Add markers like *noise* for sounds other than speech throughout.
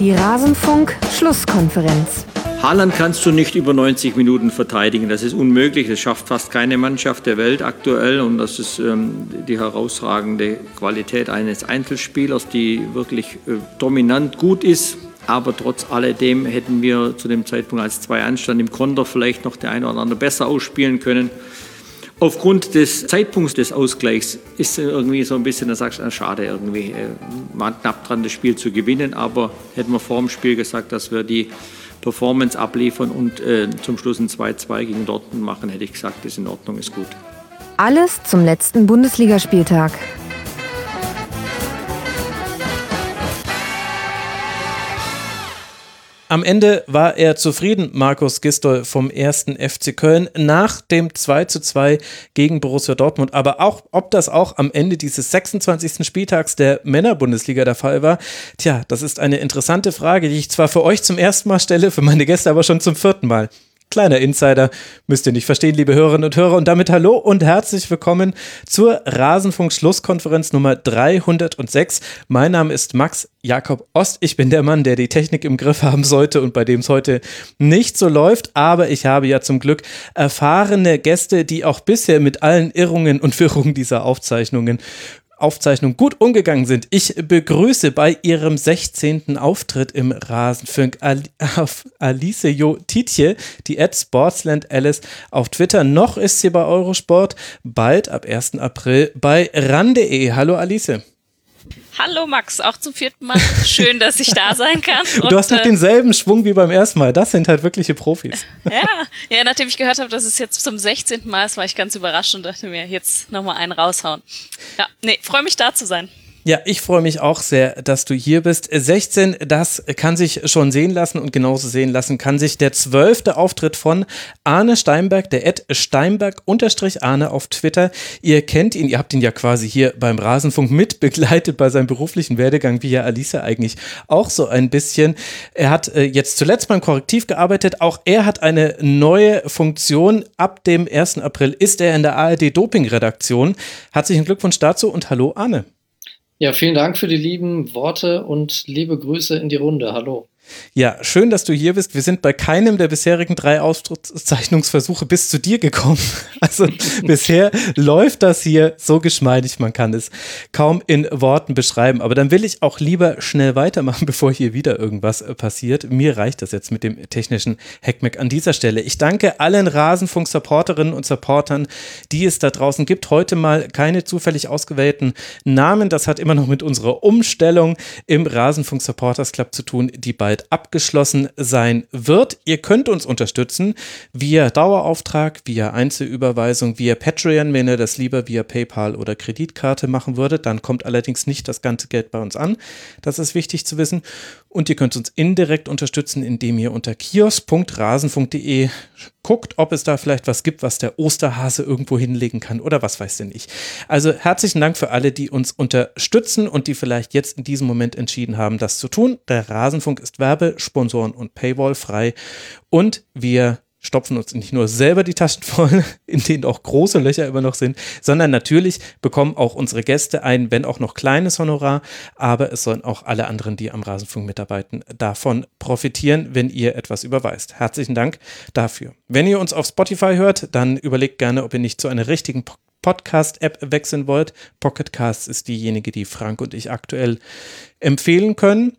Die Rasenfunk-Schlusskonferenz. Haaland kannst du nicht über 90 Minuten verteidigen. Das ist unmöglich. Das schafft fast keine Mannschaft der Welt aktuell. Und das ist ähm, die herausragende Qualität eines Einzelspielers, die wirklich äh, dominant gut ist. Aber trotz alledem hätten wir zu dem Zeitpunkt als zwei Anstand im Konter vielleicht noch der eine oder andere besser ausspielen können. Aufgrund des Zeitpunkts des Ausgleichs ist irgendwie so ein bisschen, da sagst du, schade irgendwie, äh, war knapp dran, das Spiel zu gewinnen, aber hätten wir vor dem Spiel gesagt, dass wir die Performance abliefern und äh, zum Schluss ein 2-2 gegen Dortmund machen, hätte ich gesagt, ist in Ordnung, ist gut. Alles zum letzten Bundesligaspieltag. Am Ende war er zufrieden, Markus Gistol vom ersten FC Köln, nach dem 2 zu 2 gegen Borussia Dortmund. Aber auch, ob das auch am Ende dieses 26. Spieltags der Männerbundesliga der Fall war, tja, das ist eine interessante Frage, die ich zwar für euch zum ersten Mal stelle, für meine Gäste aber schon zum vierten Mal. Kleiner Insider, müsst ihr nicht verstehen, liebe Hörerinnen und Hörer. Und damit hallo und herzlich willkommen zur Rasenfunk-Schlusskonferenz Nummer 306. Mein Name ist Max Jakob Ost. Ich bin der Mann, der die Technik im Griff haben sollte und bei dem es heute nicht so läuft. Aber ich habe ja zum Glück erfahrene Gäste, die auch bisher mit allen Irrungen und Wirrungen dieser Aufzeichnungen Aufzeichnung gut umgegangen sind. Ich begrüße bei ihrem 16. Auftritt im Rasenfunk *laughs* auf Alice Jo Tietje, die at Sportsland Alice auf Twitter. Noch ist sie bei Eurosport, bald ab 1. April bei ran.de. Hallo Alice. Hallo Max, auch zum vierten Mal. Schön, dass ich da sein kann. *laughs* Und, du hast noch äh, denselben Schwung wie beim ersten Mal. Das sind halt wirkliche Profis. *laughs* Ja, ja nachdem ich gehört habe, dass es jetzt zum 16. Mal ist, war ich ganz überrascht und dachte mir, jetzt nochmal einen raushauen. Ja, nee, freue mich da zu sein. Ja, ich freue mich auch sehr, dass du hier bist. 16, das kann sich schon sehen lassen und genauso sehen lassen kann sich der zwölfte Auftritt von Arne Steinberg, der Ed Steinberg-Arne auf Twitter. Ihr kennt ihn, ihr habt ihn ja quasi hier beim Rasenfunk mitbegleitet bei seinem beruflichen Werdegang, wie ja Alice eigentlich auch so ein bisschen. Er hat äh, jetzt zuletzt beim Korrektiv gearbeitet. Auch er hat eine neue Funktion. Ab dem 1. April ist er in der ARD Doping-Redaktion. Herzlichen Glückwunsch dazu und hallo Arne. Ja, vielen Dank für die lieben Worte und liebe Grüße in die Runde. Hallo. Ja, schön, dass du hier bist. Wir sind bei keinem der bisherigen drei Auszeichnungsversuche bis zu dir gekommen. *laughs* Also bisher läuft das hier so geschmeidig, man kann es kaum in Worten beschreiben. Aber dann will ich auch lieber schnell weitermachen, *laughs* bevor hier wieder irgendwas passiert. Mir reicht das jetzt mit dem technischen Hackmack an dieser Stelle. Ich danke allen Rasenfunk-Supporterinnen und Supportern, die es da draußen gibt. Heute mal keine zufällig ausgewählten Namen. Das hat immer noch mit unserer Umstellung im Rasenfunk Supporters Club zu tun, die bald bald abgeschlossen sein wird. Ihr könnt uns unterstützen via Dauerauftrag, via Einzelüberweisung, via Patreon, wenn ihr das lieber via PayPal oder Kreditkarte machen würdet. Dann kommt allerdings nicht das ganze Geld bei uns an. Das ist wichtig zu wissen. Und ihr könnt uns indirekt unterstützen, indem ihr unter kios.rasen.de guckt, ob es da vielleicht was gibt, was der Osterhase irgendwo hinlegen kann oder was weiß denn ich. Also herzlichen Dank für alle, die uns unterstützen und die vielleicht jetzt in diesem Moment entschieden haben, das zu tun. Der Rasenfunk ist Werbe, Sponsoren und Paywall frei und wir stopfen uns nicht nur selber die Taschen *laughs* voll, in denen auch große Löcher immer noch sind, sondern natürlich bekommen auch unsere Gäste ein, wenn auch noch kleines Honorar, aber es sollen auch alle anderen, die am Rasenfunk mitarbeiten, davon profitieren, wenn ihr etwas überweist. Herzlichen Dank dafür. Wenn ihr uns auf Spotify hört, dann überlegt gerne, ob ihr nicht zu einer richtigen Podcast-App wechseln wollt. Pocketcast ist diejenige, die Frank und ich aktuell empfehlen können.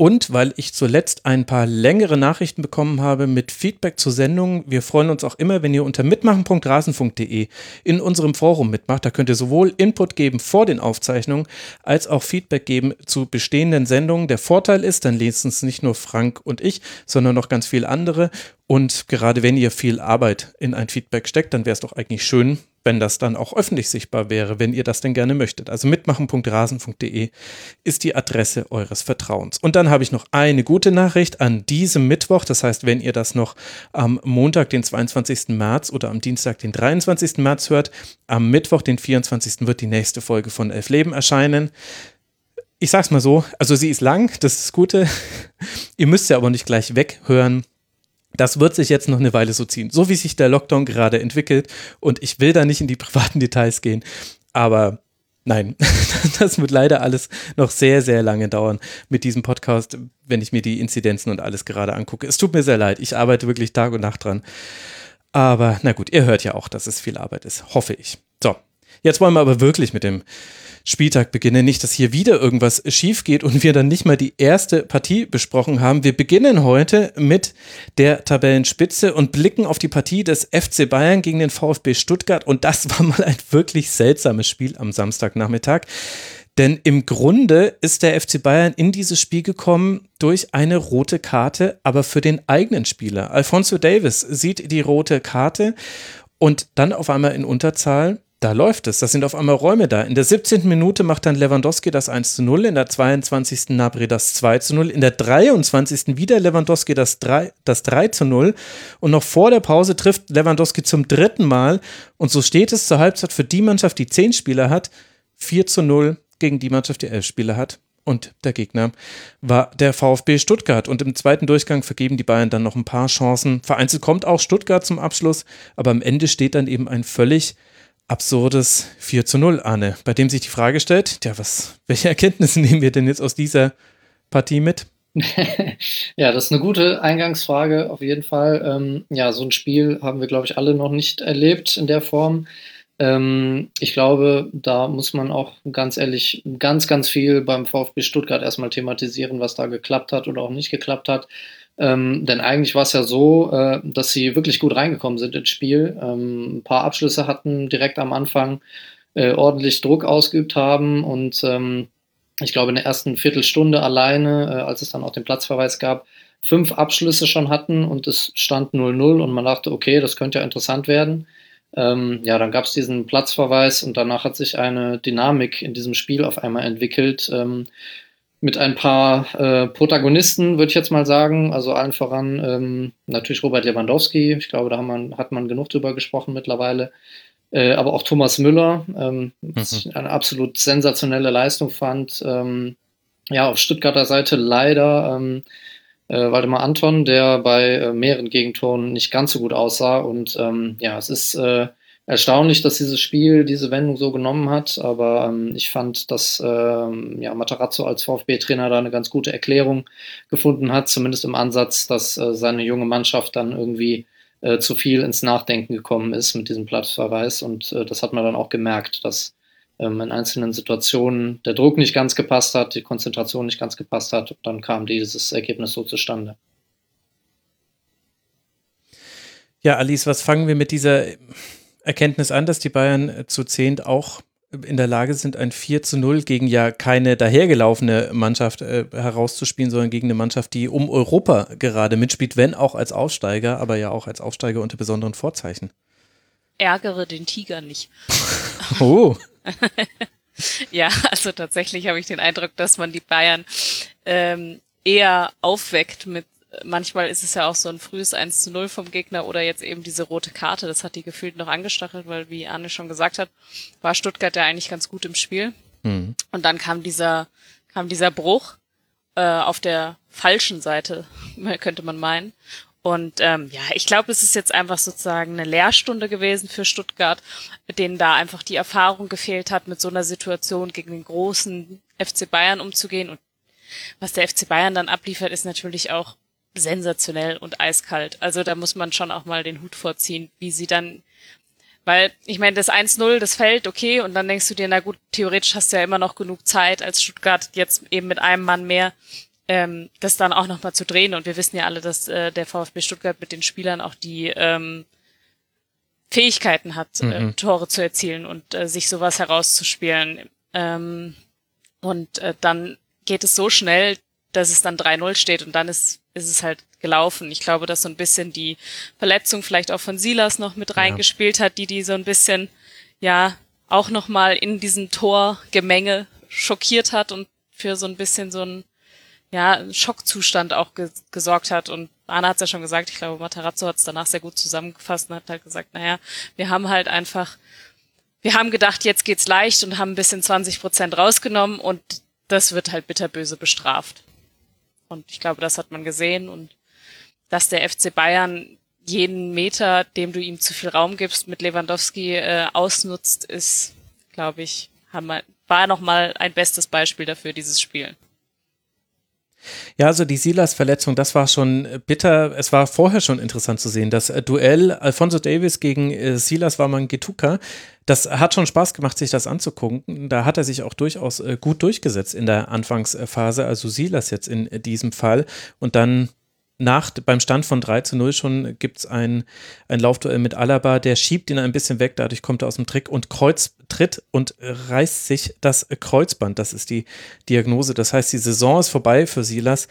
Und weil ich zuletzt ein paar längere Nachrichten bekommen habe mit Feedback zur Sendung, wir freuen uns auch immer, wenn ihr unter mitmachen.rasenfunk.de in unserem Forum mitmacht. Da könnt ihr sowohl Input geben vor den Aufzeichnungen als auch Feedback geben zu bestehenden Sendungen. Der Vorteil ist, dann lesen es nicht nur Frank und ich, sondern noch ganz viele andere. Und gerade wenn ihr viel Arbeit in ein Feedback steckt, dann wäre es doch eigentlich schön, wenn das dann auch öffentlich sichtbar wäre, wenn ihr das denn gerne möchtet. Also mitmachen.rasen.de ist die Adresse eures Vertrauens. Und dann habe ich noch eine gute Nachricht an diesem Mittwoch. Das heißt, wenn ihr das noch am Montag, den 22. März oder am Dienstag, den 23. März hört, am Mittwoch, den 24. wird die nächste Folge von Elf Leben erscheinen. Ich sag's mal so, also sie ist lang, das ist das Gute. *laughs* ihr müsst sie aber nicht gleich weghören das wird sich jetzt noch eine Weile so ziehen, so wie sich der Lockdown gerade entwickelt. Und ich will da nicht in die privaten Details gehen, aber Nein, *laughs* das wird leider alles noch sehr, sehr lange dauern mit diesem Podcast, wenn ich mir die Inzidenzen und alles gerade angucke. Es tut mir sehr leid. Ich arbeite wirklich Tag und Nacht dran. Aber na gut, ihr hört ja auch, dass es viel Arbeit ist. Hoffe ich. So, jetzt wollen wir aber wirklich mit dem Spieltag beginnen. Nicht, dass hier wieder irgendwas schief geht und wir dann nicht mal die erste Partie besprochen haben. Wir beginnen heute mit der Tabellenspitze und blicken auf die Partie des FC Bayern gegen den VfB Stuttgart. Und das war mal ein wirklich seltsames Spiel am Samstagnachmittag. Denn im Grunde ist der FC Bayern in dieses Spiel gekommen durch eine rote Karte, aber für den eigenen Spieler. Alfonso Davis sieht die rote Karte und dann auf einmal in Unterzahl da läuft es. Das sind auf einmal Räume da. In der 17. Minute macht dann Lewandowski das 1 zu 0, in der 22. Nabri das 2 zu 0, in der 23. wieder Lewandowski das 3, das 3 zu 0 und noch vor der Pause trifft Lewandowski zum dritten Mal und so steht es zur Halbzeit für die Mannschaft, die 10 Spieler hat, 4 zu 0 gegen die Mannschaft, die 11 Spieler hat. Und der Gegner war der VfB Stuttgart. Und im zweiten Durchgang vergeben die Bayern dann noch ein paar Chancen. Vereinzelt kommt auch Stuttgart zum Abschluss, aber am Ende steht dann eben ein völlig absurdes 4 zu 0, Arne, bei dem sich die Frage stellt, ja, was, welche *laughs* Erkenntnisse nehmen wir denn jetzt aus dieser Partie mit? *laughs* ja, das ist eine gute Eingangsfrage auf jeden Fall. Ähm, ja, so ein Spiel haben wir, glaube ich, alle noch nicht erlebt in der Form. Ähm, ich glaube, da muss man auch ganz ehrlich ganz, ganz viel beim VfB Stuttgart erstmal thematisieren, was da geklappt hat oder auch nicht geklappt hat. Ähm, denn eigentlich war es ja so, äh, dass sie wirklich gut reingekommen sind ins Spiel. Ähm, ein paar Abschlüsse hatten direkt am Anfang äh, ordentlich Druck ausgeübt haben und ähm, ich glaube in der ersten Viertelstunde alleine, äh, als es dann auch den Platzverweis gab, fünf Abschlüsse schon hatten und es stand 0-0 und man dachte, okay, das könnte ja interessant werden. Ähm, ja, dann gab es diesen Platzverweis und danach hat sich eine Dynamik in diesem Spiel auf einmal entwickelt. Ähm, mit ein paar äh, Protagonisten, würde ich jetzt mal sagen. Also allen voran ähm, natürlich Robert Lewandowski. Ich glaube, da man, hat man genug drüber gesprochen mittlerweile. Äh, aber auch Thomas Müller, ähm, mhm. eine absolut sensationelle Leistung fand. Ähm, ja, auf Stuttgarter Seite leider ähm, äh, Waldemar Anton, der bei äh, mehreren Gegentoren nicht ganz so gut aussah. Und ähm, ja, es ist äh, erstaunlich, dass dieses Spiel diese Wendung so genommen hat, aber ähm, ich fand, dass ähm, ja, Matarazzo als VfB-Trainer da eine ganz gute Erklärung gefunden hat, zumindest im Ansatz, dass äh, seine junge Mannschaft dann irgendwie äh, zu viel ins Nachdenken gekommen ist mit diesem Platzverweis und äh, das hat man dann auch gemerkt, dass ähm, in einzelnen Situationen der Druck nicht ganz gepasst hat, die Konzentration nicht ganz gepasst hat und dann kam dieses Ergebnis so zustande. Ja, Alice, was fangen wir mit dieser Erkenntnis an, dass die Bayern zu zehnt auch in der Lage sind, ein 4 zu 0 gegen ja keine dahergelaufene Mannschaft äh, herauszuspielen, sondern gegen eine Mannschaft, die um Europa gerade mitspielt, wenn auch als Aufsteiger, aber ja auch als Aufsteiger unter besonderen Vorzeichen. Ärgere den Tiger nicht. *laughs* oh. *laughs* ja, also tatsächlich habe ich den Eindruck, dass man die Bayern ähm, eher aufweckt mit manchmal ist es ja auch so ein frühes 1 zu 0 vom Gegner oder jetzt eben diese rote Karte. Das hat die gefühlt noch angestachelt, weil, wie Arne schon gesagt hat, war Stuttgart ja eigentlich ganz gut im Spiel. Mhm. Und dann kam dieser, kam dieser Bruch äh, auf der falschen Seite, *laughs* könnte man meinen. Und ähm, ja, ich glaube, es ist jetzt einfach sozusagen eine Lehrstunde gewesen für Stuttgart, denen da einfach die Erfahrung gefehlt hat, mit so einer Situation gegen den großen FC Bayern umzugehen. Und was der FC Bayern dann abliefert, ist natürlich auch sensationell und eiskalt. Also da muss man schon auch mal den Hut vorziehen, wie sie dann, weil ich meine, das 1-0, das fällt, okay, und dann denkst du dir, na gut, theoretisch hast du ja immer noch genug Zeit als Stuttgart jetzt eben mit einem Mann mehr, ähm, das dann auch nochmal zu drehen. Und wir wissen ja alle, dass äh, der VfB Stuttgart mit den Spielern auch die ähm, Fähigkeiten hat, äh, mhm. äh, Tore zu erzielen und äh, sich sowas herauszuspielen. Ähm, und äh, dann geht es so schnell, dass es dann 3-0 steht und dann ist ist es halt gelaufen. Ich glaube, dass so ein bisschen die Verletzung vielleicht auch von Silas noch mit reingespielt hat, die die so ein bisschen, ja, auch nochmal in diesem Torgemenge schockiert hat und für so ein bisschen so ein, ja, Schockzustand auch ge gesorgt hat. Und Anna hat es ja schon gesagt, ich glaube, Matarazzo hat es danach sehr gut zusammengefasst und hat halt gesagt, naja, wir haben halt einfach, wir haben gedacht, jetzt geht's leicht und haben ein bisschen 20 Prozent rausgenommen und das wird halt bitterböse bestraft. Und ich glaube, das hat man gesehen und dass der FC Bayern jeden Meter, dem du ihm zu viel Raum gibst, mit Lewandowski äh, ausnutzt, ist, glaube ich, haben wir, war nochmal ein bestes Beispiel dafür, dieses Spiel. Ja, also die Silas-Verletzung, das war schon bitter. Es war vorher schon interessant zu sehen. Das Duell Alfonso Davis gegen äh, Silas Wamangituka, das hat schon Spaß gemacht, sich das anzugucken. Da hat er sich auch durchaus äh, gut durchgesetzt in der Anfangsphase. Also Silas jetzt in diesem Fall. Und dann nach, beim Stand von 3 zu 0 schon gibt es ein, ein Laufduell mit Alaba, der schiebt ihn ein bisschen weg, dadurch kommt er aus dem Trick und Kreuz tritt und reißt sich das Kreuzband. Das ist die Diagnose. Das heißt, die Saison ist vorbei für Silas.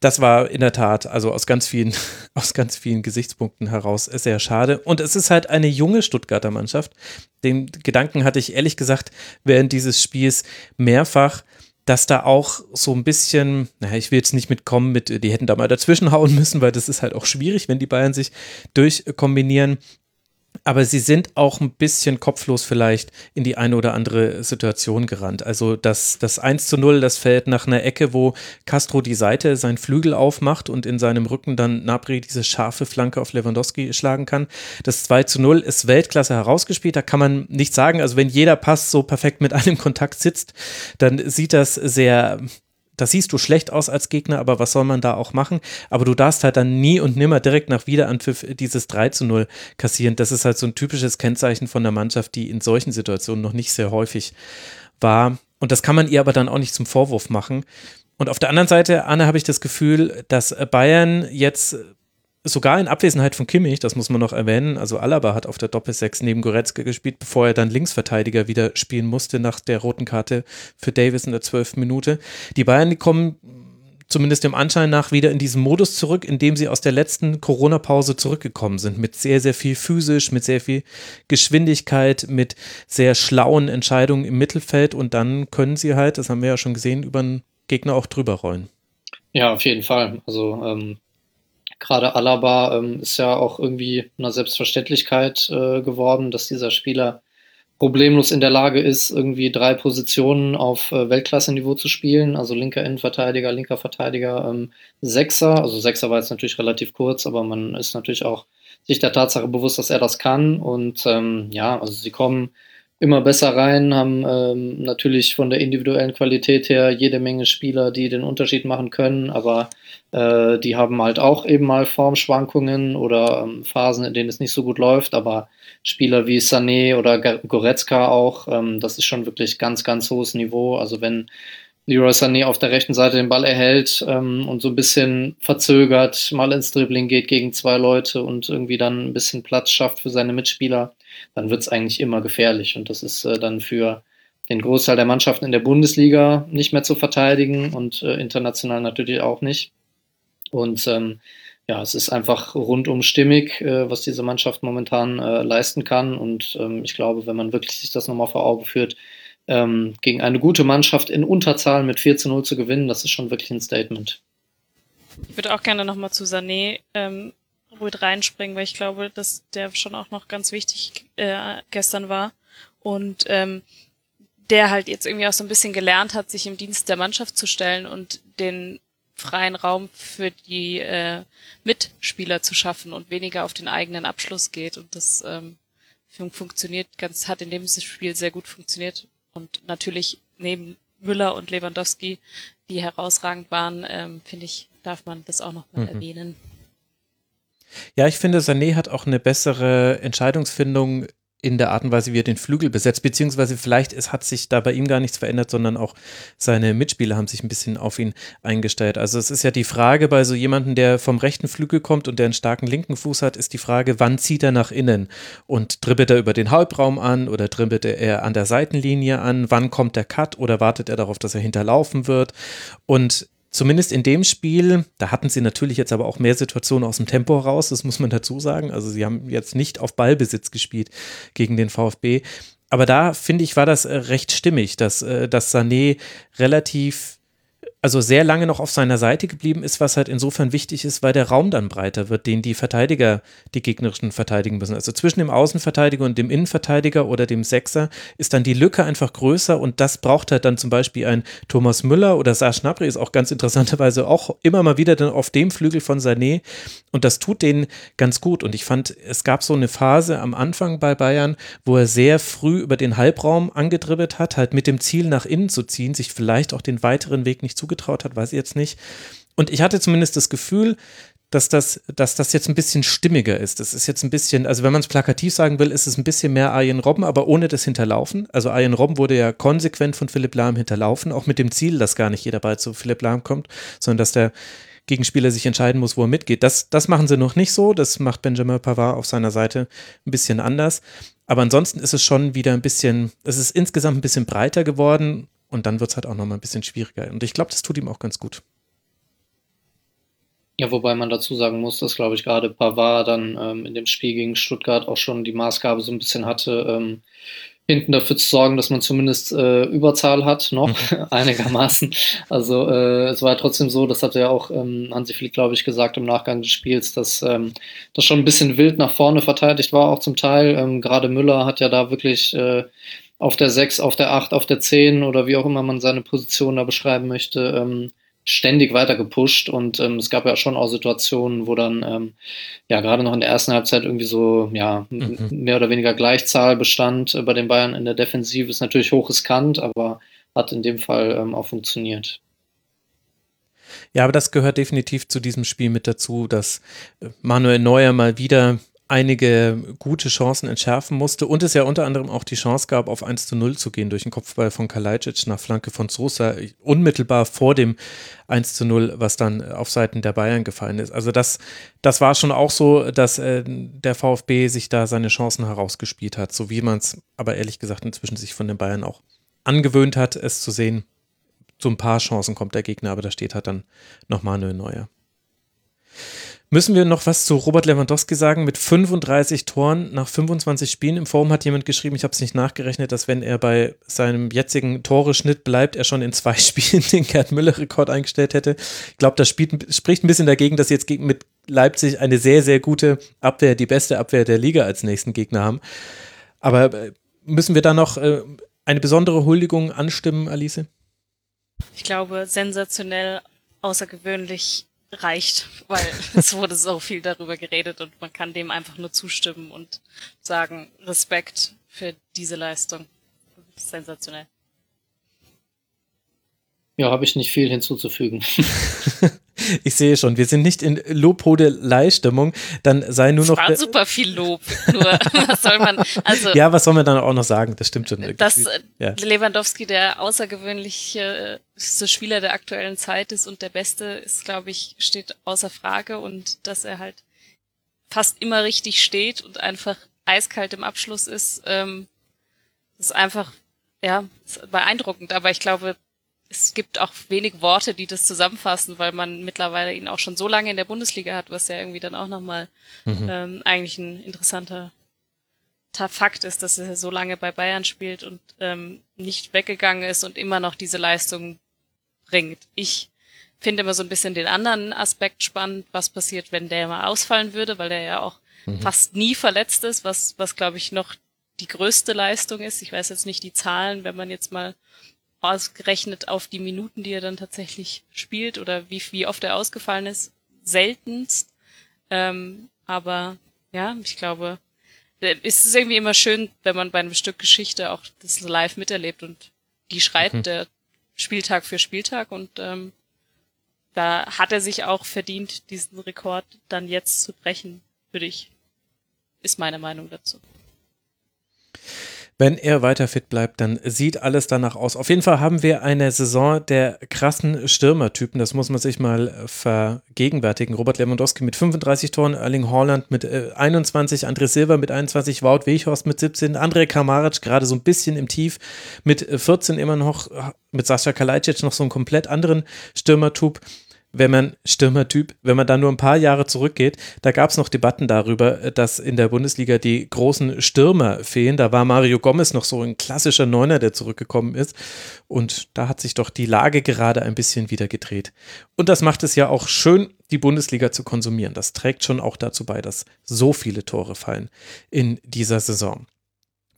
Das war in der Tat, also aus ganz vielen, *laughs* aus ganz vielen Gesichtspunkten heraus sehr schade. Und es ist halt eine junge Stuttgarter Mannschaft. Den Gedanken hatte ich ehrlich gesagt während dieses Spiels mehrfach dass da auch so ein bisschen, naja, ich will jetzt nicht mitkommen mit, die hätten da mal dazwischen hauen *laughs* müssen, weil das ist halt auch schwierig, wenn die Bayern sich durchkombinieren aber sie sind auch ein bisschen kopflos vielleicht in die eine oder andere Situation gerannt. Also das, das 1 zu 0, das fällt nach einer Ecke, wo Castro die Seite, seinen Flügel aufmacht und in seinem Rücken dann Nabri diese scharfe Flanke auf Lewandowski schlagen kann. Das 2 zu 0 ist Weltklasse herausgespielt, da kann man nicht sagen, also wenn jeder Pass so perfekt mit einem *laughs* Kontakt sitzt, dann sieht das sehr da siehst du schlecht aus als Gegner, aber was soll man da auch machen? Aber du darfst halt dann nie und nimmer direkt nach Wiederanpfiff dieses 3 zu 0 kassieren. Das ist halt so ein typisches Kennzeichen von der Mannschaft, die in solchen Situationen noch nicht sehr häufig war. Und das kann man ihr aber dann auch nicht zum Vorwurf machen. Und auf der anderen Seite, Anne, habe ich das Gefühl, dass Bayern jetzt sogar in Abwesenheit von Kimmich, das muss man noch erwähnen, also Alaba hat auf der Doppelsechs neben Goretzka gespielt, bevor er dann Linksverteidiger wieder spielen musste nach der roten Karte für Davis in der zwölften Minute. Die Bayern, kommen zumindest dem Anschein nach wieder in diesen Modus zurück, in dem sie aus der letzten Corona-Pause zurückgekommen sind, mit sehr, sehr viel physisch, mit sehr viel Geschwindigkeit, mit sehr schlauen Entscheidungen im Mittelfeld und dann können sie halt, das haben wir ja schon gesehen, über einen Gegner auch drüber rollen. Ja, auf jeden Fall. Also ähm, Gerade Alaba ähm, ist ja auch irgendwie eine Selbstverständlichkeit äh, geworden, dass dieser Spieler problemlos in der Lage ist, irgendwie drei Positionen auf äh, Weltklasse-Niveau zu spielen. Also linker Innenverteidiger, linker Verteidiger, ähm, Sechser. Also Sechser war jetzt natürlich relativ kurz, aber man ist natürlich auch sich der Tatsache bewusst, dass er das kann. Und ähm, ja, also sie kommen immer besser rein, haben ähm, natürlich von der individuellen Qualität her jede Menge Spieler, die den Unterschied machen können, aber äh, die haben halt auch eben mal Formschwankungen oder ähm, Phasen, in denen es nicht so gut läuft, aber Spieler wie Sané oder Goretzka auch, ähm, das ist schon wirklich ganz, ganz hohes Niveau. Also wenn Leroy Sané auf der rechten Seite den Ball erhält ähm, und so ein bisschen verzögert mal ins Dribbling geht gegen zwei Leute und irgendwie dann ein bisschen Platz schafft für seine Mitspieler, dann wird es eigentlich immer gefährlich. Und das ist äh, dann für den Großteil der Mannschaften in der Bundesliga nicht mehr zu verteidigen und äh, international natürlich auch nicht. Und ähm, ja, es ist einfach rundum stimmig, äh, was diese Mannschaft momentan äh, leisten kann. Und ähm, ich glaube, wenn man wirklich sich das nochmal vor Augen führt, ähm, gegen eine gute Mannschaft in Unterzahl mit 4 zu 0 zu gewinnen, das ist schon wirklich ein Statement. Ich würde auch gerne nochmal zu Sané ähm, ruhig reinspringen, weil ich glaube, dass der schon auch noch ganz wichtig äh, gestern war. Und ähm, der halt jetzt irgendwie auch so ein bisschen gelernt hat, sich im Dienst der Mannschaft zu stellen und den freien Raum für die äh, Mitspieler zu schaffen und weniger auf den eigenen Abschluss geht. Und das ähm, funktioniert ganz, hat in dem Spiel sehr gut funktioniert. Und natürlich neben Müller und Lewandowski, die herausragend waren, ähm, finde ich, darf man das auch noch mal mhm. erwähnen. Ja, ich finde, Sané hat auch eine bessere Entscheidungsfindung in der Art und Weise, wie er den Flügel besetzt, beziehungsweise vielleicht es hat sich da bei ihm gar nichts verändert, sondern auch seine Mitspieler haben sich ein bisschen auf ihn eingestellt. Also es ist ja die Frage bei so jemandem, der vom rechten Flügel kommt und der einen starken linken Fuß hat, ist die Frage, wann zieht er nach innen? Und dribbelt er über den Halbraum an oder dribbelt er an der Seitenlinie an, wann kommt der Cut oder wartet er darauf, dass er hinterlaufen wird? Und zumindest in dem Spiel, da hatten sie natürlich jetzt aber auch mehr Situationen aus dem Tempo raus, das muss man dazu sagen. Also sie haben jetzt nicht auf Ballbesitz gespielt gegen den VfB. Aber da finde ich, war das äh, recht stimmig, dass, äh, dass Sané relativ also sehr lange noch auf seiner Seite geblieben ist, was halt insofern wichtig ist, weil der Raum dann breiter wird, den die Verteidiger, die gegnerischen verteidigen müssen. Also zwischen dem Außenverteidiger und dem Innenverteidiger oder dem Sechser ist dann die Lücke einfach größer und das braucht halt dann zum Beispiel ein Thomas Müller oder Serge Gnabry ist auch ganz interessanterweise auch immer mal wieder dann auf dem Flügel von Sané und das tut denen ganz gut und ich fand, es gab so eine Phase am Anfang bei Bayern, wo er sehr früh über den Halbraum angedribbelt hat, halt mit dem Ziel nach innen zu ziehen, sich vielleicht auch den weiteren Weg nicht zu zugetraut hat, weiß ich jetzt nicht. Und ich hatte zumindest das Gefühl, dass das, dass das jetzt ein bisschen stimmiger ist. Das ist jetzt ein bisschen, also wenn man es plakativ sagen will, ist es ein bisschen mehr Arjen Robben, aber ohne das Hinterlaufen. Also Arjen Robben wurde ja konsequent von Philipp Lahm hinterlaufen, auch mit dem Ziel, dass gar nicht jeder Ball zu Philipp Lahm kommt, sondern dass der Gegenspieler sich entscheiden muss, wo er mitgeht. Das, das machen sie noch nicht so. Das macht Benjamin Pavard auf seiner Seite ein bisschen anders. Aber ansonsten ist es schon wieder ein bisschen, es ist insgesamt ein bisschen breiter geworden und dann wird es halt auch nochmal ein bisschen schwieriger. Und ich glaube, das tut ihm auch ganz gut. Ja, wobei man dazu sagen muss, dass, glaube ich, gerade Pavard dann ähm, in dem Spiel gegen Stuttgart auch schon die Maßgabe so ein bisschen hatte, ähm, hinten dafür zu sorgen, dass man zumindest äh, Überzahl hat, noch mhm. *laughs* einigermaßen. Also äh, es war ja trotzdem so, das hat ja auch ähm, Hansi Flick, glaube ich, gesagt im Nachgang des Spiels, dass ähm, das schon ein bisschen wild nach vorne verteidigt war, auch zum Teil. Ähm, Gerade Müller hat ja da wirklich äh, auf der 6, auf der 8, auf der 10 oder wie auch immer man seine Position da beschreiben möchte, ähm, ständig weiter gepusht und ähm, es gab ja schon auch Situationen, wo dann ähm, ja gerade noch in der ersten Halbzeit irgendwie so ja mhm. mehr oder weniger Gleichzahl bestand äh, bei den Bayern in der Defensive ist natürlich hochriskant, aber hat in dem Fall ähm, auch funktioniert. Ja, aber das gehört definitiv zu diesem Spiel mit dazu, dass äh, Manuel Neuer mal wieder einige gute Chancen entschärfen musste und es ja unter anderem auch die Chance gab, auf 1 zu 0 zu gehen durch den Kopfball von Kalajdzic nach Flanke von Sosa, unmittelbar vor dem 1 zu 0, was dann auf Seiten der Bayern gefallen ist. Also das, das war schon auch so, dass äh, der VfB sich da seine Chancen herausgespielt hat, so wie man es aber ehrlich gesagt inzwischen sich von den Bayern auch angewöhnt hat, es zu sehen. Zu ein paar Chancen kommt der Gegner, aber da steht halt dann noch Manuel Neuer. Müssen wir noch was zu Robert Lewandowski sagen? Mit 35 Toren nach 25 Spielen im Forum hat jemand geschrieben, ich habe es nicht nachgerechnet, dass wenn er bei seinem jetzigen Toreschnitt bleibt, er schon in zwei *laughs* Spielen den Gerd Müller-Rekord eingestellt hätte. Ich glaube, das spielt, spricht ein bisschen dagegen, dass sie jetzt mit Leipzig eine sehr, sehr gute Abwehr, die beste Abwehr der Liga als nächsten Gegner haben. Aber äh, müssen wir da noch äh, eine besondere Huldigung anstimmen, Alice? Ich glaube, sensationell, außergewöhnlich reicht, weil *laughs* es wurde so viel darüber geredet und man kann dem einfach nur zustimmen und sagen, Respekt für diese Leistung. Sensationell. Ja, habe ich nicht viel hinzuzufügen. *laughs* ich sehe schon, wir sind nicht in Lobhodelei-Stimmung. Dann sei nur es noch. War super viel Lob. Nur, *laughs* was soll man, also. Ja, was soll man dann auch noch sagen? Das stimmt schon. Dass äh, ja. Lewandowski der außergewöhnlichste Spieler der aktuellen Zeit ist und der Beste ist, glaube ich, steht außer Frage und dass er halt fast immer richtig steht und einfach eiskalt im Abschluss ist, ähm, ist einfach, ja, ist beeindruckend. Aber ich glaube, es gibt auch wenig Worte, die das zusammenfassen, weil man mittlerweile ihn auch schon so lange in der Bundesliga hat, was ja irgendwie dann auch nochmal mhm. ähm, eigentlich ein interessanter Fakt ist, dass er so lange bei Bayern spielt und ähm, nicht weggegangen ist und immer noch diese Leistung bringt. Ich finde immer so ein bisschen den anderen Aspekt spannend, was passiert, wenn der mal ausfallen würde, weil der ja auch mhm. fast nie verletzt ist, was, was glaube ich noch die größte Leistung ist. Ich weiß jetzt nicht die Zahlen, wenn man jetzt mal ausgerechnet auf die Minuten, die er dann tatsächlich spielt oder wie, wie oft er ausgefallen ist, seltenst. Ähm, aber ja, ich glaube, äh, es ist irgendwie immer schön, wenn man bei einem Stück Geschichte auch das live miterlebt und die schreibt mhm. der Spieltag für Spieltag und ähm, da hat er sich auch verdient, diesen Rekord dann jetzt zu brechen, würde ich, ist meine Meinung dazu wenn er weiter fit bleibt, dann sieht alles danach aus. Auf jeden Fall haben wir eine Saison der krassen Stürmertypen. Das muss man sich mal vergegenwärtigen. Robert Lewandowski mit 35 Toren, Erling Haaland mit 21, äh, André Silva mit 21, Wout Weghorst mit 17, André Kamaric gerade so ein bisschen im Tief mit 14 immer noch, mit Sascha Kalajdzic noch so einen komplett anderen Stürmertyp. Wenn man Stürmertyp, wenn man da nur ein paar Jahre zurückgeht, da gab es noch Debatten darüber, dass in der Bundesliga die großen Stürmer fehlen. Da war Mario Gomez noch so ein klassischer Neuner, der zurückgekommen ist. Und da hat sich doch die Lage gerade ein bisschen wieder gedreht. Und das macht es ja auch schön, die Bundesliga zu konsumieren. Das trägt schon auch dazu bei, dass so viele Tore fallen in dieser Saison.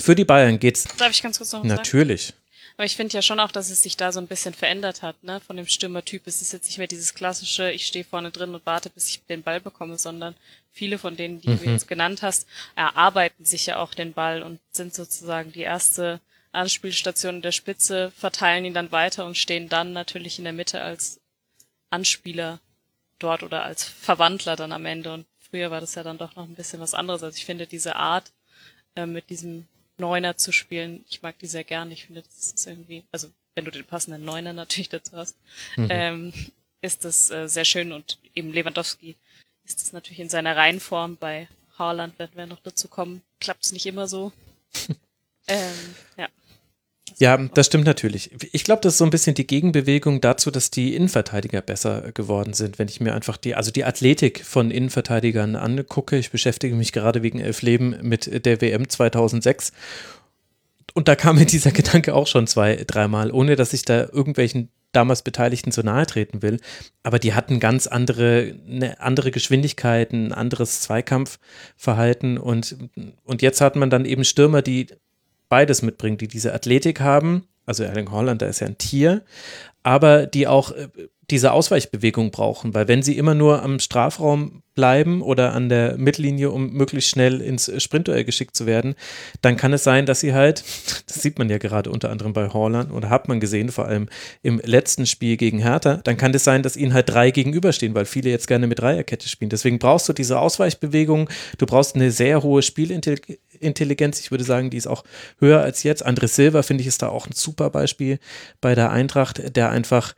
Für die Bayern geht's. Darf ich ganz kurz noch was Natürlich. Sagen? Aber ich finde ja schon auch, dass es sich da so ein bisschen verändert hat, ne? Von dem Stürmertyp. Es ist jetzt nicht mehr dieses klassische, ich stehe vorne drin und warte, bis ich den Ball bekomme, sondern viele von denen, die mhm. du jetzt genannt hast, erarbeiten sich ja auch den Ball und sind sozusagen die erste Anspielstation in der Spitze, verteilen ihn dann weiter und stehen dann natürlich in der Mitte als Anspieler dort oder als Verwandler dann am Ende. Und früher war das ja dann doch noch ein bisschen was anderes. Also ich finde diese Art äh, mit diesem Neuner zu spielen. Ich mag die sehr gern. Ich finde, das ist irgendwie, also wenn du den passenden Neuner natürlich dazu hast, mhm. ähm, ist das äh, sehr schön und eben Lewandowski ist das natürlich in seiner Reihenform. Bei Haaland werden wir noch dazu kommen. Klappt es nicht immer so. *laughs* ähm, ja. Ja, das stimmt natürlich. Ich glaube, das ist so ein bisschen die Gegenbewegung dazu, dass die Innenverteidiger besser geworden sind. Wenn ich mir einfach die, also die Athletik von Innenverteidigern angucke, ich beschäftige mich gerade wegen Elf Leben mit der WM 2006. Und da kam mir *laughs* dieser Gedanke auch schon zwei, dreimal, ohne dass ich da irgendwelchen damals Beteiligten zu nahe treten will. Aber die hatten ganz andere, eine andere Geschwindigkeit, ein anderes Zweikampfverhalten. Und, und jetzt hat man dann eben Stürmer, die beides mitbringen, die diese Athletik haben, also Erling Holland, da ist ja ein Tier, aber die auch äh, diese Ausweichbewegung brauchen, weil wenn sie immer nur am Strafraum bleiben oder an der Mittellinie, um möglichst schnell ins Sprintduell geschickt zu werden, dann kann es sein, dass sie halt, *laughs* das sieht man ja gerade unter anderem bei Horland oder hat man gesehen, vor allem im letzten Spiel gegen Hertha, dann kann es sein, dass ihnen halt drei gegenüberstehen, weil viele jetzt gerne mit Dreierkette spielen. Deswegen brauchst du diese Ausweichbewegung, du brauchst eine sehr hohe Spielintelligenz. Ich würde sagen, die ist auch höher als jetzt. André Silva, finde ich, ist da auch ein super Beispiel bei der Eintracht, der einfach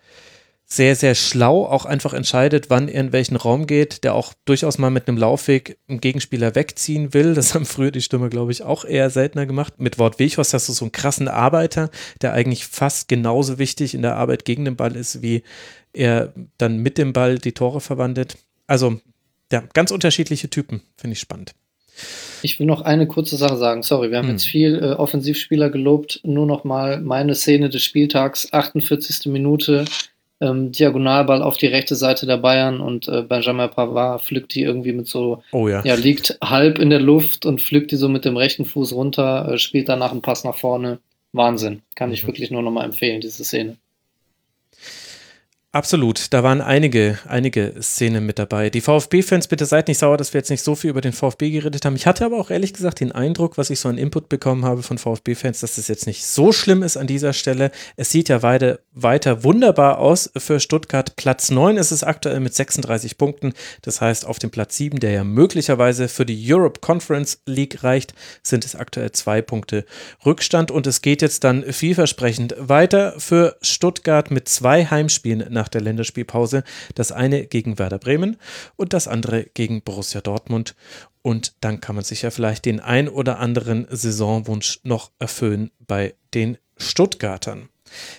sehr, sehr schlau auch einfach entscheidet, wann er in welchen Raum geht, der auch durchaus mal mit einem Laufweg einen Gegenspieler wegziehen will. Das haben früher die Stürmer, glaube ich, auch eher seltener gemacht. Mit Wort Weghorst hast du so einen krassen Arbeiter, der eigentlich fast genauso wichtig in der Arbeit gegen den Ball ist, wie er dann mit dem Ball die Tore verwandelt. Also, ja, ganz unterschiedliche Typen, finde ich spannend. Ich will noch eine kurze Sache sagen. Sorry, wir haben hm. jetzt viel äh, Offensivspieler gelobt. Nur noch mal meine Szene des Spieltags, 48. Minute ähm, Diagonalball auf die rechte Seite der Bayern und äh, Benjamin Pavard pflückt die irgendwie mit so, oh ja. ja, liegt halb in der Luft und pflückt die so mit dem rechten Fuß runter, äh, spielt danach einen Pass nach vorne. Wahnsinn. Kann ich mhm. wirklich nur nochmal empfehlen, diese Szene. Absolut, da waren einige, einige Szenen mit dabei. Die VfB-Fans, bitte seid nicht sauer, dass wir jetzt nicht so viel über den VfB geredet haben. Ich hatte aber auch ehrlich gesagt den Eindruck, was ich so an Input bekommen habe von VfB-Fans, dass es jetzt nicht so schlimm ist an dieser Stelle. Es sieht ja weiter, weiter wunderbar aus für Stuttgart. Platz 9 ist es aktuell mit 36 Punkten. Das heißt, auf dem Platz 7, der ja möglicherweise für die Europe Conference League reicht, sind es aktuell zwei Punkte Rückstand. Und es geht jetzt dann vielversprechend weiter für Stuttgart mit zwei Heimspielen nach nach der Länderspielpause. Das eine gegen Werder Bremen und das andere gegen Borussia Dortmund. Und dann kann man sich ja vielleicht den ein oder anderen Saisonwunsch noch erfüllen bei den Stuttgartern.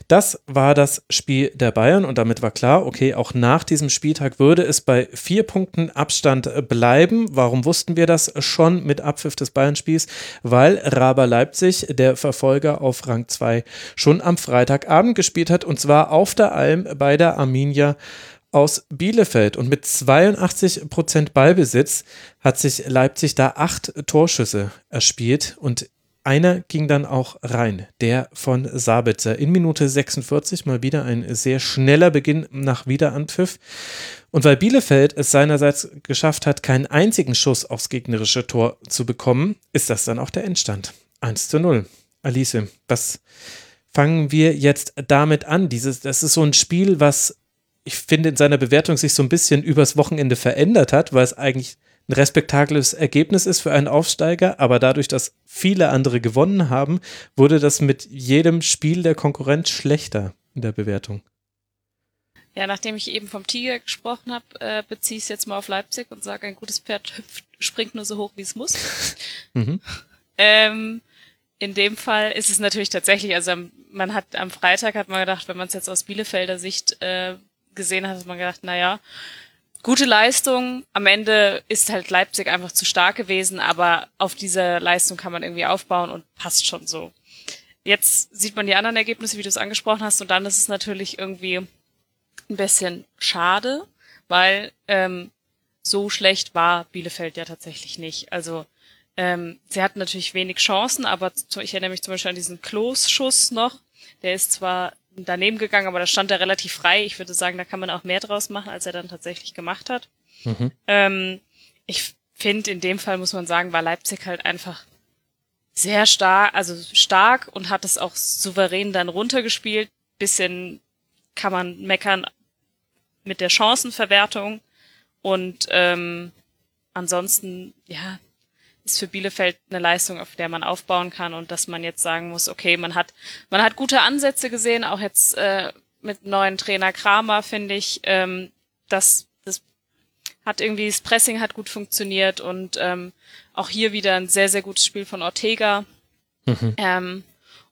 Das war das Spiel der Bayern und damit war klar, okay, auch nach diesem Spieltag würde es bei vier Punkten Abstand bleiben. Warum wussten wir das schon mit Abpfiff des Bayern-Spiels? Weil Raber Leipzig, der Verfolger auf Rang 2, schon am Freitagabend gespielt hat und zwar auf der Alm bei der Arminia aus Bielefeld. Und mit 82 Prozent Ballbesitz hat sich Leipzig da acht Torschüsse erspielt. Und einer ging dann auch rein, der von Sabitzer. In Minute 46 mal wieder ein sehr schneller Beginn nach Wiederanpfiff. Und weil Bielefeld es seinerseits geschafft hat, keinen einzigen Schuss aufs gegnerische Tor zu bekommen, ist das dann auch der Endstand. 1 zu 0. Alice, was fangen wir jetzt damit an? Dieses, das ist so ein Spiel, was ich finde in seiner Bewertung sich so ein bisschen übers Wochenende verändert hat, weil es eigentlich ein respektables Ergebnis ist für einen Aufsteiger, aber dadurch, dass viele andere gewonnen haben, wurde das mit jedem Spiel der Konkurrenz schlechter in der Bewertung. Ja, nachdem ich eben vom Tiger gesprochen habe, äh, beziehe ich es jetzt mal auf Leipzig und sage, ein gutes Pferd hüpft, springt nur so hoch, wie es muss. *laughs* mhm. ähm, in dem Fall ist es natürlich tatsächlich, also man hat am Freitag hat man gedacht, wenn man es jetzt aus Bielefelder Sicht äh, gesehen hat, hat man gedacht, naja, gute Leistung. Am Ende ist halt Leipzig einfach zu stark gewesen, aber auf diese Leistung kann man irgendwie aufbauen und passt schon so. Jetzt sieht man die anderen Ergebnisse, wie du es angesprochen hast, und dann ist es natürlich irgendwie ein bisschen schade, weil ähm, so schlecht war Bielefeld ja tatsächlich nicht. Also ähm, sie hatten natürlich wenig Chancen, aber ich erinnere mich zum Beispiel an diesen Klos-Schuss noch. Der ist zwar daneben gegangen, aber da stand er relativ frei. Ich würde sagen, da kann man auch mehr draus machen, als er dann tatsächlich gemacht hat. Mhm. Ähm, ich finde, in dem Fall muss man sagen, war Leipzig halt einfach sehr stark, also stark und hat es auch souverän dann runtergespielt. Bisschen kann man meckern mit der Chancenverwertung und ähm, ansonsten, ja, ist für Bielefeld eine Leistung, auf der man aufbauen kann und dass man jetzt sagen muss, okay, man hat, man hat gute Ansätze gesehen, auch jetzt äh, mit neuen Trainer Kramer, finde ich, ähm, dass das hat irgendwie, das Pressing hat gut funktioniert und ähm, auch hier wieder ein sehr, sehr gutes Spiel von Ortega. Mhm. Ähm,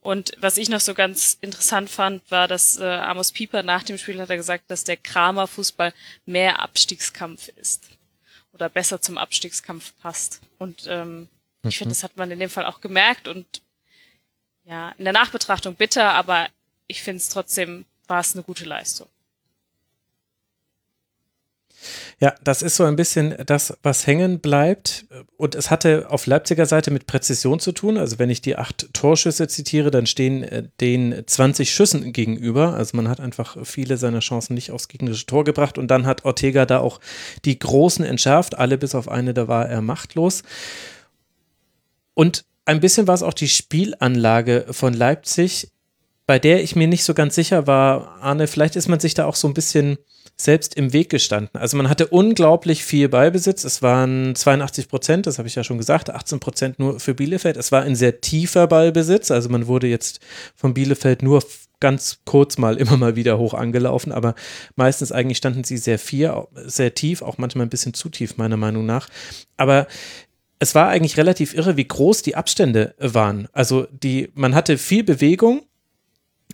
und was ich noch so ganz interessant fand, war, dass äh, Amos Pieper nach dem Spiel hat er gesagt, dass der Kramer Fußball mehr Abstiegskampf ist oder besser zum Abstiegskampf passt. Und ähm, mhm. ich finde, das hat man in dem Fall auch gemerkt und ja, in der Nachbetrachtung bitter, aber ich finde es trotzdem, war es eine gute Leistung. Ja, das ist so ein bisschen das, was hängen bleibt. Und es hatte auf Leipziger Seite mit Präzision zu tun. Also wenn ich die acht Torschüsse zitiere, dann stehen äh, den 20 Schüssen gegenüber. Also man hat einfach viele seiner Chancen nicht aufs gegnerische Tor gebracht. Und dann hat Ortega da auch die großen entschärft. Alle bis auf eine, da war er machtlos. Und ein bisschen war es auch die Spielanlage von Leipzig, bei der ich mir nicht so ganz sicher war, Arne, vielleicht ist man sich da auch so ein bisschen selbst im Weg gestanden. Also man hatte unglaublich viel Ballbesitz. Es waren 82 Prozent, das habe ich ja schon gesagt, 18 Prozent nur für Bielefeld. Es war ein sehr tiefer Ballbesitz. Also man wurde jetzt von Bielefeld nur ganz kurz mal immer mal wieder hoch angelaufen, aber meistens eigentlich standen sie sehr viel, sehr tief, auch manchmal ein bisschen zu tief, meiner Meinung nach. Aber es war eigentlich relativ irre, wie groß die Abstände waren. Also die, man hatte viel Bewegung,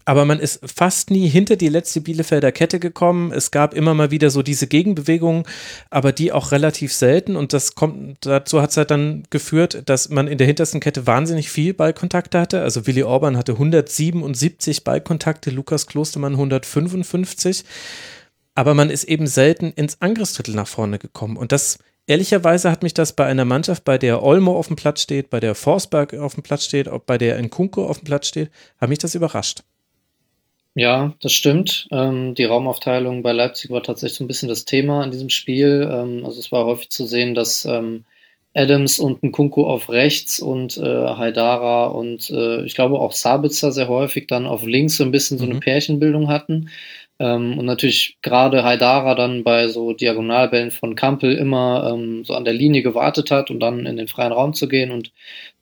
aber man ist fast nie hinter die letzte Bielefelder Kette gekommen. Es gab immer mal wieder so diese Gegenbewegungen, aber die auch relativ selten. Und das kommt, dazu hat es halt dann geführt, dass man in der hintersten Kette wahnsinnig viel Ballkontakte hatte. Also Willi Orban hatte 177 Ballkontakte, Lukas Klostermann 155. Aber man ist eben selten ins Angriffsdrittel nach vorne gekommen. Und das ehrlicherweise hat mich das bei einer Mannschaft, bei der Olmo auf dem Platz steht, bei der Forsberg auf dem Platz steht, bei der Nkunko auf dem Platz steht, hat mich das überrascht. Ja, das stimmt. Ähm, die Raumaufteilung bei Leipzig war tatsächlich so ein bisschen das Thema in diesem Spiel. Ähm, also es war häufig zu sehen, dass ähm, Adams und Nkunku auf rechts und äh, Haidara und äh, ich glaube auch Sabitzer sehr häufig dann auf links so ein bisschen so eine mhm. Pärchenbildung hatten. Ähm, und natürlich gerade Haidara dann bei so Diagonalbällen von Kampel immer ähm, so an der Linie gewartet hat und dann in den freien Raum zu gehen und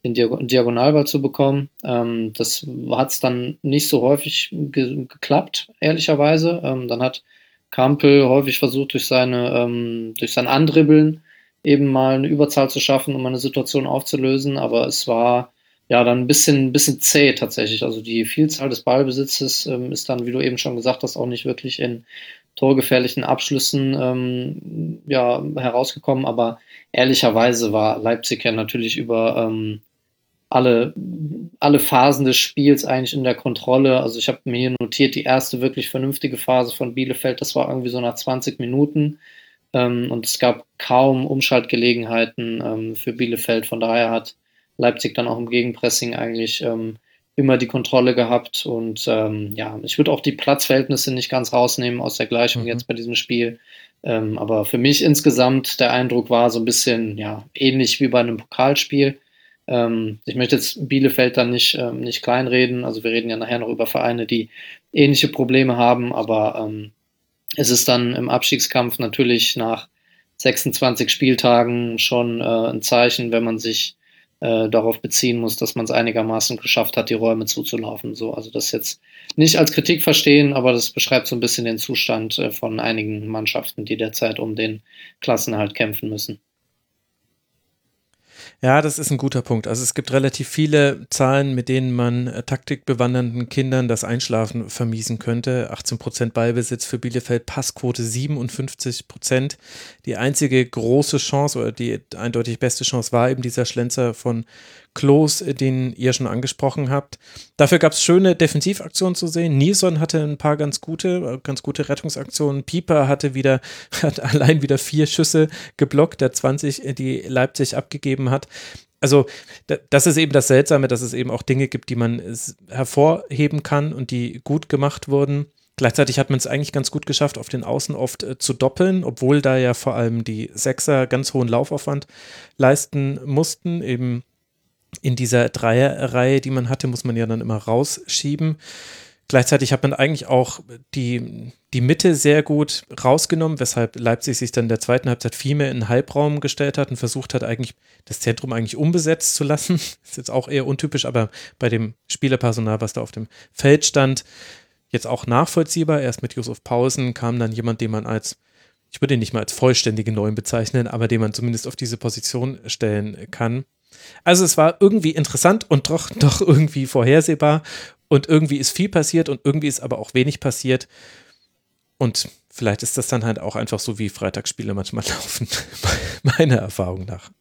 den Diagonalball zu bekommen. Ähm, das hat es dann nicht so häufig ge geklappt, ehrlicherweise. Ähm, dann hat Kampel häufig versucht, durch seine, ähm, durch sein Andribbeln eben mal eine Überzahl zu schaffen, um eine Situation aufzulösen, aber es war ja, dann ein bisschen, bisschen zäh tatsächlich. Also die Vielzahl des Ballbesitzes ähm, ist dann, wie du eben schon gesagt hast, auch nicht wirklich in torgefährlichen Abschlüssen ähm, ja, herausgekommen. Aber ehrlicherweise war Leipzig ja natürlich über ähm, alle, alle Phasen des Spiels eigentlich in der Kontrolle. Also ich habe mir hier notiert, die erste wirklich vernünftige Phase von Bielefeld, das war irgendwie so nach 20 Minuten. Ähm, und es gab kaum Umschaltgelegenheiten ähm, für Bielefeld. Von daher hat Leipzig dann auch im Gegenpressing eigentlich ähm, immer die Kontrolle gehabt. Und ähm, ja, ich würde auch die Platzverhältnisse nicht ganz rausnehmen aus der Gleichung mhm. jetzt bei diesem Spiel. Ähm, aber für mich insgesamt der Eindruck war so ein bisschen ja, ähnlich wie bei einem Pokalspiel. Ähm, ich möchte jetzt Bielefeld dann nicht, ähm, nicht kleinreden. Also wir reden ja nachher noch über Vereine, die ähnliche Probleme haben, aber ähm, es ist dann im Abstiegskampf natürlich nach 26 Spieltagen schon äh, ein Zeichen, wenn man sich äh, darauf beziehen muss, dass man es einigermaßen geschafft hat, die Räume zuzulaufen. So, also das jetzt nicht als Kritik verstehen, aber das beschreibt so ein bisschen den Zustand äh, von einigen Mannschaften, die derzeit um den Klassenhalt kämpfen müssen. Ja, das ist ein guter Punkt. Also es gibt relativ viele Zahlen, mit denen man äh, taktikbewandernden Kindern das Einschlafen vermiesen könnte. 18 Prozent Ballbesitz für Bielefeld, Passquote 57 Prozent. Die einzige große Chance oder die eindeutig beste Chance war eben dieser Schlenzer von Klos, den ihr schon angesprochen habt. Dafür gab es schöne Defensivaktionen zu sehen. Nilsson hatte ein paar ganz gute, ganz gute Rettungsaktionen. Pieper hatte wieder, *laughs* hat allein wieder vier Schüsse geblockt, der 20, die Leipzig abgegeben hat. Also, das ist eben das Seltsame, dass es eben auch Dinge gibt, die man hervorheben kann und die gut gemacht wurden. Gleichzeitig hat man es eigentlich ganz gut geschafft, auf den Außen oft äh, zu doppeln, obwohl da ja vor allem die Sechser ganz hohen Laufaufwand leisten mussten. Eben in dieser Dreierreihe, die man hatte, muss man ja dann immer rausschieben. Gleichzeitig hat man eigentlich auch die, die Mitte sehr gut rausgenommen, weshalb Leipzig sich dann in der zweiten Halbzeit viel mehr in den Halbraum gestellt hat und versucht hat, eigentlich das Zentrum eigentlich unbesetzt zu lassen. *laughs* ist jetzt auch eher untypisch, aber bei dem Spielerpersonal, was da auf dem Feld stand, jetzt auch nachvollziehbar. Erst mit Josef Pausen kam dann jemand, den man als, ich würde ihn nicht mal als vollständige Neuen bezeichnen, aber den man zumindest auf diese Position stellen kann. Also es war irgendwie interessant und doch, *laughs* doch irgendwie vorhersehbar und irgendwie ist viel passiert und irgendwie ist aber auch wenig passiert. Und vielleicht ist das dann halt auch einfach so, wie Freitagsspiele manchmal *laughs* laufen, meiner Erfahrung nach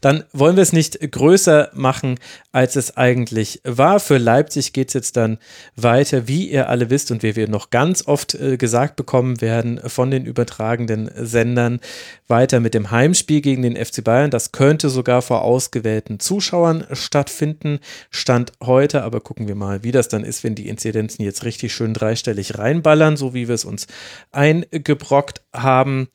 dann wollen wir es nicht größer machen, als es eigentlich war. Für Leipzig geht es jetzt dann weiter, wie ihr alle wisst und wie wir noch ganz oft äh, gesagt bekommen werden von den übertragenden Sendern, weiter mit dem Heimspiel gegen den FC Bayern. Das könnte sogar vor ausgewählten Zuschauern stattfinden. Stand heute, aber gucken wir mal, wie das dann ist, wenn die Inzidenzen jetzt richtig schön dreistellig reinballern, so wie wir es uns eingebrockt haben.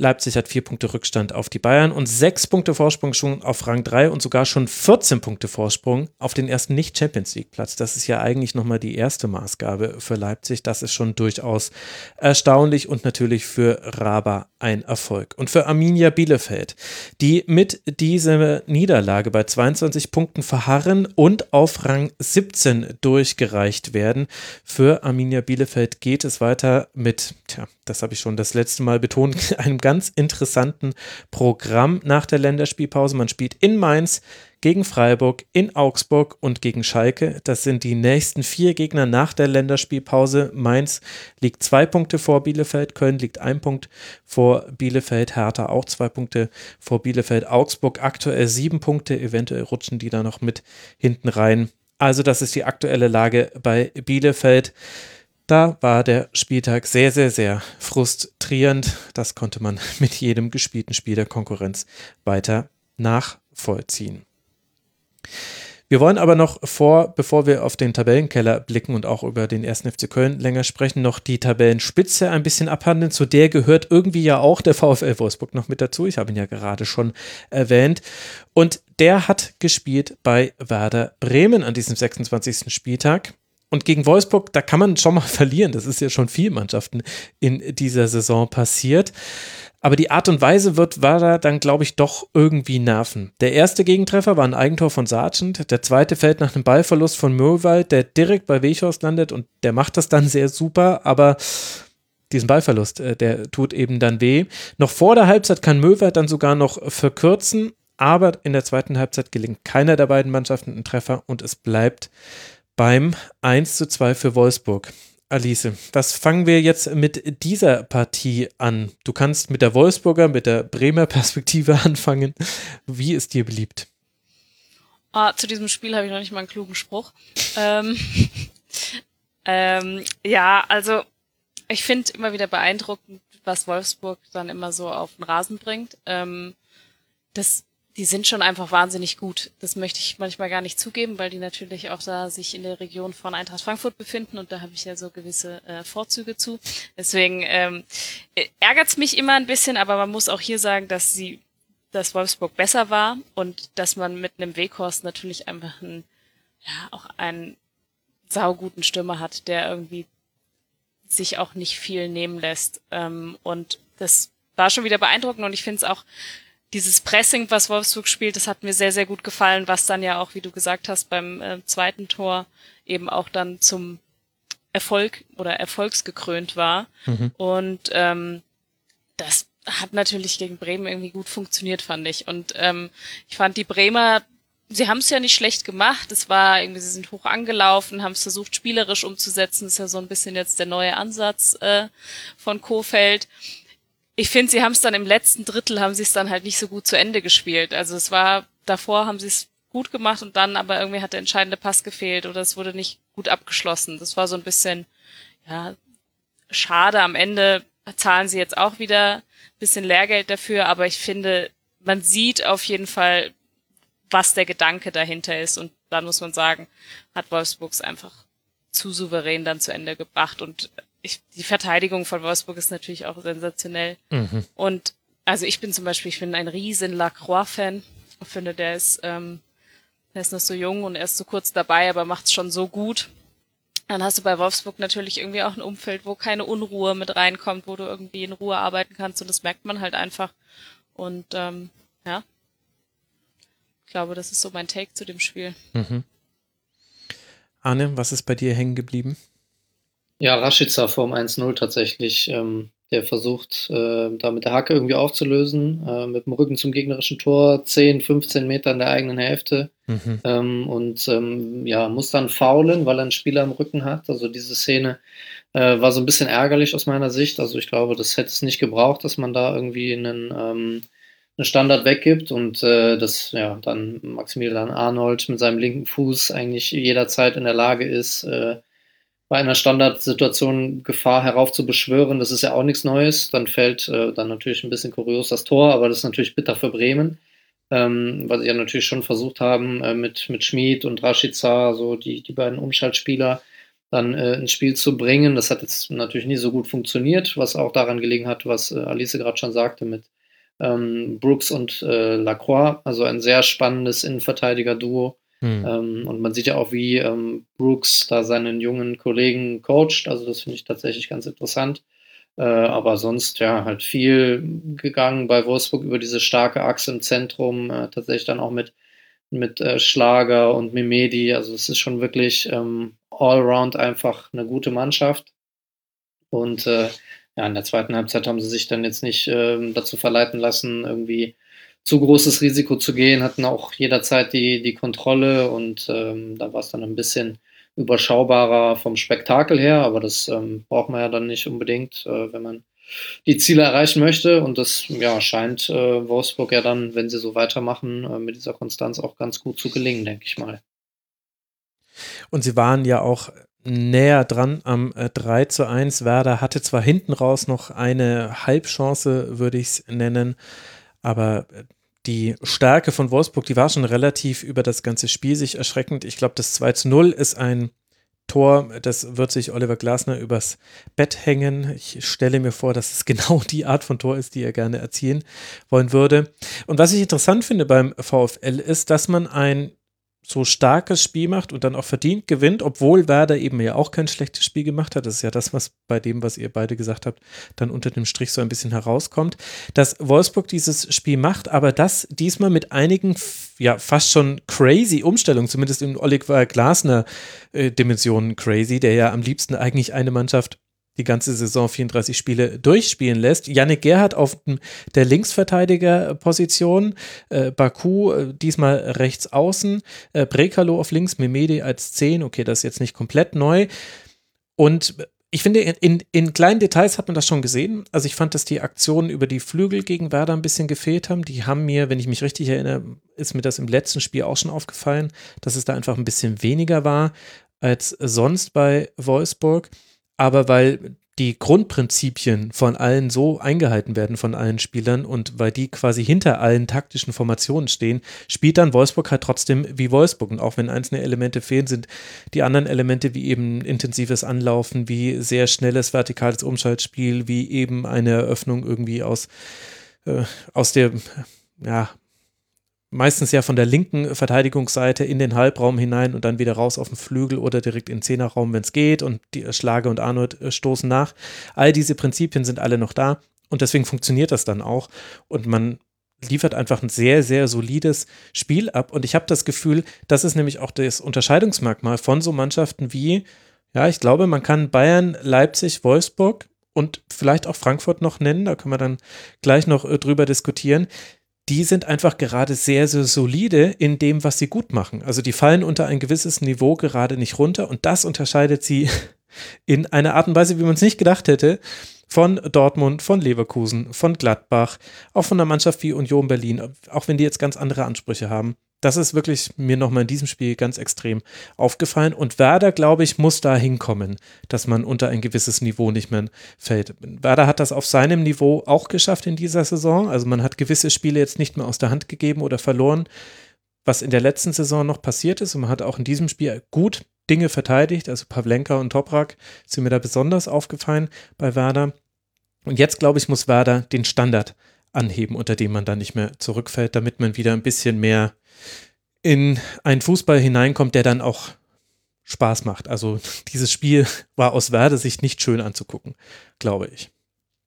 Leipzig hat vier Punkte Rückstand auf die Bayern und sechs Punkte Vorsprung schon auf Rang 3 und sogar schon 14 Punkte Vorsprung auf den ersten Nicht-Champions League-Platz. Das ist ja eigentlich nochmal die erste Maßgabe für Leipzig. Das ist schon durchaus erstaunlich und natürlich für Raba ein Erfolg. Und für Arminia Bielefeld, die mit dieser Niederlage bei 22 Punkten verharren und auf Rang 17 durchgereicht werden. Für Arminia Bielefeld geht es weiter mit, tja, das habe ich schon das letzte Mal betont, *laughs* einem ganz interessanten Programm nach der Länderspielpause. Man spielt in Mainz gegen Freiburg, in Augsburg und gegen Schalke. Das sind die nächsten vier Gegner nach der Länderspielpause. Mainz liegt zwei Punkte vor Bielefeld, Köln liegt ein Punkt vor Bielefeld, Hertha auch zwei Punkte vor Bielefeld, Augsburg aktuell sieben Punkte, eventuell rutschen die da noch mit hinten rein. Also das ist die aktuelle Lage bei Bielefeld. Da war der Spieltag sehr, sehr, sehr frustrierend. Das konnte man *laughs* mit jedem gespielten Spiel der Konkurrenz weiter nachvollziehen. Wir wollen aber noch vor, bevor wir auf den Tabellenkeller blicken und auch über den 1. FC Köln länger sprechen, noch die Tabellenspitze ein bisschen abhandeln. Zu der gehört irgendwie ja auch der VfL Wolfsburg noch mit dazu. Ich habe ihn ja gerade schon erwähnt. Und der hat gespielt bei Werder Bremen an diesem 26. Spieltag. Und gegen Wolfsburg, da kann man schon mal *laughs* verlieren. Das ist ja schon vielen Mannschaften in dieser Saison passiert. Aber die Art und Weise wird Werder dann, glaube ich, doch irgendwie nerven. Der erste Gegentreffer war ein Eigentor von Sargent. Der zweite fällt nach einem Ballverlust von Möwald, der direkt bei Wechhorst landet und der macht das dann sehr super, aber diesen Ballverlust, äh, der tut eben dann weh. Noch vor der Halbzeit kann Möwald dann sogar noch verkürzen, aber in der zweiten Halbzeit gelingt keiner der beiden Mannschaften ein Treffer und es bleibt beim 1 zu 2 für Wolfsburg. Alice, was fangen wir jetzt mit dieser Partie an? Du kannst mit der Wolfsburger, mit der Bremer Perspektive *laughs* anfangen. Wie ist dir beliebt? Ah, zu diesem Spiel habe ich noch nicht mal einen klugen Spruch. ähm, *laughs* ähm, ja, also ich finde immer wieder beeindruckend, was Wolfsburg dann immer so auf den Rasen bringt. Ähm, das die sind schon einfach wahnsinnig gut. Das möchte ich manchmal gar nicht zugeben, weil die natürlich auch da sich in der Region von Eintracht Frankfurt befinden und da habe ich ja so gewisse äh, Vorzüge zu. Deswegen ähm, ärgert es mich immer ein bisschen, aber man muss auch hier sagen, dass sie, dass Wolfsburg besser war und dass man mit einem Weghorst natürlich einfach einen, ja, auch einen sauguten Stürmer hat, der irgendwie sich auch nicht viel nehmen lässt. Ähm, und das war schon wieder beeindruckend und ich finde es auch dieses Pressing, was Wolfsburg spielt, das hat mir sehr, sehr gut gefallen, was dann ja auch, wie du gesagt hast, beim äh, zweiten Tor eben auch dann zum Erfolg oder erfolgsgekrönt war. Mhm. Und ähm, das hat natürlich gegen Bremen irgendwie gut funktioniert, fand ich. Und ähm, ich fand die Bremer, sie haben es ja nicht schlecht gemacht. Es war irgendwie, sie sind hoch angelaufen, haben es versucht, spielerisch umzusetzen. Das ist ja so ein bisschen jetzt der neue Ansatz äh, von Kofeld. Ich finde, sie haben es dann im letzten Drittel, haben sie es dann halt nicht so gut zu Ende gespielt. Also es war, davor haben sie es gut gemacht und dann aber irgendwie hat der entscheidende Pass gefehlt oder es wurde nicht gut abgeschlossen. Das war so ein bisschen, ja, schade. Am Ende zahlen sie jetzt auch wieder bisschen Lehrgeld dafür, aber ich finde, man sieht auf jeden Fall, was der Gedanke dahinter ist. Und dann muss man sagen, hat Wolfsburgs einfach zu souverän dann zu Ende gebracht. Und ich, die Verteidigung von Wolfsburg ist natürlich auch sensationell. Mhm. Und also ich bin zum Beispiel, ich bin ein riesen Lacroix-Fan. Ich finde, der ist, ähm, der ist noch so jung und er ist so kurz dabei, aber macht es schon so gut. Dann hast du bei Wolfsburg natürlich irgendwie auch ein Umfeld, wo keine Unruhe mit reinkommt, wo du irgendwie in Ruhe arbeiten kannst und das merkt man halt einfach. Und ähm, ja, ich glaube, das ist so mein Take zu dem Spiel. Mhm. Arne, was ist bei dir hängen geblieben? Ja, Rashica vorm 1-0 tatsächlich. Ähm, der versucht, äh, da mit der Hacke irgendwie aufzulösen, äh, mit dem Rücken zum gegnerischen Tor, 10, 15 Meter in der eigenen Hälfte. Mhm. Ähm, und ähm, ja, muss dann faulen, weil er einen Spieler im Rücken hat. Also diese Szene äh, war so ein bisschen ärgerlich aus meiner Sicht. Also ich glaube, das hätte es nicht gebraucht, dass man da irgendwie einen, ähm, einen Standard weggibt und äh, dass ja dann Maximilian Arnold mit seinem linken Fuß eigentlich jederzeit in der Lage ist, äh, bei einer Standardsituation Gefahr heraufzubeschwören, das ist ja auch nichts Neues. Dann fällt äh, dann natürlich ein bisschen kurios das Tor, aber das ist natürlich bitter für Bremen, ähm, weil sie ja natürlich schon versucht haben, äh, mit, mit Schmid und Rashica, so die, die beiden Umschaltspieler, dann äh, ins Spiel zu bringen. Das hat jetzt natürlich nie so gut funktioniert, was auch daran gelegen hat, was äh, Alice gerade schon sagte mit ähm, Brooks und äh, Lacroix, also ein sehr spannendes Innenverteidiger-Duo hm. Ähm, und man sieht ja auch, wie ähm, Brooks da seinen jungen Kollegen coacht. Also das finde ich tatsächlich ganz interessant. Äh, aber sonst ja halt viel gegangen bei Wolfsburg über diese starke Achse im Zentrum, äh, tatsächlich dann auch mit, mit äh, Schlager und Mimedi. Also es ist schon wirklich ähm, allround einfach eine gute Mannschaft. Und äh, ja, in der zweiten Halbzeit haben sie sich dann jetzt nicht ähm, dazu verleiten lassen, irgendwie zu großes Risiko zu gehen, hatten auch jederzeit die, die Kontrolle und ähm, da war es dann ein bisschen überschaubarer vom Spektakel her, aber das ähm, braucht man ja dann nicht unbedingt, äh, wenn man die Ziele erreichen möchte. Und das ja, scheint äh, Wolfsburg ja dann, wenn sie so weitermachen, äh, mit dieser Konstanz auch ganz gut zu gelingen, denke ich mal. Und sie waren ja auch näher dran am äh, 3 zu 1. Werder hatte zwar hinten raus noch eine Halbchance, würde ich es nennen, aber äh, die Stärke von Wolfsburg, die war schon relativ über das ganze Spiel sich erschreckend. Ich glaube, das 2 zu 0 ist ein Tor, das wird sich Oliver Glasner übers Bett hängen. Ich stelle mir vor, dass es *laughs* genau die Art von Tor ist, die er gerne erzielen wollen würde. Und was ich interessant finde beim VfL ist, dass man ein so starkes Spiel macht und dann auch verdient gewinnt, obwohl Werder eben ja auch kein schlechtes Spiel gemacht hat. Das ist ja das, was bei dem, was ihr beide gesagt habt, dann unter dem Strich so ein bisschen herauskommt, dass Wolfsburg dieses Spiel macht, aber das diesmal mit einigen, ja, fast schon crazy Umstellungen, zumindest in Oliver Glasner äh, crazy, der ja am liebsten eigentlich eine Mannschaft die ganze Saison 34 Spiele durchspielen lässt. Yannick Gerhardt auf der Linksverteidigerposition, äh, Baku äh, diesmal rechts außen, äh, Brekalo auf links, Memedi als 10, okay, das ist jetzt nicht komplett neu. Und ich finde, in, in kleinen Details hat man das schon gesehen. Also ich fand, dass die Aktionen über die Flügel gegen Werder ein bisschen gefehlt haben. Die haben mir, wenn ich mich richtig erinnere, ist mir das im letzten Spiel auch schon aufgefallen, dass es da einfach ein bisschen weniger war als sonst bei Wolfsburg aber weil die Grundprinzipien von allen so eingehalten werden von allen Spielern und weil die quasi hinter allen taktischen Formationen stehen, spielt dann Wolfsburg halt trotzdem wie Wolfsburg. Und auch wenn einzelne Elemente fehlen, sind die anderen Elemente wie eben intensives Anlaufen, wie sehr schnelles vertikales Umschaltspiel, wie eben eine Eröffnung irgendwie aus, äh, aus der ja, meistens ja von der linken Verteidigungsseite in den Halbraum hinein und dann wieder raus auf den Flügel oder direkt in den Zehnerraum, wenn es geht. Und die Schlage und Arnold äh, stoßen nach. All diese Prinzipien sind alle noch da und deswegen funktioniert das dann auch. Und man liefert einfach ein sehr, sehr solides Spiel ab. Und ich habe das Gefühl, das ist nämlich auch das Unterscheidungsmerkmal von so Mannschaften wie, ja, ich glaube, man kann Bayern, Leipzig, Wolfsburg und vielleicht auch Frankfurt noch nennen, da können wir dann gleich noch äh, drüber diskutieren, die sind einfach gerade sehr, sehr solide in dem, was sie gut machen. Also die fallen unter ein gewisses Niveau gerade nicht runter und das unterscheidet sie *laughs* in einer Art und Weise, wie man es nicht gedacht hätte, von Dortmund, von Leverkusen, von Gladbach, auch von einer Mannschaft wie Union Berlin, auch wenn die jetzt ganz andere Ansprüche haben. Das ist wirklich mir nochmal in diesem Spiel ganz extrem aufgefallen. Und Werder, glaube ich, muss da hinkommen, dass man unter ein gewisses Niveau nicht mehr fällt. Werder hat das auf seinem Niveau auch geschafft in dieser Saison. Also man hat gewisse Spiele jetzt nicht mehr aus der Hand gegeben oder verloren, was in der letzten Saison noch passiert ist. Und man hat auch in diesem Spiel gut Dinge verteidigt. Also Pavlenka und Toprak sind mir da besonders aufgefallen bei Werder. Und jetzt, glaube ich, muss Werder den Standard anheben, unter dem man dann nicht mehr zurückfällt, damit man wieder ein bisschen mehr in einen Fußball hineinkommt, der dann auch Spaß macht. Also *laughs* dieses Spiel war aus Werder-Sicht nicht schön anzugucken, glaube ich.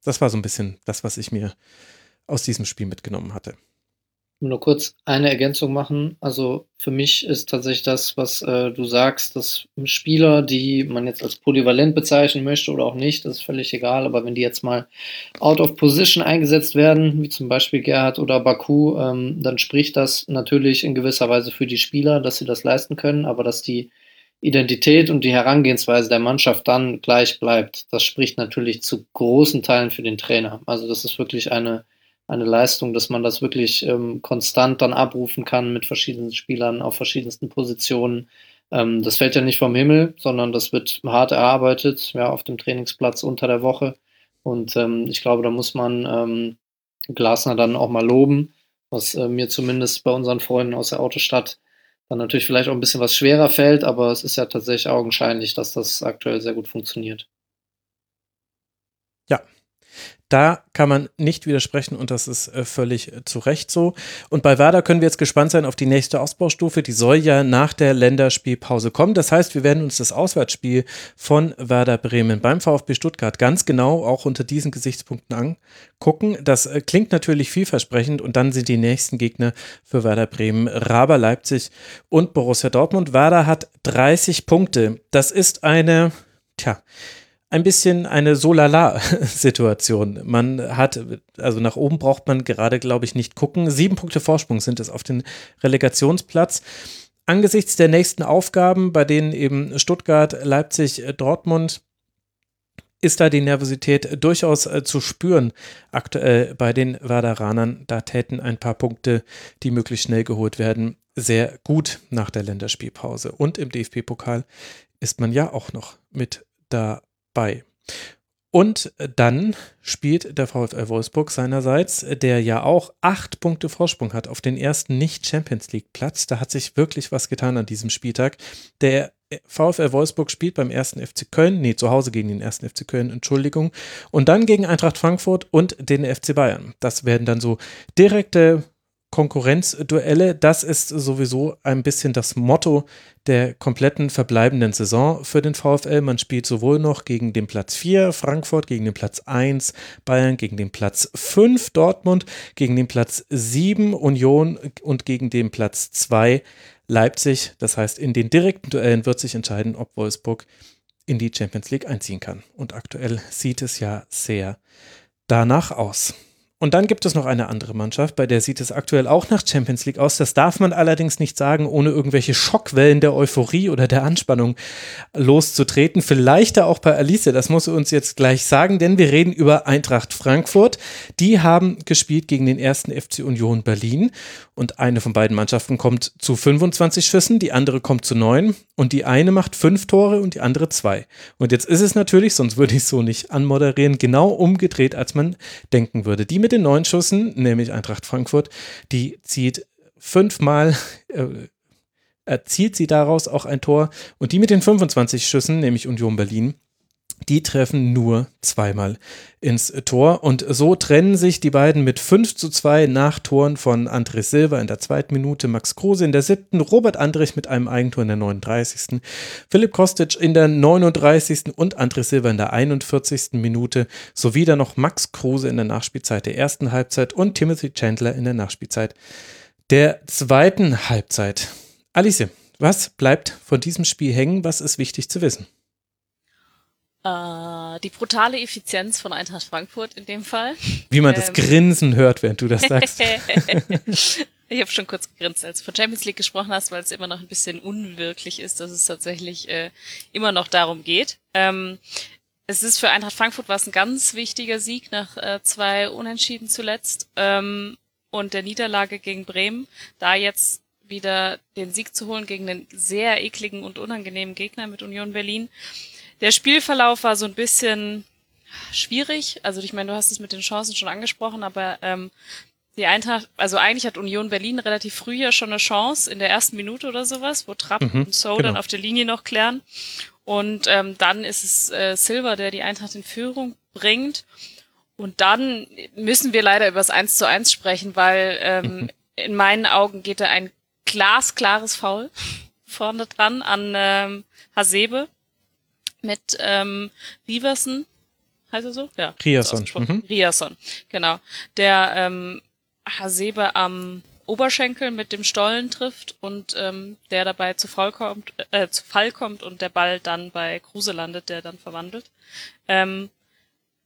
Das war so ein bisschen das, was ich mir aus diesem Spiel mitgenommen hatte nur kurz eine Ergänzung machen. Also für mich ist tatsächlich das, was äh, du sagst, dass Spieler, die man jetzt als polyvalent bezeichnen möchte oder auch nicht, das ist völlig egal, aber wenn die jetzt mal out of position eingesetzt werden, wie zum Beispiel Gerhard oder Baku, ähm, dann spricht das natürlich in gewisser Weise für die Spieler, dass sie das leisten können, aber dass die Identität und die Herangehensweise der Mannschaft dann gleich bleibt, das spricht natürlich zu großen Teilen für den Trainer. Also das ist wirklich eine eine Leistung, dass man das wirklich ähm, konstant dann abrufen kann mit verschiedenen Spielern auf verschiedensten Positionen. Ähm, das fällt ja nicht vom Himmel, sondern das wird hart erarbeitet, ja, auf dem Trainingsplatz unter der Woche. Und ähm, ich glaube, da muss man ähm, Glasner dann auch mal loben, was äh, mir zumindest bei unseren Freunden aus der Autostadt dann natürlich vielleicht auch ein bisschen was schwerer fällt, aber es ist ja tatsächlich augenscheinlich, dass das aktuell sehr gut funktioniert. Ja, da kann man nicht widersprechen und das ist äh, völlig äh, zu Recht so. Und bei Werder können wir jetzt gespannt sein auf die nächste Ausbaustufe. Die soll ja nach der Länderspielpause kommen. Das heißt, wir werden uns das Auswärtsspiel von Werder Bremen beim VfB Stuttgart ganz genau auch unter diesen Gesichtspunkten angucken. Das äh, klingt natürlich vielversprechend und dann sind die nächsten Gegner für Werder Bremen Raber Leipzig und Borussia Dortmund. Werder hat 30 Punkte. Das ist eine, tja, ein bisschen eine Solala-Situation. Man hat, also nach oben braucht man gerade, glaube ich, nicht gucken. Sieben Punkte Vorsprung sind es auf den Relegationsplatz. Angesichts der nächsten Aufgaben, bei denen eben Stuttgart, Leipzig, Dortmund, ist da die Nervosität durchaus äh, zu spüren aktuell bei den Werderanern. Da täten ein paar Punkte, die möglichst schnell geholt werden, sehr gut nach der Länderspielpause. Und im DFB-Pokal ist man ja auch noch mit dabei bei. Und dann spielt der VfL Wolfsburg seinerseits, der ja auch acht Punkte Vorsprung hat auf den ersten Nicht-Champions League-Platz. Da hat sich wirklich was getan an diesem Spieltag. Der VfL Wolfsburg spielt beim ersten FC Köln, nee, zu Hause gegen den ersten FC Köln, Entschuldigung, und dann gegen Eintracht Frankfurt und den FC Bayern. Das werden dann so direkte Konkurrenzduelle, das ist sowieso ein bisschen das Motto der kompletten verbleibenden Saison für den VfL. Man spielt sowohl noch gegen den Platz 4 Frankfurt, gegen den Platz 1 Bayern, gegen den Platz 5 Dortmund, gegen den Platz 7 Union und gegen den Platz 2 Leipzig. Das heißt, in den direkten Duellen wird sich entscheiden, ob Wolfsburg in die Champions League einziehen kann. Und aktuell sieht es ja sehr danach aus. Und dann gibt es noch eine andere Mannschaft, bei der sieht es aktuell auch nach Champions League aus. Das darf man allerdings nicht sagen, ohne irgendwelche Schockwellen der Euphorie oder der Anspannung loszutreten. Vielleicht auch bei Alice, das muss sie uns jetzt gleich sagen, denn wir reden über Eintracht Frankfurt. Die haben gespielt gegen den ersten FC Union Berlin und eine von beiden Mannschaften kommt zu 25 Schüssen, die andere kommt zu neun und die eine macht fünf Tore und die andere zwei. Und jetzt ist es natürlich, sonst würde ich es so nicht anmoderieren, genau umgedreht, als man denken würde. Die mit den neun Schüssen, nämlich Eintracht Frankfurt, die zieht fünfmal, äh, erzielt sie daraus auch ein Tor und die mit den 25 Schüssen, nämlich Union Berlin, die treffen nur zweimal ins Tor. Und so trennen sich die beiden mit 5 zu 2 nach Toren von André Silva in der zweiten Minute, Max Kruse in der siebten, Robert Andrich mit einem Eigentor in der 39., Philipp Kostic in der 39. und André Silva in der 41. Minute, sowie dann noch Max Kruse in der Nachspielzeit der ersten Halbzeit und Timothy Chandler in der Nachspielzeit der zweiten Halbzeit. Alice, was bleibt von diesem Spiel hängen? Was ist wichtig zu wissen? Äh, die brutale Effizienz von Eintracht Frankfurt in dem Fall. Wie man ähm. das Grinsen hört, während du das sagst. *laughs* ich habe schon kurz gegrinst, als du von Champions League gesprochen hast, weil es immer noch ein bisschen unwirklich ist, dass es tatsächlich äh, immer noch darum geht. Ähm, es ist für Eintracht Frankfurt war es ein ganz wichtiger Sieg nach äh, zwei Unentschieden zuletzt ähm, und der Niederlage gegen Bremen. Da jetzt wieder den Sieg zu holen gegen einen sehr ekligen und unangenehmen Gegner mit Union Berlin. Der Spielverlauf war so ein bisschen schwierig. Also ich meine, du hast es mit den Chancen schon angesprochen, aber ähm, die Eintracht, also eigentlich hat Union Berlin relativ früh ja schon eine Chance in der ersten Minute oder sowas, wo Trapp mhm, und So genau. dann auf der Linie noch klären. Und ähm, dann ist es äh, Silver, der die Eintracht in Führung bringt. Und dann müssen wir leider über das 1 zu 1 sprechen, weil ähm, mhm. in meinen Augen geht da ein glasklares Foul vorne dran an ähm, Hasebe mit ähm, Riverson, heißt er so? Ja. Riason. Mhm. Riason, genau. Der ähm, Hasebe am Oberschenkel mit dem Stollen trifft und ähm, der dabei zu Fall kommt, äh, zu Fall kommt und der Ball dann bei Kruse landet, der dann verwandelt. Ähm,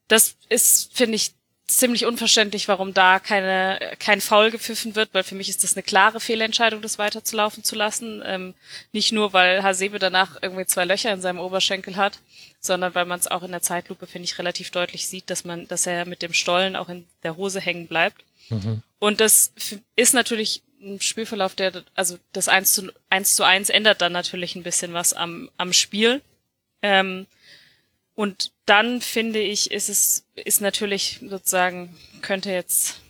das ist, finde ich, ziemlich unverständlich, warum da keine, kein Foul gepfiffen wird, weil für mich ist das eine klare Fehlentscheidung, das weiterzulaufen zu lassen. Ähm, nicht nur, weil Hasebe danach irgendwie zwei Löcher in seinem Oberschenkel hat, sondern weil man es auch in der Zeitlupe, finde ich, relativ deutlich sieht, dass man, dass er mit dem Stollen auch in der Hose hängen bleibt. Mhm. Und das ist natürlich ein Spielverlauf, der, also das 1 zu 1, zu 1 ändert dann natürlich ein bisschen was am, am Spiel. Ähm, und dann finde ich, ist es, ist natürlich sozusagen, könnte jetzt,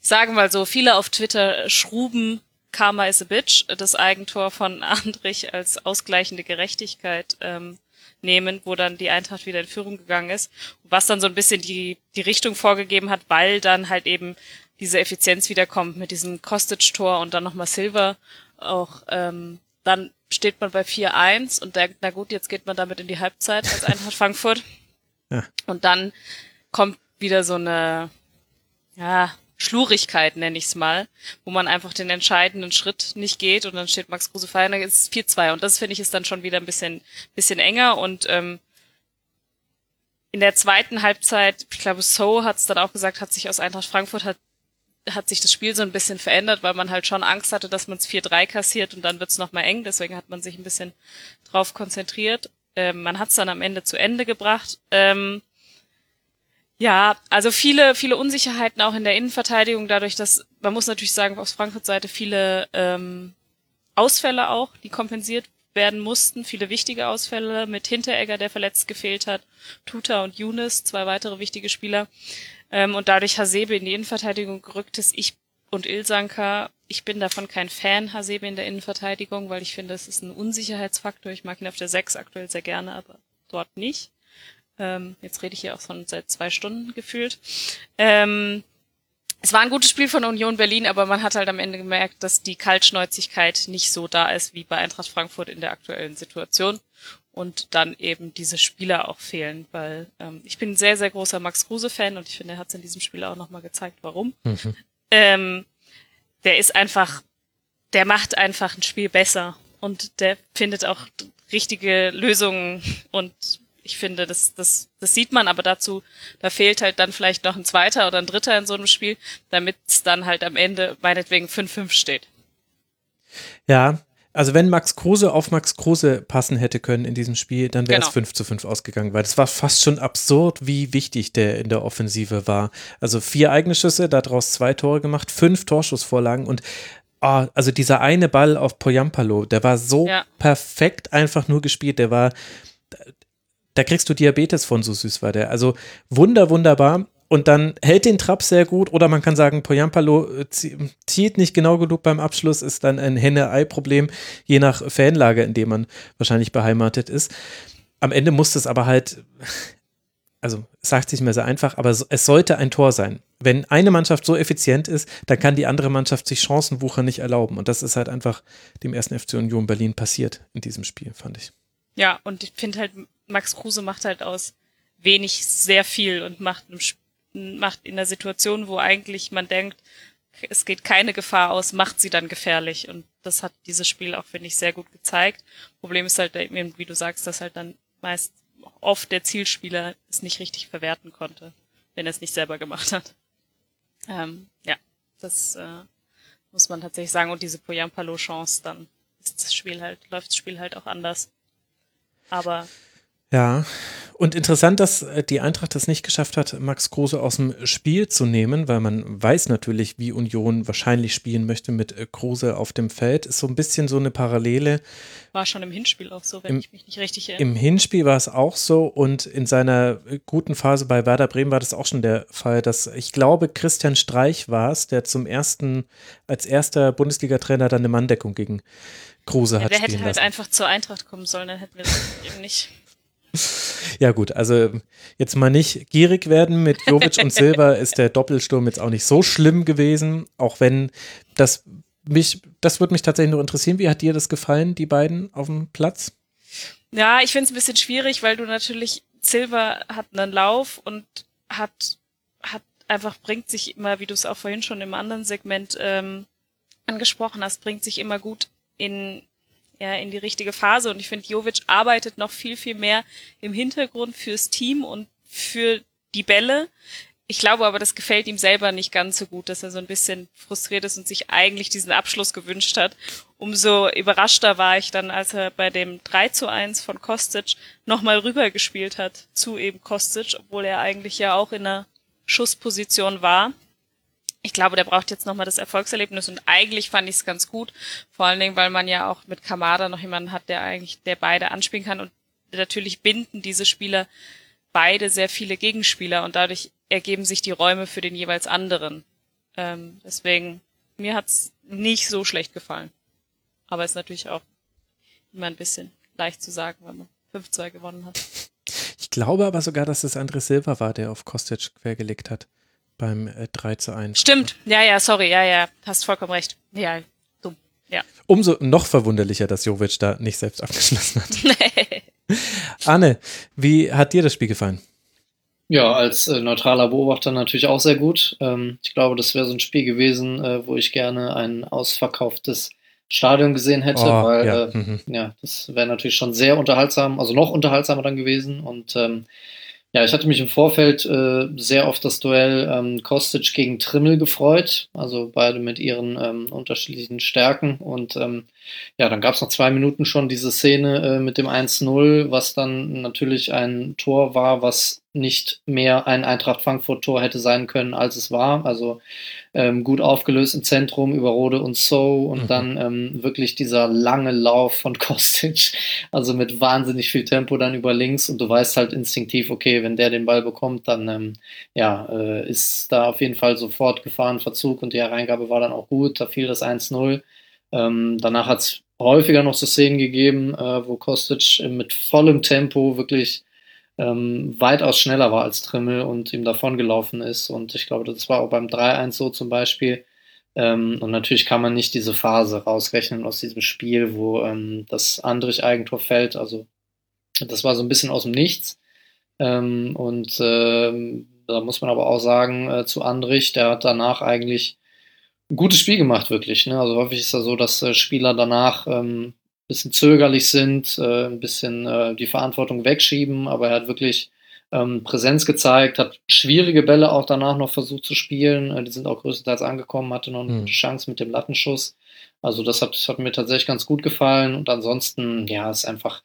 ich sage mal so, viele auf Twitter schruben Karma is a Bitch, das Eigentor von *laughs* Andrich als ausgleichende Gerechtigkeit ähm, nehmen, wo dann die Eintracht wieder in Führung gegangen ist, was dann so ein bisschen die, die Richtung vorgegeben hat, weil dann halt eben diese Effizienz wiederkommt mit diesem Kostic-Tor und dann nochmal Silver auch ähm, dann steht man bei 4-1 und denkt, na gut, jetzt geht man damit in die Halbzeit als Eintracht *laughs* Frankfurt. Ja. Und dann kommt wieder so eine, ja, Schlurigkeit, nenne ich es mal, wo man einfach den entscheidenden Schritt nicht geht und dann steht Max Kruse frei und dann ist es 4-2 und das finde ich ist dann schon wieder ein bisschen, bisschen enger und ähm, in der zweiten Halbzeit, ich glaube, So hat es dann auch gesagt, hat sich aus Eintracht Frankfurt hat hat sich das Spiel so ein bisschen verändert, weil man halt schon Angst hatte, dass man es 4-3 kassiert und dann wird es nochmal eng. Deswegen hat man sich ein bisschen drauf konzentriert. Ähm, man hat es dann am Ende zu Ende gebracht. Ähm, ja, also viele, viele Unsicherheiten auch in der Innenverteidigung, dadurch, dass, man muss natürlich sagen, aus Frankfurt Seite viele ähm, Ausfälle auch, die kompensiert werden mussten, viele wichtige Ausfälle mit Hinteregger, der verletzt gefehlt hat, Tuta und Younes, zwei weitere wichtige Spieler. Ähm, und dadurch Hasebe in die Innenverteidigung gerückt ist. Ich und Ilsanka, ich bin davon kein Fan, Hasebe in der Innenverteidigung, weil ich finde, es ist ein Unsicherheitsfaktor. Ich mag ihn auf der 6 aktuell sehr gerne, aber dort nicht. Ähm, jetzt rede ich hier auch schon seit zwei Stunden gefühlt. Ähm, es war ein gutes Spiel von Union Berlin, aber man hat halt am Ende gemerkt, dass die Kaltschnäuzigkeit nicht so da ist wie bei Eintracht Frankfurt in der aktuellen Situation und dann eben diese Spieler auch fehlen, weil ähm, ich bin ein sehr, sehr großer Max Kruse-Fan und ich finde, er hat es in diesem Spiel auch nochmal gezeigt, warum. Mhm. Ähm, der ist einfach, der macht einfach ein Spiel besser und der findet auch richtige Lösungen und ich finde, das, das, das sieht man, aber dazu, da fehlt halt dann vielleicht noch ein zweiter oder ein dritter in so einem Spiel, damit es dann halt am Ende meinetwegen 5-5 steht. Ja, also wenn Max Kruse auf Max Kruse passen hätte können in diesem Spiel, dann wäre genau. es 5 zu 5 ausgegangen, weil das war fast schon absurd, wie wichtig der in der Offensive war. Also vier eigene Schüsse, daraus zwei Tore gemacht, fünf Torschussvorlagen und oh, also dieser eine Ball auf Poyampalo, der war so ja. perfekt einfach nur gespielt, der war, da kriegst du Diabetes von, so süß war der. Also wunder, wunderbar und dann hält den Trab sehr gut oder man kann sagen, Poyampalo äh, zieht nicht genau genug beim Abschluss, ist dann ein Henne-Ei-Problem, je nach Fanlage, in dem man wahrscheinlich beheimatet ist. Am Ende muss es aber halt, also sagt sich mehr sehr einfach, aber es sollte ein Tor sein. Wenn eine Mannschaft so effizient ist, dann kann die andere Mannschaft sich Chancenwucher nicht erlauben. Und das ist halt einfach dem ersten FC Union Berlin passiert in diesem Spiel, fand ich. Ja, und ich finde halt, Max Kruse macht halt aus wenig sehr viel und macht im Spiel macht in der Situation, wo eigentlich man denkt, es geht keine Gefahr aus, macht sie dann gefährlich. Und das hat dieses Spiel auch, finde ich, sehr gut gezeigt. Problem ist halt, wie du sagst, dass halt dann meist oft der Zielspieler es nicht richtig verwerten konnte, wenn er es nicht selber gemacht hat. Ähm, ja, das äh, muss man tatsächlich sagen. Und diese Poyampalo-Chance, dann ist das Spiel halt, läuft das Spiel halt auch anders. Aber ja, und interessant, dass äh, die Eintracht es nicht geschafft hat, Max Kruse aus dem Spiel zu nehmen, weil man weiß natürlich, wie Union wahrscheinlich spielen möchte mit äh, Kruse auf dem Feld. Ist so ein bisschen so eine Parallele. War schon im Hinspiel auch so, wenn Im, ich mich nicht richtig erinnere. Im Hinspiel war es auch so und in seiner äh, guten Phase bei Werder Bremen war das auch schon der Fall, dass ich glaube, Christian Streich war es, der zum ersten, als erster Bundesliga-Trainer dann eine Manndeckung gegen Kruse ja, hat. Der hätte halt einfach zur Eintracht kommen sollen, dann hätten wir das eben nicht. Ja, gut, also jetzt mal nicht gierig werden. Mit Jovic und Silva ist der Doppelsturm jetzt auch nicht so schlimm gewesen, auch wenn das mich, das würde mich tatsächlich nur interessieren. Wie hat dir das gefallen, die beiden auf dem Platz? Ja, ich finde es ein bisschen schwierig, weil du natürlich, Silva hat einen Lauf und hat, hat einfach, bringt sich immer, wie du es auch vorhin schon im anderen Segment ähm, angesprochen hast, bringt sich immer gut in ja, in die richtige Phase. Und ich finde, Jovic arbeitet noch viel, viel mehr im Hintergrund fürs Team und für die Bälle. Ich glaube aber, das gefällt ihm selber nicht ganz so gut, dass er so ein bisschen frustriert ist und sich eigentlich diesen Abschluss gewünscht hat. Umso überraschter war ich dann, als er bei dem 3 zu 1 von Kostic nochmal rübergespielt hat zu eben Kostic, obwohl er eigentlich ja auch in einer Schussposition war ich glaube, der braucht jetzt nochmal das Erfolgserlebnis und eigentlich fand ich es ganz gut. Vor allen Dingen, weil man ja auch mit Kamada noch jemanden hat, der eigentlich, der beide anspielen kann und natürlich binden diese Spieler beide sehr viele Gegenspieler und dadurch ergeben sich die Räume für den jeweils anderen. Ähm, deswegen, mir hat's nicht so schlecht gefallen. Aber ist natürlich auch immer ein bisschen leicht zu sagen, wenn man 5-2 gewonnen hat. Ich glaube aber sogar, dass es André Silva war, der auf Kostic quergelegt hat beim äh, 3 zu 1. Stimmt, ja, ja, sorry, ja, ja, hast vollkommen recht. Ja, dumm, ja. Umso noch verwunderlicher, dass Jovic da nicht selbst *laughs* abgeschlossen hat. *laughs* Anne, wie hat dir das Spiel gefallen? Ja, als äh, neutraler Beobachter natürlich auch sehr gut. Ähm, ich glaube, das wäre so ein Spiel gewesen, äh, wo ich gerne ein ausverkauftes Stadion gesehen hätte, oh, weil ja, äh, mhm. ja das wäre natürlich schon sehr unterhaltsam, also noch unterhaltsamer dann gewesen. Und ähm, ja, ich hatte mich im Vorfeld äh, sehr auf das Duell ähm, Kostic gegen Trimmel gefreut, also beide mit ihren ähm, unterschiedlichen Stärken. Und ähm, ja, dann gab es noch zwei Minuten schon diese Szene äh, mit dem 1-0, was dann natürlich ein Tor war, was nicht mehr ein Eintracht Frankfurt-Tor hätte sein können, als es war. Also ähm, gut aufgelöst im Zentrum über Rode und So und mhm. dann ähm, wirklich dieser lange Lauf von *laughs* Kostic, also mit wahnsinnig viel Tempo dann über links und du weißt halt instinktiv, okay, wenn der den Ball bekommt, dann ähm, ja, äh, ist da auf jeden Fall sofort Gefahrenverzug und die Hereingabe war dann auch gut, da fiel das 1-0. Ähm, danach hat es häufiger noch so Szenen gegeben, äh, wo Kostic mit vollem Tempo wirklich ähm, weitaus schneller war als Trimmel und ihm davongelaufen ist. Und ich glaube, das war auch beim 3-1 so zum Beispiel. Ähm, und natürlich kann man nicht diese Phase rausrechnen aus diesem Spiel, wo ähm, das Andrich-Eigentor fällt. Also das war so ein bisschen aus dem Nichts. Ähm, und ähm, da muss man aber auch sagen, äh, zu Andrich, der hat danach eigentlich ein gutes Spiel gemacht, wirklich. Ne? Also häufig ist ja so, dass äh, Spieler danach ähm, bisschen zögerlich sind, äh, ein bisschen äh, die Verantwortung wegschieben, aber er hat wirklich ähm, Präsenz gezeigt, hat schwierige Bälle auch danach noch versucht zu spielen. Äh, die sind auch größtenteils angekommen, hatte noch eine mhm. Chance mit dem Lattenschuss. Also das hat, hat, mir tatsächlich ganz gut gefallen. Und ansonsten, ja, ist einfach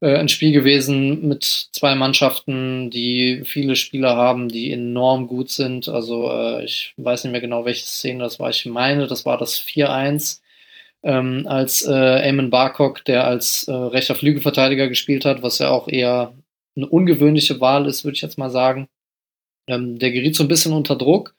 äh, ein Spiel gewesen mit zwei Mannschaften, die viele Spieler haben, die enorm gut sind. Also äh, ich weiß nicht mehr genau, welche Szene das war. Ich meine, das war das 4-1 ähm, als äh, Eamon Barcock, der als äh, rechter Flügelverteidiger gespielt hat, was ja auch eher eine ungewöhnliche Wahl ist, würde ich jetzt mal sagen. Ähm, der geriet so ein bisschen unter Druck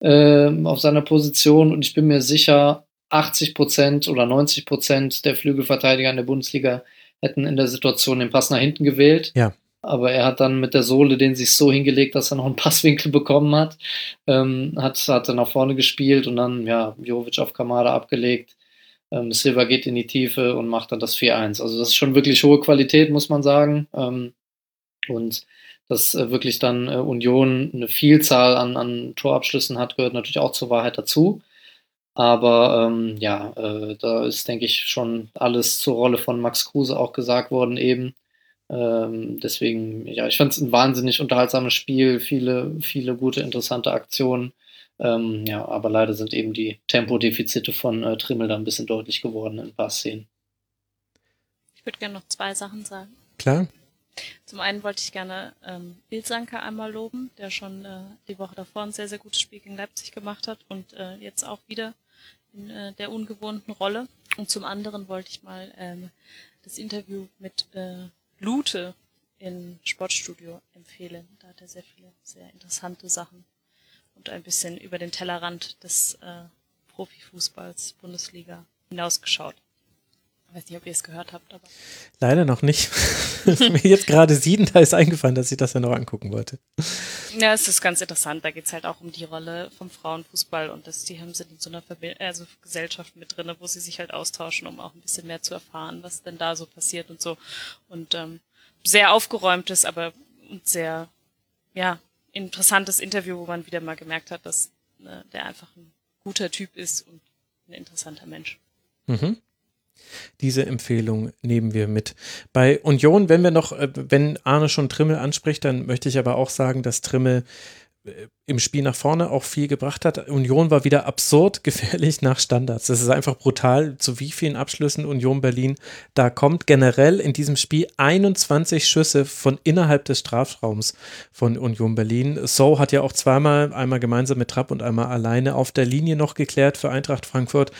äh, auf seiner Position und ich bin mir sicher, 80 Prozent oder 90 Prozent der Flügelverteidiger in der Bundesliga hätten in der Situation den Pass nach hinten gewählt. Ja. Aber er hat dann mit der Sohle den sich so hingelegt, dass er noch einen *laughs* Passwinkel bekommen hat. Ähm, hat, hat dann nach vorne gespielt und dann, ja, Jovic auf Kamada abgelegt. Ähm, Silva geht in die Tiefe und macht dann das 4-1. Also das ist schon wirklich hohe Qualität, muss man sagen. Ähm, und dass äh, wirklich dann äh, Union eine Vielzahl an, an Torabschlüssen hat, gehört natürlich auch zur Wahrheit dazu. Aber ähm, ja, äh, da ist, denke ich, schon alles zur Rolle von Max Kruse auch gesagt worden eben. Ähm, deswegen, ja, ich fand es ein wahnsinnig unterhaltsames Spiel, viele, viele gute, interessante Aktionen. Ähm, ja, aber leider sind eben die Tempodefizite von äh, Trimmel da ein bisschen deutlich geworden in ein paar Szenen. Ich würde gerne noch zwei Sachen sagen. Klar. Zum einen wollte ich gerne ähm, Ilsanker einmal loben, der schon äh, die Woche davor ein sehr, sehr gutes Spiel gegen Leipzig gemacht hat und äh, jetzt auch wieder in äh, der ungewohnten Rolle. Und zum anderen wollte ich mal ähm, das Interview mit äh, Lute im Sportstudio empfehlen. Da hat er sehr viele sehr interessante Sachen und ein bisschen über den Tellerrand des äh, Profifußballs Bundesliga hinausgeschaut. Ich weiß nicht, ob ihr es gehört habt, aber. Leider noch nicht. *laughs* Mir jetzt gerade sieben, da ist eingefallen, dass ich das ja noch angucken wollte. Ja, es ist ganz interessant. Da geht es halt auch um die Rolle vom Frauenfußball und dass die haben sind in so einer Verbi also Gesellschaft mit drin, wo sie sich halt austauschen, um auch ein bisschen mehr zu erfahren, was denn da so passiert und so. Und ähm, sehr aufgeräumtes, aber sehr, ja, interessantes Interview, wo man wieder mal gemerkt hat, dass äh, der einfach ein guter Typ ist und ein interessanter Mensch. Mhm. Diese Empfehlung nehmen wir mit. Bei Union, wenn wir noch, äh, wenn Arne schon Trimmel anspricht, dann möchte ich aber auch sagen, dass Trimmel im Spiel nach vorne auch viel gebracht hat. Union war wieder absurd *laughs* gefährlich nach Standards. Das ist einfach brutal, zu wie vielen Abschlüssen Union Berlin da kommt. Generell in diesem Spiel 21 Schüsse von innerhalb des Strafraums von Union Berlin. So hat ja auch zweimal, einmal gemeinsam mit Trapp und einmal alleine auf der Linie noch geklärt für Eintracht Frankfurt.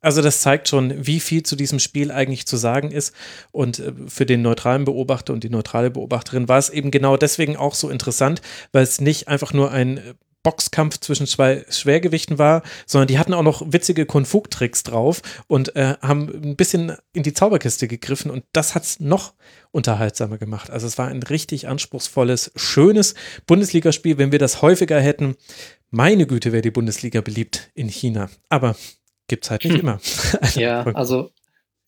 Also das zeigt schon, wie viel zu diesem Spiel eigentlich zu sagen ist. Und äh, für den neutralen Beobachter und die neutrale Beobachterin war es eben genau deswegen auch so interessant, weil es nicht einfach nur ein äh, Boxkampf zwischen zwei Schwergewichten war, sondern die hatten auch noch witzige Konfug-Tricks drauf und äh, haben ein bisschen in die Zauberkiste gegriffen und das hat es noch unterhaltsamer gemacht. Also es war ein richtig anspruchsvolles, schönes Bundesligaspiel. Wenn wir das häufiger hätten, meine Güte, wäre die Bundesliga beliebt in China. Aber gibt es halt nicht hm. immer. *laughs* Also, ja, also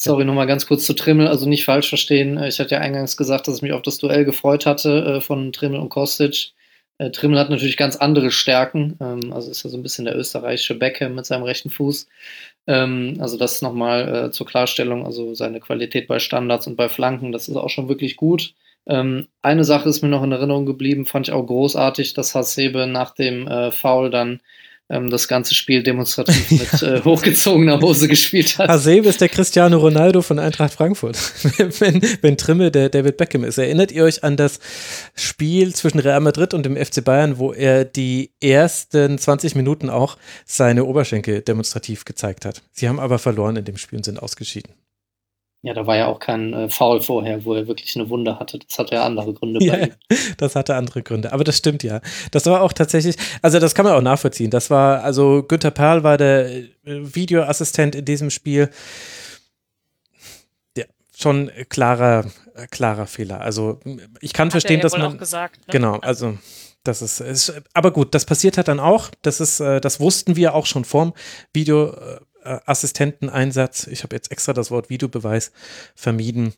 Sorry, nochmal ganz kurz zu Trimmel, also nicht falsch verstehen. Ich hatte ja eingangs gesagt, dass ich mich auf das Duell gefreut hatte äh, von Trimmel und Kostic. Äh, Trimmel hat natürlich ganz andere Stärken, ähm, also ist ja so ein bisschen der österreichische Beckham mit seinem rechten Fuß. Ähm, also das nochmal äh, zur Klarstellung, also seine Qualität bei Standards und bei Flanken, das ist auch schon wirklich gut. Ähm, eine Sache ist mir noch in Erinnerung geblieben, fand ich auch großartig, dass Hasebe nach dem äh, Foul dann ähm, das ganze Spiel demonstrativ *laughs* mit äh, hochgezogener Hose gespielt hat. Hasebe ist der Cristiano Ronaldo von Eintracht Frankfurt. *laughs* wenn, wenn Trimme der David Beckham ist. Erinnert ihr euch an das Spiel zwischen Real Madrid und dem FC Bayern, wo er die ersten 20 Minuten auch seine Oberschenkel demonstrativ gezeigt hat? Sie haben aber verloren in dem Spiel und sind ausgeschieden. Ja, da war ja auch kein äh, Foul vorher, wo er wirklich eine Wunde hatte. Das hatte ja andere Gründe ja, *laughs* Das hatte andere Gründe. Aber das stimmt ja. Das war auch tatsächlich, also das kann man auch nachvollziehen. Das war, also Günter Perl war der äh, Videoassistent in diesem Spiel. Ja, schon klarer, klarer Fehler. Also ich kann Hat verstehen, ja dass man. Gesagt, ne? Genau, also. Das ist, ist, aber gut, das passiert halt dann auch. Das ist, äh, das wussten wir auch schon vorm Video äh, Assistenteneinsatz. Ich habe jetzt extra das Wort Videobeweis vermieden.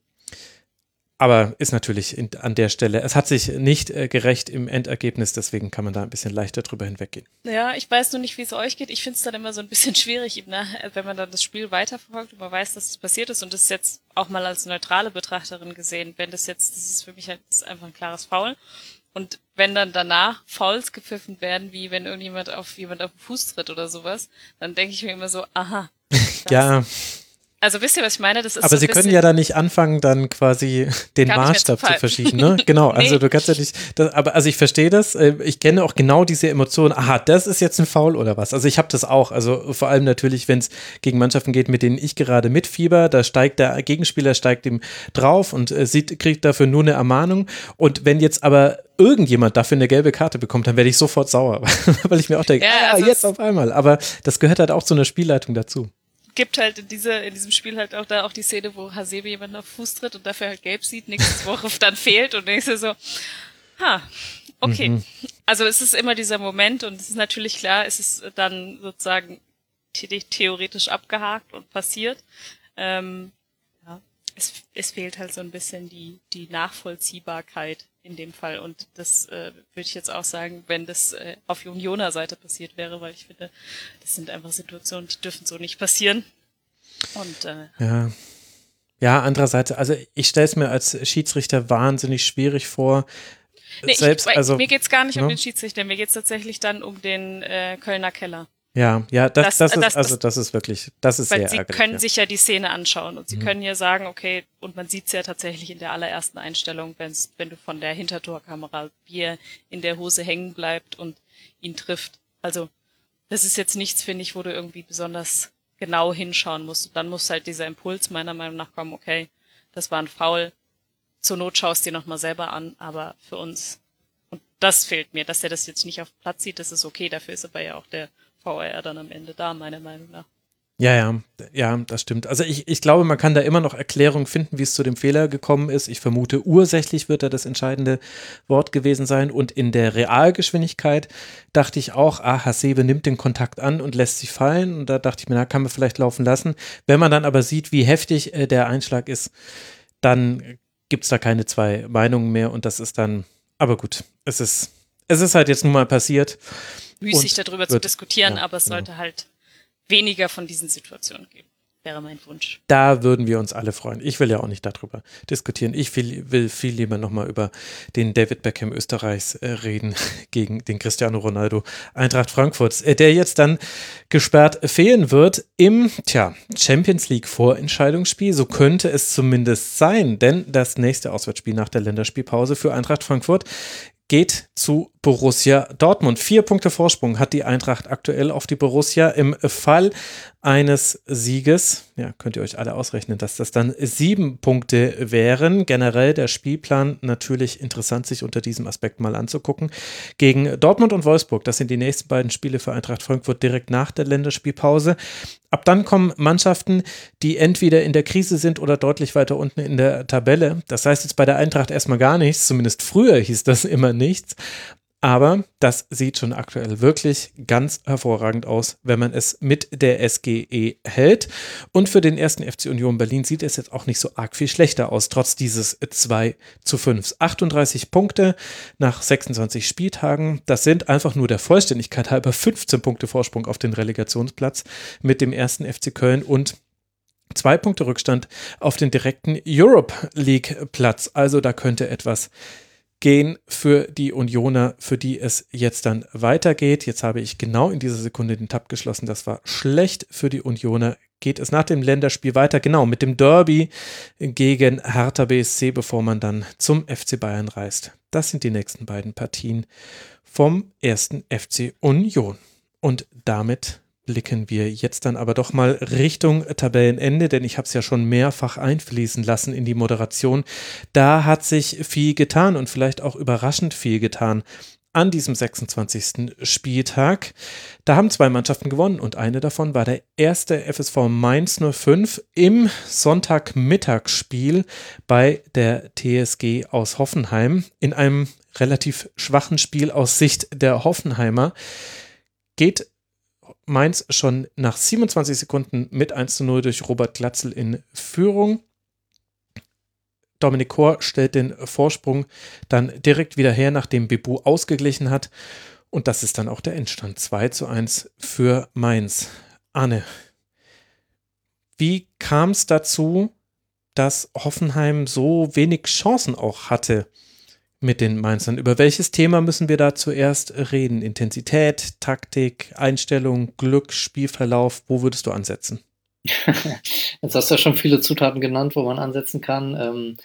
Aber ist natürlich in, an der Stelle, es hat sich nicht äh, gerecht im Endergebnis, deswegen kann man da ein bisschen leichter drüber hinweggehen. Ja, ich weiß nur nicht, wie es euch geht. Ich finde es dann immer so ein bisschen *laughs* schwierig, ne? wenn man dann das Spiel weiterverfolgt und man weiß, dass es passiert ist und das jetzt auch mal als neutrale Betrachterin gesehen, wenn das jetzt, das ist für mich halt einfach ein klares Foul. Und wenn dann danach Fouls gepfiffen werden, wie wenn irgendjemand auf jemand auf den Fuß tritt oder sowas, dann denke ich mir immer so, aha. *laughs* ja. Also wisst ihr, was ich meine? Das ist Aber so Sie können ja da nicht anfangen, dann quasi *laughs* den Maßstab zu, zu, verschieben, ne? *laughs* Genau, nee. also du kannst ja nicht, das, aber also ich verstehe das, äh, ich kenne auch genau diese Emotionen, aha, das ist jetzt ein Foul oder was. Also ich habe das auch, also vor allem natürlich, wenn es gegen Mannschaften geht, mit denen ich gerade mitfieber, da steigt der Gegenspieler, steigt ihm drauf und äh, sieht, kriegt dafür nur eine Ermahnung und wenn jetzt aber irgendjemand dafür eine gelbe Karte bekommt, dann werde ich sofort sauer, *laughs* weil ich mir auch denke, ja, ah, jetzt auf einmal. Aber das gehört halt auch zu einer Spielleitung dazu gibt halt in, diese, in diesem Spiel halt auch da auch die Szene, wo Hasebe jemanden auf Fuß tritt und dafür halt gelb sieht, nächste *laughs* Woche dann fehlt und denkst du so, ha, okay. Mhm. Also es ist immer dieser Moment und es ist natürlich klar, es ist dann sozusagen theoretisch abgehakt und passiert. Ähm, ja, es, es fehlt halt so ein bisschen die, die Nachvollziehbarkeit in dem Fall. Und das äh, würde ich jetzt auch sagen, wenn das äh, auf Unioner Seite passiert wäre, weil ich finde, das sind einfach Situationen, die dürfen so nicht passieren. Und äh, ja. Ja, andererseits, also ich stelle es mir als Schiedsrichter wahnsinnig schwierig vor. Nee, Selbst, ich, also, mir geht's gar nicht ne? um den Schiedsrichter, mir geht's tatsächlich dann um den äh, Kölner Keller. Ja, ja, das, das, Das- ist, das- also das ist wirklich, das ist Weil sehr sie ärgerlich. können ja. sich ja die Szene anschauen und sie Mhm. können ja sagen, okay, und man sieht's ja tatsächlich in der allerersten Einstellung, wenn's, wenn du von der Hintertorkamera, wie er in der Hose hängen bleibt und ihn trifft. Also, das ist jetzt nichts, finde ich, wo du irgendwie besonders genau hinschauen musst. Und dann muss halt dieser Impuls meiner Meinung nach kommen, okay, das war ein Foul. Zur Not schaust dir nochmal selber an, aber für uns, und das fehlt mir, dass er das jetzt nicht auf Platz sieht, das ist okay, dafür ist aber ja auch der VR dann am Ende da, meiner Meinung nach. Ja, ja, ja, das stimmt. Also ich, ich glaube, man kann da immer noch Erklärungen finden, wie es zu dem Fehler gekommen ist. Ich vermute, ursächlich wird da das entscheidende Wort gewesen sein. Und in der Realgeschwindigkeit dachte ich auch, ah, Hasebe nimmt den Kontakt an und lässt sich fallen. Und da dachte ich mir, na, kann man vielleicht laufen lassen. Wenn man dann aber sieht, wie heftig äh, der Einschlag ist, dann gibt es da keine zwei Meinungen mehr. Und das ist dann, aber gut, es ist, es ist halt jetzt nun mal passiert. Müßig darüber zu diskutieren, ja, aber es genau. sollte halt weniger von diesen Situationen geben. Wäre mein Wunsch. Da würden wir uns alle freuen. Ich will ja auch nicht darüber diskutieren. Ich will, will viel lieber nochmal über den David Beckham Österreichs äh, reden *laughs* gegen den Cristiano Ronaldo Eintracht Frankfurt, äh, der jetzt dann gesperrt fehlen wird im tja, Champions League Vorentscheidungsspiel. So könnte es zumindest sein, denn das nächste Auswärtsspiel nach der Länderspielpause für Eintracht Frankfurt geht zu Borussia Dortmund. Vier Punkte Vorsprung hat die Eintracht aktuell auf die Borussia. Im Fall eines Sieges, ja, könnt ihr euch alle ausrechnen, dass das dann sieben Punkte wären. Generell der Spielplan natürlich interessant, sich unter diesem Aspekt mal anzugucken. Gegen Dortmund und Wolfsburg, das sind die nächsten beiden Spiele für Eintracht Frankfurt direkt nach der Länderspielpause. Ab dann kommen Mannschaften, die entweder in der Krise sind oder deutlich weiter unten in der Tabelle. Das heißt jetzt bei der Eintracht erstmal gar nichts, zumindest früher hieß das immer nichts. Aber das sieht schon aktuell wirklich ganz hervorragend aus, wenn man es mit der SGE hält. Und für den ersten FC Union Berlin sieht es jetzt auch nicht so arg viel schlechter aus, trotz dieses 2 zu 5. 38 Punkte nach 26 Spieltagen. Das sind einfach nur der Vollständigkeit halber 15 Punkte Vorsprung auf den Relegationsplatz mit dem ersten FC Köln und zwei Punkte Rückstand auf den direkten Europe League Platz. Also da könnte etwas gehen für die Unioner, für die es jetzt dann weitergeht. Jetzt habe ich genau in dieser Sekunde den Tab geschlossen. Das war schlecht für die Unioner. Geht es nach dem Länderspiel weiter? Genau, mit dem Derby gegen Hertha BSC, bevor man dann zum FC Bayern reist. Das sind die nächsten beiden Partien vom ersten FC Union. Und damit blicken wir jetzt dann aber doch mal Richtung Tabellenende, denn ich habe es ja schon mehrfach einfließen lassen in die Moderation. Da hat sich viel getan und vielleicht auch überraschend viel getan an diesem 26. Spieltag. Da haben zwei Mannschaften gewonnen und eine davon war der erste FSV Mainz 05 im Sonntagmittagsspiel bei der TSG aus Hoffenheim in einem relativ schwachen Spiel aus Sicht der Hoffenheimer. Geht Mainz schon nach 27 Sekunden mit 1 zu 0 durch Robert Glatzel in Führung. Dominik Kor stellt den Vorsprung dann direkt wieder her, nachdem Bebu ausgeglichen hat. Und das ist dann auch der Endstand. 2 zu 1 für Mainz. Arne, wie kam es dazu, dass Hoffenheim so wenig Chancen auch hatte mit den Mainzern? Über welches Thema müssen wir da zuerst reden? Intensität, Taktik, Einstellung, Glück, Spielverlauf? Wo würdest du ansetzen? *laughs* Jetzt hast du ja schon viele Zutaten genannt, wo man ansetzen kann. Ähm,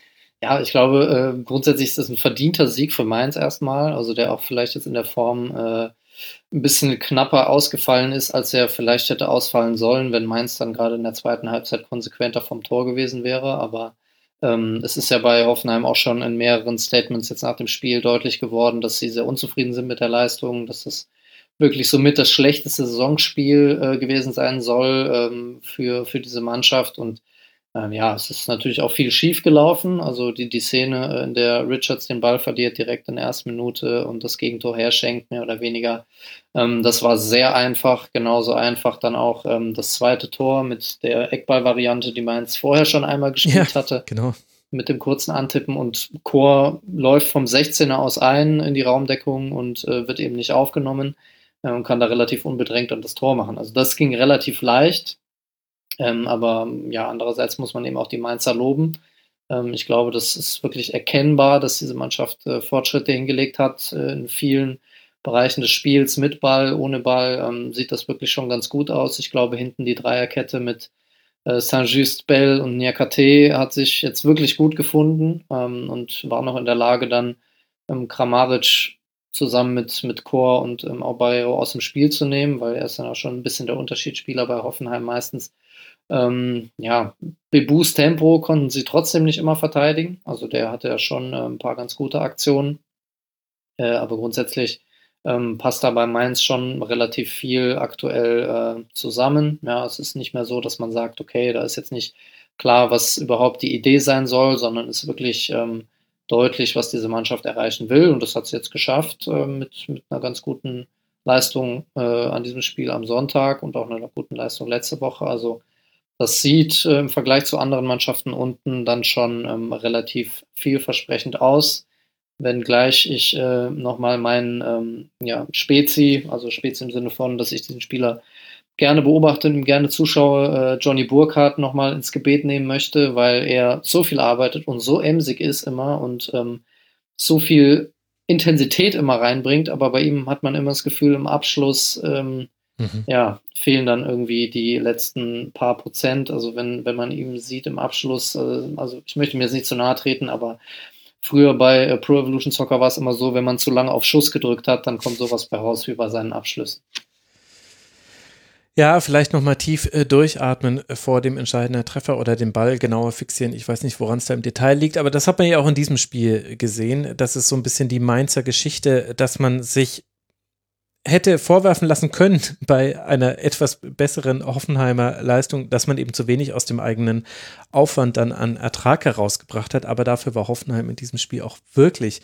ja, ich glaube, äh, grundsätzlich ist das ein verdienter Sieg für Mainz erstmal, also der auch vielleicht jetzt in der Form äh, ein bisschen knapper ausgefallen ist, als er vielleicht hätte ausfallen sollen, wenn Mainz dann gerade in der zweiten Halbzeit konsequenter vom Tor gewesen wäre. Aber ähm, es ist ja bei Hoffenheim auch schon in mehreren Statements jetzt nach dem Spiel deutlich geworden, dass sie sehr unzufrieden sind mit der Leistung, dass das wirklich somit das schlechteste Saisonspiel äh, gewesen sein soll ähm, für, für diese Mannschaft. Und ähm, ja, es ist natürlich auch viel schief gelaufen. Also die, die Szene, äh, in der Richards den Ball verliert direkt in der ersten Minute und das Gegentor herschenkt, mehr oder weniger. Ähm, das war sehr einfach. Genauso einfach dann auch ähm, das zweite Tor mit der Eckball-Variante, die Mainz vorher schon einmal gespielt hatte Genau. mit dem kurzen Antippen und Chor läuft vom 16er aus ein in die Raumdeckung und äh, wird eben nicht aufgenommen äh, und kann da relativ unbedrängt dann das Tor machen. Also das ging relativ leicht. Ähm, aber ja, andererseits muss man eben auch die Mainzer loben. Ähm, ich glaube, das ist wirklich erkennbar, dass diese Mannschaft äh, Fortschritte hingelegt hat äh, in vielen Bereichen des Spiels mit Ball, ohne Ball. Ähm, sieht das wirklich schon ganz gut aus. Ich glaube, hinten die Dreierkette mit äh, Saint-Just, Bell und Niakate hat sich jetzt wirklich gut gefunden ähm, und war noch in der Lage, dann ähm, Kramaric zusammen mit, mit Chor und ähm, Aubayo aus dem Spiel zu nehmen, weil er ist dann auch schon ein bisschen der Unterschiedsspieler bei Hoffenheim meistens. Ähm, ja, Bebus Tempo konnten sie trotzdem nicht immer verteidigen. Also der hatte ja schon äh, ein paar ganz gute Aktionen. Äh, aber grundsätzlich ähm, passt da bei Mainz schon relativ viel aktuell äh, zusammen. Ja, es ist nicht mehr so, dass man sagt, okay, da ist jetzt nicht klar, was überhaupt die Idee sein soll, sondern es ist wirklich ähm, deutlich, was diese Mannschaft erreichen will. Und das hat sie jetzt geschafft äh, mit, mit einer ganz guten Leistung äh, an diesem Spiel am Sonntag und auch einer guten Leistung letzte Woche. Also das sieht äh, im Vergleich zu anderen Mannschaften unten dann schon ähm, relativ vielversprechend aus. Wenngleich ich äh, nochmal meinen ähm, ja, Spezi, also Spezi im Sinne von, dass ich diesen Spieler gerne beobachte und ihm gerne zuschaue, äh, Johnny Burkhardt nochmal ins Gebet nehmen möchte, weil er so viel arbeitet und so emsig ist immer und ähm, so viel Intensität immer reinbringt, aber bei ihm hat man immer das Gefühl, im Abschluss ähm, Mhm. Ja, fehlen dann irgendwie die letzten paar Prozent. Also wenn, wenn man ihn sieht im Abschluss, äh, also ich möchte mir jetzt nicht zu nahe treten, aber früher bei äh, Pro Evolution Soccer war es immer so, wenn man zu lange auf Schuss gedrückt hat, dann kommt sowas bei raus wie bei seinen Abschlüssen. Ja, vielleicht nochmal tief äh, durchatmen vor dem entscheidenden Treffer oder den Ball genauer fixieren. Ich weiß nicht, woran es da im Detail liegt, aber das hat man ja auch in diesem Spiel gesehen. Das ist so ein bisschen die Mainzer Geschichte, dass man sich hätte vorwerfen lassen können *laughs* bei einer etwas besseren Hoffenheimer Leistung, dass man eben zu wenig aus dem eigenen Aufwand dann an Ertrag herausgebracht hat. Aber dafür war Hoffenheim in diesem Spiel auch wirklich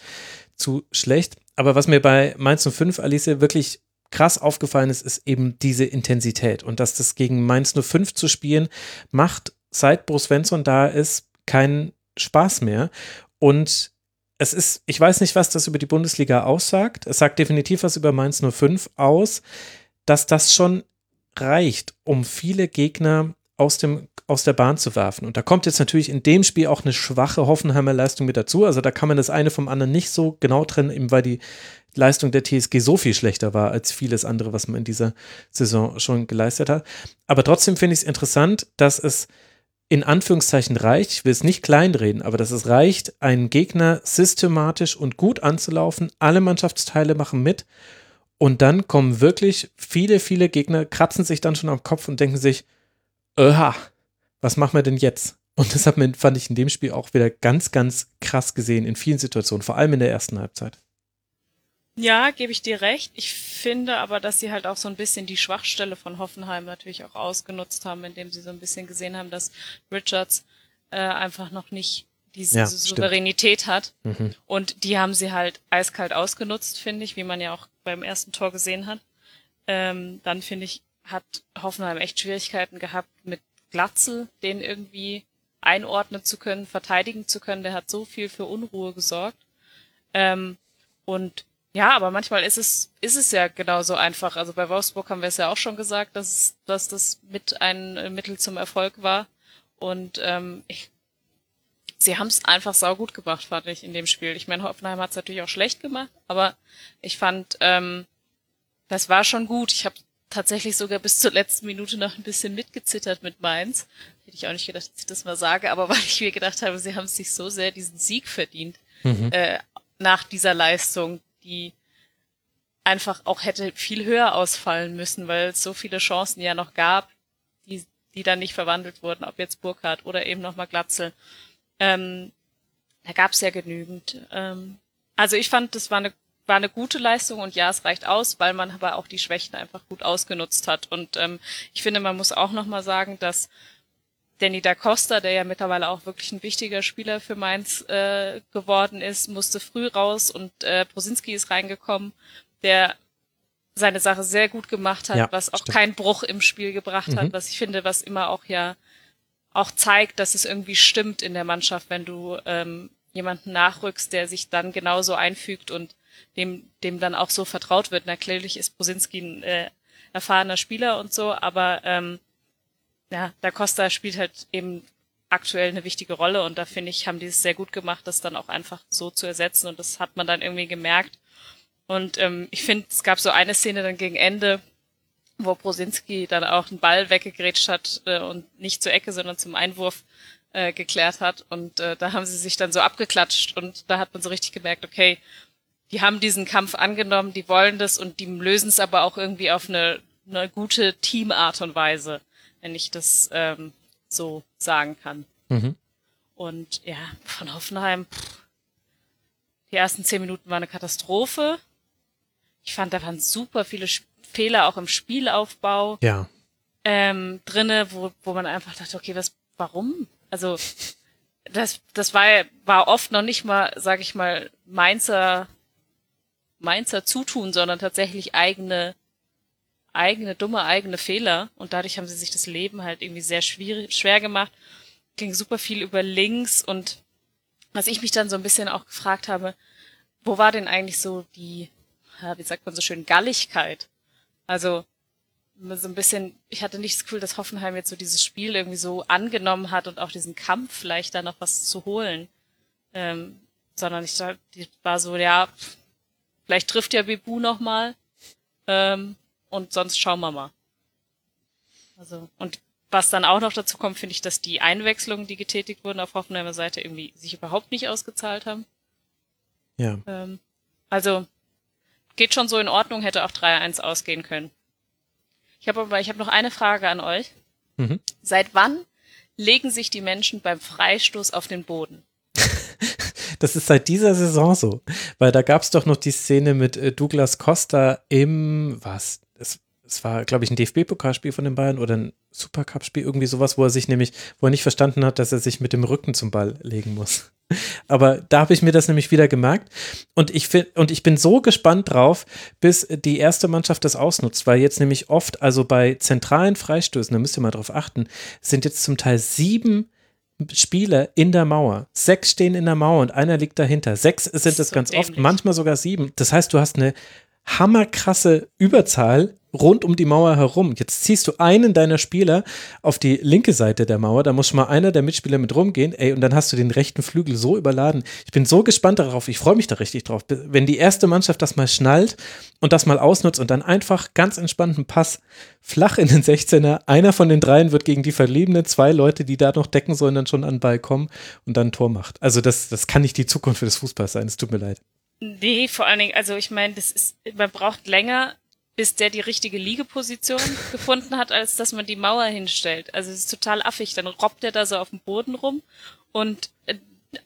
zu schlecht. Aber was mir bei Mainz 05, Alice, wirklich krass aufgefallen ist, ist eben diese Intensität. Und dass das gegen Mainz 05 zu spielen, macht, seit Bruce Svensson da ist, keinen Spaß mehr. Und es ist, ich weiß nicht, was das über die Bundesliga aussagt. Es sagt definitiv was über Mainz 05 aus, dass das schon reicht, um viele Gegner aus, dem, aus der Bahn zu werfen. Und da kommt jetzt natürlich in dem Spiel auch eine schwache Hoffenheimer Leistung mit dazu. Also da kann man das eine vom anderen nicht so genau trennen, eben weil die Leistung der TSG so viel schlechter war als vieles andere, was man in dieser Saison schon geleistet hat. Aber trotzdem finde ich es interessant, dass es in Anführungszeichen reicht, ich will es nicht kleinreden, aber dass es reicht, einen Gegner systematisch und gut anzulaufen, alle Mannschaftsteile machen mit und dann kommen wirklich viele, viele Gegner, kratzen sich dann schon am Kopf und denken sich, Oha, was machen wir denn jetzt? Und das hat man, fand ich in dem Spiel auch wieder ganz, ganz krass gesehen in vielen Situationen, vor allem in der ersten Halbzeit. Ja, gebe ich dir recht. Ich finde aber, dass sie halt auch so ein bisschen die Schwachstelle von Hoffenheim natürlich auch ausgenutzt haben, indem sie so ein bisschen gesehen haben, dass Richards äh, einfach noch nicht diese ja, Souveränität stimmt. hat. Mhm. Und die haben sie halt eiskalt ausgenutzt, finde ich, wie man ja auch beim ersten Tor gesehen hat. Ähm, dann finde ich, hat Hoffenheim echt Schwierigkeiten gehabt, mit Glatzel den irgendwie einordnen zu können, verteidigen zu können. Der hat so viel für Unruhe gesorgt. Ähm, und ja, aber manchmal ist es, ist es ja genauso einfach. Also bei Wolfsburg haben wir es ja auch schon gesagt, dass, dass das mit ein Mittel zum Erfolg war. Und ähm, ich, sie haben es einfach saugut gemacht, fand ich, in dem Spiel. Ich meine, Hoffenheim hat es natürlich auch schlecht gemacht, aber ich fand, ähm, das war schon gut. Ich habe tatsächlich sogar bis zur letzten Minute noch ein bisschen mitgezittert mit Mainz. Hätte ich auch nicht gedacht, dass ich das mal sage, aber *laughs* weil ich mir gedacht habe, sie haben sich so sehr diesen Sieg verdient mhm. äh, nach dieser Leistung die einfach auch hätte viel höher ausfallen müssen, weil es so viele Chancen ja noch gab, die, die dann nicht verwandelt wurden, ob jetzt Burkhardt oder eben nochmal Glatzel. Ähm, da gab es ja genügend. Ähm, also ich fand, das war eine, war eine gute Leistung und ja, es reicht aus, weil man aber auch die Schwächen einfach gut ausgenutzt hat. Und ähm, ich finde, man muss auch nochmal sagen, dass Danny da Costa, der ja mittlerweile auch wirklich ein wichtiger Spieler für Mainz äh, geworden ist, musste früh raus und äh, Prosinski ist reingekommen, der seine Sache sehr gut gemacht hat, ja, was auch stimmt. keinen Bruch im Spiel gebracht mhm. hat, was ich finde, was immer auch ja auch zeigt, dass es irgendwie stimmt in der Mannschaft, wenn du ähm, jemanden nachrückst, der sich dann genauso einfügt und dem, dem dann auch so vertraut wird. Natürlich ist Prosinski ein äh, erfahrener Spieler und so, aber ähm, ja, da Costa spielt halt eben aktuell eine wichtige Rolle und da finde ich, haben die es sehr gut gemacht, das dann auch einfach so zu ersetzen und das hat man dann irgendwie gemerkt. Und ähm, ich finde, es gab so eine Szene dann gegen Ende, wo Brosinski dann auch einen Ball weggegrätscht hat äh, und nicht zur Ecke, sondern zum Einwurf äh, geklärt hat. Und äh, da haben sie sich dann so abgeklatscht und da hat man so richtig gemerkt, okay, die haben diesen Kampf angenommen, die wollen das und die lösen es aber auch irgendwie auf eine, eine gute Teamart und Weise, wenn ich das ähm, so sagen kann. Mhm. Und ja, von Hoffenheim, pff, die ersten zehn Minuten war eine Katastrophe. Ich fand, da waren super viele Fehler auch im Spielaufbau Ja. ähm, drinne, wo, wo man einfach dachte, okay, was, warum? Also das, das war, war oft noch nicht mal, sag ich mal, Mainzer, Mainzer Zutun, sondern tatsächlich eigene, eigene, dumme, eigene Fehler. Und dadurch haben sie sich das Leben halt irgendwie sehr schwierig, schwer gemacht. Ging super viel über links und was ich mich dann so ein bisschen auch gefragt habe, wo war denn eigentlich so die, wie sagt man so schön, Galligkeit? Also, so ein bisschen, ich hatte nicht das Gefühl, dass Hoffenheim jetzt so dieses Spiel irgendwie so angenommen hat und auch diesen Kampf vielleicht da noch was zu holen. Ähm, sondern ich war so, ja, vielleicht trifft ja Bebu noch mal ähm, und sonst schauen wir mal. Also, und was dann auch noch dazu kommt, finde ich, dass die Einwechslungen, die getätigt wurden auf Hoffenheimer Seite, irgendwie sich überhaupt nicht ausgezahlt haben. Ja. Ähm, also geht schon so in Ordnung, hätte auch 3-1 ausgehen können. Ich habe aber, ich habe noch eine Frage an euch. Mhm. Seit wann legen sich die Menschen beim Freistoß auf den Boden? *laughs* Das ist seit dieser Saison so. Weil da gab es doch noch die Szene mit äh, Douglas Costa im, was? Es, war, glaube ich, ein DFB-Pokalspiel von den Bayern oder ein Supercup-Spiel, irgendwie sowas, wo er sich nämlich, wo er nicht verstanden hat, dass er sich mit dem Rücken zum Ball legen muss. *laughs* Aber da habe ich mir das nämlich wieder gemerkt. Und ich, und ich bin so gespannt drauf, bis die erste Mannschaft das ausnutzt, weil jetzt nämlich oft, also bei zentralen Freistößen, da müsst ihr mal drauf achten, sind jetzt zum Teil sieben Spieler in der Mauer. Sechs stehen in der Mauer und einer liegt dahinter. Sechs sind es ganz oft, manchmal sogar sieben. Das heißt, du hast eine hammerkrasse Überzahl rund um die Mauer herum. Jetzt ziehst du einen deiner Spieler auf die linke Seite der Mauer, da muss schon mal einer der Mitspieler mit rumgehen, ey, und dann hast du den rechten Flügel so überladen. Ich bin so gespannt darauf, ich freue mich da richtig drauf, wenn die erste Mannschaft das mal schnallt und das mal ausnutzt und dann einfach ganz entspannten Pass flach in den 16er, einer von den dreien wird gegen die Verbliebenen, zwei Leute, die da noch decken sollen, dann schon an den Ball kommen und dann ein Tor macht. Also das, das kann nicht die Zukunft des Fußballs sein, es tut mir leid. Nee, vor allen Dingen, also ich meine, das ist, man braucht länger, bis der die richtige Liegeposition *laughs* gefunden hat, als dass man die Mauer hinstellt. Also es ist total affig. Dann robbt er da so auf dem Boden rum und äh,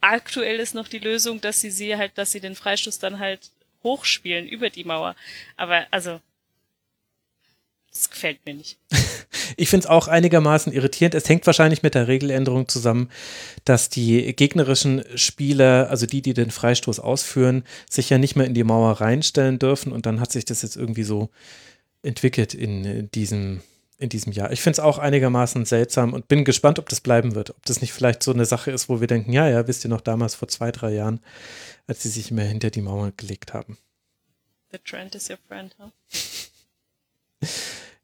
aktuell ist noch die Lösung, dass sie sie halt, dass sie den Freistoß dann halt hochspielen über die Mauer. Aber also, das gefällt mir nicht. Ich finde es auch einigermaßen irritierend. Es hängt wahrscheinlich mit der Regeländerung zusammen, dass die gegnerischen Spieler, also die, die den Freistoß ausführen, sich ja nicht mehr in die Mauer reinstellen dürfen. Und dann hat sich das jetzt irgendwie so entwickelt in diesem, in diesem Jahr. Ich finde es auch einigermaßen seltsam und bin gespannt, ob das bleiben wird. Ob das nicht vielleicht so eine Sache ist, wo wir denken, ja, ja, wisst ihr noch damals vor zwei, drei Jahren, als sie sich immer hinter die Mauer gelegt haben. The trend is your friend, huh?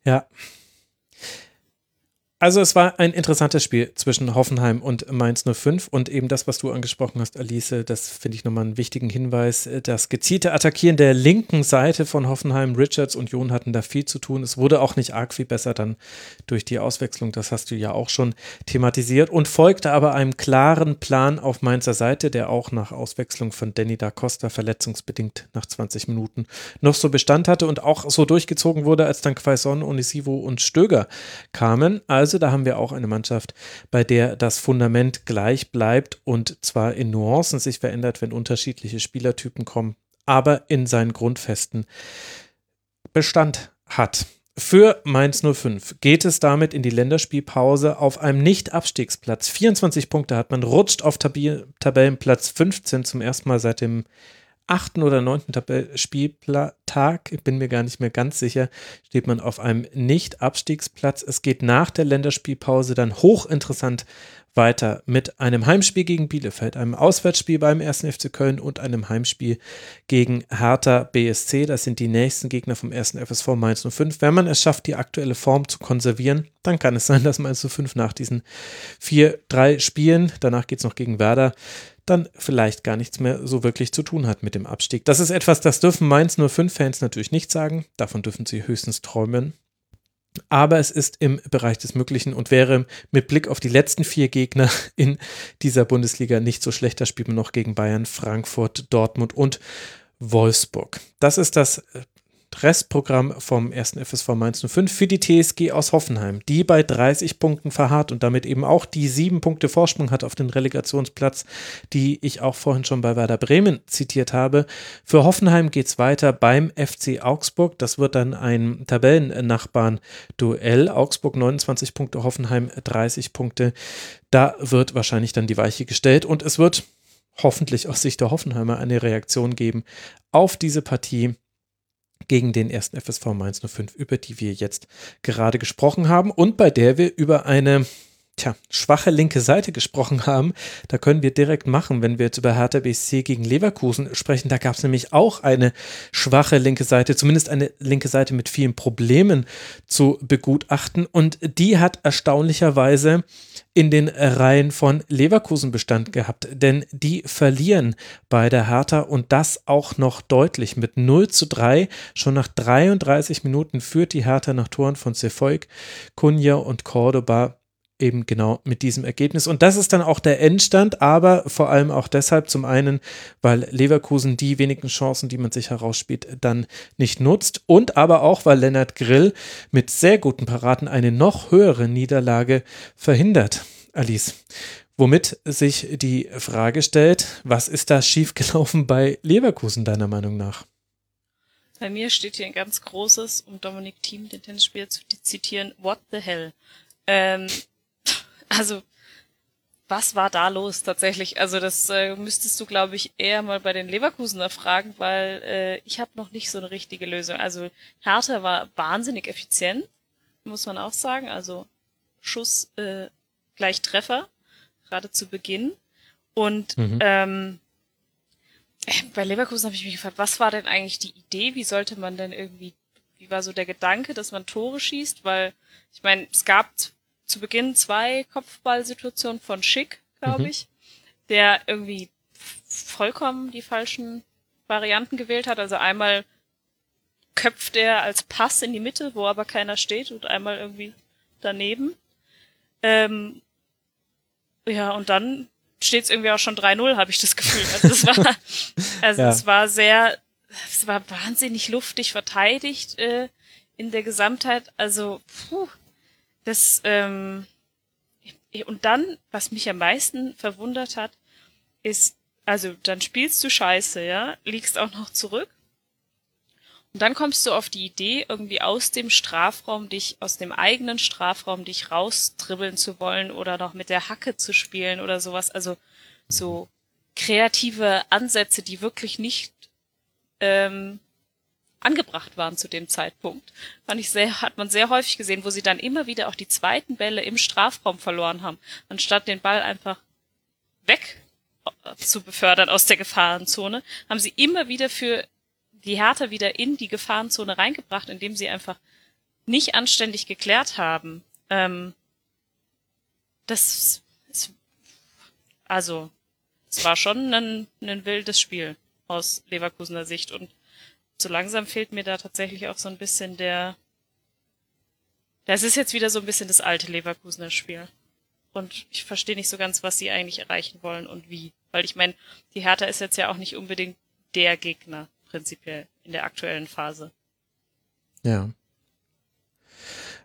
Ja. Also es war ein interessantes Spiel zwischen Hoffenheim und Mainz 05 und eben das, was du angesprochen hast, Alice, das finde ich nochmal einen wichtigen Hinweis. Das gezielte Attackieren der linken Seite von Hoffenheim, Richards und Jon hatten da viel zu tun. Es wurde auch nicht arg viel besser dann durch die Auswechslung, das hast du ja auch schon thematisiert und folgte aber einem klaren Plan auf Mainzer Seite, der auch nach Auswechslung von Danny da Costa verletzungsbedingt nach 20 Minuten noch so Bestand hatte und auch so durchgezogen wurde, als dann Quaison, Onisivo und Stöger kamen. Also da haben wir auch eine Mannschaft, bei der das Fundament gleich bleibt und zwar in Nuancen sich verändert, wenn unterschiedliche Spielertypen kommen, aber in seinen Grundfesten Bestand hat. Für Mainz 05 geht es damit in die Länderspielpause auf einem Nicht-Abstiegsplatz. 24 Punkte hat man, rutscht auf Tabellenplatz 15 zum ersten Mal seit dem achten oder neunten Tabell- Spieltag, ich bin mir gar nicht mehr ganz sicher, steht man auf einem Nicht-Abstiegsplatz. Es geht nach der Länderspielpause dann hochinteressant weiter mit einem Heimspiel gegen Bielefeld, einem Auswärtsspiel beim 1. FC Köln und einem Heimspiel gegen Hertha BSC. Das sind die nächsten Gegner vom 1. FSV Mainz 05. Wenn man es schafft, die aktuelle Form zu konservieren, dann kann es sein, dass Mainz 05 nach diesen vier, drei Spielen, danach geht es noch gegen Werder, dann vielleicht gar nichts mehr so wirklich zu tun hat mit dem Abstieg. Das ist etwas, das dürfen Mainz 05-Fans natürlich nicht sagen. Davon dürfen sie höchstens träumen. Aber es ist im Bereich des Möglichen und wäre mit Blick auf die letzten vier Gegner *laughs* in dieser Bundesliga nicht so schlecht. Da spielt man noch gegen Bayern, Frankfurt, Dortmund und Wolfsburg. Das ist das Restprogramm vom 1. FSV Mainz 05 für die TSG aus Hoffenheim, die bei 30 Punkten verharrt und damit eben auch die sieben Punkte Vorsprung hat auf den Relegationsplatz, die ich auch vorhin schon bei Werder Bremen zitiert habe. Für Hoffenheim geht es weiter beim FC Augsburg. Das wird dann ein Tabellennachbarn-Duell. Augsburg 29 Punkte, Hoffenheim 30 Punkte. Da wird wahrscheinlich dann die Weiche gestellt und es wird hoffentlich aus Sicht der Hoffenheimer eine Reaktion geben auf diese Partie gegen den ersten FSV Mainz 05, über die wir jetzt gerade gesprochen haben und bei der wir über eine tja, schwache linke Seite gesprochen haben. Da können wir direkt machen, wenn wir jetzt über Hertha BSC gegen Leverkusen sprechen. Da gab es nämlich auch eine schwache linke Seite, zumindest eine linke Seite mit vielen Problemen zu begutachten. Und die hat erstaunlicherweise in den Reihen von Leverkusen Bestand gehabt, denn die verlieren bei der Hertha und das auch noch deutlich mit 0 zu 3. Schon nach 33 Minuten führt die Hertha nach Toren von Cefoik, Kunja und Cordoba eben genau mit diesem Ergebnis. Und das ist dann auch der Endstand, aber vor allem auch deshalb zum einen, weil Leverkusen die wenigen Chancen, die man sich herausspielt, dann nicht nutzt und aber auch, weil Lennart Grill mit sehr guten Paraten eine noch höhere Niederlage verhindert. Alice, womit sich die Frage stellt, was ist da schiefgelaufen bei Leverkusen deiner Meinung nach? Bei mir steht hier ein ganz großes, um Dominik Thiem, den Tennisspieler, zu zitieren, What the hell? Ähm, also, was war da los tatsächlich? Also das äh, müsstest du, glaube ich, eher mal bei den Leverkusener fragen, weil äh, ich habe noch nicht so eine richtige Lösung. Also Hertha war wahnsinnig effizient, muss man auch sagen. Also Schuss äh, gleich Treffer, gerade zu Beginn. Und mhm. ähm, bei Leverkusen habe ich mich gefragt, was war denn eigentlich die Idee? Wie sollte man denn irgendwie, wie war so der Gedanke, dass man Tore schießt? Weil ich meine, es gab zu Beginn zwei Kopfballsituationen von Schick, glaube mhm. ich, der irgendwie vollkommen die falschen Varianten gewählt hat. Also einmal köpft er als Pass in die Mitte, wo aber keiner steht, und einmal irgendwie daneben. Ähm, ja, und dann steht es irgendwie auch schon 3-0, habe ich das Gefühl. Also es war, *laughs* also ja. es war sehr, es war wahnsinnig luftig verteidigt äh, in der Gesamtheit. Also, puh, das, ähm, und dann, was mich am meisten verwundert hat, ist, also dann spielst du scheiße, ja, liegst auch noch zurück. Und dann kommst du auf die Idee, irgendwie aus dem Strafraum dich, aus dem eigenen Strafraum dich raustribbeln zu wollen oder noch mit der Hacke zu spielen oder sowas. Also so kreative Ansätze, die wirklich nicht ähm, angebracht waren zu dem Zeitpunkt. Fand ich sehr, hat man sehr häufig gesehen, wo sie dann immer wieder auch die zweiten Bälle im Strafraum verloren haben, anstatt den Ball einfach weg äh, zu befördern aus der Gefahrenzone, haben sie immer wieder für die Härte wieder in die Gefahrenzone reingebracht, indem sie einfach nicht anständig geklärt haben. Ähm, das ist, also, es war schon ein, ein wildes Spiel aus Leverkusener Sicht und so langsam fehlt mir da tatsächlich auch so ein bisschen der. Das ist jetzt wieder so ein bisschen das alte Leverkusener Spiel. Und ich verstehe nicht so ganz, was sie eigentlich erreichen wollen und wie. Weil ich meine, die Hertha ist jetzt ja auch nicht unbedingt der Gegner, prinzipiell, in der aktuellen Phase. Ja.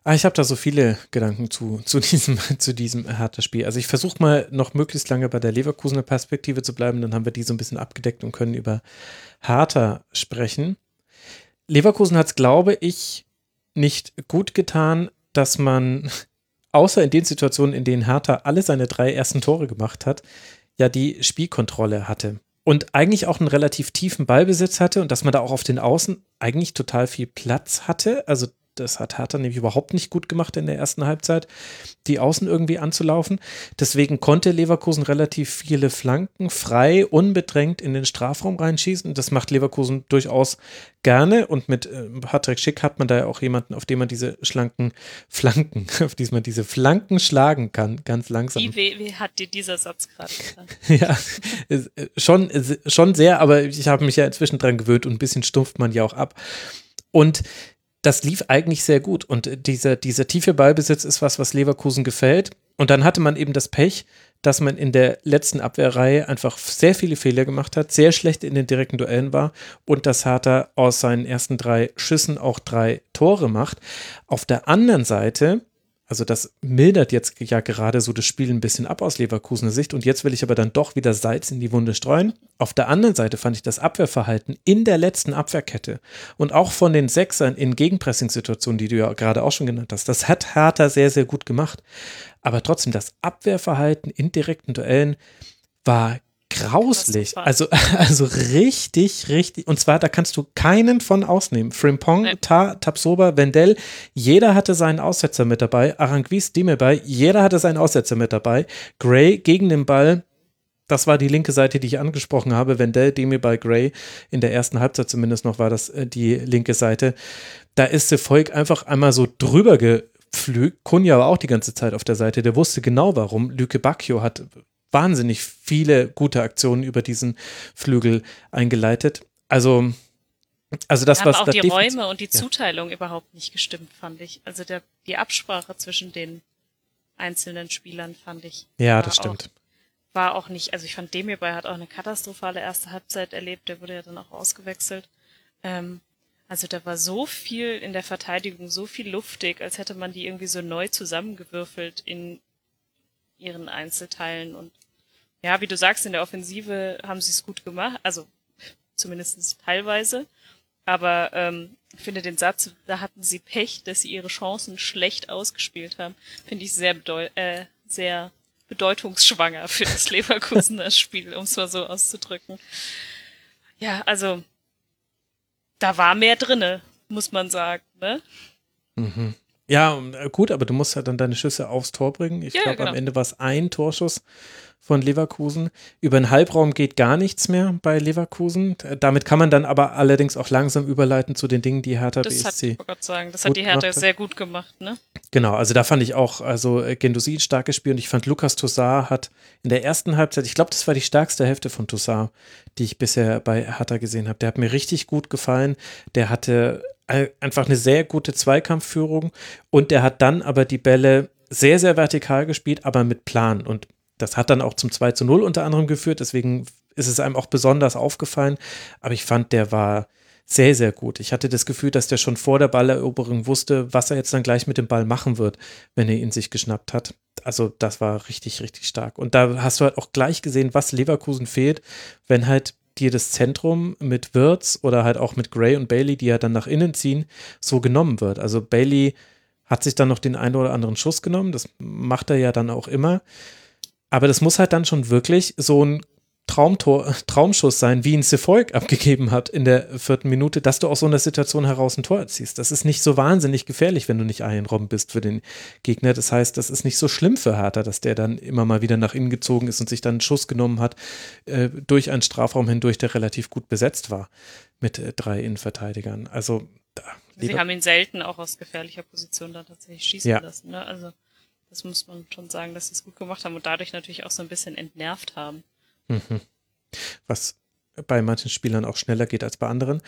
Ah, ich habe da so viele Gedanken zu, zu diesem, *laughs* zu diesem Hertha-Spiel. Also ich versuche mal noch möglichst lange bei der Leverkusener Perspektive zu bleiben, dann haben wir die so ein bisschen abgedeckt und können über Hertha sprechen. Leverkusen hat es, glaube ich, nicht gut getan, dass man, *laughs* außer in den Situationen, in denen Hertha alle seine drei ersten Tore gemacht hat, ja die Spielkontrolle hatte. Und eigentlich auch einen relativ tiefen Ballbesitz hatte und dass man da auch auf den Außen eigentlich total viel Platz hatte. Also Das hat Hertha nämlich überhaupt nicht gut gemacht in der ersten Halbzeit, die Außen irgendwie anzulaufen. Deswegen konnte Leverkusen relativ viele Flanken frei, unbedrängt in den Strafraum reinschießen. Das macht Leverkusen durchaus gerne und mit äh, Patrick Schick hat man da ja auch jemanden, auf dem man diese schlanken Flanken, *laughs* auf die man diese Flanken schlagen kann, ganz langsam. Wie, wie, wie hat dir dieser Satz gerade *laughs* ja, äh, schon, schon sehr, aber ich habe mich ja inzwischen dran gewöhnt und ein bisschen stumpft man ja auch ab. Und das lief eigentlich sehr gut. Und dieser, dieser tiefe Ballbesitz ist was, was Leverkusen gefällt. Und dann hatte man eben das Pech, dass man in der letzten Abwehrreihe einfach sehr viele Fehler gemacht hat, sehr schlecht in den direkten Duellen war und dass Hertha aus seinen ersten drei Schüssen auch drei Tore macht. Auf der anderen Seite also das mildert jetzt ja gerade so das Spiel ein bisschen ab aus Leverkusener Sicht und jetzt will ich aber dann doch wieder Salz in die Wunde streuen. Auf der anderen Seite fand ich das Abwehrverhalten in der letzten Abwehrkette und auch von den Sechsern in Gegenpressing-Situationen, die du ja gerade auch schon genannt hast, das hat Hertha sehr, sehr gut gemacht. Aber trotzdem, das Abwehrverhalten in direkten Duellen war grauslich. Also, *laughs* also richtig, richtig. Und zwar, da kannst du keinen von ausnehmen. Frimpong, nee. Ta, Tapsoba, Wendell, jeder hatte seinen Aussetzer mit dabei. Aranguiz, Dimebay, jeder hatte seinen Aussetzer mit dabei. Gray gegen den Ball. Das war die linke Seite, die ich angesprochen habe. Wendell, Demir Gray. In der ersten Halbzeit zumindest noch war das äh, die linke Seite. Da ist der Volk einfach einmal so drüber gepflügt. Kunja war auch die ganze Zeit auf der Seite. Der wusste genau warum. Lüke Bacchio hat wahnsinnig viele gute Aktionen über diesen Flügel eingeleitet. Also, also das, da was auch die Räume und die ja. Zuteilung überhaupt nicht gestimmt, fand ich. Also der, die Absprache zwischen den einzelnen Spielern fand ich. Ja, das stimmt. Auch, war auch nicht, also ich fand Demirbay hat auch eine katastrophale erste Halbzeit erlebt, der wurde ja dann auch ausgewechselt. Ähm, also da war so viel in der Verteidigung, so viel luftig, als hätte man die irgendwie so neu zusammengewürfelt in ihren Einzelteilen und ja, wie du sagst, in der Offensive haben sie es gut gemacht, also zumindest teilweise. Aber ähm, ich finde den Satz, da hatten sie Pech, dass sie ihre Chancen schlecht ausgespielt haben, finde ich sehr, bedeu äh, sehr bedeutungsschwanger für das *laughs* Leverkusener Spiel, um es mal so auszudrücken. Ja, also da war mehr drinne, muss man sagen, ne? Mhm. Ja, äh, gut, aber du musst halt dann deine Schüsse aufs Tor bringen. Ich ja, glaube, genau. am Ende war es ein Torschuss von Leverkusen. Über den Halbraum geht gar nichts mehr bei Leverkusen. Damit kann man dann aber allerdings auch langsam überleiten zu den Dingen, die Hertha das BSC. Hat, Gott sagen, das hat die Hertha sehr gut gemacht, ne? Genau, also da fand ich auch, also äh, Gendosi ein starkes Spiel und ich fand Lukas Tossar hat in der ersten Halbzeit, ich glaube, das war die stärkste Hälfte von Tossar, die ich bisher bei Hertha gesehen habe. Der hat mir richtig gut gefallen. Der hatte einfach eine sehr gute Zweikampfführung und der hat dann aber die Bälle sehr, sehr vertikal gespielt, aber mit Plan. Und das hat dann auch zum 2 zu 0 unter anderem geführt, deswegen ist es einem auch besonders aufgefallen. Aber ich fand, der war sehr, sehr gut. Ich hatte das Gefühl, dass der schon vor der Balleroberung wusste, was er jetzt dann gleich mit dem Ball machen wird, wenn er ihn sich geschnappt hat. Also das war richtig, richtig stark. Und da hast du halt auch gleich gesehen, was Leverkusen fehlt, wenn halt das Zentrum mit Wirtz oder halt auch mit Gray und Bailey, die ja dann nach innen ziehen, so genommen wird. Also Bailey hat sich dann noch den einen oder anderen Schuss genommen, das macht er ja dann auch immer. Aber das muss halt dann schon wirklich so ein Traumtor, Traumschuss sein, wie ihn Sefolk abgegeben hat in der vierten Minute, dass du aus so einer Situation heraus ein Tor erziehst. Das ist nicht so wahnsinnig gefährlich, wenn du nicht einrobben bist für den Gegner. Das heißt, das ist nicht so schlimm für Hertha, dass der dann immer mal wieder nach innen gezogen ist und sich dann einen Schuss genommen hat äh, durch einen Strafraum hindurch, der relativ gut besetzt war mit äh, drei Innenverteidigern. Also da, Sie haben ihn selten auch aus gefährlicher Position dann tatsächlich schießen ja. lassen. Ne? Also das muss man schon sagen, dass sie es gut gemacht haben und dadurch natürlich auch so ein bisschen entnervt haben. Mhm. Was bei manchen Spielern auch schneller geht als bei anderen.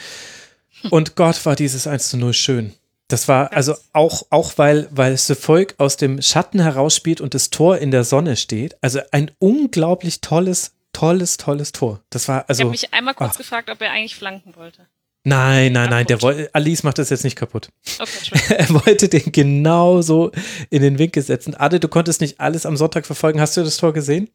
Und Gott war dieses 1 zu 0 schön. Das war also auch, auch weil, weil das Volk aus dem Schatten herausspielt und das Tor in der Sonne steht. Also ein unglaublich tolles, tolles, tolles Tor. Das war also. Ich habe mich einmal kurz ach. gefragt, ob er eigentlich flanken wollte. Nein, nein, nein, der wollte, Alice macht das jetzt nicht kaputt. Okay, *laughs* er wollte den genauso in den Winkel setzen. Ade, du konntest nicht alles am Sonntag verfolgen. Hast du das Tor gesehen?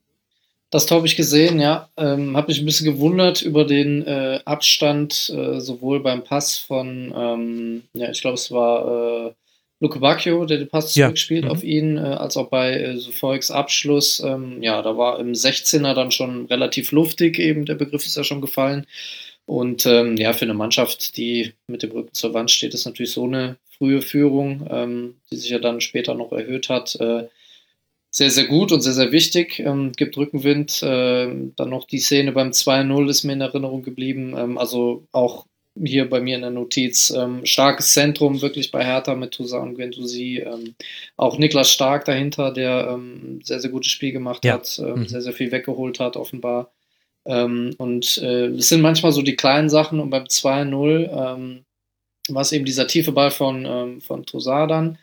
Das Tor habe ich gesehen, ja. Ähm, habe mich ein bisschen gewundert über den äh, Abstand, äh, sowohl beim Pass von, ähm, ja, ich glaube, es war äh, Luke Bacchio, der den Pass zurückspielt ja. mhm. auf ihn, äh, als auch bei äh, Volks Abschluss. Ähm, ja, da war im 16er dann schon relativ luftig, eben der Begriff ist ja schon gefallen. Und ähm, ja, für eine Mannschaft, die mit dem Rücken zur Wand steht, ist natürlich so eine frühe Führung, ähm, die sich ja dann später noch erhöht hat, äh, sehr, sehr gut und sehr, sehr wichtig. Ähm, gibt Rückenwind. Äh, dann noch die Szene beim 2-0 ist mir in Erinnerung geblieben. Ähm, also auch hier bei mir in der Notiz. Ähm, starkes Zentrum wirklich bei Hertha mit Tusa und Guendouzi. Ähm, auch Niklas Stark dahinter, der ähm, sehr, sehr gutes Spiel gemacht ja. hat, ähm, mhm. sehr, sehr viel weggeholt hat, offenbar. Ähm, und äh, es sind manchmal so die kleinen Sachen und beim 2-0 ähm, war es eben dieser tiefe Ball von, ähm, von Tosar dann.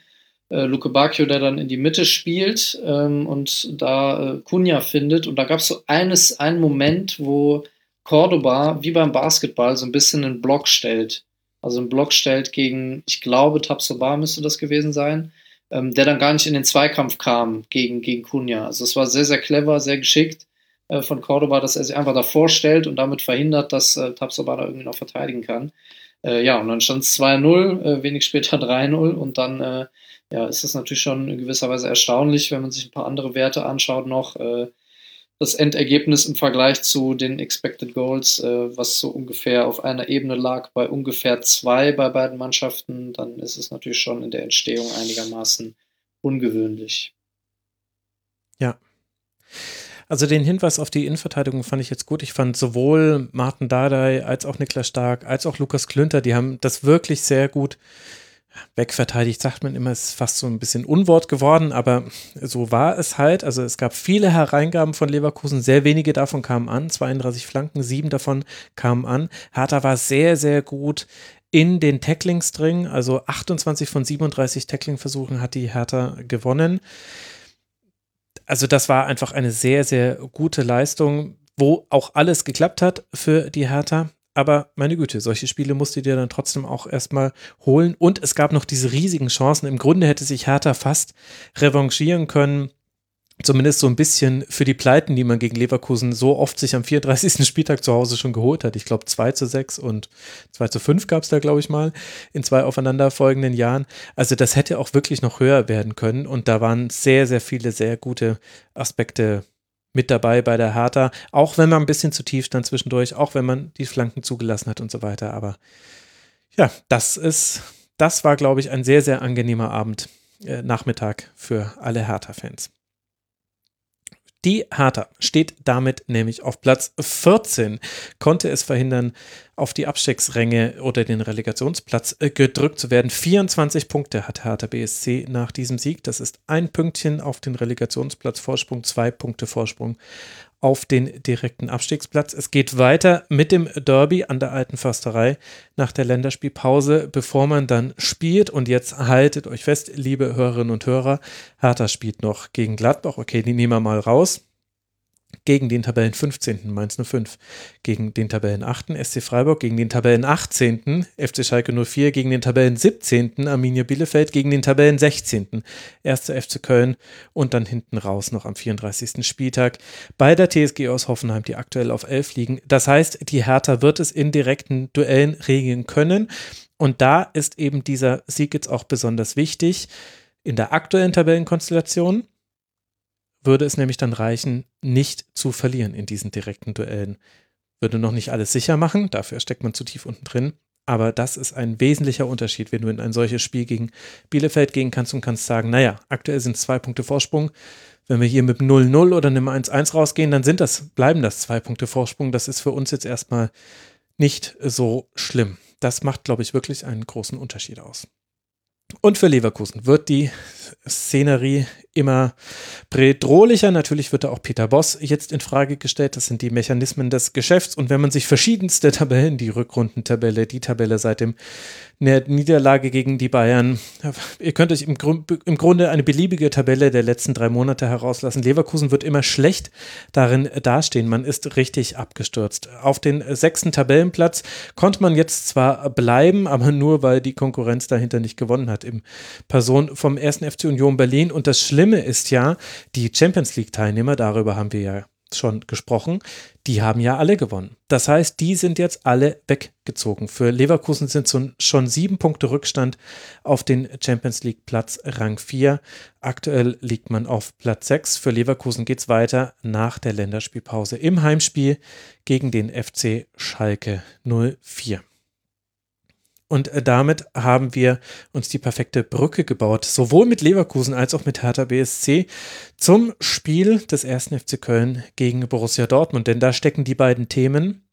Äh, Luke Bacchio, der dann in die Mitte spielt ähm, und da äh, Cunha findet. Und da gab es so eines, einen Moment, wo Cordoba wie beim Basketball so ein bisschen einen Block stellt. Also einen Block stellt gegen, ich glaube, Tabsoba müsste das gewesen sein, ähm, der dann gar nicht in den Zweikampf kam gegen, gegen Cunha. Also es war sehr, sehr clever, sehr geschickt äh, von Cordoba, dass er sich einfach davor stellt und damit verhindert, dass äh, Tabsoba da irgendwie noch verteidigen kann. Äh, ja, und dann stand es 2-0, äh, wenig später 3-0 und dann äh, ja, ist es natürlich schon in gewisser Weise erstaunlich, wenn man sich ein paar andere Werte anschaut noch. Äh, das Endergebnis im Vergleich zu den Expected Goals, äh, was so ungefähr auf einer Ebene lag, bei ungefähr zwei bei beiden Mannschaften, dann ist es natürlich schon in der Entstehung einigermaßen ungewöhnlich. Ja. Also den Hinweis auf die Innenverteidigung fand ich jetzt gut. Ich fand sowohl Martin Dardai als auch Niklas Stark als auch Lukas Klünter, die haben das wirklich sehr gut wegverteidigt, sagt man immer, ist fast so ein bisschen Unwort geworden, aber so war es halt. Also es gab viele Hereingaben von Leverkusen, sehr wenige davon kamen an, 32 Flanken, sieben davon kamen an. Hertha war sehr, sehr gut in den Tacklings drin, also 28 von 37 Tackling-Versuchen hat die Hertha gewonnen. Also das war einfach eine sehr, sehr gute Leistung, wo auch alles geklappt hat für die Hertha. Aber meine Güte, solche Spiele musst du dir dann trotzdem auch erstmal holen. Und es gab noch diese riesigen Chancen. Im Grunde hätte sich Hertha fast revanchieren können. Zumindest so ein bisschen für die Pleiten, die man gegen Leverkusen so oft sich am 34. *laughs* Spieltag zu Hause schon geholt hat. Ich glaube 2 zu 6 und 2 zu 5 gab es da, glaube ich mal, in zwei aufeinanderfolgenden Jahren. Also das hätte auch wirklich noch höher werden können. Und da waren sehr, sehr viele sehr gute Aspekte mit dabei bei der Hertha, auch wenn man ein bisschen zu tief stand zwischendurch, auch wenn man die Flanken zugelassen hat und so weiter. Aber ja, das ist, das war, glaube ich, ein sehr, sehr angenehmer Abend, äh, Nachmittag für alle Hertha-Fans. Die Hertha steht damit nämlich auf Platz 14, konnte es verhindern, auf die Abstiegsränge oder den Relegationsplatz äh, gedrückt zu werden. 24 Punkte hat Hertha BSC nach diesem Sieg. Das ist ein Pünktchen auf den Relegationsplatz Vorsprung, zwei Punkte Vorsprung auf den direkten Abstiegsplatz. Es geht weiter mit dem Derby an der Alten Försterei nach der Länderspielpause, bevor man dann spielt. Und jetzt haltet euch fest, liebe Hörerinnen und Hörer, Hertha spielt noch gegen Gladbach. Okay, die nehmen wir mal raus gegen den Tabellen 15. Mainz 05, gegen den Tabellen 8. SC Freiburg, gegen den Tabellen 18. FC Schalke 04, gegen den Tabellen 17. Arminia Bielefeld, gegen den Tabellen 16. 1. FC Köln und dann hinten raus noch am 34. Spieltag bei der TSG aus Hoffenheim, die aktuell auf 11 liegen. Das heißt, die Hertha wird es in direkten Duellen regeln können und da ist eben dieser Sieg jetzt auch besonders wichtig. In der aktuellen Tabellenkonstellation würde es nämlich dann reichen, nicht zu verlieren in diesen direkten Duellen. Würde noch nicht alles sicher machen, dafür steckt man zu tief unten drin. Aber das ist ein wesentlicher Unterschied, wenn du in ein solches Spiel gegen Bielefeld gehen kannst und kannst sagen, naja, aktuell sind zwei Punkte Vorsprung. Wenn wir hier mit 0-0 oder einem 1-1 rausgehen, dann sind das, bleiben das zwei Punkte Vorsprung. Das ist für uns jetzt erstmal nicht so schlimm. Das macht, glaube ich, wirklich einen großen Unterschied aus. Und für Leverkusen wird die Szenerie immer bedrohlicher. Natürlich wird da auch Peter Boss jetzt in Frage gestellt. Das sind die Mechanismen des Geschäfts. Und wenn man sich verschiedenste Tabellen, die Rückrundentabelle, die Tabelle seit dem der Niederlage gegen die Bayern, ihr könnt euch im, Grund, im Grunde eine beliebige Tabelle der letzten drei Monate herauslassen. Leverkusen wird immer schlecht darin dastehen. Man ist richtig abgestürzt. Auf den sechsten Tabellenplatz konnte man jetzt zwar bleiben, aber nur, weil die Konkurrenz dahinter nicht gewonnen hat. Im Person vom ersten FC Union Berlin. Und das Schlimme ist ja, die Champions League-Teilnehmer, darüber haben wir ja schon gesprochen, die haben ja alle gewonnen. Das heißt, die sind jetzt alle weggezogen. Für Leverkusen sind schon sieben Punkte Rückstand auf den Champions League Platz Rang 4. Aktuell liegt man auf Platz 6. Für Leverkusen geht es weiter nach der Länderspielpause im Heimspiel gegen den FC Schalke 04. Und äh, damit haben wir uns die perfekte Brücke gebaut, sowohl mit Leverkusen als auch mit Hertha BSC zum Spiel des ersten FC Köln gegen Borussia Dortmund. Denn da stecken die beiden Themen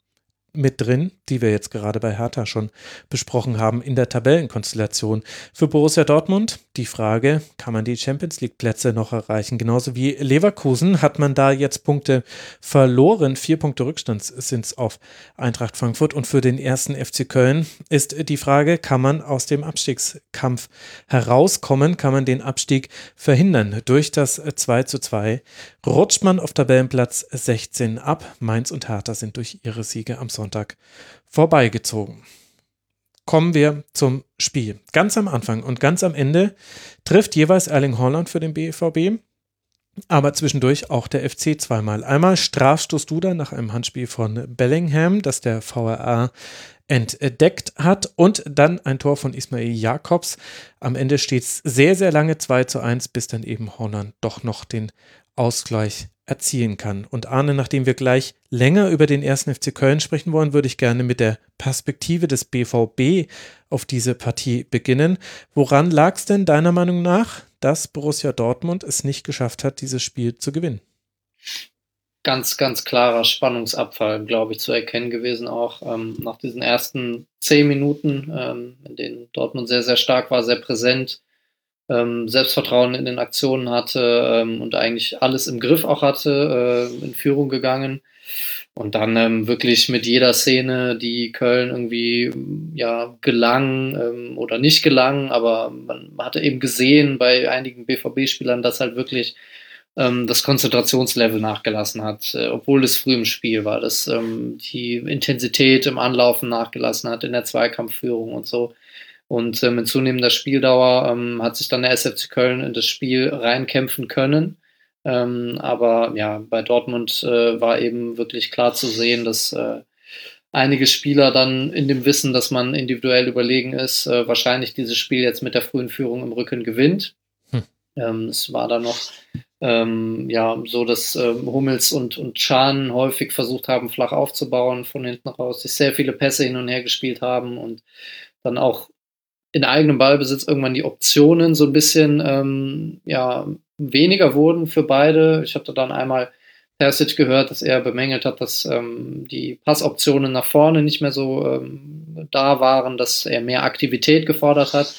mit drin, die wir jetzt gerade bei Hertha schon besprochen haben in der Tabellenkonstellation. Für Borussia Dortmund die Frage, kann man die Champions League Plätze noch erreichen? Genauso wie Leverkusen hat man da jetzt Punkte verloren. Vier Punkte Rückstand sind es auf Eintracht Frankfurt. Und für den ersten FC Köln ist die Frage, kann man aus dem Abstiegskampf herauskommen? Kann man den Abstieg verhindern? Durch das 2 zu 2 rutscht man auf Tabellenplatz 16 ab. Mainz und Hertha sind durch ihre Siege am Sonntag vorbeigezogen. Kommen wir zum Spiel. Ganz am Anfang und ganz am Ende trifft jeweils Erling Holland für den BVB, aber zwischendurch auch der FC zweimal. Einmal Strafstoß Duda nach einem Handspiel von Bellingham, das der VRA entdeckt hat und dann ein Tor von Ismail Jakobs. Am Ende steht es sehr, sehr lange 2 zu 1, bis dann eben Holland doch noch den Ausgleich erzielen kann. Und Arne, nachdem wir gleich länger über den ersten FC Köln sprechen wollen, würde ich gerne mit der Perspektive des BVB auf diese Partie beginnen. Woran lag es denn deiner Meinung nach, dass Borussia Dortmund es nicht geschafft hat, dieses Spiel zu gewinnen? Ganz, ganz klarer Spannungsabfall, glaube ich, zu erkennen gewesen, auch ähm, nach diesen ersten zehn Minuten, ähm, in denen Dortmund sehr, sehr stark war, sehr präsent ähm, Selbstvertrauen in den Aktionen hatte ähm, und eigentlich alles im Griff auch hatte, äh, in Führung gegangen. Und dann ähm, wirklich mit jeder Szene, die Köln irgendwie ja gelang ähm, oder nicht gelang, aber man hatte eben gesehen bei einigen BVB-Spielern, dass halt wirklich ähm, das Konzentrationslevel nachgelassen hat, äh, obwohl es früh im Spiel war, dass ähm, die Intensität im Anlaufen nachgelassen hat, in der Zweikampfführung und so. Und äh, mit zunehmender Spieldauer ähm, hat sich dann der SFC Köln in das Spiel reinkämpfen können. Ähm, aber ja, bei Dortmund äh, war eben wirklich klar zu sehen, dass äh, einige Spieler dann in dem Wissen, dass man individuell überlegen ist, äh, wahrscheinlich dieses Spiel jetzt mit der frühen Führung im Rücken gewinnt. Hm. Ähm, es war dann noch ähm, ja, so, dass ähm, Hummels und, und Chan häufig versucht haben, flach aufzubauen von hinten raus, sich sehr viele Pässe hin und her gespielt haben und dann auch in eigenem Ballbesitz irgendwann die Optionen so ein bisschen ähm, ja, weniger wurden für beide. Ich hatte dann einmal Persic gehört, dass er bemängelt hat, dass ähm, die Passoptionen nach vorne nicht mehr so ähm, da waren, dass er mehr Aktivität gefordert hat.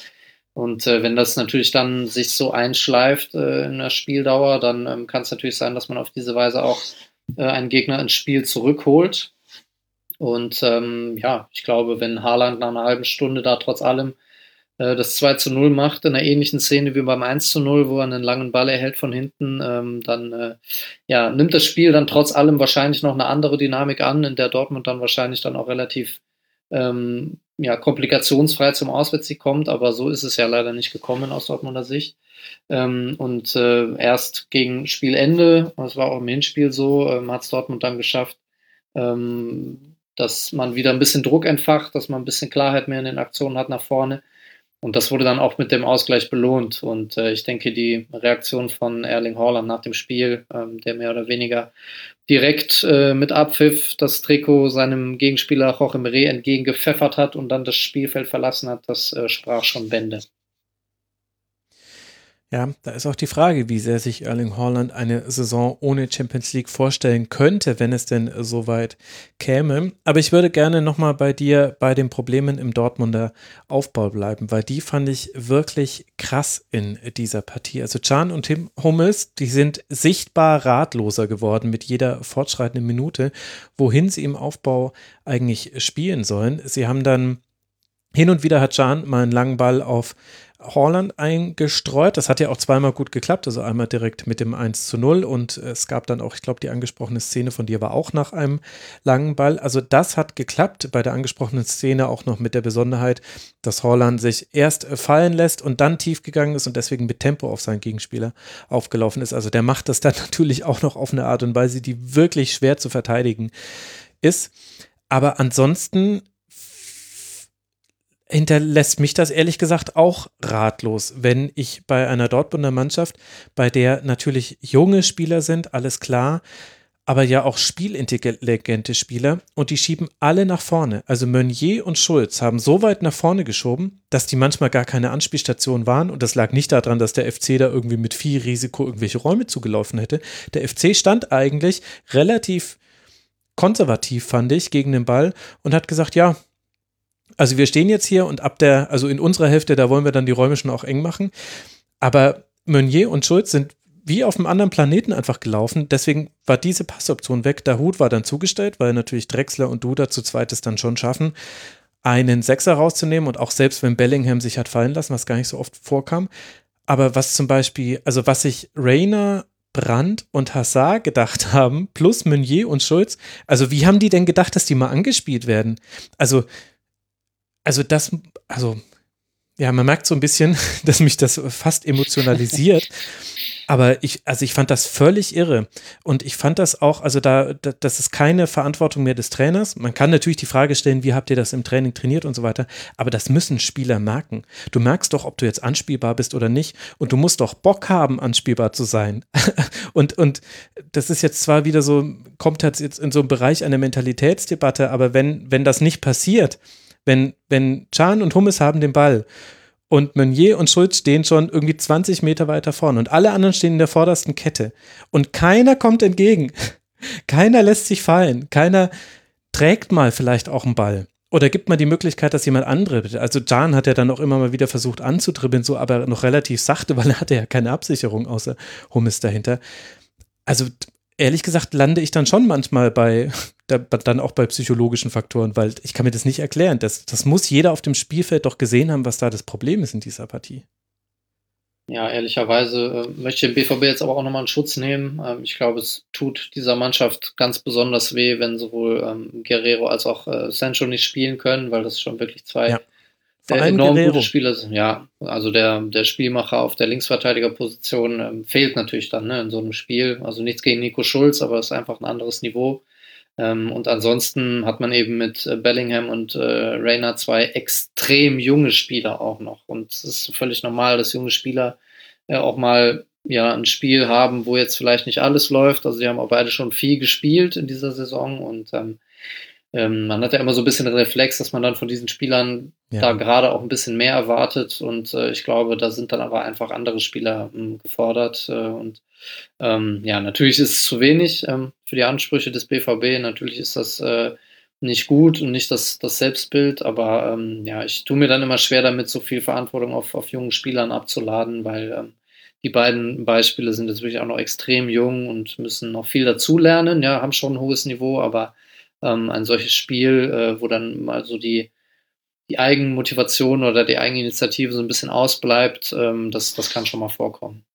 Und äh, wenn das natürlich dann sich so einschleift äh, in der Spieldauer, dann ähm, kann es natürlich sein, dass man auf diese Weise auch äh, einen Gegner ins Spiel zurückholt. Und ähm, ja, ich glaube, wenn Haaland nach einer halben Stunde da trotz allem das 2 zu 0 macht, in einer ähnlichen Szene wie beim 1 zu 0, wo er einen langen Ball erhält von hinten, ähm, dann äh, ja, nimmt das Spiel dann trotz allem wahrscheinlich noch eine andere Dynamik an, in der Dortmund dann wahrscheinlich dann auch relativ ähm, ja, komplikationsfrei zum Auswärtssieg kommt, aber so ist es ja leider nicht gekommen aus Dortmunder Sicht. Ähm, und äh, erst gegen Spielende, das war auch im Hinspiel so, ähm, hat es Dortmund dann geschafft, ähm, dass man wieder ein bisschen Druck entfacht, dass man ein bisschen Klarheit mehr in den Aktionen hat nach vorne und das wurde dann auch mit dem Ausgleich belohnt. Und äh, ich denke, die Reaktion von Erling Haaland nach dem Spiel, ähm, der mehr oder weniger direkt äh, mit Abpfiff das Trikot seinem Gegenspieler Jorge Meret entgegengepfeffert hat und dann das Spielfeld verlassen hat, das äh, sprach schon Bände. Ja, da ist auch die Frage, wie sehr sich Erling Haaland eine Saison ohne Champions League vorstellen könnte, wenn es denn so weit käme. Aber ich würde gerne nochmal bei dir bei den Problemen im Dortmunder Aufbau bleiben, weil die fand ich wirklich krass in dieser Partie. Also Can und Tim Hummels, die sind sichtbar ratloser geworden mit jeder fortschreitenden Minute, wohin sie im Aufbau eigentlich spielen sollen. Sie haben dann hin und wieder hat Can mal einen langen Ball auf Holland eingestreut. Das hat ja auch zweimal gut geklappt, also einmal direkt mit dem 1 zu 0 und es gab dann auch, ich glaube, die angesprochene Szene von dir war auch nach einem langen Ball. Also das hat geklappt, bei der angesprochenen Szene auch noch mit der Besonderheit, dass Holland sich erst fallen lässt und dann tief gegangen ist und deswegen mit Tempo auf seinen Gegenspieler aufgelaufen ist. Also der macht das dann *laughs* natürlich auch noch auf eine Art und Weise, die wirklich schwer zu verteidigen ist. Aber ansonsten hinterlässt mich das ehrlich gesagt auch ratlos, wenn ich bei einer Dortmunder Mannschaft, bei der natürlich junge Spieler sind, alles klar, aber ja auch spielintelligente Spieler und die schieben alle nach vorne. Also Meunier und Schulz haben so weit nach vorne geschoben, dass die manchmal gar keine Anspielstation waren und das lag nicht daran, dass der FC da irgendwie mit viel Risiko irgendwelche Räume zugelaufen hätte. Der FC stand eigentlich relativ konservativ, fand ich, gegen den Ball und hat gesagt, ja, also wir stehen jetzt hier und ab der, also in unserer Hälfte, da wollen wir dann die Räume schon auch eng machen. Aber Meunier und Schulz sind wie auf einem anderen Planeten einfach gelaufen. Deswegen war diese Passoption weg. Der Hut war dann zugestellt, weil natürlich Drexler und Duda zu zweit es dann schon schaffen, einen Sechser rauszunehmen und auch selbst wenn Bellingham sich hat fallen lassen, was gar nicht so oft vorkam. Aber was zum Beispiel, also was sich Rainer, Brandt und Hazard gedacht *laughs* haben, plus Meunier und Schulz, also wie haben die denn gedacht, dass die mal angespielt werden? Also, also das, also ja, man merkt so ein bisschen, *laughs* dass mich das fast emotionalisiert. *laughs* Aber ich, also ich fand das völlig irre. Und ich fand das auch, also da, da, das ist keine Verantwortung mehr des Trainers. Man kann natürlich die Frage stellen, wie habt ihr das im Training trainiert und so weiter. Aber das müssen Spieler merken. Du merkst doch, ob du jetzt anspielbar bist oder nicht. Und du musst doch Bock haben, anspielbar zu sein. *laughs* und, und das ist jetzt zwar wieder so, kommt jetzt in so einen Bereich einer Mentalitätsdebatte, aber wenn, wenn das nicht passiert, wenn, wenn Chan und Hummes haben den Ball und Meunier und Schulz stehen schon irgendwie 20 Meter weiter vorne und alle anderen stehen in der vordersten Kette und keiner kommt entgegen. *laughs* Keiner lässt sich fallen. Keiner trägt mal vielleicht auch einen Ball. Oder gibt mal die Möglichkeit, dass jemand andere, also Jan hat ja dann auch immer mal wieder versucht anzudribbeln, so aber noch relativ sachte, *laughs* weil er hatte ja keine Absicherung außer Hummes dahinter. Also ehrlich gesagt lande ich dann schon manchmal bei, dann auch bei psychologischen Faktoren, weil ich kann mir das nicht erklären. Das, das muss jeder auf dem Spielfeld doch gesehen haben, was da das Problem ist in dieser Partie. Ja, ehrlicherweise äh, möchte ich den BVB jetzt aber auch nochmal einen Schutz nehmen. Ähm, ich glaube, es tut dieser Mannschaft ganz besonders weh, wenn sowohl ähm, Guerrero als auch äh, Sancho nicht spielen können, weil das schon wirklich zwei ja. Vor allem enorm Guerrero. gute Spieler sind. Ja, also der, der Spielmacher auf der Linksverteidigerposition ähm, fehlt natürlich dann ne, in so einem Spiel. Also nichts gegen Nico Schulz, aber es ist einfach ein anderes Niveau. Ähm, und ansonsten hat man eben mit äh, Bellingham und äh, Reina zwei extrem junge Spieler auch noch. Und es ist völlig normal, dass junge Spieler äh, auch mal ja, ein Spiel haben, wo jetzt vielleicht nicht alles läuft. Also sie haben auch beide schon viel gespielt in dieser Saison und ähm, ähm, man hat ja immer so ein bisschen den Reflex, dass man dann von diesen Spielern ja. da gerade auch ein bisschen mehr erwartet und äh, ich glaube, da sind dann aber einfach andere Spieler ähm, gefordert äh, und ähm, ja, natürlich ist es zu wenig ähm, für die Ansprüche des BVB. Natürlich ist das äh, nicht gut und nicht das, das Selbstbild, aber ähm, ja, ich tue mir dann immer schwer damit, so viel Verantwortung auf, auf jungen Spielern abzuladen, weil ähm, die beiden Beispiele sind jetzt wirklich auch noch extrem jung und müssen noch viel dazulernen, ja, haben schon ein hohes Niveau, aber ähm, ein solches Spiel, äh, wo dann mal so die, die Eigenmotivation oder die Eigeninitiative so ein bisschen ausbleibt, ähm, das, das kann schon mal vorkommen.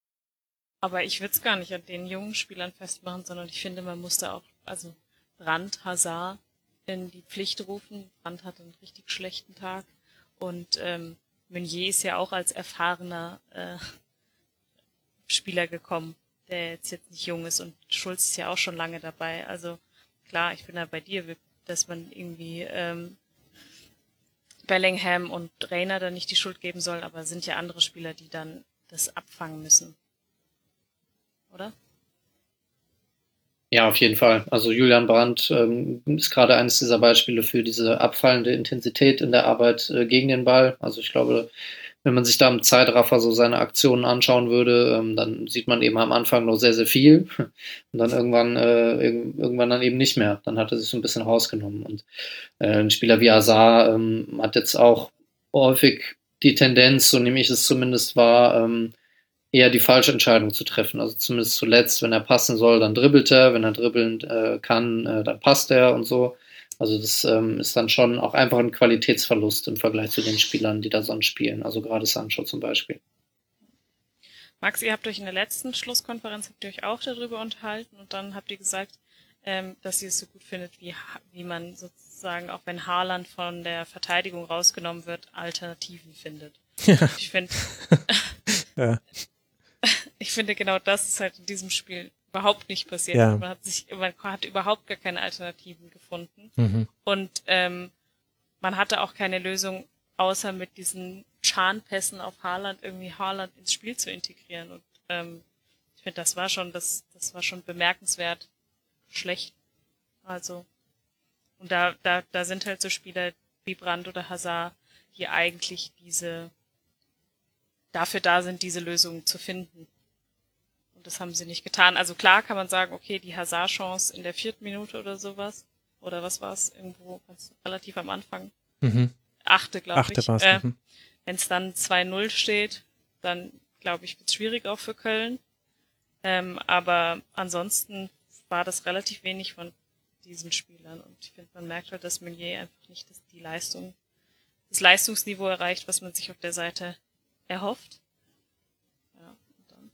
Aber ich würde es gar nicht an den jungen Spielern festmachen, sondern ich finde, man muss da auch, also Brand, Hazard in die Pflicht rufen. Brand hat einen richtig schlechten Tag. Und ähm, Meunier ist ja auch als erfahrener äh, Spieler gekommen, der jetzt, jetzt nicht jung ist. Und Schulz ist ja auch schon lange dabei. Also klar, ich bin da bei dir, dass man irgendwie ähm, Bellingham und Rainer dann nicht die Schuld geben soll, aber sind ja andere Spieler, die dann das abfangen müssen oder? Ja, auf jeden Fall. Also Julian Brandt ähm, ist gerade eines dieser Beispiele für diese abfallende Intensität in der Arbeit äh, gegen den Ball. Also ich glaube, wenn man sich da im Zeitraffer so seine Aktionen anschauen würde, ähm, dann sieht man eben am Anfang noch sehr, sehr viel *laughs* und dann irgendwann, äh, irgendwann dann eben nicht mehr. Dann hat er sich so ein bisschen rausgenommen. Und äh, ein Spieler wie Azar ähm, hat jetzt auch häufig die Tendenz, so nehme ich es zumindest wahr, ähm, eher die falsche Entscheidung zu treffen. Also zumindest zuletzt, wenn er passen soll, dann dribbelt er, wenn er dribbeln äh, kann, äh, dann passt er und so. Also das ähm, ist dann schon auch einfach ein Qualitätsverlust im Vergleich zu den Spielern, die da sonst spielen. Also gerade Sancho zum Beispiel. Max, ihr habt euch in der letzten Schlusskonferenz habt ihr euch auch darüber unterhalten und dann habt ihr gesagt, ähm, dass ihr es so gut findet, wie, wie man sozusagen, auch wenn Haaland von der Verteidigung rausgenommen wird, Alternativen findet. Ja. Ich finde, *laughs* ja. Ich finde genau das ist halt in diesem Spiel überhaupt nicht passiert. Ja. Man hat sich, man hat überhaupt gar keine Alternativen gefunden. Mhm. Und ähm, man hatte auch keine Lösung, außer mit diesen Scharnpässen auf Haaland irgendwie Haaland ins Spiel zu integrieren. Und ähm, ich finde, das war schon, das, das war schon bemerkenswert, schlecht. Also, und da, da, da sind halt so Spieler wie Brand oder Hazard, die eigentlich diese, dafür da sind, diese Lösungen zu finden. Das haben sie nicht getan. Also klar kann man sagen, okay, die Hazard-Chance in der vierten Minute oder sowas, oder was war es, irgendwo ganz relativ am Anfang. Mhm. Achte, glaube Achte ich. war's, Äh, mhm. Wenn es dann 2-0 steht, dann glaube ich, wird es schwierig auch für Köln. Ähm, aber ansonsten war das relativ wenig von diesen Spielern. Und ich finde, man merkt halt, dass Meunier einfach nicht die Leistung, das Leistungsniveau erreicht, was man sich auf der Seite erhofft. Ja, und dann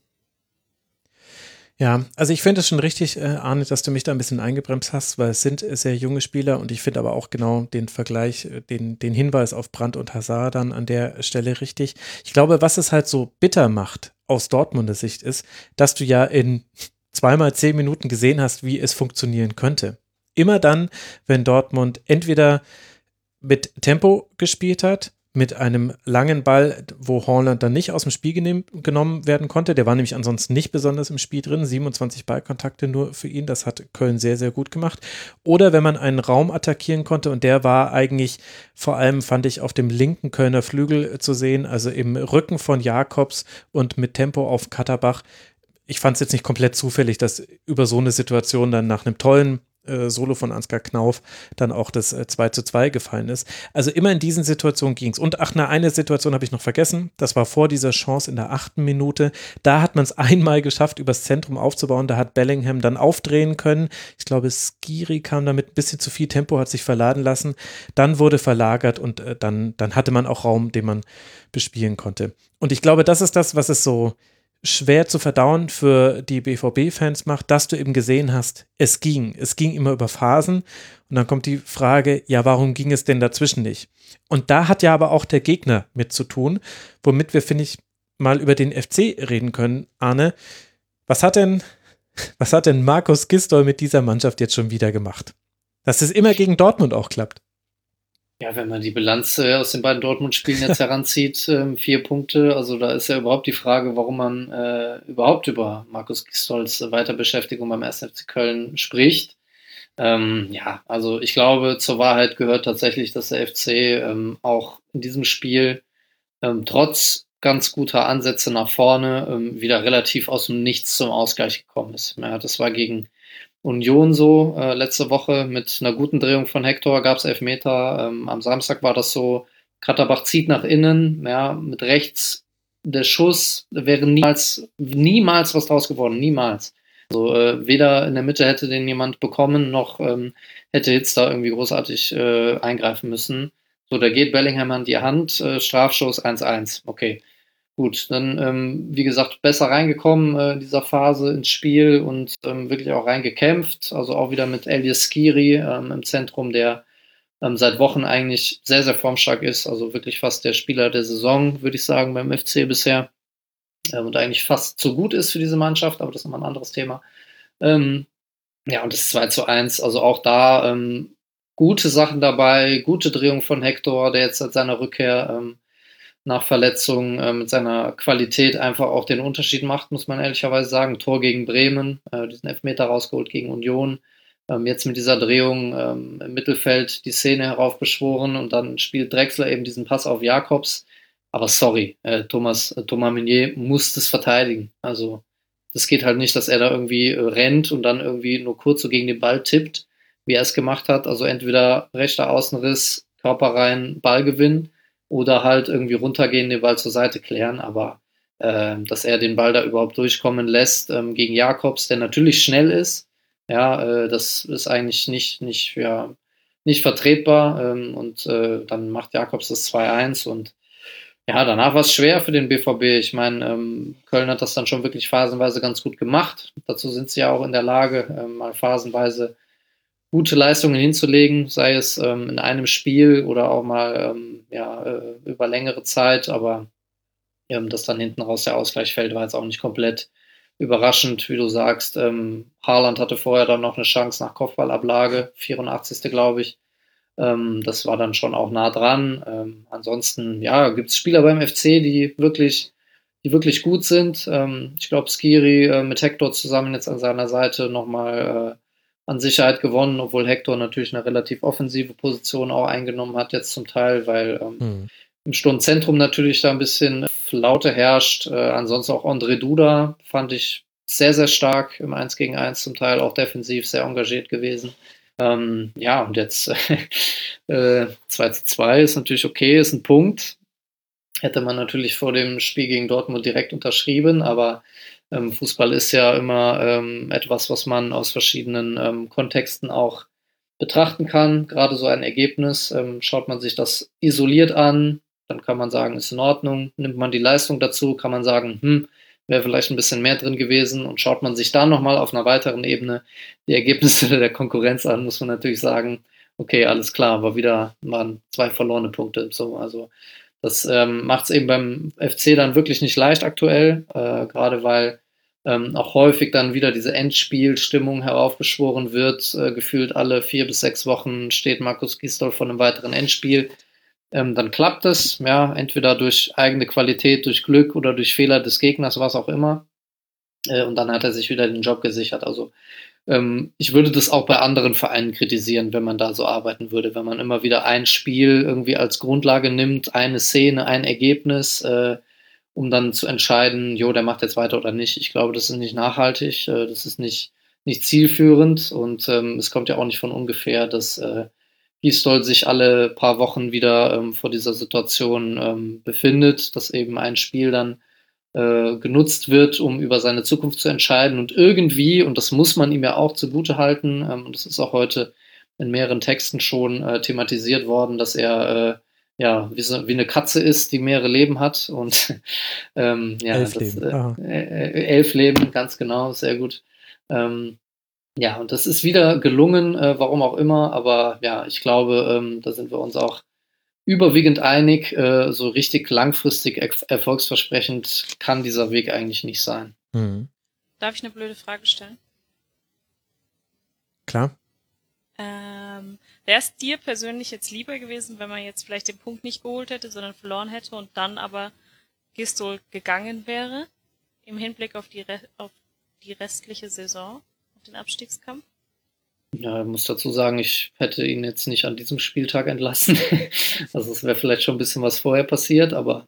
Ja, also ich finde es schon richtig, äh, Arne, dass du mich da ein bisschen eingebremst hast, weil es sind sehr junge Spieler und ich finde aber auch genau den Vergleich, äh, den, den Hinweis auf Brandt und Hazard dann an der Stelle richtig. Ich glaube, was es halt so bitter macht aus Dortmunder Sicht ist, dass du ja in zweimal zehn Minuten gesehen hast, wie es funktionieren könnte. Immer dann, wenn Dortmund entweder mit Tempo gespielt hat, mit einem langen Ball, wo Holland dann nicht aus dem Spiel genehm, genommen werden konnte. Der war nämlich ansonsten nicht besonders im Spiel drin. 27 Ballkontakte nur für ihn. Das hat Köln sehr, sehr gut gemacht. Oder wenn man einen Raum attackieren konnte und der war eigentlich vor allem, fand ich, auf dem linken Kölner Flügel zu sehen, also im Rücken von Jakobs und mit Tempo auf Katterbach. Ich fand es jetzt nicht komplett zufällig, dass über so eine Situation dann nach einem tollen äh, Solo von Ansgar Knauf dann auch das äh, 2 zu 2 gefallen ist. Also immer in diesen Situationen ging es. Und ach, na, eine Situation habe ich noch vergessen. Das war vor dieser Chance in der achten Minute. Da hat man es *laughs* einmal geschafft, übers Zentrum aufzubauen. Da hat Bellingham dann aufdrehen können. Ich glaube, Skiri kam damit ein bisschen zu viel Tempo, hat sich verladen lassen. Dann wurde verlagert und äh, dann, dann hatte man auch Raum, den man bespielen konnte. Und ich glaube, das ist das, was es so schwer zu verdauen für die BVB-Fans macht, dass du eben gesehen hast, es ging. Es ging immer über Phasen. Und dann kommt die Frage, ja, warum ging es denn dazwischen nicht? Und da hat ja aber auch der Gegner mit zu tun, womit wir, finde ich, mal über den FC reden können. Arne, was hat denn, was hat denn Markus Gistol mit dieser Mannschaft jetzt schon wieder gemacht? Dass es immer gegen Dortmund auch klappt. Ja, wenn man die Bilanz äh, aus den beiden Dortmund-Spielen jetzt *laughs* heranzieht, ähm, vier Punkte, also da ist ja überhaupt die Frage, warum man äh, überhaupt über Markus Gistols Weiterbeschäftigung beim 1. FC Köln spricht. Ähm, ja, also ich glaube, zur Wahrheit gehört tatsächlich, dass der FC ähm, auch in diesem Spiel ähm, trotz ganz guter Ansätze nach vorne ähm, wieder relativ aus dem Nichts zum Ausgleich gekommen ist. Ja, das war gegen Union so. Äh, letzte Woche mit einer guten Drehung von Hector gab es Elfmeter. Ähm, am Samstag war das so, Katterbach zieht nach innen, ja, mit rechts der Schuss, wäre niemals, niemals was draus geworden, niemals. Also äh, weder in der Mitte hätte den jemand bekommen, noch ähm, hätte Hitz da irgendwie großartig äh, eingreifen müssen. So, da geht Bellingham an die Hand, äh, Strafschuss 1-1, okay. Gut, dann, ähm, wie gesagt, besser reingekommen äh, in dieser Phase ins Spiel und ähm, wirklich auch reingekämpft. Also auch wieder mit Elias Skiri ähm, im Zentrum, der ähm, seit Wochen eigentlich sehr, sehr formstark ist. Also wirklich fast der Spieler der Saison, würde ich sagen, beim FC bisher. Ähm, und eigentlich fast zu gut ist für diese Mannschaft, aber das ist nochmal ein anderes Thema. Ähm, ja, und das 2 zu 1, also auch da gute Sachen dabei, gute Drehung von Hector, der jetzt seit seiner Rückkehr nach Verletzung äh, mit seiner Qualität einfach auch den Unterschied macht, muss man ehrlicherweise sagen. Tor gegen Bremen, äh, diesen Elfmeter rausgeholt gegen Union. Ähm, jetzt mit dieser Drehung ähm, im Mittelfeld die Szene heraufbeschworen und dann spielt Drexler eben diesen Pass auf Jakobs. Aber sorry, äh, Thomas, äh, Thomas Meunier muss das verteidigen. Also das geht halt nicht, dass er da irgendwie äh, rennt und dann irgendwie nur kurz so gegen den Ball tippt, wie er es gemacht hat. Also entweder rechter Außenriss, Körper rein, Ballgewinn oder halt irgendwie runtergehen, den Ball zur Seite klären, aber äh, dass er den Ball da überhaupt durchkommen lässt ähm, gegen Jakobs, der natürlich schnell ist, ja, äh, das ist eigentlich nicht, nicht, ja, nicht vertretbar ähm, und äh, dann macht Jakobs das 2-1 und ja, danach war es schwer für den BVB. Ich meine, ähm, Köln hat das dann schon wirklich phasenweise ganz gut gemacht. Dazu sind sie ja auch in der Lage, ähm, mal phasenweise gute Leistungen hinzulegen, sei es ähm, in einem Spiel oder auch mal ähm, ja, äh, über längere Zeit, aber ähm, dass dann hinten raus der Ausgleich fällt, war jetzt auch nicht komplett überraschend, wie du sagst. Ähm, Haaland hatte vorher dann noch eine Chance nach Kopfballablage, 84. glaube ich. Ähm, das war dann schon auch nah dran. Ähm, ansonsten, ja, gibt es Spieler beim FC, die wirklich, die wirklich gut sind. ich glaube, Skiri äh, mit Hector zusammen jetzt an seiner Seite nochmal äh, an Sicherheit gewonnen, obwohl Hector natürlich eine relativ offensive Position auch eingenommen hat, jetzt zum Teil, weil ähm, mhm. im Sturmzentrum natürlich da ein bisschen Flaute herrscht. Äh, ansonsten auch André Duda fand ich sehr, sehr stark im 1 gegen 1, zum Teil auch defensiv sehr engagiert gewesen. Ähm, ja, und jetzt *laughs* äh, 2 zu 2 ist natürlich okay, ist ein Punkt. Hätte man natürlich vor dem Spiel gegen Dortmund direkt unterschrieben, aber ähm, Fußball ist ja immer ähm, etwas, was man aus verschiedenen ähm, Kontexten auch betrachten kann. Gerade so ein Ergebnis, ähm, schaut man sich das isoliert an, dann kann man sagen, ist in Ordnung. Nimmt man die Leistung dazu, kann man sagen, hm, wäre vielleicht ein bisschen mehr drin gewesen. Und schaut man sich da nochmal auf einer weiteren Ebene die Ergebnisse *laughs* der Konkurrenz an, muss man natürlich sagen, okay, alles klar, war wieder waren zwei verlorene Punkte. So, also das ähm, macht es eben beim FC dann wirklich nicht leicht aktuell, äh, gerade weil ähm, auch häufig dann wieder diese Endspielstimmung heraufbeschworen wird. Äh, gefühlt alle vier bis sechs Wochen steht Markus Gistol vor einem weiteren Endspiel. Ähm, dann klappt es, ja, entweder durch eigene Qualität, durch Glück oder durch Fehler des Gegners, was auch immer. Äh, und dann hat er sich wieder den Job gesichert. Also ähm, ich würde das auch bei anderen Vereinen kritisieren, wenn man da so arbeiten würde, wenn man immer wieder ein Spiel irgendwie als Grundlage nimmt, eine Szene, ein Ergebnis, äh, um dann zu entscheiden, jo, der macht jetzt weiter oder nicht. Ich glaube, das ist nicht nachhaltig, äh, das ist nicht, nicht zielführend und ähm, es kommt ja auch nicht von ungefähr, dass äh, Gistol sich alle paar Wochen wieder ähm, vor dieser Situation ähm, befindet, dass eben ein Spiel dann äh, genutzt wird, um über seine Zukunft zu entscheiden. Und irgendwie, und das muss man ihm ja auch zugute halten, ähm, und das ist auch heute in mehreren Texten schon äh, thematisiert worden, dass er äh, ja wie, so, wie, eine Katze ist, die mehrere Leben hat. Und *laughs* ähm, ja, elf, das, Leben. Äh, äh, elf Leben, ganz genau, sehr gut. Ähm, ja, und das ist wieder gelungen, warum auch immer, aber ja, ich glaube, ähm, da sind wir uns auch überwiegend einig, äh, so richtig langfristig er erfolgsversprechend kann dieser Weg eigentlich nicht sein. Mhm. Darf ich eine blöde Frage stellen? Klar. Ähm, Wäre es dir persönlich jetzt lieber gewesen, wenn man jetzt vielleicht den Punkt nicht geholt hätte, sondern verloren hätte und dann aber Gistol gegangen wäre, im Hinblick auf die, Re auf die restliche Saison, auf den Abstiegskampf? Ja, ich muss dazu sagen, ich hätte ihn jetzt nicht an diesem Spieltag entlassen. *laughs* also es wäre vielleicht schon ein bisschen was vorher passiert, aber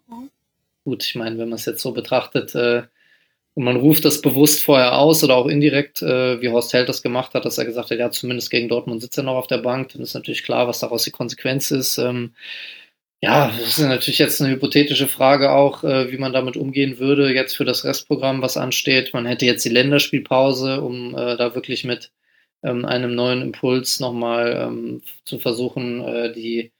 gut, ich meine, wenn man es jetzt so betrachtet äh, und man ruft das bewusst vorher aus oder auch indirekt, äh, wie Horst Held das gemacht hat, dass er gesagt hat, ja, zumindest gegen Dortmund sitzt er noch auf der Bank, dann ist natürlich klar, was daraus die Konsequenz ist. Ähm, ja, das ist natürlich jetzt eine hypothetische Frage auch, äh, wie man damit umgehen würde, jetzt für das Restprogramm, was ansteht. Man hätte jetzt die Länderspielpause, um äh, da wirklich mit ähm, einem neuen Impuls nochmal ähm, zu versuchen, äh, die,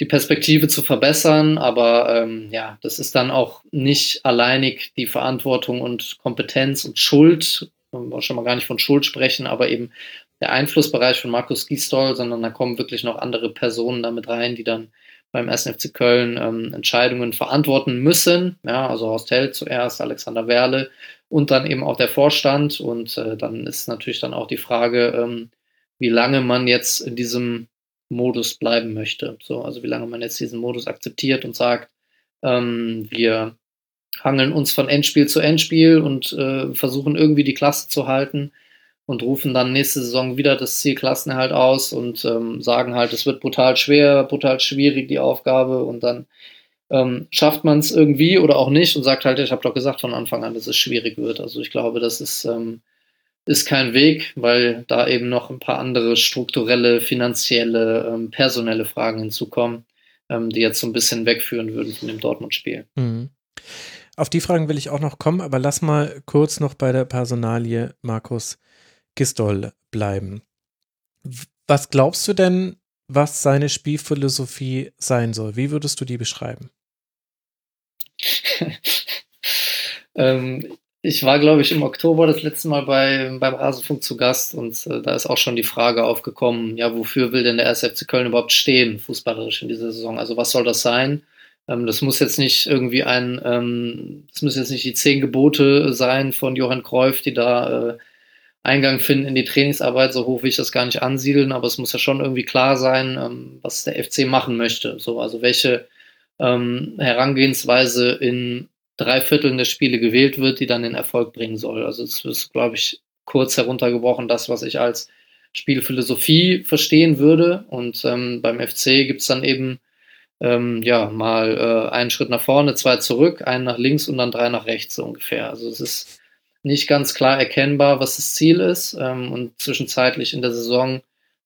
die Perspektive zu verbessern. Aber ähm, ja, das ist dann auch nicht alleinig die Verantwortung und Kompetenz und Schuld, wir schon mal gar nicht von Schuld sprechen, aber eben der Einflussbereich von Markus Gisdol, sondern da kommen wirklich noch andere Personen damit rein, die dann beim 1. FC Köln ähm, Entscheidungen verantworten müssen. Ja, also Horst Held zuerst, Alexander Werle und dann eben auch der Vorstand. Und äh, dann ist natürlich dann auch die Frage, ähm, wie lange man jetzt in diesem Modus bleiben möchte. So, also wie lange man jetzt diesen Modus akzeptiert und sagt, ähm, wir hangeln uns von Endspiel zu Endspiel und äh, versuchen irgendwie die Klasse zu halten und rufen dann nächste Saison wieder das Ziel Klassenerhalt aus und ähm, sagen halt, es wird brutal schwer, brutal schwierig die Aufgabe und dann ähm, schafft man es irgendwie oder auch nicht und sagt halt, ich habe doch gesagt von Anfang an, dass es schwierig wird. Also ich glaube, das ist, ähm, ist kein Weg, weil da eben noch ein paar andere strukturelle, finanzielle, ähm, personelle Fragen hinzukommen, ähm, die jetzt so ein bisschen wegführen würden von dem Dortmund-Spiel. Mhm. Auf die Fragen will ich auch noch kommen, aber lass mal kurz noch bei der Personalie Markus Gistol bleiben. Was glaubst du denn, was seine Spielphilosophie sein soll? Wie würdest du die beschreiben? *laughs* ähm, ich war, glaube ich, im Oktober das letzte Mal bei, beim Rasenfunk zu Gast und äh, da ist auch schon die Frage aufgekommen, ja, wofür will denn der SFC Köln überhaupt stehen, fußballerisch in dieser Saison? Also was soll das sein? Ähm, das muss jetzt nicht irgendwie ein, ähm, das müssen jetzt nicht die zehn Gebote sein von Johann Cruyff, die da äh, Eingang finden in die Trainingsarbeit, so hoch will ich das gar nicht ansiedeln, aber es muss ja schon irgendwie klar sein, ähm, was der FC machen möchte. So, also welche ähm, Herangehensweise in drei Vierteln der Spiele gewählt wird, die dann den Erfolg bringen soll. Also es ist, glaube ich, kurz heruntergebrochen, das, was ich als Spielphilosophie verstehen würde. Und ähm, beim FC gibt es dann eben ähm, ja mal äh, einen Schritt nach vorne, zwei zurück, einen nach links und dann drei nach rechts so ungefähr. Also es ist nicht ganz klar erkennbar, was das Ziel ist. Ähm, und zwischenzeitlich in der Saison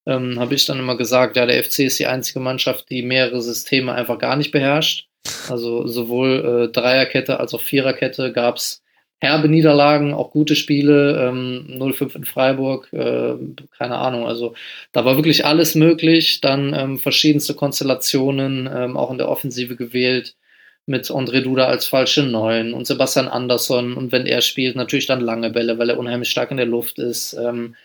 ähm, habe ich dann immer gesagt, ja, der FC ist die einzige Mannschaft, die mehrere Systeme einfach gar nicht beherrscht. Also sowohl äh, Dreierkette als auch Viererkette gab es herbe Niederlagen, auch gute Spiele, ähm, 0-5 in Freiburg, äh, keine Ahnung. Also da war wirklich alles möglich. Dann ähm, verschiedenste Konstellationen, ähm, auch in der Offensive gewählt, mit André Duda als falsche Neun und Sebastian Andersson. Und wenn er spielt, natürlich dann lange Bälle, weil er unheimlich stark in der Luft ist. Ähm,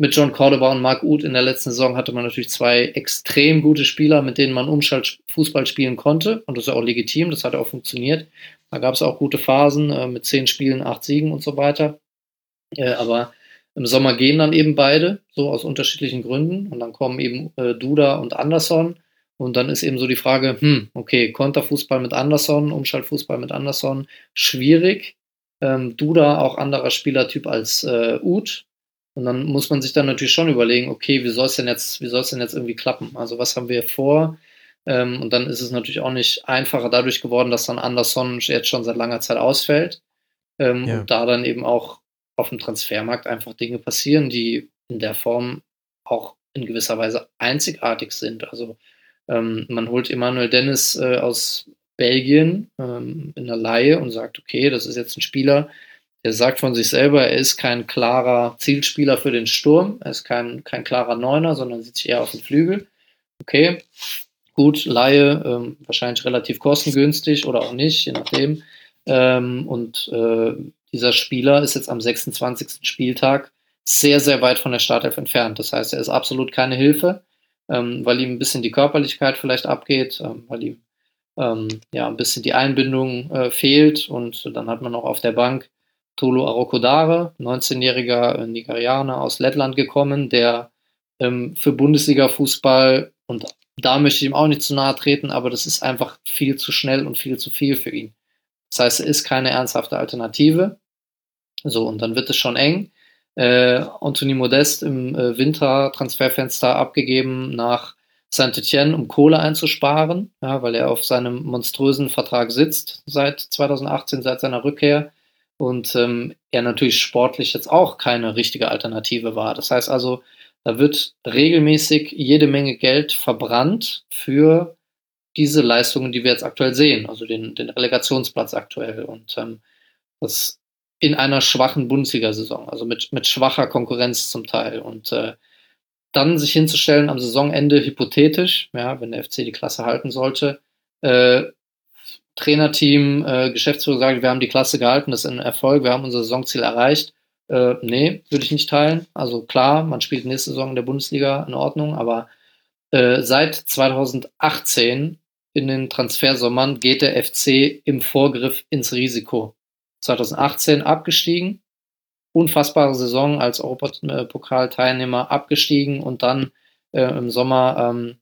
mit John Cordoba und Mark Uth in der letzten Saison hatte man natürlich zwei extrem gute Spieler, mit denen man Umschaltfußball spielen konnte. Und das ist auch legitim, das hat auch funktioniert. Da gab es auch gute Phasen äh, mit zehn Spielen, acht Siegen und so weiter. Äh, aber im Sommer gehen dann eben beide, so aus unterschiedlichen Gründen. Und dann kommen eben äh, Duda und Anderson. Und dann ist eben so die Frage, hm, okay, Konterfußball mit Anderson, Umschaltfußball mit Anderson, schwierig. Ähm, Duda auch anderer Spielertyp als äh, Uth. Und dann muss man sich dann natürlich schon überlegen, okay, wie soll es denn jetzt, wie soll es denn jetzt irgendwie klappen? Also was haben wir vor? Ähm, und dann ist es natürlich auch nicht einfacher dadurch geworden, dass dann Anderson jetzt schon seit langer Zeit ausfällt. Ähm, ja. Und da dann eben auch auf dem Transfermarkt einfach Dinge passieren, die in der Form auch in gewisser Weise einzigartig sind. Also ähm, man holt Emmanuel Dennis äh, aus Belgien ähm, in der Laie und sagt, okay, das ist jetzt ein Spieler, der sagt von sich selber, er ist kein klarer Zielspieler für den Sturm, er ist kein, kein klarer Neuner, sondern sitzt eher auf dem Flügel. Okay, gut, Laie, ähm, wahrscheinlich relativ kostengünstig oder auch nicht, je nachdem. Ähm, und äh, dieser Spieler ist jetzt am 26. Spieltag sehr, sehr weit von der Startelf entfernt. Das heißt, er ist absolut keine Hilfe, ähm, weil ihm ein bisschen die Körperlichkeit vielleicht abgeht, ähm, weil ihm ähm, ja ein bisschen die Einbindung äh, fehlt. Und dann hat man auch auf der Bank Tolo Arokodare, 19-jähriger Nigerianer aus Lettland gekommen, der ähm, für Bundesliga-Fußball und da möchte ich ihm auch nicht zu nahe treten, aber das ist einfach viel zu schnell und viel zu viel für ihn. Das heißt, er ist keine ernsthafte Alternative. So, und dann wird es schon eng. Äh, Anthony Modest im äh, Winter-Transferfenster abgegeben nach Saint-Etienne, um Kohle einzusparen, ja, weil er auf seinem monströsen Vertrag sitzt seit 2018, seit seiner Rückkehr. Und ähm, er natürlich sportlich jetzt auch keine richtige Alternative war. Das heißt also, da wird regelmäßig jede Menge Geld verbrannt für diese Leistungen, die wir jetzt aktuell sehen, also den, den Relegationsplatz aktuell. Und ähm, das in einer schwachen Bundesliga-Saison, also mit, mit schwacher Konkurrenz zum Teil. Und äh, dann sich hinzustellen am Saisonende hypothetisch, ja, wenn der FC die Klasse halten sollte, äh, Trainerteam, äh, Geschäftsführer sagt, wir haben die Klasse gehalten, das ist ein Erfolg, wir haben unser Saisonziel erreicht. Äh, nee, würde ich nicht teilen. Also klar, man spielt nächste Saison in der Bundesliga in Ordnung, aber äh, seit 2018 in den Transfersommern geht der FC im Vorgriff ins Risiko. 2018 abgestiegen, unfassbare Saison als Europapokalteilnehmer abgestiegen und dann äh, im Sommer ähm,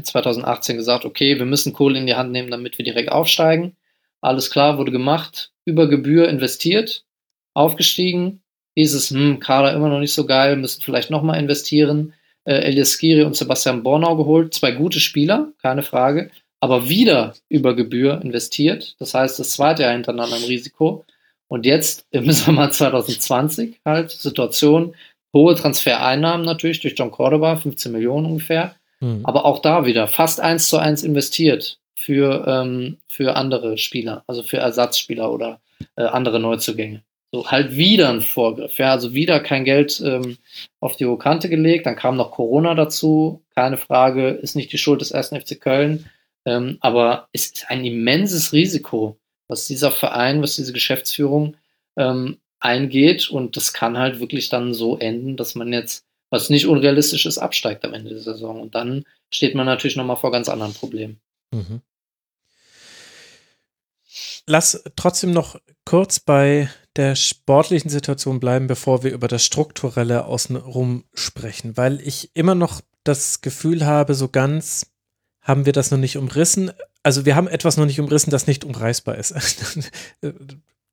2018 gesagt, okay, wir müssen Kohle in die Hand nehmen, damit wir direkt aufsteigen. Alles klar, wurde gemacht, über Gebühr investiert, aufgestiegen, hieß es, hm, Kader immer noch nicht so geil, müssen vielleicht nochmal investieren. Äh, Elias Skiri und Sebastian Bornau geholt, zwei gute Spieler, keine Frage, aber wieder über Gebühr investiert. Das heißt, das zweite Jahr hintereinander im Risiko. Und jetzt im *laughs* Sommer 2020 halt Situation, hohe Transfereinnahmen natürlich durch John Cordoba, 15 Millionen ungefähr. Mhm. Aber auch da wieder fast eins zu eins investiert für, ähm, für andere Spieler, also für Ersatzspieler oder äh, andere Neuzugänge. So, halt wieder ein Vorgriff. Ja, also wieder kein Geld ähm, auf die hohe Kante gelegt. Dann kam noch Corona dazu. Keine Frage, ist nicht die Schuld des ersten FC Köln. Ähm, aber es ist ein immenses Risiko, was dieser Verein, was diese Geschäftsführung ähm, eingeht. Und das kann halt wirklich dann so enden, dass man jetzt, was nicht unrealistisch ist, absteigt am Ende der Saison. Und dann steht man natürlich nochmal vor ganz anderen Problemen. Mhm. Lass trotzdem noch kurz bei der sportlichen Situation bleiben, bevor wir über das Strukturelle außenrum sprechen, weil ich immer noch das Gefühl habe, so ganz haben wir das noch nicht umrissen. Also wir haben etwas noch nicht umrissen, das nicht umreißbar ist. *laughs*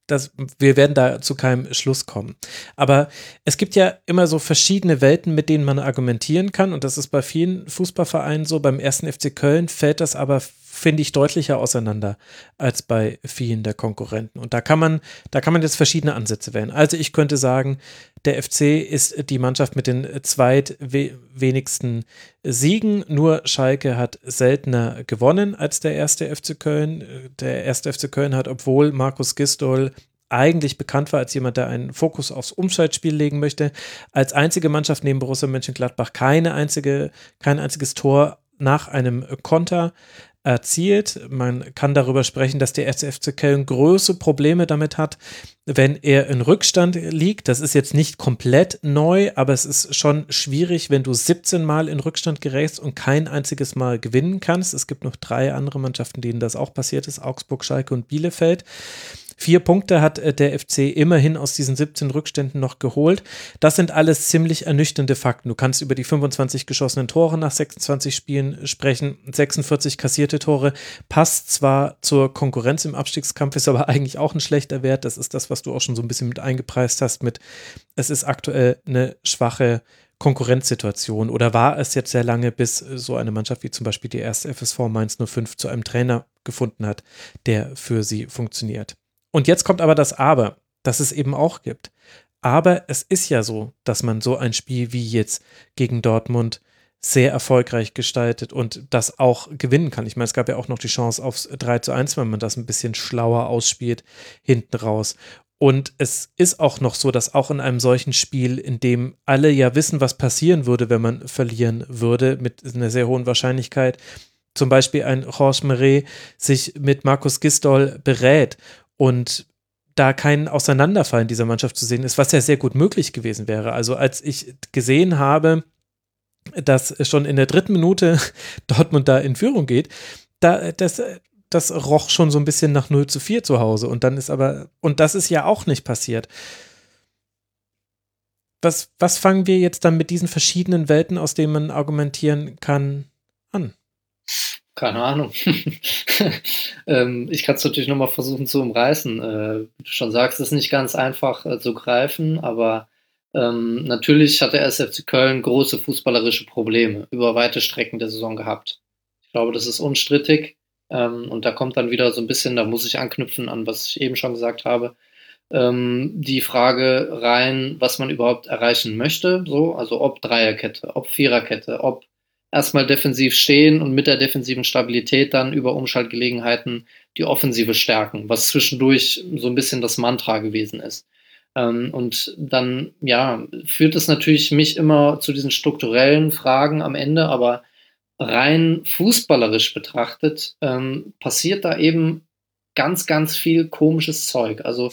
das, wir werden da zu keinem Schluss kommen. Aber es gibt ja immer so verschiedene Welten, mit denen man argumentieren kann. Und das ist bei vielen Fußballvereinen so. Beim ersten FC Köln fällt das aber finde ich, deutlicher auseinander als bei vielen der Konkurrenten. Und da kann man, da kann man jetzt verschiedene Ansätze wählen. Also ich könnte sagen, der FC ist die Mannschaft mit den zweitwenigsten Siegen. Nur Schalke hat seltener gewonnen als der erste FC Köln. Der erste FC Köln hat, obwohl Markus Gistol eigentlich bekannt war als jemand, der einen Fokus aufs Umschaltspiel legen möchte, als einzige Mannschaft neben Borussia Mönchengladbach keine einzige, kein einziges Tor nach einem Konter erzielt. Man kann darüber sprechen, dass der FC Köln große Probleme damit hat, wenn er in Rückstand liegt. Das ist jetzt nicht komplett neu, aber es ist schon schwierig, wenn du 17 Mal in Rückstand gerätst und kein einziges Mal gewinnen kannst. Es gibt noch drei andere Mannschaften, denen das auch passiert ist: Augsburg, Schalke und Bielefeld. Vier Punkte hat äh, der FC immerhin aus diesen 17 Rückständen noch geholt. Das sind alles ziemlich ernüchternde Fakten. Du kannst über die 25 geschossenen Tore nach 26 Spielen sprechen, 46 kassierte Tore. Passt zwar zur Konkurrenz im Abstiegskampf, ist aber eigentlich auch ein schlechter Wert. Das ist das, was du auch schon so ein bisschen mit eingepreist hast. Mit es ist aktuell eine schwache Konkurrenzsituation oder war es jetzt sehr lange, bis so eine Mannschaft wie zum Beispiel die erste FSV Mainz 05 zu einem Trainer gefunden hat, der für sie funktioniert. Und jetzt kommt aber das Aber, das es eben auch gibt. Aber es ist ja so, dass man so ein Spiel wie jetzt gegen Dortmund sehr erfolgreich gestaltet und das auch gewinnen kann. Ich meine, es gab ja auch noch die Chance aufs 3 zu 1, wenn man das ein bisschen schlauer ausspielt, hinten raus. Und es ist auch noch so, dass auch in einem solchen Spiel, in dem alle ja wissen, was passieren würde, wenn man verlieren würde, mit einer sehr hohen Wahrscheinlichkeit, zum Beispiel ein Jorge Meret sich mit Markus Gistol berät und da kein Auseinanderfallen dieser Mannschaft zu sehen ist, was ja sehr gut möglich gewesen wäre. Also als ich gesehen habe, dass schon in der dritten Minute *laughs* Dortmund da in Führung geht, da, das, das roch schon so ein bisschen nach 0 zu 4 zu Hause. Und dann ist aber, und das ist ja auch nicht passiert. Was, was fangen wir jetzt dann mit diesen verschiedenen Welten, aus denen man argumentieren kann, an? Keine Ahnung. *laughs* ähm, ich kann es natürlich nochmal versuchen zu umreißen. Äh, wie du schon sagst, es ist nicht ganz einfach äh, zu greifen, aber ähm, natürlich hat der SFC Köln große fußballerische Probleme über weite Strecken der Saison gehabt. Ich glaube, das ist unstrittig. Ähm, und da kommt dann wieder so ein bisschen, da muss ich anknüpfen an, was ich eben schon gesagt habe, ähm, die Frage rein, was man überhaupt erreichen möchte. So, also ob Dreierkette, ob Viererkette, ob erstmal defensiv stehen und mit der defensiven Stabilität dann über Umschaltgelegenheiten die Offensive stärken, was zwischendurch so ein bisschen das Mantra gewesen ist. Ähm, und dann, ja, führt es natürlich mich immer zu diesen strukturellen Fragen am Ende, aber rein fußballerisch betrachtet ähm, passiert da eben ganz, ganz viel komisches Zeug. Also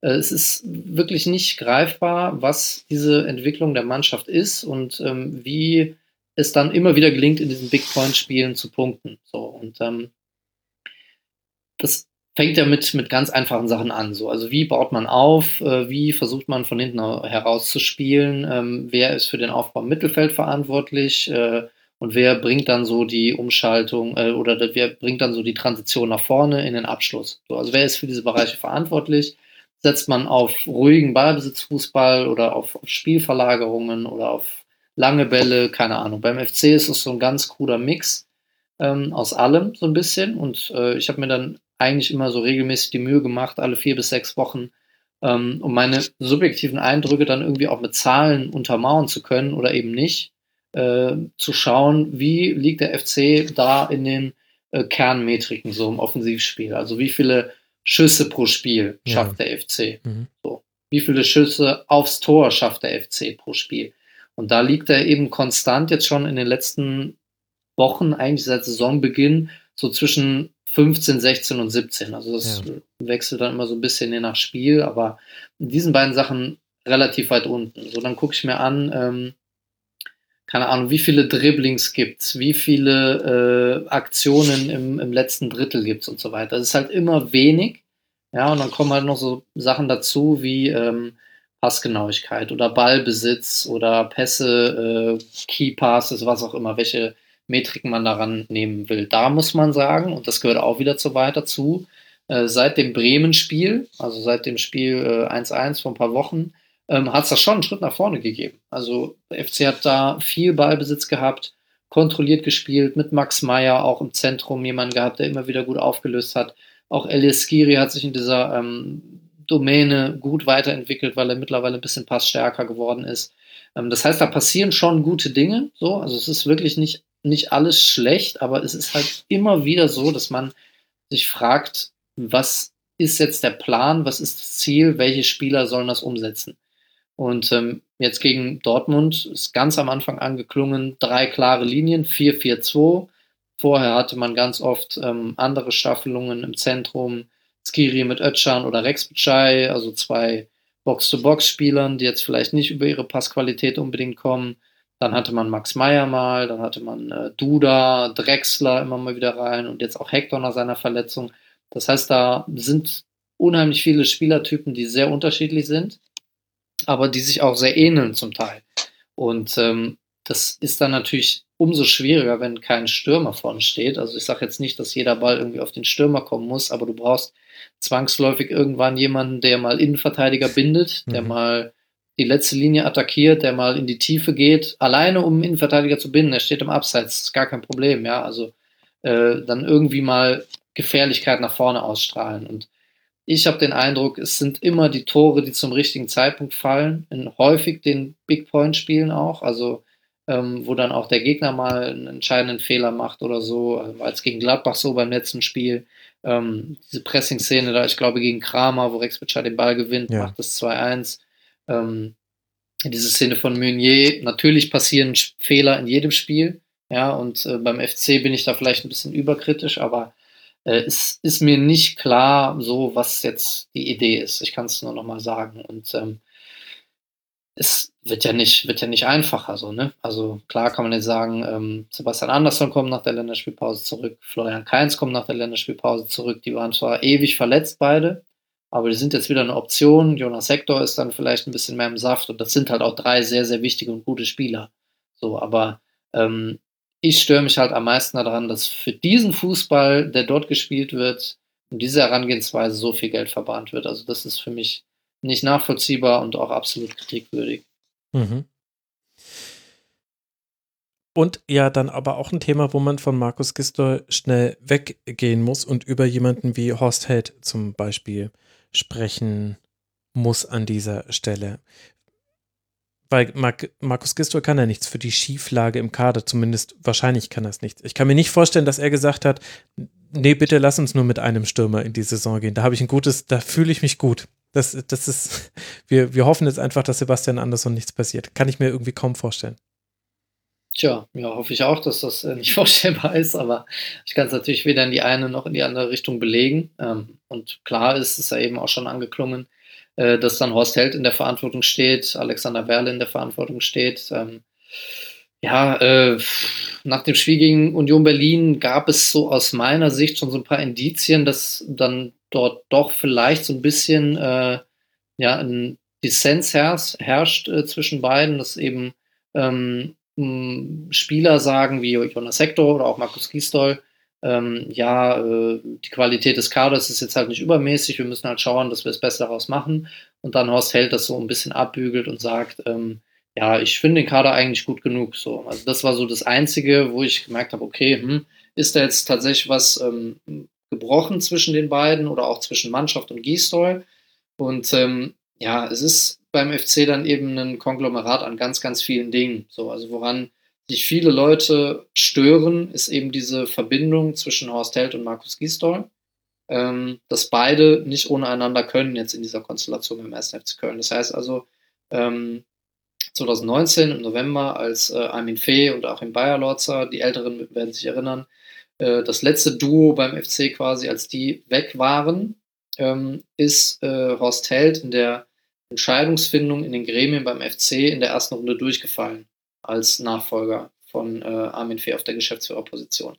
äh, es ist wirklich nicht greifbar, was diese Entwicklung der Mannschaft ist und ähm, wie es dann immer wieder gelingt, in diesen Big Point-Spielen zu punkten. So, und ähm, das fängt ja mit, mit ganz einfachen Sachen an. So. Also wie baut man auf, äh, wie versucht man von hinten heraus zu spielen, ähm, wer ist für den Aufbau im Mittelfeld verantwortlich äh, und wer bringt dann so die Umschaltung äh, oder wer bringt dann so die Transition nach vorne in den Abschluss. So, also wer ist für diese Bereiche verantwortlich? Setzt man auf ruhigen Ballbesitzfußball oder auf, auf Spielverlagerungen oder auf lange Bälle, keine Ahnung. Beim FC ist es so ein ganz cooler Mix ähm, aus allem so ein bisschen. Und äh, ich habe mir dann eigentlich immer so regelmäßig die Mühe gemacht, alle vier bis sechs Wochen, ähm, um meine subjektiven Eindrücke dann irgendwie auch mit Zahlen untermauern zu können oder eben nicht, äh, zu schauen, wie liegt der FC da in den äh, Kernmetriken so im Offensivspiel. Also wie viele Schüsse pro Spiel schafft ja. der FC. Mhm. So. Wie viele Schüsse aufs Tor schafft der FC pro Spiel? Und da liegt er eben konstant jetzt schon in den letzten Wochen, eigentlich seit Saisonbeginn, so zwischen 15, 16 und 17. Also das ja. wechselt dann immer so ein bisschen je nach Spiel, aber in diesen beiden Sachen relativ weit unten. So, dann gucke ich mir an, ähm, keine Ahnung, wie viele Dribblings gibt's, wie viele äh, Aktionen im, im letzten Drittel gibt's und so weiter. Das ist halt immer wenig. Ja, und dann kommen halt noch so Sachen dazu wie ähm, Passgenauigkeit oder Ballbesitz oder Pässe, äh, Key Passes, was auch immer, welche Metriken man daran nehmen will. Da muss man sagen, und das gehört auch wieder zu weit dazu, äh, seit dem Bremen-Spiel, also seit dem Spiel 1-1 äh, vor ein paar Wochen, ähm, hat es da schon einen Schritt nach vorne gegeben. Also der FC hat da viel Ballbesitz gehabt, kontrolliert gespielt, mit Max Meyer auch im Zentrum jemanden gehabt, der immer wieder gut aufgelöst hat. Auch Elias Skiri hat sich in dieser ähm, Domäne gut weiterentwickelt, weil er mittlerweile ein bisschen passstärker geworden ist. Ähm, das heißt, da passieren schon gute Dinge. So, also es ist wirklich nicht, nicht alles schlecht, aber es ist halt immer wieder so, dass man sich fragt, was ist jetzt der Plan, was ist das Ziel, welche Spieler sollen das umsetzen? Und ähm, jetzt gegen Dortmund ist ganz am Anfang angeklungen, drei klare Linien, 4-4-2. Vorher hatte man ganz oft ähm, andere Staffelungen im Zentrum, Skiri mit Ötchan oder Rex Bicai, also zwei Box-to-Box-Spielern, die jetzt vielleicht nicht über ihre Passqualität unbedingt kommen. Dann hatte man Max Meyer mal, dann hatte man äh, Duda, Drexler immer mal wieder rein und jetzt auch Hector nach seiner Verletzung. Das heißt, da sind unheimlich viele Spielertypen, die sehr unterschiedlich sind, aber die sich auch sehr ähneln zum Teil. Und ähm, das ist dann natürlich umso schwieriger, wenn kein Stürmer vorne steht. Also ich sage jetzt nicht, dass jeder Ball irgendwie auf den Stürmer kommen muss, aber du brauchst zwangsläufig irgendwann jemanden, der mal Innenverteidiger bindet, der mhm. mal die letzte Linie attackiert, der mal in die Tiefe geht, alleine um einen Innenverteidiger zu binden. Er steht im Abseits, ist gar kein Problem, ja. Also äh, dann irgendwie mal Gefährlichkeit nach vorne ausstrahlen. Und ich habe den Eindruck, es sind immer die Tore, die zum richtigen Zeitpunkt fallen, in häufig den Big Point Spielen auch. Also ähm, wo dann auch der Gegner mal einen entscheidenden Fehler macht oder so. War es gegen Gladbach so beim letzten Spiel. Ähm, diese Pressing-Szene da, ich glaube, gegen Kramer, wo Rex Bitschei den Ball gewinnt, ja. macht das 2-1. Ähm, diese Szene von Meunier, natürlich passieren Fehler in jedem Spiel. Ja, und äh, beim FC bin ich da vielleicht ein bisschen überkritisch, aber äh, es ist mir nicht klar, so was jetzt die Idee ist. Ich kann es nur noch mal sagen. Und ähm, es wird ja nicht, wird ja nicht einfacher so, ne? Also klar kann man jetzt sagen, ähm, Sebastian Andersson kommt nach der Länderspielpause zurück, Florian Kainz kommt nach der Länderspielpause zurück, die waren zwar ewig verletzt beide, aber die sind jetzt wieder eine Option. Jonas Hector ist dann vielleicht ein bisschen mehr im Saft und das sind halt auch drei sehr, sehr wichtige und gute Spieler. So, aber ähm, ich störe mich halt am meisten daran, dass für diesen Fußball, der dort gespielt wird, und diese Herangehensweise so viel Geld verbahnt wird. Also das ist für mich nicht nachvollziehbar und auch absolut kritikwürdig. Mhm. Und ja, dann aber auch ein Thema, wo man von Markus Gisdol schnell weggehen muss und über jemanden wie Horst Held zum Beispiel sprechen muss an dieser Stelle. Weil Mark, Markus Gisdol kann ja nichts für die Schieflage im Kader, zumindest wahrscheinlich kann er es nicht. Ich kann mir nicht vorstellen, dass er gesagt hat, nee, bitte lass uns nur mit einem Stürmer in die Saison gehen. Da habe ich ein gutes, da fühle ich mich gut. Das, das ist, *laughs* wir, wir hoffen jetzt einfach, dass Sebastian Andersson nichts passiert. Kann ich mir irgendwie kaum vorstellen. Tja, ja, hoffe ich auch, dass das äh, nicht *laughs* vorstellbar ist, aber ich kann es natürlich weder in die eine noch in die andere Richtung belegen. Ähm, und klar ist es ja eben auch schon angeklungen, äh, dass dann Horst Held in der Verantwortung steht, Alexander Werle in der Verantwortung steht. Ähm, ja, äh, nach dem Spiel gegen Union Berlin gab es so aus meiner Sicht schon so ein paar Indizien, dass dann dort doch vielleicht so ein bisschen äh, ja, ein Dissens herrscht, herrscht äh, zwischen beiden, dass eben ähm, Spieler sagen wie Jonas Hector oder auch Markus Gisdol, ähm, ja, äh, die Qualität des Kaders ist jetzt halt nicht übermäßig, wir müssen halt schauen, dass wir es besser daraus machen. Und dann Horst Held das so ein bisschen abbügelt und sagt, ähm, ja, ich finde den Kader eigentlich gut genug. So. Also das war so das Einzige, wo ich gemerkt habe, okay, hm, ist da jetzt tatsächlich was ähm, gebrochen zwischen den beiden oder auch zwischen Mannschaft und Gisdol. Und ähm, ja, es ist beim FC dann eben ein Konglomerat an ganz, ganz vielen Dingen. So, also woran sich viele Leute stören, ist eben diese Verbindung zwischen Horst Held und Markus Gisdol. Ähm, dass beide nicht ohne einander können jetzt in dieser Konstellation im 1. FC Köln. Das heißt also, ähm, 2019 im November, als äh, Armin Fee und Achim Bayerlorzer, die Älteren werden sich erinnern, das letzte Duo beim FC quasi, als die weg waren, ähm, ist äh, Horst Held in der Entscheidungsfindung in den Gremien beim FC in der ersten Runde durchgefallen als Nachfolger von äh, Armin Fee auf der Geschäftsführerposition.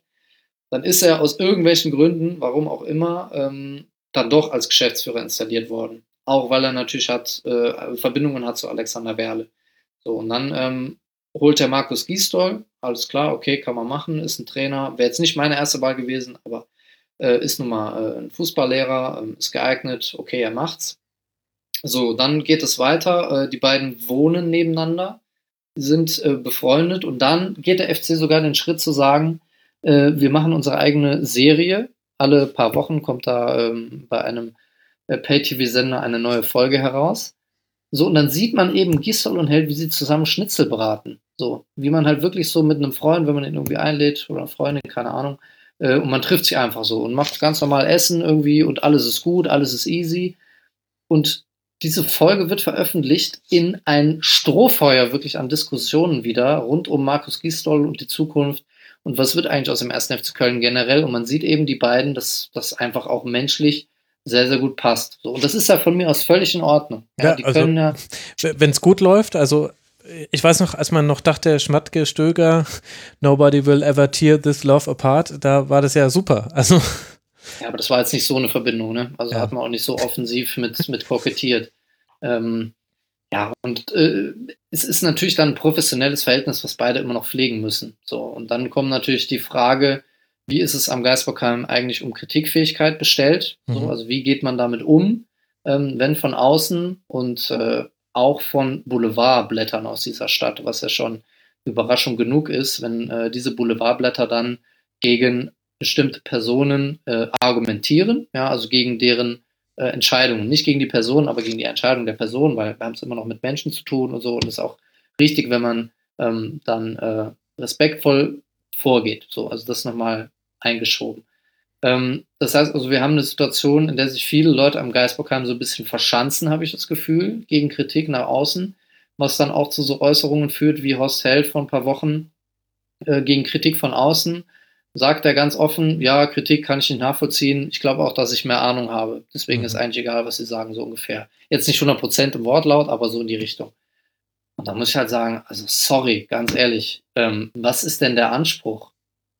Dann ist er aus irgendwelchen Gründen, warum auch immer, ähm, dann doch als Geschäftsführer installiert worden. Auch weil er natürlich hat, äh, Verbindungen hat zu Alexander Werle. So, und dann ähm, holt der Markus Gisdol, alles klar, okay, kann man machen, ist ein Trainer, wäre jetzt nicht meine erste Wahl gewesen, aber äh, ist nun mal äh, ein Fußballlehrer, äh, ist geeignet, okay, er macht's. So, dann geht es weiter. Äh, die beiden wohnen nebeneinander, sind äh, befreundet und dann geht der FC sogar den Schritt zu sagen, äh, wir machen unsere eigene Serie. Alle paar Wochen kommt da ähm, bei einem Pay-TV-Sender eine neue Folge heraus. So, und dann sieht man eben Gisdol und Held, wie sie zusammen Schnitzel braten. So, wie man halt wirklich so mit einem Freund, wenn man ihn irgendwie einlädt oder Freundin, keine Ahnung, äh, und man trifft sich einfach so und macht ganz normal Essen irgendwie und alles ist gut, alles ist easy. Und diese Folge wird veröffentlicht in ein Strohfeuer wirklich an Diskussionen wieder rund um Markus Gisdol und die Zukunft und was wird eigentlich aus dem 1. FC Köln generell. Und man sieht eben die beiden, dass das einfach auch menschlich sehr, sehr gut passt. So, und das ist ja von mir aus völlig in Ordnung. Ja, ja also, ja wenn es gut läuft, also ich weiß noch, als man noch dachte, Schmatke, Stöger, nobody will ever tear this love apart, da war das ja super. Also. Ja, aber das war jetzt nicht so eine Verbindung, ne? Also ja. hat man auch nicht so offensiv mit, mit kokettiert. Ähm, ja, und äh, es ist natürlich dann ein professionelles Verhältnis, was beide immer noch pflegen müssen. So, und dann kommt natürlich die Frage, wie ist es am Geistbockheim eigentlich um Kritikfähigkeit bestellt? Mhm. So, also wie geht man damit um, ähm, wenn von außen und äh, auch von Boulevardblättern aus dieser Stadt, was ja schon Überraschung genug ist, wenn äh, diese Boulevardblätter dann gegen bestimmte Personen äh, argumentieren, ja, also gegen deren äh, Entscheidungen, nicht gegen die Person, aber gegen die Entscheidung der Person, weil wir haben es immer noch mit Menschen zu tun und so und es ist auch richtig, wenn man ähm, dann äh, respektvoll vorgeht. So, also das nochmal eingeschoben. Ähm, das heißt also, wir haben eine Situation, in der sich viele Leute am Geisbockheim so ein bisschen verschanzen, habe ich das Gefühl, gegen Kritik nach außen, was dann auch zu so Äußerungen führt, wie Horst Held vor ein paar Wochen äh, gegen Kritik von außen sagt er ganz offen, ja, Kritik kann ich nicht nachvollziehen. Ich glaube auch, dass ich mehr Ahnung habe. Deswegen mhm. ist eigentlich egal, was sie sagen, so ungefähr. Jetzt nicht 100% im Wortlaut, aber so in die Richtung. Und da muss ich halt sagen, also sorry, ganz ehrlich, ähm, was ist denn der Anspruch?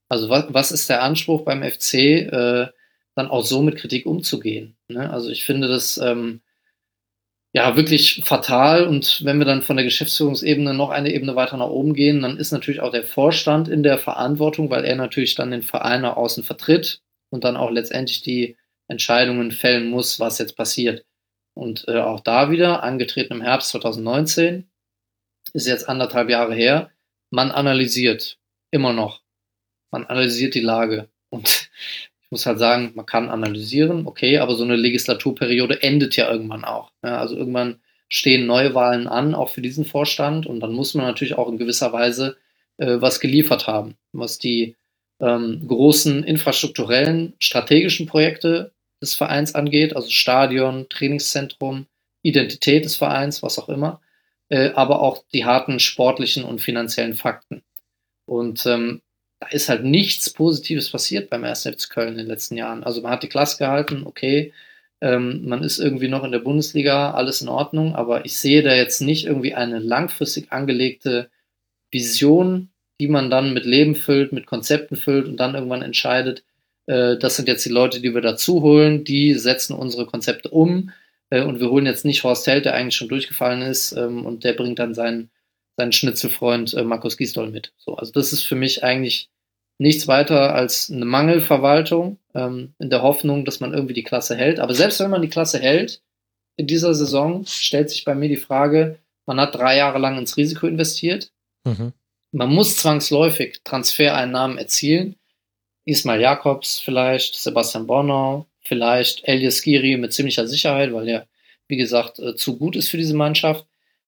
Also was, was ist der Anspruch beim FC, äh, dann auch so mit Kritik umzugehen? Ne? Also ich finde das ähm, ja wirklich fatal und wenn wir dann von der Geschäftsführungsebene noch eine Ebene weiter nach oben gehen, dann ist natürlich auch der Vorstand in der Verantwortung, weil er natürlich dann den Verein nach außen vertritt und dann auch letztendlich die Entscheidungen fällen muss, was jetzt passiert. Und äh, auch da wieder, angetreten im Herbst 2019, ist jetzt anderthalb Jahre her, man analysiert immer noch man analysiert die Lage. Und ich muss halt sagen, man kann analysieren, okay, aber so eine Legislaturperiode endet ja irgendwann auch. Ja, also irgendwann stehen Neuwahlen an, auch für diesen Vorstand. Und dann muss man natürlich auch in gewisser Weise äh, was geliefert haben, was die ähm, großen infrastrukturellen, strategischen Projekte des Vereins angeht, also Stadion, Trainingszentrum, Identität des Vereins, was auch immer, äh, aber auch die harten sportlichen und finanziellen Fakten. Und ähm, da ist halt nichts Positives passiert beim 1. FC Köln in den letzten Jahren. Also man hat die Klasse gehalten, okay, ähm, man ist irgendwie noch in der Bundesliga, alles in Ordnung, aber ich sehe da jetzt nicht irgendwie eine langfristig angelegte Vision, die man dann mit Leben füllt, mit Konzepten füllt und dann irgendwann entscheidet, äh, das sind jetzt die Leute, die wir dazu holen, die setzen unsere Konzepte um äh, und wir holen jetzt nicht Horst Held, der eigentlich schon durchgefallen ist ähm, und der bringt dann seinen seinen Schnitzelfreund äh, Markus Gisdol mit. So, also das ist für mich eigentlich nichts weiter als eine Mangelverwaltung ähm, in der Hoffnung, dass man irgendwie die Klasse hält. Aber selbst wenn man die Klasse hält, in dieser Saison stellt sich bei mir die Frage, man hat drei Jahre lang ins Risiko investiert. Mhm. Man muss zwangsläufig Transfereinnahmen erzielen. Ismail Jakobs vielleicht, Sebastian Bornau, vielleicht Elias Giri mit ziemlicher Sicherheit, weil er, wie gesagt, äh, zu gut ist für diese Mannschaft.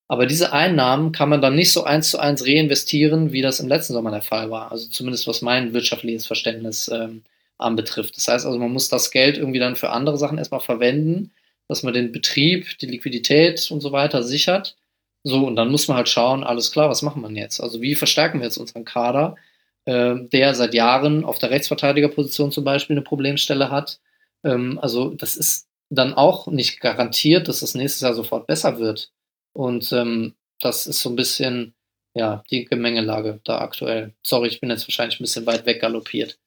Aber diese Einnahmen kann man dann nicht so eins zu eins reinvestieren, wie das im letzten Sommer der Fall war. Also zumindest was mein wirtschaftliches Verständnis ähm, anbetrifft. Das heißt also, man muss das Geld irgendwie dann für andere Sachen erstmal verwenden, dass man den Betrieb, die Liquidität und so weiter sichert. So, und dann muss man halt schauen, alles klar, was machen wir jetzt? Also wie verstärken wir jetzt unseren Kader, äh, der seit Jahren auf der Rechtsverteidigerposition zum Beispiel eine Problemstelle hat. Ähm, also das ist dann auch nicht garantiert, dass das nächstes Jahr sofort besser wird. Und ähm, das ist so ein bisschen, ja, die Gemengelage da aktuell. Sorry, ich bin jetzt wahrscheinlich ein bisschen weit weg galoppiert.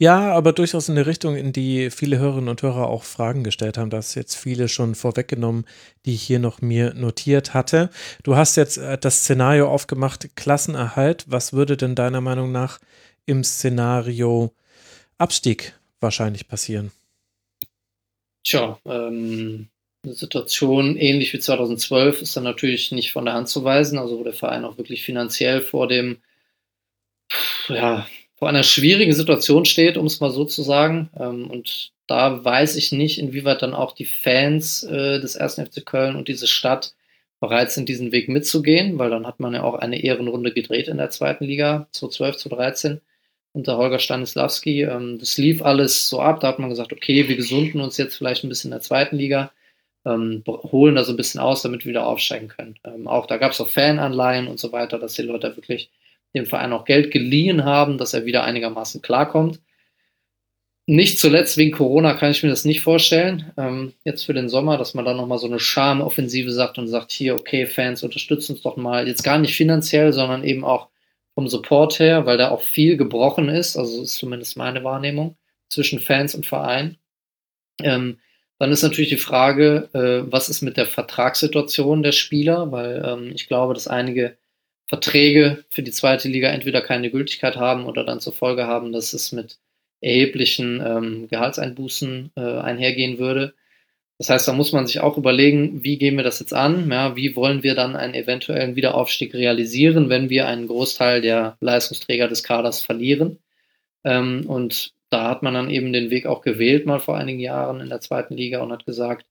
Ja, aber durchaus in eine Richtung, in die viele Hörerinnen und Hörer auch Fragen gestellt haben. Das jetzt viele schon vorweggenommen, die ich hier noch mir notiert hatte. Du hast jetzt äh, das Szenario aufgemacht, Klassenerhalt. Was würde denn deiner Meinung nach im Szenario Abstieg wahrscheinlich passieren? Tja, ähm, Situation ähnlich wie 2012 ist dann natürlich nicht von der Hand zu weisen, also wo der Verein auch wirklich finanziell vor dem, ja, vor einer schwierigen Situation steht, um es mal so zu sagen. Ähm, und da weiß ich nicht, inwieweit dann auch die Fans äh, des 1. FC Köln und diese Stadt bereit sind, diesen Weg mitzugehen, weil dann hat man ja auch eine Ehrenrunde gedreht in der zweiten Liga, 2012, 2013 unter Holger Stanislawski. Ähm, das lief alles so ab, da hat man gesagt, okay, wir gesunden uns jetzt vielleicht ein bisschen in der zweiten Liga, ähm, holen da so ein bisschen aus, damit wir wieder aufsteigen können. Ähm, auch da gab es auch Fananleihen und so weiter, dass die Leute wirklich dem Verein auch Geld geliehen haben, dass er wieder einigermaßen klarkommt. Nicht zuletzt wegen Corona kann ich mir das nicht vorstellen. Ähm, jetzt für den Sommer, dass man dann nochmal so eine Charmoffensive sagt und sagt, hier, okay, Fans, unterstützen uns doch mal. Jetzt gar nicht finanziell, sondern eben auch vom Support her, weil da auch viel gebrochen ist. Also ist zumindest meine Wahrnehmung zwischen Fans und Verein. Ähm, dann ist natürlich die Frage, äh, was ist mit der Vertragssituation der Spieler, weil ähm, ich glaube, dass einige Verträge für die zweite Liga entweder keine Gültigkeit haben oder dann zur Folge haben, dass es mit erheblichen ähm, Gehaltseinbußen äh, einhergehen würde. Das heißt, da muss man sich auch überlegen, wie gehen wir das jetzt an? Ja, wie wollen wir dann einen eventuellen Wiederaufstieg realisieren, wenn wir einen Großteil der Leistungsträger des Kaders verlieren? Ähm, und da hat man dann eben den Weg auch gewählt, mal vor einigen Jahren in der zweiten Liga und hat gesagt,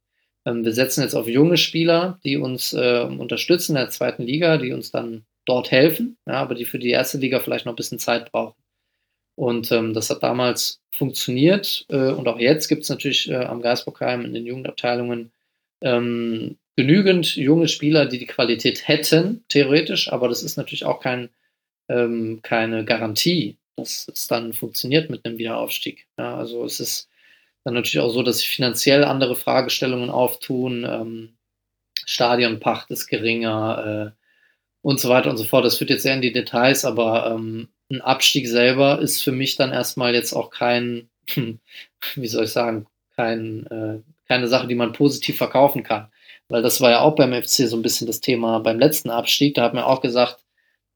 ähm, wir setzen jetzt auf junge Spieler, die uns äh, unterstützen in der zweiten Liga, die uns dann dort helfen, ja, aber die für die erste Liga vielleicht noch ein bisschen Zeit brauchen. Und ähm, das hat damals funktioniert. Äh, und auch jetzt gibt es natürlich äh, am Geisbockheim in den Jugendabteilungen ähm, genügend junge Spieler, die die Qualität hätten, theoretisch. Aber das ist natürlich auch kein, ähm, keine Garantie, dass es dann funktioniert mit einem Wiederaufstieg. Ja, also es ist dann natürlich auch so, dass sich finanziell andere Fragestellungen auftun. Ähm, Stadionpacht ist geringer äh, und so weiter und so fort. Das führt jetzt sehr in die Details, aber ähm, ein Abstieg selber ist für mich dann erstmal jetzt auch kein, *laughs* wie soll ich sagen, kein, äh, keine Sache, die man positiv verkaufen kann. Weil das war ja auch beim FC so ein bisschen das Thema beim letzten Abstieg. Da hat man auch gesagt,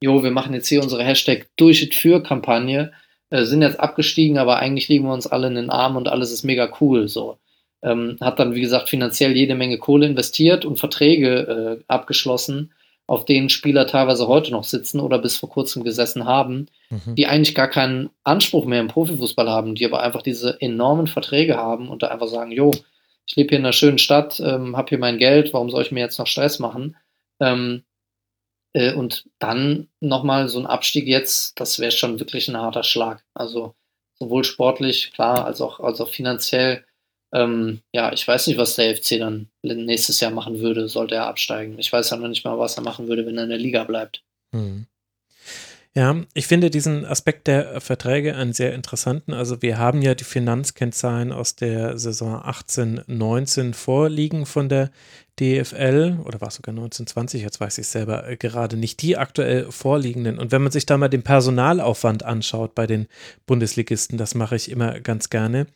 jo, wir machen jetzt hier unsere Hashtag Durch für Kampagne, äh, sind jetzt abgestiegen, aber eigentlich liegen wir uns alle in den Armen und alles ist mega cool. So. Ähm, hat dann, wie gesagt, finanziell jede Menge Kohle investiert und Verträge äh, abgeschlossen auf denen Spieler teilweise heute noch sitzen oder bis vor kurzem gesessen haben, mhm. die eigentlich gar keinen Anspruch mehr im Profifußball haben, die aber einfach diese enormen Verträge haben und da einfach sagen, jo, ich lebe hier in einer schönen Stadt, ähm, habe hier mein Geld, warum soll ich mir jetzt noch Stress machen? Ähm, äh, und dann nochmal so ein Abstieg jetzt, das wäre schon wirklich ein harter Schlag. Also sowohl sportlich, klar, als auch, als auch finanziell ähm, ja, ich weiß nicht, was der FC dann nächstes Jahr machen würde, sollte er absteigen. Ich weiß ja noch nicht mal, was er machen würde, wenn er in der Liga bleibt. Hm. Ja, ich finde diesen Aspekt der Verträge einen sehr interessanten. Also wir haben ja die Finanzkennzahlen aus der Saison 18, 19 vorliegen von der DFL oder war es sogar 1920, jetzt weiß ich selber äh, gerade nicht, die aktuell vorliegenden. Und wenn man sich da mal den Personalaufwand anschaut bei den Bundesligisten, das mache ich immer ganz gerne,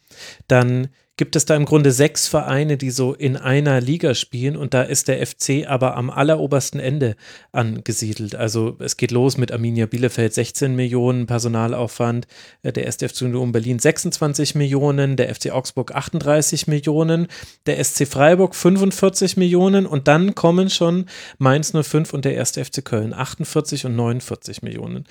dann gibt es da im Grunde sechs Vereine, die so in einer Liga spielen und da ist der FC aber am allerobersten Ende angesiedelt. Also es geht los mit Arminia Bielefeld 16 Millionen Personalaufwand, äh, der SDF Union Berlin 26 Millionen, der FC Augsburg 38 Millionen, der SC Freiburg 45 Millionen und dann kommen schon Mainz 05 und der 1. FC Köln 48 und 49 Millionen.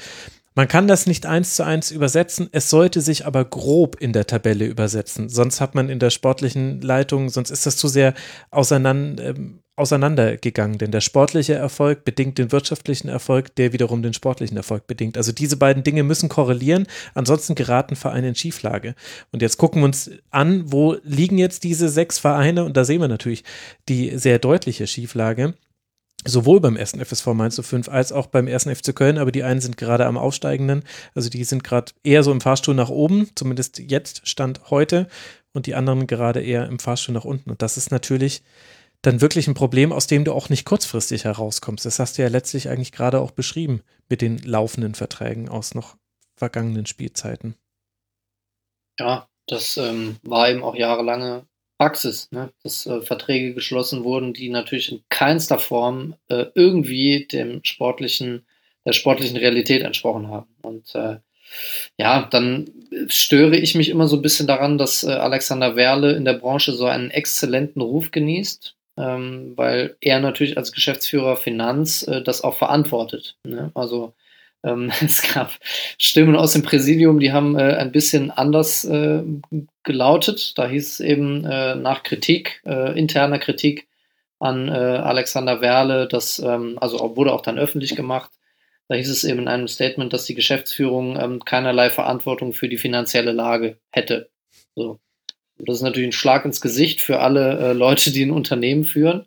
Man kann das nicht eins zu eins übersetzen, es sollte sich aber grob in der Tabelle übersetzen. Sonst hat man in der sportlichen Leitung, sonst ist das zu sehr auseinander, äh, auseinandergegangen. Denn der sportliche Erfolg bedingt den wirtschaftlichen Erfolg, der wiederum den sportlichen Erfolg bedingt. Also diese beiden Dinge müssen korrelieren, ansonsten geraten Vereine in Schieflage. Und jetzt gucken wir uns an, wo liegen jetzt diese sechs Vereine? Und da sehen wir natürlich die sehr deutliche Schieflage sowohl beim ersten FSV Mainz 05 als auch beim ersten FC Köln, aber die einen sind gerade am Aufsteigenden, also die sind gerade eher so im Fahrstuhl nach oben, zumindest jetzt stand heute, und die anderen gerade eher im Fahrstuhl nach unten. Und das ist natürlich dann wirklich ein Problem, aus dem du auch nicht kurzfristig herauskommst. Das hast du ja letztlich eigentlich gerade auch beschrieben mit den laufenden Verträgen aus noch vergangenen Spielzeiten. Ja, das ähm, war eben auch jahrelange Praxis, ne? dass äh, Verträge geschlossen wurden, die natürlich in keinster Form äh, irgendwie dem sportlichen, der sportlichen Realität entsprochen haben. Und äh, ja, dann störe ich mich immer so ein bisschen daran, dass äh, Alexander Werle in der Branche so einen exzellenten Ruf genießt, ähm, weil er natürlich als Geschäftsführer Finanz äh, das auch verantwortet. Ne? Also ähm, *laughs* es gab Stimmen aus dem Präsidium, die haben äh, ein bisschen anders äh, gelautet. Da hieß es eben äh, nach Kritik, interner Kritik an Alexander Werle, das ähm, also wurde auch dann öffentlich gemacht, da hieß es eben in einem Statement, dass die Geschäftsführung ähm, keinerlei Verantwortung für die finanzielle Lage hätte. So. Das ist natürlich ein Schlag ins Gesicht für alle Leute, die ein Unternehmen führen.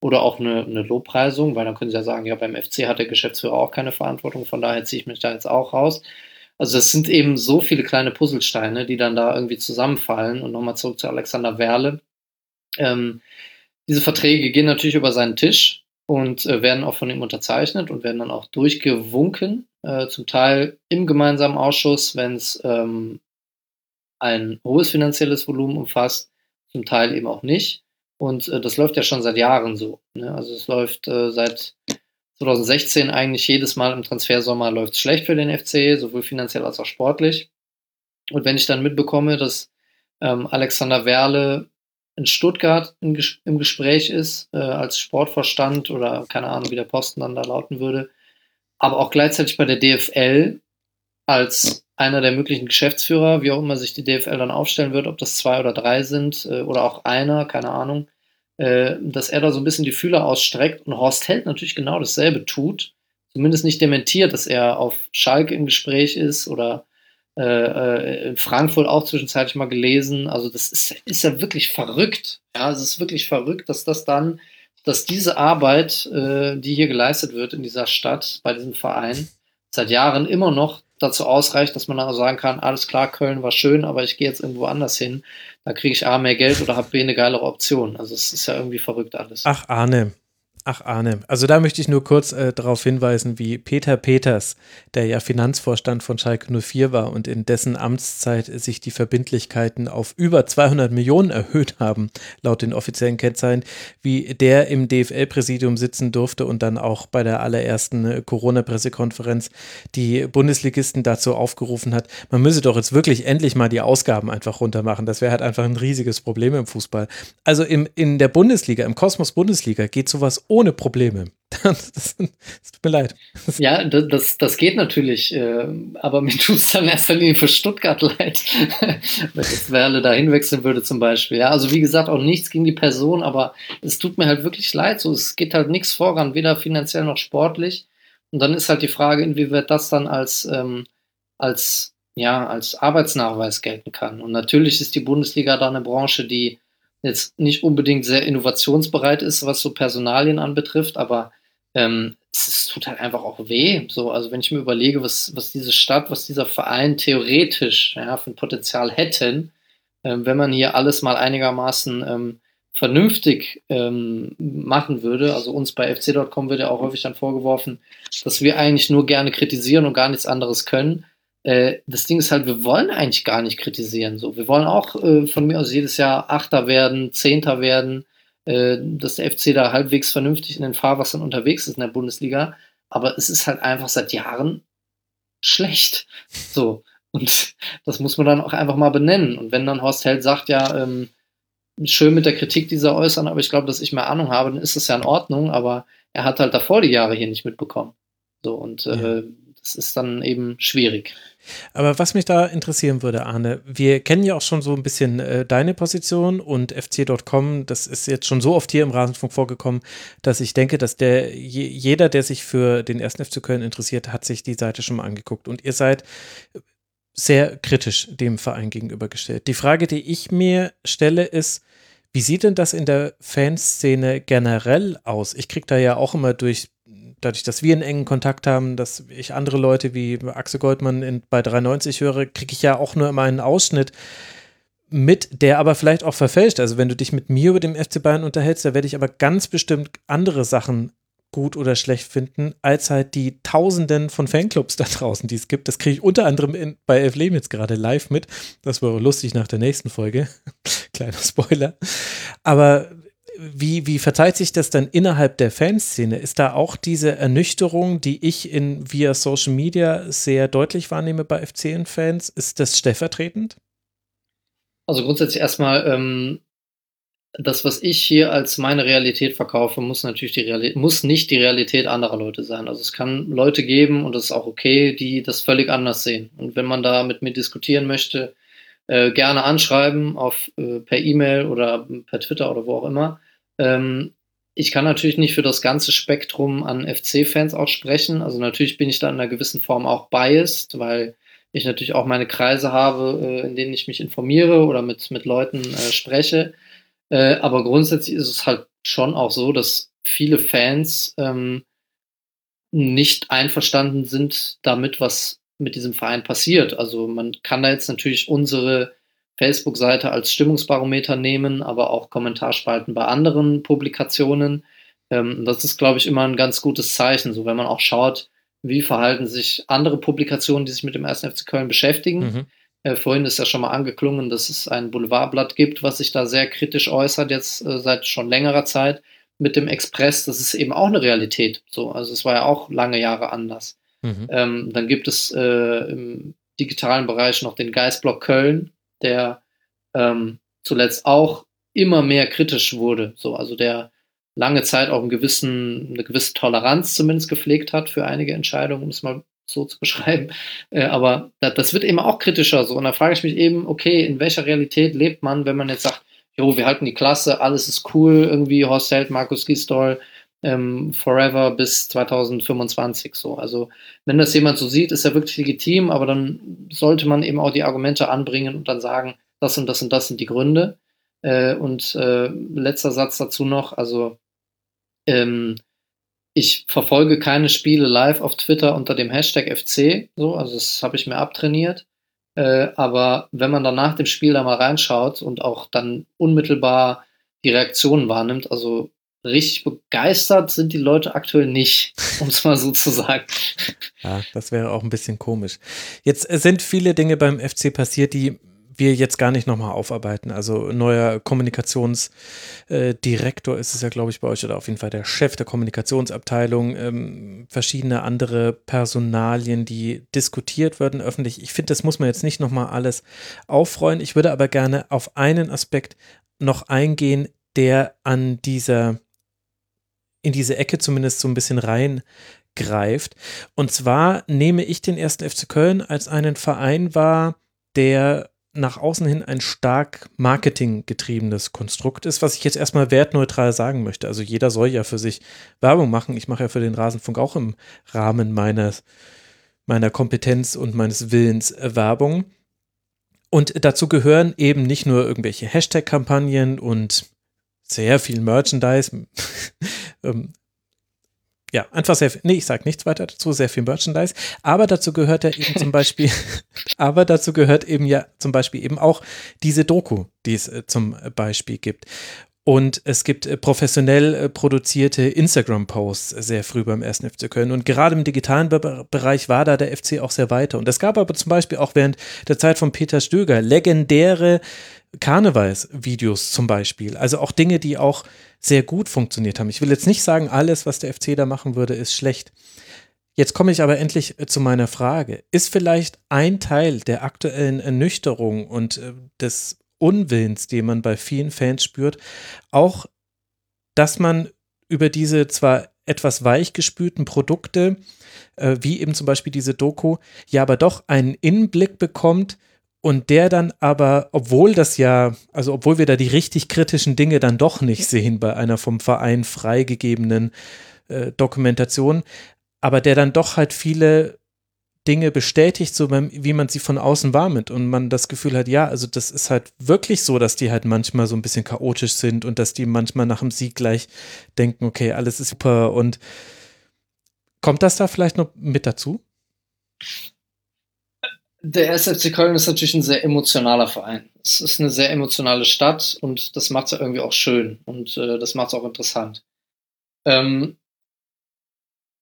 Oder auch eine, eine, Lobpreisung, weil dann können sie ja sagen, ja, beim FC hat der Geschäftsführer auch keine Verantwortung, von daher ziehe ich mich da jetzt auch raus. Also es sind eben so viele kleine Puzzlesteine, die dann da irgendwie zusammenfallen. Und nochmal zurück zu Alexander Werle. Ähm, diese Verträge gehen natürlich über seinen Tisch und äh, werden auch von ihm unterzeichnet und werden dann auch durchgewunken, äh, zum Teil im gemeinsamen Ausschuss, wenn es ähm, ein hohes finanzielles Volumen umfasst, zum Teil eben auch nicht. Und äh, das läuft ja schon seit Jahren so. Ne? Also es läuft äh, seit 2016 eigentlich jedes Mal im Transfersommer läuft es schlecht für den FC, sowohl finanziell als auch sportlich. Und wenn ich dann mitbekomme, dass ähm, Alexander Werle in Stuttgart in, im Gespräch ist, äh, als Sportvorstand oder keine Ahnung, wie der Posten dann da lauten würde, aber auch gleichzeitig bei der DFL als einer der möglichen Geschäftsführer, wie auch immer sich die DFL dann aufstellen wird, ob das zwei oder drei sind äh, oder auch einer, keine Ahnung, äh, dass er da so ein bisschen die Fühler ausstreckt und Horst Held natürlich genau dasselbe tut, zumindest nicht dementiert, dass er auf Schalke im Gespräch ist oder äh, in Frankfurt auch zwischenzeitlich mal gelesen. Also das ist, ist ja wirklich verrückt. Ja, es ist wirklich verrückt, dass das dann, dass diese Arbeit, die hier geleistet wird in dieser Stadt, bei diesem Verein, seit Jahren immer noch dazu ausreicht, dass man dann sagen kann, alles klar, Köln war schön, aber ich gehe jetzt irgendwo anders hin. Da kriege ich A mehr Geld oder habe B eine geilere Option. Also es ist ja irgendwie verrückt alles. Ach, Arne, Ach, Arne, also da möchte ich nur kurz äh, darauf hinweisen, wie Peter Peters, der ja Finanzvorstand von Schalke 04 war und in dessen Amtszeit sich die Verbindlichkeiten auf über 200 Millionen erhöht haben, laut den offiziellen Kennzahlen, wie der im DFL-Präsidium sitzen durfte und dann auch bei der allerersten äh, Corona-Pressekonferenz die Bundesligisten dazu aufgerufen hat, man müsse doch jetzt wirklich endlich mal die Ausgaben einfach runtermachen. Das wäre halt einfach ein riesiges Problem im Fußball. Also im, in der Bundesliga, im Kosmos Bundesliga geht sowas ohne Probleme. *laughs* Das, das, tut mir leid. Ja, das, das geht natürlich, äh, aber mir tut es dann erst Linie für Stuttgart *laughs* leid, wenn jetzt Werle da hinwechseln würde zum Beispiel. Ja, also wie gesagt, auch nichts gegen die Person, aber es tut mir halt wirklich leid. So, es geht halt nichts voran, weder finanziell noch sportlich. Und dann ist halt die Frage, inwieweit das dann als, ähm, als, ja, als Arbeitsnachweis gelten kann. Und natürlich ist die Bundesliga da eine Branche, die jetzt nicht unbedingt sehr innovationsbereit ist, was so Personalien anbetrifft, aber ähm, es, es, tut halt einfach auch weh. So, also wenn ich mir überlege, was, was diese Stadt, was dieser Verein theoretisch ja, für ein Potenzial hätten, ähm, wenn man hier alles mal einigermaßen ähm, vernünftig ähm, machen würde. Also uns bei fc.com wird ja auch häufig dann vorgeworfen, dass wir eigentlich nur gerne kritisieren und gar nichts anderes können äh, das Ding ist halt, wir wollen eigentlich gar nicht kritisieren. So, wir wollen auch äh, von mir aus jedes Jahr Achter werden, Zehnter werden, äh, dass der FC da halbwegs vernünftig in den Fahrwassern unterwegs ist in der Bundesliga. Aber es ist halt einfach seit Jahren schlecht. So. Und *laughs* das muss man dann auch einfach mal benennen. Und wenn dann Horst Held sagt, ja, ähm, schön mit der Kritik dieser äußern, aber ich glaube, dass ich mehr Ahnung habe, dann ist das ja in Ordnung, aber er hat halt davor die Jahre hier nicht mitbekommen. So, und äh, ja. das ist dann eben schwierig. Aber was mich da interessieren würde, Arne, wir kennen ja auch schon so ein bisschen äh, deine Position und fc.com, das ist jetzt schon so oft hier im Rasenfunk vorgekommen, dass ich denke, dass der jeder, der sich für den ersten FC Köln interessiert, hat sich die Seite schon mal angeguckt. Und ihr seid sehr kritisch dem Verein gegenübergestellt. Die Frage, die ich mir stelle, ist, wie sieht denn das in der Fanszene generell aus? Ich kriege da ja auch immer durch dadurch, dass wir einen engen Kontakt haben, dass ich andere Leute wie Axel Goldmann in, bei 93 höre, kriege ich ja auch nur immer einen Ausschnitt mit, der aber vielleicht auch verfälscht. Also wenn du dich mit mir über den FC Bayern unterhältst, da werde ich aber ganz bestimmt andere Sachen gut oder schlecht finden, als halt die Tausenden von Fanclubs da draußen, die es gibt. Das kriege ich unter anderem in, bei Elf Leben jetzt gerade live mit. Das wäre lustig nach der nächsten Folge. *laughs* Kleiner Spoiler. Aber wie, wie verteilt sich das dann innerhalb der Fanszene? Ist da auch diese Ernüchterung, die ich in via Social Media sehr deutlich wahrnehme bei FCN-Fans, ist das stellvertretend? Also grundsätzlich erstmal, ähm, das, was ich hier als meine Realität verkaufe, muss natürlich die Realität, muss nicht die Realität anderer Leute sein. Also es kann Leute geben und das ist auch okay, die das völlig anders sehen. Und wenn man da mit mir diskutieren möchte, äh, gerne anschreiben auf äh, per E-Mail oder per Twitter oder wo auch immer. Ähm, ich kann natürlich nicht für das ganze Spektrum an FC-Fans auch sprechen. Also natürlich bin ich da in einer gewissen Form auch biased, weil ich natürlich auch meine Kreise habe, äh, in denen ich mich informiere oder mit, mit Leuten äh, spreche. Äh, aber grundsätzlich ist es halt schon auch so, dass viele Fans ähm, nicht einverstanden sind damit, was mit diesem Verein passiert. Also man kann da jetzt natürlich unsere Facebook-Seite als Stimmungsbarometer nehmen, aber auch Kommentarspalten bei anderen Publikationen. Ähm, das ist, glaube ich, immer ein ganz gutes Zeichen. So, wenn man auch schaut, wie verhalten sich andere Publikationen, die sich mit dem 1. FC Köln beschäftigen. Mhm. Äh, vorhin ist ja schon mal angeklungen, dass es ein Boulevardblatt gibt, was sich da sehr kritisch äußert, jetzt äh, seit schon längerer Zeit. Mit dem Express, das ist eben auch eine Realität. So, also es war ja auch lange Jahre anders. Mhm. Ähm, dann gibt es äh, im digitalen Bereich noch den Geistblock Köln, der ähm, zuletzt auch immer mehr kritisch wurde. So, also der lange Zeit auch einen gewissen, eine gewisse Toleranz zumindest gepflegt hat für einige Entscheidungen, um es mal so zu *laughs* beschreiben. Äh, aber das, das, wird eben auch kritischer. So. Und da frage ich mich eben, okay, in welcher Realität lebt man, wenn man jetzt sagt, jo, wir halten die Klasse, alles ist cool, irgendwie Horst Held, Markus Gisdol, ähm, forever bis 2025 so. Also wenn das jemand so sieht, ist er wirklich legitim, aber dann sollte man eben auch die Argumente anbringen und dann sagen, das und das und das sind die Gründe. Äh, und äh, letzter Satz dazu noch, also ähm, ich verfolge keine Spiele live auf Twitter unter dem Hashtag FC, so, also das habe ich mir abtrainiert. Äh, aber wenn man dann nach dem Spiel da mal reinschaut und auch dann unmittelbar die Reaktionen wahrnimmt, also richtig begeistert sind die Leute aktuell nicht, *laughs* um es mal so zu sagen. Ja, das wäre auch ein bisschen komisch. Jetzt sind viele Dinge beim FC passiert, die wir jetzt gar nicht nochmal aufarbeiten. Also neuer Kommunikationsdirektor äh, ist es ja, glaube ich, bei euch oder auf jeden Fall der Chef der Kommunikationsabteilung, ähm, verschiedene andere Personalien, die diskutiert werden öffentlich. Ich finde, das muss man jetzt nicht nochmal alles aufräuen. Ich würde aber gerne auf einen Aspekt noch eingehen, der an dieser in diese Ecke zumindest so ein bisschen reingreift. Und zwar nehme ich den ersten FC Köln als einen Verein wahr, der nach außen hin ein stark marketinggetriebenes Konstrukt ist, was ich jetzt erstmal wertneutral sagen möchte. Also jeder soll ja für sich Werbung machen. Ich mache ja für den Rasenfunk auch im Rahmen meines, meiner Kompetenz und meines Willens Werbung. Und dazu gehören eben nicht nur irgendwelche Hashtag-Kampagnen und sehr viel Merchandise, *laughs* ähm, ja, einfach sehr viel, nee, ich sage nichts weiter dazu, sehr viel Merchandise, aber dazu gehört ja eben zum Beispiel, *laughs* aber dazu gehört eben ja zum Beispiel eben auch diese Doku, die es äh, zum Beispiel gibt. Und es gibt äh, professionell äh, produzierte Instagram-Posts sehr früh beim ersten FC Köln. Und gerade im digitalen Be Bereich war da der FC auch sehr weiter. Und es gab aber zum Beispiel auch während der Zeit von Peter Stöger legendäre Karnevalsvideos zum Beispiel. Also auch Dinge, die auch sehr gut funktioniert haben. Ich will jetzt nicht sagen, alles, was der FC da machen würde, ist schlecht. Jetzt komme ich aber endlich äh, zu meiner Frage. Ist vielleicht ein Teil der aktuellen Ernüchterung und äh, des Unwillens, den man bei vielen Fans spürt, auch, dass man über diese zwar etwas weichgespülten Produkte, äh, wie eben zum Beispiel diese Doku, ja aber doch einen Innenblick bekommt, und der dann aber, obwohl das ja, also obwohl wir da die richtig kritischen Dinge dann doch nicht sehen bei einer vom Verein freigegebenen äh, Dokumentation, aber der dann doch halt viele Dinge bestätigt, so wie man sie von außen wahrnimmt und man das Gefühl hat, ja, also das ist halt wirklich so, dass die halt manchmal so ein bisschen chaotisch sind und dass die manchmal nach dem Sieg gleich denken, okay, alles ist super und kommt das da vielleicht noch mit dazu? Der SFC Köln ist natürlich ein sehr emotionaler Verein. Es ist eine sehr emotionale Stadt und das macht es ja irgendwie auch schön und äh, das macht es auch interessant. Ähm,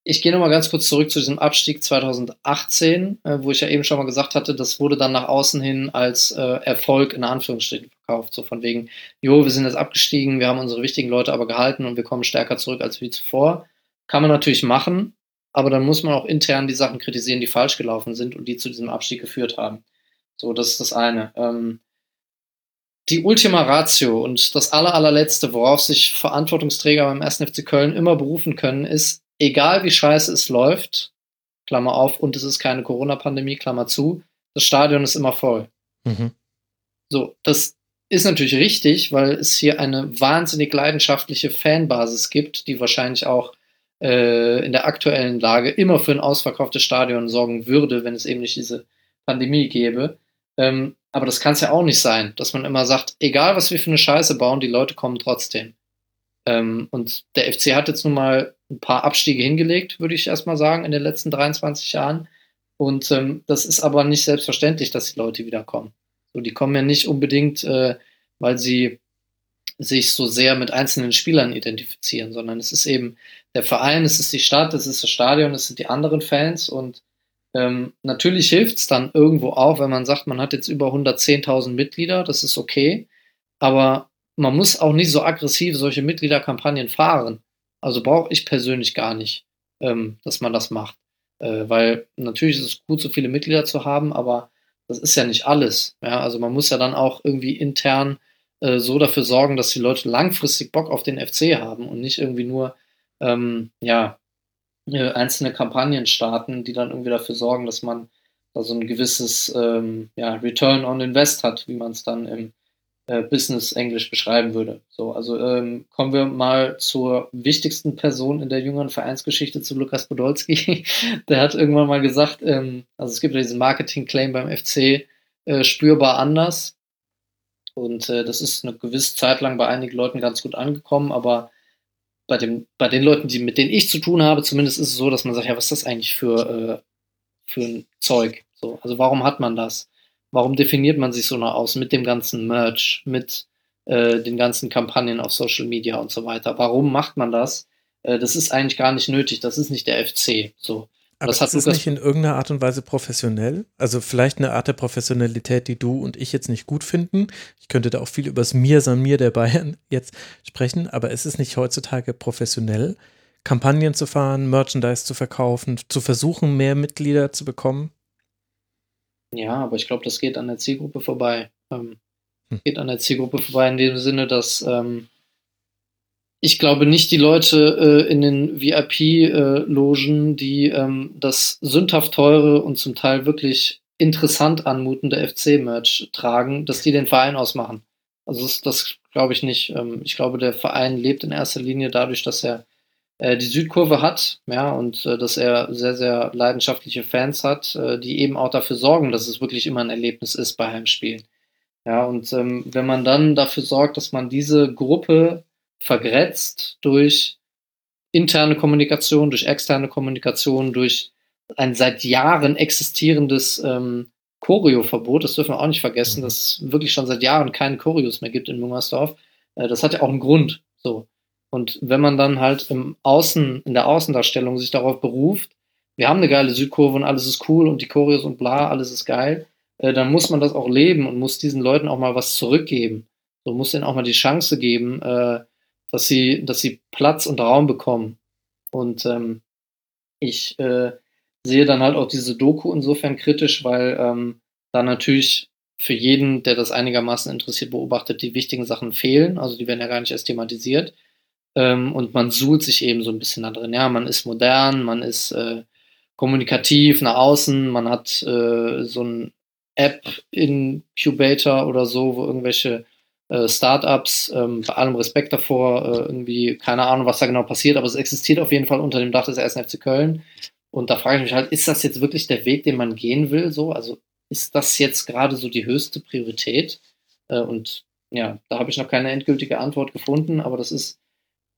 ich gehe nochmal ganz kurz zurück zu diesem Abstieg 2018, äh, wo ich ja eben schon mal gesagt hatte, das wurde dann nach außen hin als äh, Erfolg in Anführungsstrichen verkauft. So von wegen, jo, wir sind jetzt abgestiegen, wir haben unsere wichtigen Leute aber gehalten und wir kommen stärker zurück als wie zuvor. Kann man natürlich machen, aber dann muss man auch intern die Sachen kritisieren, die falsch gelaufen sind und die zu diesem Abstieg geführt haben. So, das ist das eine. Ähm, die Ultima Ratio und das aller, allerletzte, worauf sich Verantwortungsträger beim 1. FC Köln immer berufen können, ist, egal wie scheiße es läuft, Klammer auf, und es ist keine Corona-Pandemie, Klammer zu, das Stadion ist immer voll. Mhm. So, das ist natürlich richtig, weil es hier eine wahnsinnig leidenschaftliche Fanbasis gibt, die wahrscheinlich auch äh, in der aktuellen Lage immer für ein ausverkauftes Stadion sorgen würde, wenn es eben nicht diese Pandemie gäbe. Ähm, aber das kann es ja auch nicht sein, dass man immer sagt, egal was wir für eine Scheiße bauen, die Leute kommen trotzdem. Ähm, und der FC hat jetzt nun mal ein paar Abstiege hingelegt, würde ich erstmal sagen, in den letzten 23 Jahren. Und ähm, das ist aber nicht selbstverständlich, dass die Leute wiederkommen. So, die kommen ja nicht unbedingt, äh, weil sie sich so sehr mit einzelnen Spielern identifizieren, sondern es ist eben der Verein, es ist die Stadt, es ist das Stadion, es sind die anderen Fans und ähm, natürlich hilft es dann irgendwo auch, wenn man sagt, man hat jetzt über 110.000 Mitglieder, das ist okay, aber man muss auch nicht so aggressiv solche Mitgliederkampagnen fahren. Also brauche ich persönlich gar nicht, ähm, dass man das macht. Äh, weil natürlich ist es gut, so viele Mitglieder zu haben, aber das ist ja nicht alles. Ja? Also man muss ja dann auch irgendwie intern äh, so dafür sorgen, dass die Leute langfristig Bock auf den FC haben und nicht irgendwie nur ähm, ja, äh, einzelne Kampagnen starten, die dann irgendwie dafür sorgen, dass man da so ein gewisses ähm, ja, Return on Invest hat, wie man es dann im äh, Business Englisch beschreiben würde. So, also ähm, kommen wir mal zur wichtigsten Person in der jüngeren Vereinsgeschichte, zu Lukas Podolski. *laughs* der hat irgendwann mal gesagt, ähm, also es gibt ja diesen Marketing-Claim beim FC, äh, spürbar anders. Und äh, das ist eine gewisse Zeit lang bei einigen Leuten ganz gut angekommen, aber bei, dem, bei den Leuten, die, mit denen ich zu tun habe, zumindest ist es so, dass man sagt, ja, was ist das eigentlich für, äh, für ein Zeug? So, also warum hat man das? warum definiert man sich so nach aus mit dem ganzen Merch, mit äh, den ganzen Kampagnen auf Social Media und so weiter? Warum macht man das? Äh, das ist eigentlich gar nicht nötig. Das ist nicht der FC. So. Aber das, ist nicht in irgendeiner Art und Weise professionell. Also vielleicht eine Art der Professionalität, die du und ich jetzt nicht gut finden. Ich könnte da auch viel über das Mir, San Mir der Bayern *laughs* jetzt sprechen, aber es ist nicht heutzutage professionell, Kampagnen zu fahren, Merchandise zu verkaufen, zu versuchen, mehr Mitglieder zu bekommen. Ja, aber ich glaube, das geht an der Zielgruppe vorbei. Ähm, hm. Geht an der Zielgruppe vorbei in dem Sinne, dass ähm, ich glaube nicht die Leute äh, in den VIP-Logen, äh, die ähm, das sündhaft teure und zum Teil wirklich interessant anmutende FC-Merch tragen, dass die den Verein ausmachen. Also das, das glaube ich nicht. Ähm, ich glaube, der Verein lebt in erster Linie dadurch, dass er äh, die Südkurve hat, ja, und äh, dass er sehr, sehr leidenschaftliche Fans hat, äh, die eben auch dafür sorgen, dass es wirklich immer ein Erlebnis ist bei Heimspielen. Ja, und ähm, wenn man dann dafür sorgt, dass man diese Gruppe vergrätzt durch interne Kommunikation, durch externe Kommunikation, durch ein seit Jahren existierendes ähm, Choreo-Verbot, das dürfen wir auch nicht vergessen, mhm. dass es wirklich schon seit Jahren keine Choreos mehr gibt in Müngersdorf. Äh, das hat ja auch einen Grund. So. Und wenn man dann halt im Außen, in der Außendarstellung sich darauf beruft, wir haben eine geile Südkurve und alles ist cool und die Choreos und bla, alles ist geil, äh, dann muss man das auch leben und muss diesen Leuten auch mal was zurückgeben. So muss ihnen auch mal die Chance geben, äh, dass sie, dass sie Platz und Raum bekommen. Und ähm, ich äh, sehe dann halt auch diese Doku insofern kritisch, weil ähm, da natürlich für jeden, der das einigermaßen interessiert beobachtet, die wichtigen Sachen fehlen. Also die werden ja gar nicht erst thematisiert. Ähm, und man suhlt sich eben so ein bisschen da drin. Ja, man ist modern, man ist äh, kommunikativ nach außen, man hat äh, so ein App-Incubator oder so, wo irgendwelche äh, Startups, ähm, bei allem Respekt davor, äh, irgendwie, keine Ahnung, was da genau passiert, aber es existiert auf jeden Fall unter dem Dach des 1. FC Köln. Und da frage ich mich halt, ist das jetzt wirklich der Weg, den man gehen will? So, also ist das jetzt gerade so die höchste Priorität? Äh, und ja, da habe ich noch keine endgültige Antwort gefunden, aber das ist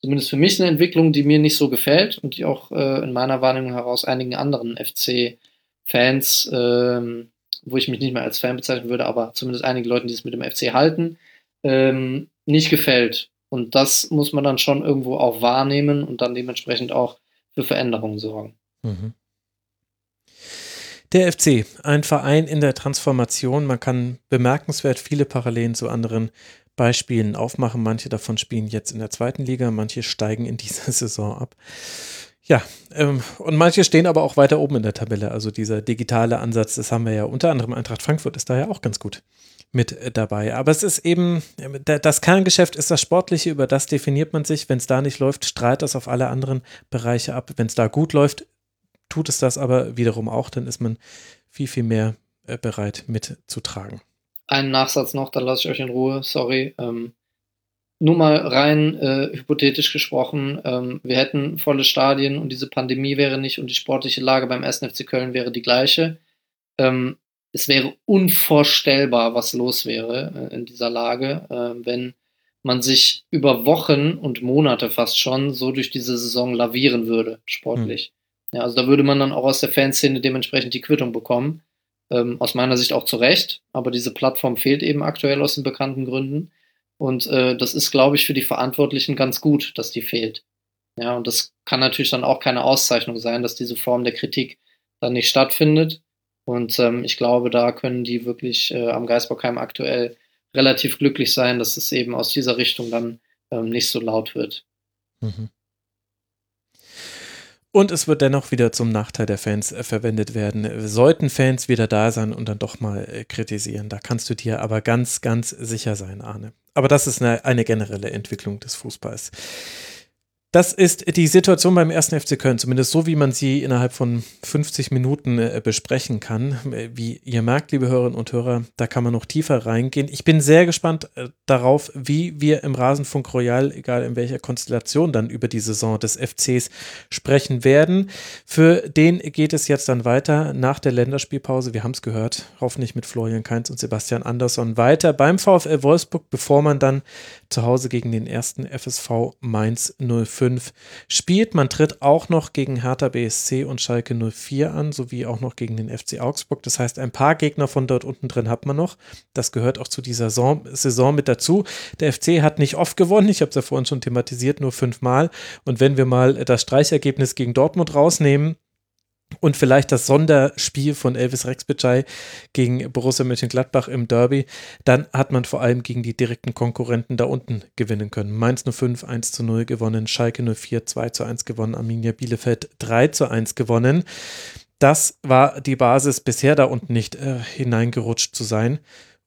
zumindest für mich eine Entwicklung, die mir nicht so gefällt und die auch äh, in meiner Wahrnehmung heraus einigen anderen FC-Fans, ähm, wo ich mich nicht mehr als Fan bezeichnen würde, aber zumindest einigen Leuten, die es mit dem FC halten, ähm, nicht gefällt. Und das muss man dann schon irgendwo auch wahrnehmen und dann dementsprechend auch für Veränderungen sorgen. Mhm. Der FC, ein Verein in der Transformation. Man kann bemerkenswert viele Parallelen zu anderen Beispielen aufmachen. Manche davon spielen jetzt in der zweiten Liga, manche steigen in dieser *laughs* Saison ab. Ja, ähm, und manche stehen aber auch weiter oben in der Tabelle. Also dieser digitale Ansatz, das haben wir ja unter anderem Eintracht Frankfurt ist da ja auch ganz gut mit äh, dabei. Aber es ist eben, das Kerngeschäft ist das Sportliche, über das definiert man sich. Wenn es da nicht läuft, strahlt das auf alle anderen Bereiche ab. Wenn es da gut läuft, tut es das aber wiederum auch, dann ist man viel, viel mehr äh, bereit mitzutragen. Einen Nachsatz noch, dann lasse ich euch in Ruhe, sorry. Ähm, nur mal rein äh, hypothetisch gesprochen, ähm, wir hätten volle Stadien und diese Pandemie wäre nicht und die sportliche Lage beim 1. FC Köln wäre die gleiche. Ähm, es wäre unvorstellbar, was los wäre äh, in dieser Lage, äh, wenn man sich über Wochen und Monate fast schon so durch diese Saison lavieren würde, sportlich. Mhm. Ja, also da würde man dann auch aus der Fanszene dementsprechend die Quittung bekommen. Ähm, aus meiner Sicht auch zu Recht, aber diese Plattform fehlt eben aktuell aus den bekannten Gründen. Und äh, das ist, glaube ich, für die Verantwortlichen ganz gut, dass die fehlt. Ja, und das kann natürlich dann auch keine Auszeichnung sein, dass diese Form der Kritik dann nicht stattfindet. Und ähm, ich glaube, da können die wirklich äh, am Geisbockheim aktuell relativ glücklich sein, dass es eben aus dieser Richtung dann ähm, nicht so laut wird. Mhm. Und es wird dennoch wieder zum Nachteil der Fans äh, verwendet werden. Sollten Fans wieder da sein und dann doch mal äh, kritisieren. Da kannst du dir aber ganz, ganz sicher sein, Arne. Aber das ist eine, eine generelle Entwicklung des Fußballs. Das ist die Situation beim ersten FC Köln, zumindest so, wie man sie innerhalb von 50 Minuten äh, besprechen kann. Äh, wie ihr merkt, liebe Hörerinnen und Hörer, da kann man noch tiefer reingehen. Ich bin sehr gespannt äh, darauf, wie wir im Rasenfunk Royal, egal in welcher Konstellation, dann über die Saison des FCs sprechen werden. Für den geht es jetzt dann weiter nach der Länderspielpause. Wir haben es gehört, hoffentlich mit Florian Kainz und Sebastian Andersson weiter beim VfL Wolfsburg, bevor man dann zu Hause gegen den ersten FSV Mainz 05 spielt. Man tritt auch noch gegen Hertha BSC und Schalke 04 an, sowie auch noch gegen den FC Augsburg. Das heißt, ein paar Gegner von dort unten drin hat man noch. Das gehört auch zu dieser Saison mit dazu. Der FC hat nicht oft gewonnen. Ich habe es ja vorhin schon thematisiert, nur fünfmal. Und wenn wir mal das Streichergebnis gegen Dortmund rausnehmen, und vielleicht das Sonderspiel von Elvis Rexbitschei gegen Borussia Mönchengladbach im Derby, dann hat man vor allem gegen die direkten Konkurrenten da unten gewinnen können. Mainz 05 1 zu 0 gewonnen, Schalke 04 2 zu 1 gewonnen, Arminia Bielefeld 3 zu 1 gewonnen. Das war die Basis, bisher da unten nicht äh, hineingerutscht zu sein.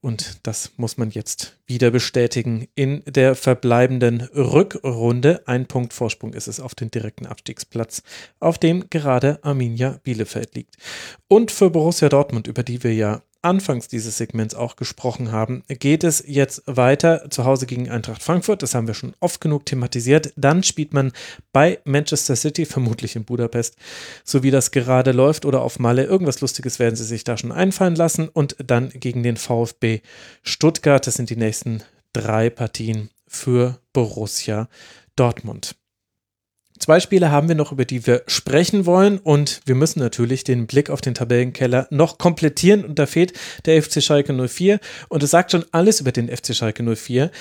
Und das muss man jetzt wieder bestätigen in der verbleibenden Rückrunde. Ein Punkt Vorsprung ist es auf den direkten Abstiegsplatz, auf dem gerade Arminia Bielefeld liegt. Und für Borussia Dortmund, über die wir ja anfangs dieses Segments auch gesprochen haben, geht es jetzt weiter zu Hause gegen Eintracht Frankfurt. Das haben wir schon oft genug thematisiert. Dann spielt man bei Manchester City, vermutlich in Budapest, so wie das gerade läuft oder auf Malle. Irgendwas Lustiges werden sie sich da schon einfallen lassen. Und dann gegen den VfB Stuttgart. Das sind die nächsten drei Partien für Borussia Dortmund. Zwei Spiele haben wir noch, über die wir sprechen wollen. Und wir müssen natürlich den Blick auf den Tabellenkeller noch komplettieren. Und da fehlt der FC Schalke 04 und es sagt schon alles über den FC Schalke 04,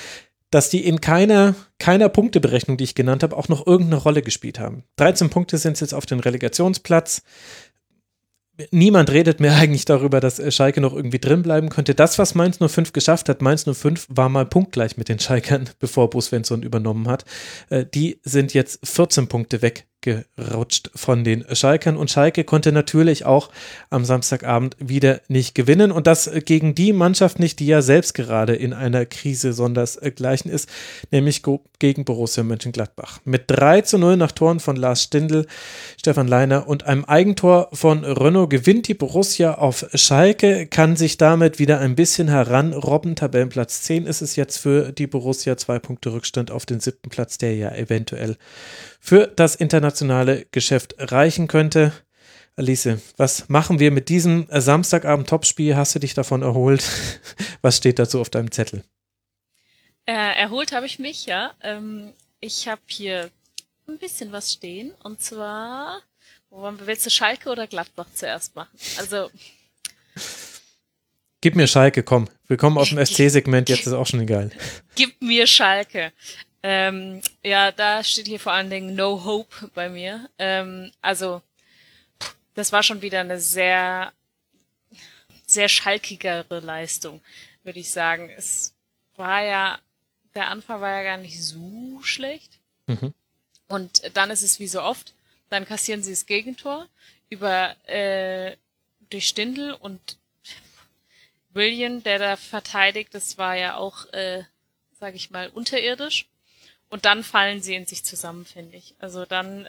dass die in keiner, keiner Punkteberechnung, die ich genannt habe, auch noch irgendeine Rolle gespielt haben. 13 Punkte sind jetzt auf den Relegationsplatz niemand redet mehr *laughs* eigentlich darüber, dass äh, Schalke noch irgendwie drin bleiben könnte. Das, was Mainz 05 geschafft hat, Mainz 05 war mal punktgleich mit den Schalkern, *laughs* bevor Bo Svensson übernommen hat. Äh, die sind jetzt 14 Punkte weg gerutscht von den Schalkern und Schalke konnte natürlich auch am Samstagabend wieder nicht gewinnen und das gegen die Mannschaft nicht, die ja selbst gerade in einer Krise sondersgleichen ist, nämlich gegen Borussia Mönchengladbach. Mit 3 zu 0 nach Toren von Lars Stindl, Stefan Leiner und einem Eigentor von Renault gewinnt die Borussia auf Schalke, kann sich damit wieder ein bisschen heranrobben. Tabellenplatz 10 ist es jetzt für die Borussia, zwei Punkte Rückstand auf den siebten Platz, der ja eventuell für das internationale Geschäft reichen könnte. Alice, was machen wir mit diesem Samstagabend-Topspiel? Hast du dich davon erholt? *laughs* Was steht dazu auf deinem Zettel? Äh, erholt habe ich mich, ja. Ähm, ich habe hier ein bisschen was stehen. Und zwar, wo willst du Schalke oder Gladbach zuerst machen? Also. Gib mir Schalke, komm. Willkommen auf dem *laughs* SC-Segment, jetzt ist auch schon egal. Gib mir Schalke. Ähm, ja, da steht hier vor allen Dingen No Hope bei mir. Ähm, also, das war schon wieder eine sehr, sehr schalkigere Leistung, würde ich sagen. Es war ja, der Anfang war ja gar nicht so schlecht. Mhm. Und dann ist es wie so oft, dann kassieren sie das Gegentor über äh, durch Stindl und William, der da verteidigt, das war ja auch, äh, sage ich mal, unterirdisch. Und dann fallen sie in sich zusammen, finde ich. Also dann,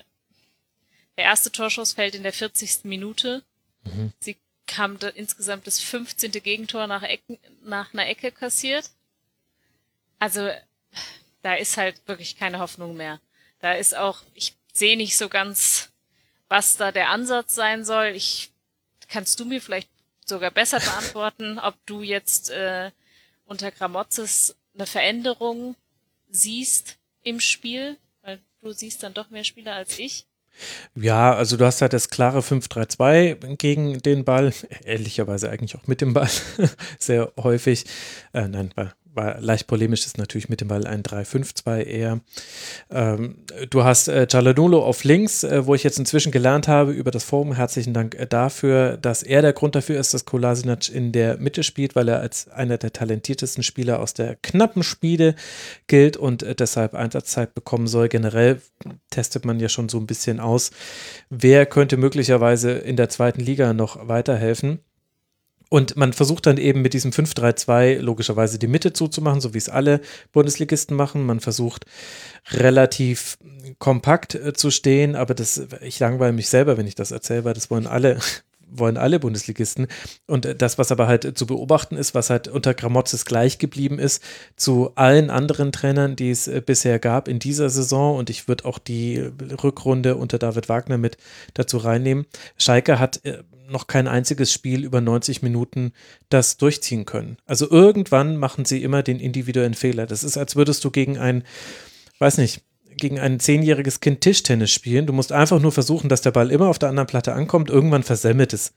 der erste Torschuss fällt in der 40. Minute. Mhm. Sie haben da insgesamt das 15. Gegentor nach, Ecken, nach einer Ecke kassiert. Also da ist halt wirklich keine Hoffnung mehr. Da ist auch, ich sehe nicht so ganz, was da der Ansatz sein soll. Ich kannst du mir vielleicht sogar besser *laughs* beantworten, ob du jetzt äh, unter Gramotzes eine Veränderung siehst im Spiel, weil du siehst dann doch mehr Spieler als ich. Ja, also du hast halt das klare 5-3-2 gegen den Ball, *laughs* ehrlicherweise eigentlich auch mit dem Ball, *laughs* sehr häufig. Äh, nein, war leicht polemisch, ist natürlich mit dem Ball ein 3-5-2 eher. Ähm, du hast äh, Cialanolo auf links, äh, wo ich jetzt inzwischen gelernt habe über das Forum. Herzlichen Dank äh, dafür, dass er der Grund dafür ist, dass Kolasinac in der Mitte spielt, weil er als einer der talentiertesten Spieler aus der knappen Spiele gilt und äh, deshalb Einsatzzeit bekommen soll. Generell testet man ja schon so ein bisschen aus, wer könnte möglicherweise in der zweiten Liga noch weiterhelfen. Und man versucht dann eben mit diesem 5-3-2 logischerweise die Mitte zuzumachen, so wie es alle Bundesligisten machen. Man versucht relativ kompakt äh, zu stehen, aber das, ich langweile mich selber, wenn ich das erzähle, weil das wollen alle *laughs* wollen alle Bundesligisten. Und äh, das, was aber halt zu beobachten ist, was halt unter Gramotzes gleich geblieben ist zu allen anderen Trainern, die es äh, bisher gab in dieser Saison. Und ich würde auch die Rückrunde unter David Wagner mit dazu reinnehmen. Schalke hat noch kein einziges Spiel über 90 Minuten das durchziehen können. Also irgendwann machen sie immer den individuellen Fehler. Das ist, als würdest du gegen ein, weiß nicht, gegen ein zehnjähriges Kind Tischtennis spielen. Du musst einfach nur versuchen, dass der Ball immer auf der anderen Platte ankommt. Irgendwann versemmelt es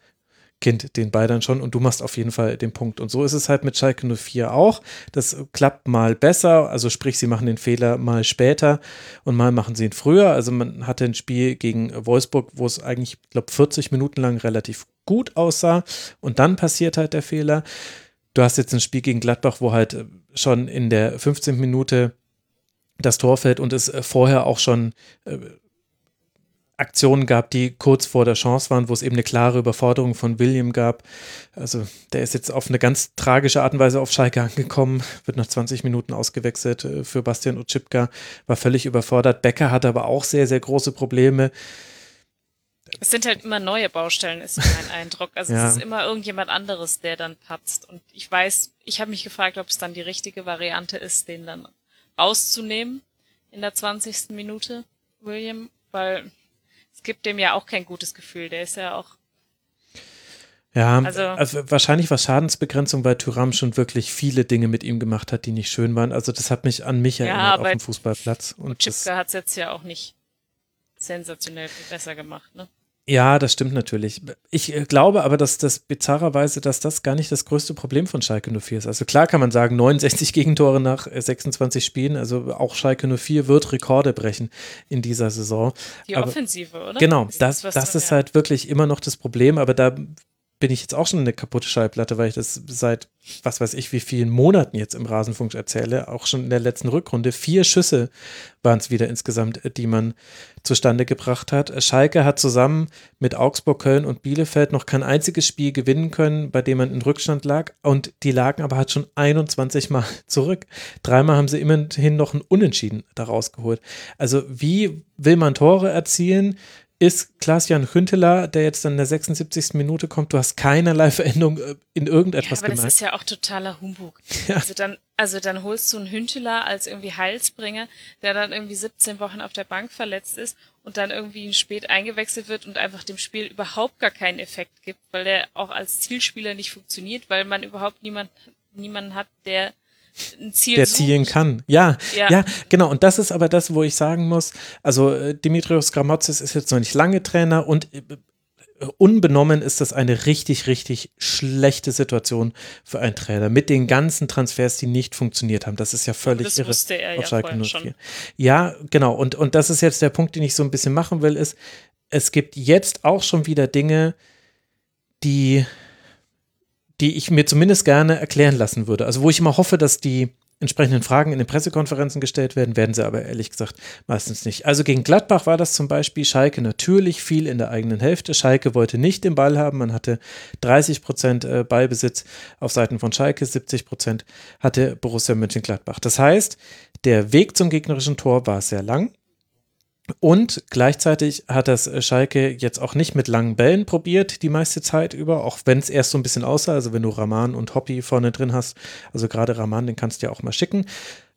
Kind den Ball dann schon und du machst auf jeden Fall den Punkt. Und so ist es halt mit Schalke 04 auch. Das klappt mal besser, also sprich, sie machen den Fehler mal später und mal machen sie ihn früher. Also man hatte ein Spiel gegen Wolfsburg, wo es eigentlich, ich glaube, 40 Minuten lang relativ gut aussah und dann passiert halt der Fehler. Du hast jetzt ein Spiel gegen Gladbach, wo halt schon in der 15. Minute das Tor fällt und es vorher auch schon äh, Aktionen gab, die kurz vor der Chance waren, wo es eben eine klare Überforderung von William gab. Also der ist jetzt auf eine ganz tragische Art und Weise auf Schalke angekommen, wird nach 20 Minuten ausgewechselt äh, für Bastian Utschipka, war völlig überfordert. Becker hatte aber auch sehr, sehr große Probleme. Es sind halt immer neue Baustellen, ist mein *laughs* Eindruck. Also ja. es ist immer irgendjemand anderes, der dann patzt. Und ich weiß, ich habe mich gefragt, ob es dann die richtige Variante ist, den dann rauszunehmen in der 20. Minute, William, weil gibt dem ja auch kein gutes Gefühl. Der ist ja auch. Ja, also, also wahrscheinlich war Schadensbegrenzung, weil Thuram schon wirklich viele Dinge mit ihm gemacht hat, die nicht schön waren. Also das hat mich an mich erinnert ja, auf dem Fußballplatz. Und Chipka hat es jetzt ja auch nicht sensationell besser gemacht, ne? Ja, das stimmt natürlich. Ich äh, glaube aber, dass das bizarrerweise, dass das gar nicht das größte Problem von Schalke 04 ist. Also klar kann man sagen, 69 *laughs* Gegentore nach 26 äh, Spielen, also auch Schalke 04 wird Rekorde brechen in dieser Saison. Die aber, Offensive, oder? Genau, das, das, das ist halt wirklich immer noch das Problem, aber da bin ich jetzt auch schon eine kaputte Schallplatte, weil ich das seit was weiß ich wie vielen Monaten jetzt im Rasenfunk erzähle, auch schon in der letzten Rückrunde. Vier Schüsse waren es wieder insgesamt, die man zustande gebracht hat. Schalke hat zusammen mit Augsburg, Köln und Bielefeld noch kein einziges Spiel gewinnen können, bei dem man in Rückstand lag. Und die lagen aber halt schon 21 Mal *laughs* zurück. Dreimal haben sie immerhin noch ein Unentschieden daraus geholt. Also wie will man Tore erzielen? Ist Klaas-Jan Hünteler, der jetzt dann in der 76. Minute kommt. Du hast keinerlei Veränderung äh, in irgendetwas ja, aber gemerkt. Das ist ja auch totaler Humbug. Ja. Also, dann, also dann holst du einen Hünteler als irgendwie Heilsbringer, der dann irgendwie 17 Wochen auf der Bank verletzt ist und dann irgendwie spät eingewechselt wird und einfach dem Spiel überhaupt gar keinen Effekt gibt, weil der auch als Zielspieler nicht funktioniert, weil man überhaupt niemand, niemanden hat, der ein Ziel der zielen sucht. kann. Ja, ja, ja, genau. Und das ist aber das, wo ich sagen muss, also äh, Dimitrios Gramotzes ist jetzt noch nicht lange Trainer und äh, unbenommen ist das eine richtig, richtig schlechte Situation für einen Trainer mit den ganzen Transfers, die nicht funktioniert haben. Das ist ja völlig das irre. wusste er auf ja Schalke vorher 04. schon. Ja, genau. Und, und das ist jetzt der Punkt, den ich so ein bisschen machen will, ist, es gibt jetzt auch schon wieder Dinge, die, die ich mir zumindest gerne erklären lassen würde. Also wo ich immer hoffe, dass die entsprechenden Fragen in den Pressekonferenzen gestellt werden, werden sie aber ehrlich gesagt meistens nicht. Also gegen Gladbach war das zum Beispiel Schalke natürlich viel in der eigenen Hälfte. Schalke wollte nicht den Ball haben. Man hatte 30 Prozent äh, Ballbesitz auf Seiten von Schalke, 70 Prozent hatte Borussia Mönchengladbach. Das heißt, der Weg zum gegnerischen Tor war sehr lang. Und gleichzeitig hat das äh, Schalke jetzt auch nicht mit langen Bällen probiert, die meiste Zeit über, auch wenn es erst so ein bisschen aussah, also wenn du Rahman und Hoppy vorne drin hast, also gerade Rahman, den kannst du ja auch mal schicken.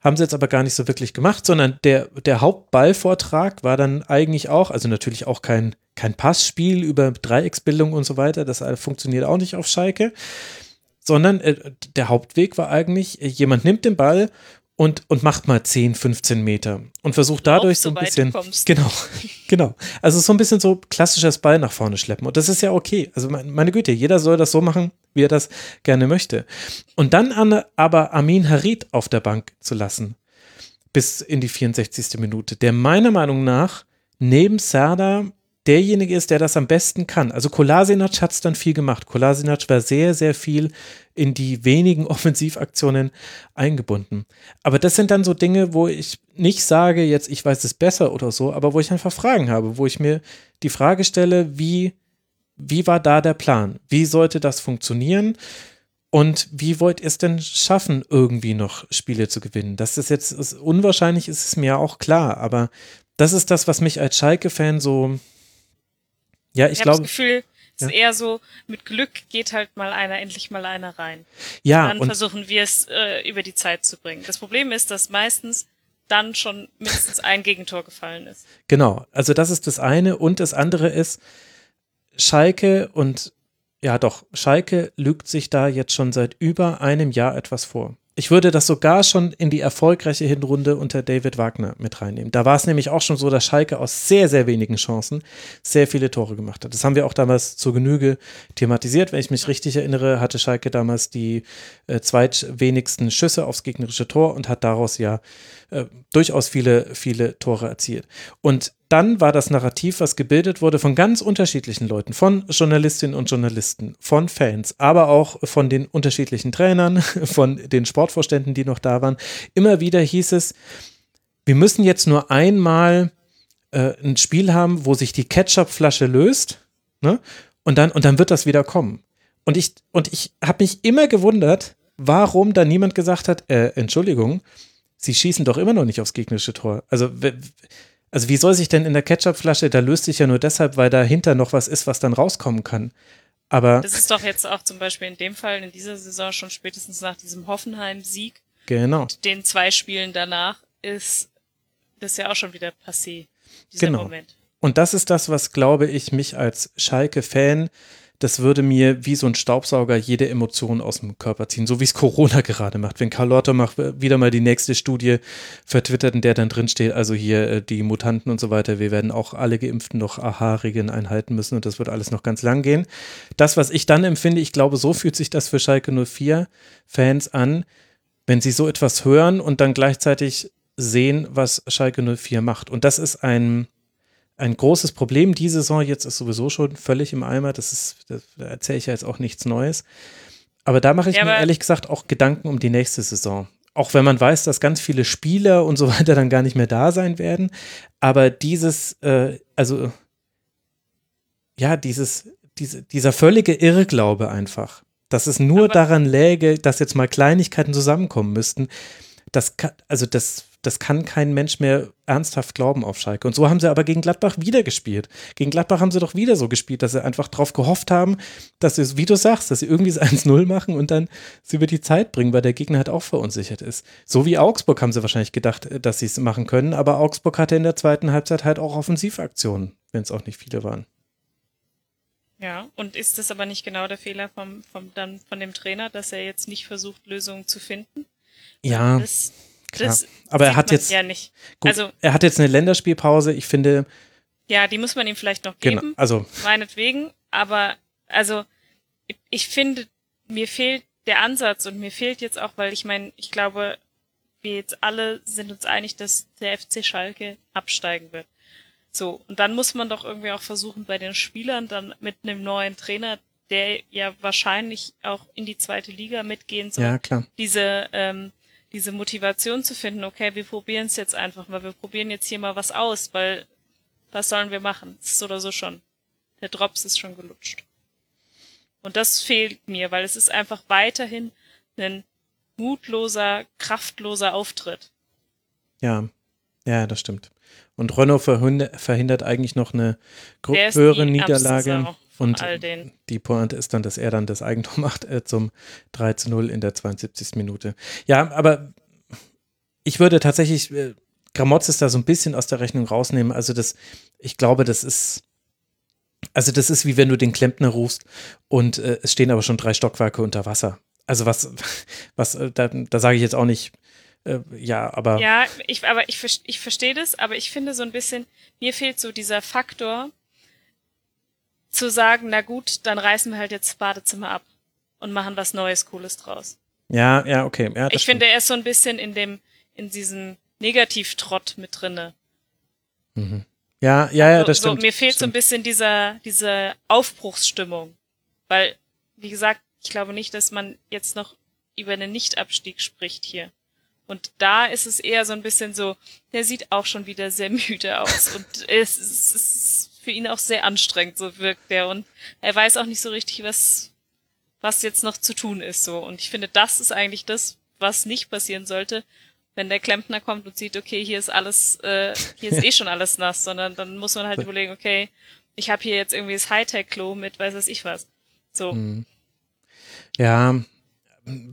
Haben sie jetzt aber gar nicht so wirklich gemacht, sondern der, der Hauptballvortrag war dann eigentlich auch, also natürlich auch kein, kein Passspiel über Dreiecksbildung und so weiter, das funktioniert auch nicht auf Schalke, sondern äh, der Hauptweg war eigentlich, äh, jemand nimmt den Ball und, und macht mal 10, 15 Meter und versucht dadurch so ein bisschen. Genau, *laughs* genau. Also so ein bisschen so klassisches Ball nach vorne schleppen. Und das ist ja okay. Also mein- meine Güte, jeder soll das so machen, wie er das gerne möchte. Und dann an, aber Amin Harid auf der Bank zu lassen, bis in die 64. Minute, der meiner Meinung nach neben Serdar derjenige ist, der das am besten kann. Also Kolasinac hat es dann viel gemacht. Kolasinac war sehr, sehr viel in die wenigen *laughs* Offensivaktionen eingebunden. Aber das sind dann so Dinge, wo ich nicht sage, jetzt ich weiß es besser oder so, aber wo ich einfach Fragen habe, wo ich mir die Frage stelle, wie, wie war da der Plan? Wie sollte das funktionieren? Und wie wollt ihr es denn schaffen, irgendwie noch Spiele zu gewinnen? Dass das jetzt ist, unwahrscheinlich ist, ist mir auch klar, aber das ist das, was mich als Schalke-Fan so, ja, ich Ich, habe glaube, das Gefühl, es ist Ja. eher so, mit Glück geht halt mal einer, endlich mal einer rein. ja, Dann und versuchen wir es äh, über die Zeit zu bringen. Das Problem ist, dass meistens dann schon mindestens ein Gegentor gefallen ist. Genau, also das ist das eine und das andere ist, Schalke und ja doch, Schalke lügt sich da jetzt schon seit über einem Jahr etwas vor. Ich würde das sogar schon in die erfolgreiche Hinrunde unter David Wagner mit reinnehmen. Da war es nämlich auch schon so, dass Schalke aus sehr, sehr wenigen Chancen sehr viele Tore gemacht hat. Das haben wir auch damals zur Genüge thematisiert. Wenn ich mich richtig erinnere, hatte Schalke damals die äh, zweitwenigsten Schüsse aufs gegnerische Tor und hat daraus ja äh, durchaus viele, viele Tore erzielt. Und dann war das Narrativ, was gebildet wurde von ganz unterschiedlichen Leuten, von Journalistinnen und Journalisten, von Fans, aber auch von den unterschiedlichen Trainern, *laughs* von den Sportvorständen, die noch da waren. Immer wieder hieß es, wir müssen jetzt nur einmal äh, ein Spiel haben, wo sich die Ketchupflasche löst, ne? Und dann, und dann wird das wieder kommen. Und ich, und ich habe mich immer gewundert, warum da niemand gesagt hat, äh, Entschuldigung, sie schießen doch immer noch nicht aufs gegnerische Tor. Also, also wie soll sich denn in der Ketchupflasche, da löst sich ja nur deshalb, weil dahinter noch was ist, was dann rauskommen kann. Aber Das ist doch jetzt auch zum Beispiel in dem Fall in dieser Saison schon spätestens nach diesem Hoffenheim-Sieg, genau. den zwei Spielen danach, ist das ja auch schon wieder passé, dieser Genau. Moment. Und das ist das, was, glaube ich, mich als Schalke-Fan, das würde mir wie so ein Staubsauger jede Emotion aus dem Körper ziehen, so wie es Corona gerade macht. Wenn Karl Lauterbach wieder mal die nächste Studie vertwittert, in der dann drin steht, also hier äh, die Mutanten und so weiter, wir werden auch alle Geimpften noch AHA-Regeln einhalten müssen und das wird alles noch ganz lang gehen. Das, was ich dann empfinde, ich glaube, so fühlt sich das für Schalke 04-Fans an, wenn sie so etwas hören und dann gleichzeitig sehen, was Schalke 04 macht. Und das ist ein, ein großes Problem. Die Saison jetzt ist sowieso schon völlig im Eimer. Das ist, das, da erzähle ich ja jetzt auch nichts Neues. Aber da mache ich Ja, mir ehrlich gesagt auch Gedanken um die nächste Saison. Auch wenn man weiß, dass ganz viele Spieler und so *laughs* weiter dann gar nicht mehr da sein werden. Aber dieses, äh, also, ja, dieses, diese, dieser völlige Irrglaube einfach, dass es nur Aber- daran läge, dass jetzt mal Kleinigkeiten zusammenkommen müssten, das kann, also das, das kann kein Mensch mehr ernsthaft glauben auf Schalke. Und so haben sie aber gegen Gladbach wieder gespielt. Gegen Gladbach haben sie doch wieder so gespielt, dass sie einfach drauf gehofft haben, dass sie, wie du sagst, dass sie irgendwie das *laughs* 1-0 machen und dann sie über die Zeit bringen, weil der Gegner halt auch verunsichert ist. So wie Augsburg haben sie wahrscheinlich gedacht, äh, dass sie es machen können, aber Augsburg hatte in der zweiten Halbzeit halt auch Offensivaktionen, wenn es auch nicht viele waren. Ja, und ist das aber nicht genau der Fehler vom, vom, dann von dem Trainer, dass er jetzt nicht versucht, Lösungen zu finden? Ja, Das. Das Aber er hat jetzt, ja nicht. gut, Also, er hat jetzt eine Länderspielpause. Ich finde, ja, die muss man ihm vielleicht noch genau, geben, also meinetwegen. aber also ich finde, mir fehlt der Ansatz und mir fehlt jetzt auch, weil ich meine, ich glaube, wir jetzt alle sind uns einig, dass der FC Schalke absteigen wird. So, und dann muss man doch irgendwie auch versuchen, bei den Spielern dann mit einem neuen Trainer, der ja wahrscheinlich auch in die zweite Liga mitgehen soll, Ja, klar. diese, ähm, diese Motivation zu finden, okay, wir probieren es jetzt einfach mal, wir probieren jetzt hier mal was aus, weil was sollen wir machen? Es ist oder so schon. Der Drops ist schon gelutscht. Und das fehlt mir, weil es ist einfach weiterhin ein mutloser, kraftloser Auftritt. Ja, ja, das stimmt. Und Renault verhindert, eigentlich noch eine höhere Niederlage. Und die Pointe ist dann, dass er dann das Eigentum *laughs* macht äh, zum 3 zu 0 in der 72. Minute. Ja, aber ich würde tatsächlich äh, Gramozis da so ein bisschen aus der Rechnung rausnehmen. Also das, ich glaube, das ist, also das ist wie wenn du den Klempner rufst und äh, es stehen aber schon drei Stockwerke unter Wasser. Also was, *laughs* was, äh, da, da sage ich jetzt auch nicht, äh, ja, aber Ja, ich, aber ich, ich verstehe das, aber ich finde so ein bisschen, mir fehlt so dieser Faktor, zu sagen, na gut, dann reißen wir halt jetzt das Badezimmer ab und machen was Neues, Cooles draus. ja, ja, okay. Ja, ich finde, er ist so ein bisschen in dem, in diesem Negativtrott mit drinne. stimmt. ja, ja, ja, so, das so, stimmt. mir fehlt so ein stimmt. bisschen dieser, diese Aufbruchsstimmung. Weil, wie gesagt, ich glaube nicht, dass man jetzt noch über einen Nichtabstieg spricht hier. Und da ist es eher so ein bisschen so, der sieht auch schon wieder sehr *laughs* müde aus und es es ist für ihn auch sehr anstrengend, so wirkt der und er weiß auch nicht so richtig, was, was jetzt noch zu tun ist, so. Und ich finde, das ist eigentlich das, was nicht passieren sollte, wenn der Klempner kommt und sieht, okay, hier ist alles, äh, hier ist *laughs* eh schon alles nass, sondern dann muss man halt überlegen, okay, ich habe hier jetzt irgendwie das Hightech-Klo mit weiß was ich was. So. Mhm. Ja,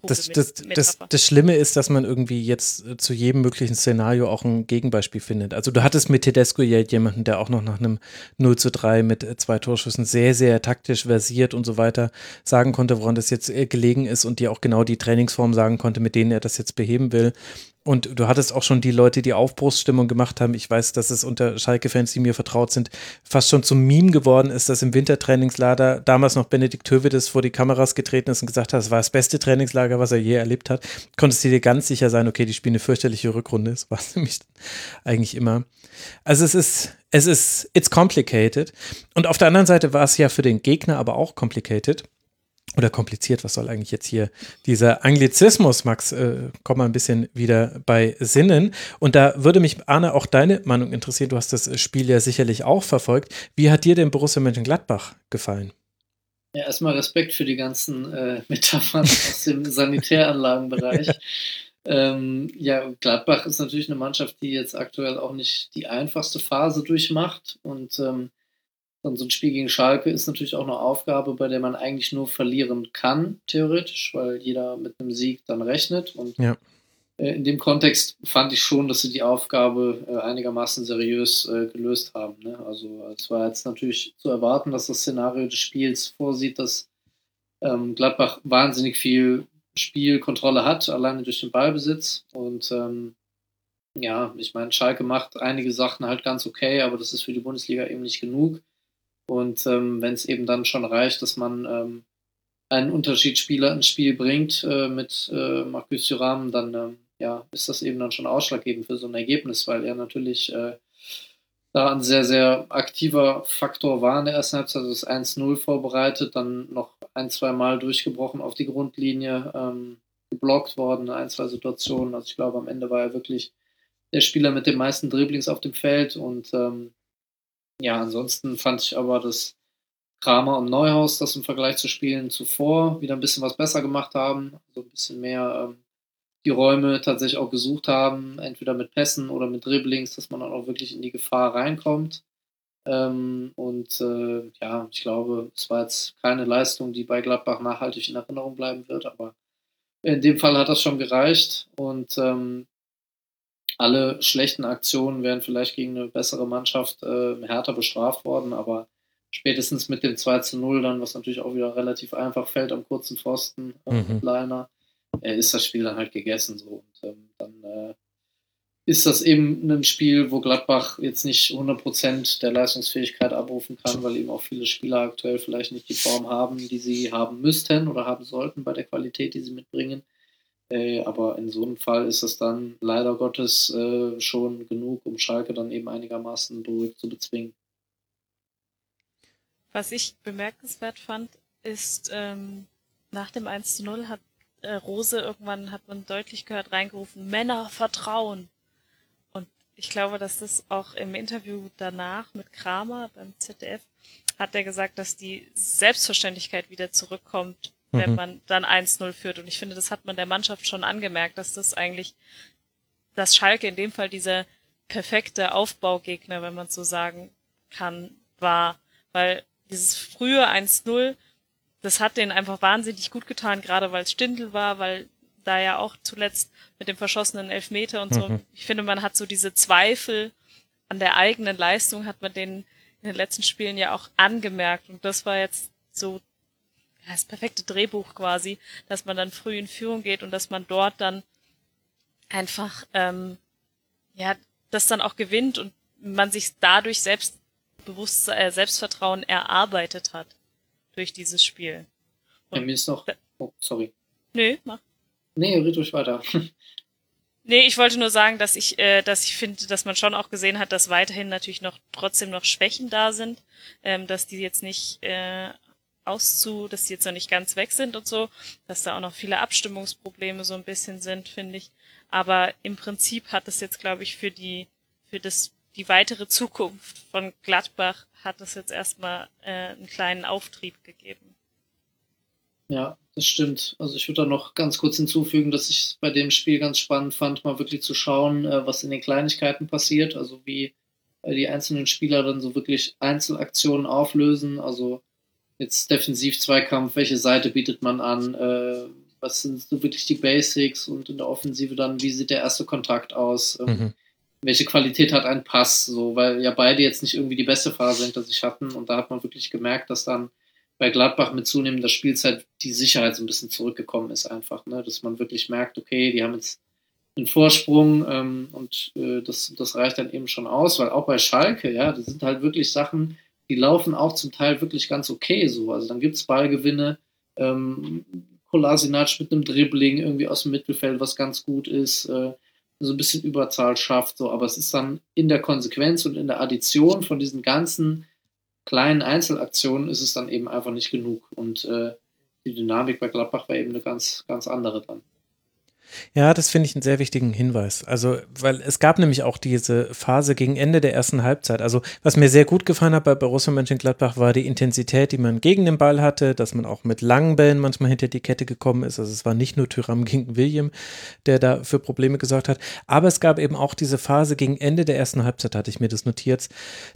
das, das, das, das Schlimme ist, dass man irgendwie jetzt äh, zu jedem möglichen Szenario auch ein Gegenbeispiel findet. Also du hattest mit Tedesco ja jemanden, der auch noch nach einem 0 zu 3 mit äh, zwei Torschüssen sehr, sehr taktisch versiert und so weiter sagen konnte, woran das jetzt äh, gelegen ist und dir auch genau die Trainingsform sagen konnte, mit denen er das jetzt beheben will. Und du hattest auch schon die Leute, die Aufbruchsstimmung gemacht haben. Ich weiß, dass es unter Schalke-Fans, die mir vertraut sind, fast schon zum Meme geworden ist, dass im Wintertrainingslager damals noch Benedikt Hövedes vor die Kameras getreten ist und gesagt hat, es war das beste Trainingslager, was er je erlebt hat. Konntest du dir ganz sicher sein, okay, die spielen eine fürchterliche Rückrunde. Das war es *laughs* nämlich eigentlich immer. Also es ist, es ist, it's complicated. Und auf der anderen Seite war es ja für den Gegner aber auch complicated oder kompliziert, was soll eigentlich jetzt hier dieser Anglizismus, Max, äh, komm mal ein bisschen wieder bei Sinnen. Und da würde mich, Arne, auch deine Meinung interessieren. Du hast das Spiel ja sicherlich auch verfolgt. Wie hat dir denn Borussia Mönchengladbach gefallen? Ja, erstmal Respekt für die ganzen äh, *laughs* Metaphern aus dem Sanitäranlagenbereich. *laughs* ähm, ja, Gladbach ist natürlich eine Mannschaft, die jetzt aktuell auch nicht die einfachste Phase durchmacht. Und ähm, dann so ein Spiel gegen Schalke ist natürlich auch eine Aufgabe, bei der man eigentlich nur verlieren kann, theoretisch, weil jeder mit einem Sieg dann rechnet. Und Ja. äh, in dem Kontext fand ich schon, dass sie die Aufgabe äh, einigermaßen seriös äh, gelöst haben. Ne? Also es war jetzt natürlich zu erwarten, dass das Szenario des Spiels vorsieht, dass ähm, Gladbach wahnsinnig viel Spielkontrolle hat, alleine durch den Ballbesitz. Und ähm, ja, ich meine, Schalke macht einige Sachen halt ganz okay, aber das ist für die Bundesliga eben nicht genug. Und ähm, wenn es eben dann schon reicht, dass man ähm, einen Unterschiedsspieler ins Spiel bringt äh, mit äh, Marcus Thuram, dann ähm, ja, ist das eben dann schon ausschlaggebend für so ein Ergebnis, weil er natürlich äh, da ein sehr, sehr aktiver Faktor war in der ersten Halbzeit, also das 1-0 vorbereitet, dann noch ein, zwei Mal durchgebrochen auf die Grundlinie, ähm, geblockt worden in ein, zwei Situationen. Also ich glaube, am Ende war er wirklich der Spieler mit den meisten Dribblings auf dem Feld und ähm, ja, ansonsten fand ich aber, dass Kramer und Neuhaus das im Vergleich zu Spielen zuvor wieder ein bisschen was besser gemacht haben, so ein bisschen mehr ähm, die Räume tatsächlich auch gesucht haben, entweder mit Pässen oder mit Dribblings, dass man dann auch wirklich in die Gefahr reinkommt. Ähm, und äh, ja, ich glaube, es war jetzt keine Leistung, die bei Gladbach nachhaltig in Erinnerung bleiben wird, aber in dem Fall hat das schon gereicht und ähm, alle schlechten Aktionen wären vielleicht gegen eine bessere Mannschaft äh, härter bestraft worden, aber spätestens mit dem 2 zu 0 dann, was natürlich auch wieder relativ einfach fällt am kurzen Pfosten, äh, Mhm. Liner, äh, ist das Spiel dann halt gegessen so. Und ähm, dann äh, ist das eben ein Spiel, wo Gladbach jetzt nicht 100% der Leistungsfähigkeit abrufen kann, weil eben auch viele Spieler aktuell vielleicht nicht die Form haben, die sie haben müssten oder haben sollten bei der Qualität, die sie mitbringen. Äh, aber in so einem Fall ist das dann leider Gottes äh, schon genug, um Schalke dann eben einigermaßen beruhigt zu bezwingen. Was ich bemerkenswert fand, ist, ähm, nach dem 1 zu 0 hat äh, Rose irgendwann, hat man deutlich gehört, reingerufen, Männer vertrauen ich glaube, dass das auch im Interview danach mit Kramer beim ZDF hat er gesagt, dass die Selbstverständlichkeit wieder zurückkommt, wenn mhm. man dann 1-0 führt. Und ich finde, das hat man der Mannschaft schon angemerkt, dass das eigentlich, dass Schalke in dem Fall dieser perfekte Aufbaugegner, wenn man so sagen kann, war. Weil dieses frühe 1-0, das hat denen einfach wahnsinnig gut getan, gerade weil es Stindl war, weil da ja auch zuletzt mit dem verschossenen Elfmeter und so. Mhm. Ich finde, man hat so diese Zweifel an der eigenen Leistung, hat man den in den letzten Spielen ja auch angemerkt. Und das war jetzt so das perfekte Drehbuch quasi, dass man dann früh in Führung geht und dass man dort dann einfach ähm, ja das dann auch gewinnt und man sich dadurch selbstbewusst äh, Selbstvertrauen erarbeitet hat durch dieses Spiel. Und ja, mir ist noch. Oh, sorry. Nö, mach. Nee, red ruhig weiter. *laughs* Nee, ich wollte nur sagen, dass ich, äh, dass ich finde, dass man schon auch gesehen hat, dass weiterhin natürlich noch trotzdem noch Schwächen da sind, ähm, dass die jetzt nicht äh, auszu, dass die jetzt noch nicht ganz weg sind und so, dass da auch noch viele Abstimmungsprobleme so ein bisschen sind, finde ich. Aber im Prinzip hat es jetzt, glaube ich, für die, für das, die weitere Zukunft von Gladbach hat es jetzt erstmal äh, einen kleinen Auftrieb gegeben. Ja, das stimmt. Also ich würde da noch ganz kurz hinzufügen, dass ich bei dem Spiel ganz spannend fand, mal wirklich zu schauen, äh, was in den Kleinigkeiten passiert, also wie äh, die einzelnen Spieler dann so wirklich Einzelaktionen auflösen, also jetzt Defensiv-Zweikampf, welche Seite bietet man an, äh, was sind so wirklich die Basics? Und in der Offensive dann, wie sieht der erste Kontakt aus, ähm, mhm. welche Qualität hat ein Pass, so, weil ja beide jetzt nicht irgendwie die beste Phase hinter sich hatten. Und da hat man wirklich gemerkt, dass dann bei Gladbach mit zunehmender Spielzeit die Sicherheit so ein bisschen zurückgekommen ist, einfach, ne? dass man wirklich merkt, okay, die haben jetzt einen Vorsprung ähm, und äh, das, das reicht dann eben schon aus, weil auch bei Schalke, ja, das sind halt wirklich Sachen, die laufen auch zum Teil wirklich ganz okay so. Also dann gibt es Ballgewinne, ähm, Kolasinac mit einem Dribbling irgendwie aus dem Mittelfeld, was ganz gut ist, äh, so ein bisschen Überzahl schafft, so, aber es ist dann in der Konsequenz und in der Addition von diesen ganzen kleinen Einzelaktionen ist es dann eben einfach nicht genug. Und äh, die Dynamik bei Gladbach war eben eine ganz, ganz andere dann. Ja, das finde ich einen sehr wichtigen Hinweis. Also, weil es gab nämlich auch diese Phase gegen Ende der ersten Halbzeit. Also, was mir sehr gut gefallen hat bei Borussia Mönchengladbach war die Intensität, die man gegen den Ball hatte, dass man auch mit langen Bällen manchmal hinter die Kette gekommen ist. Also, es war nicht nur Tyram gegen William, der da für Probleme gesorgt hat. Aber es gab eben auch diese Phase gegen Ende der ersten Halbzeit, hatte ich mir das notiert.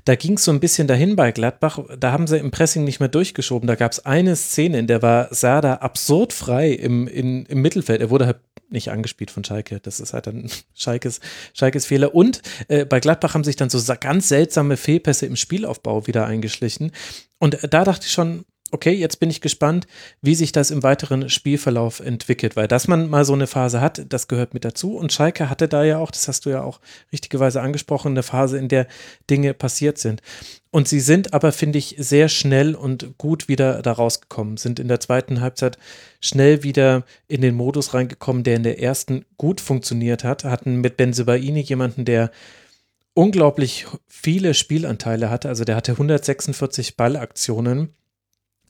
Da ging es so ein bisschen dahin bei Gladbach. Da haben sie im Pressing nicht mehr durchgeschoben. Da gab es eine Szene, in der war Sada absurd frei im, in, im Mittelfeld. Er wurde halt nicht angespielt von Schalke. Das ist halt dann *laughs* Schalkes, Schalkes Fehler. Und äh, bei Gladbach haben sich dann so ganz seltsame Fehlpässe im Spielaufbau wieder eingeschlichen. Und äh, da dachte ich schon, okay, jetzt bin ich gespannt, wie sich das im weiteren Spielverlauf entwickelt, weil dass man mal so eine Phase hat, das gehört mit dazu. Und Schalke hatte da ja auch, das hast du ja auch richtigerweise angesprochen, eine Phase, in der Dinge passiert sind. Und sie sind aber, finde ich, sehr schnell und gut wieder da rausgekommen, sind in der zweiten Halbzeit schnell wieder in den Modus reingekommen, der in der ersten gut funktioniert hat, hatten mit Benzebaini jemanden, der unglaublich viele Spielanteile hatte, also der hatte 146 Ballaktionen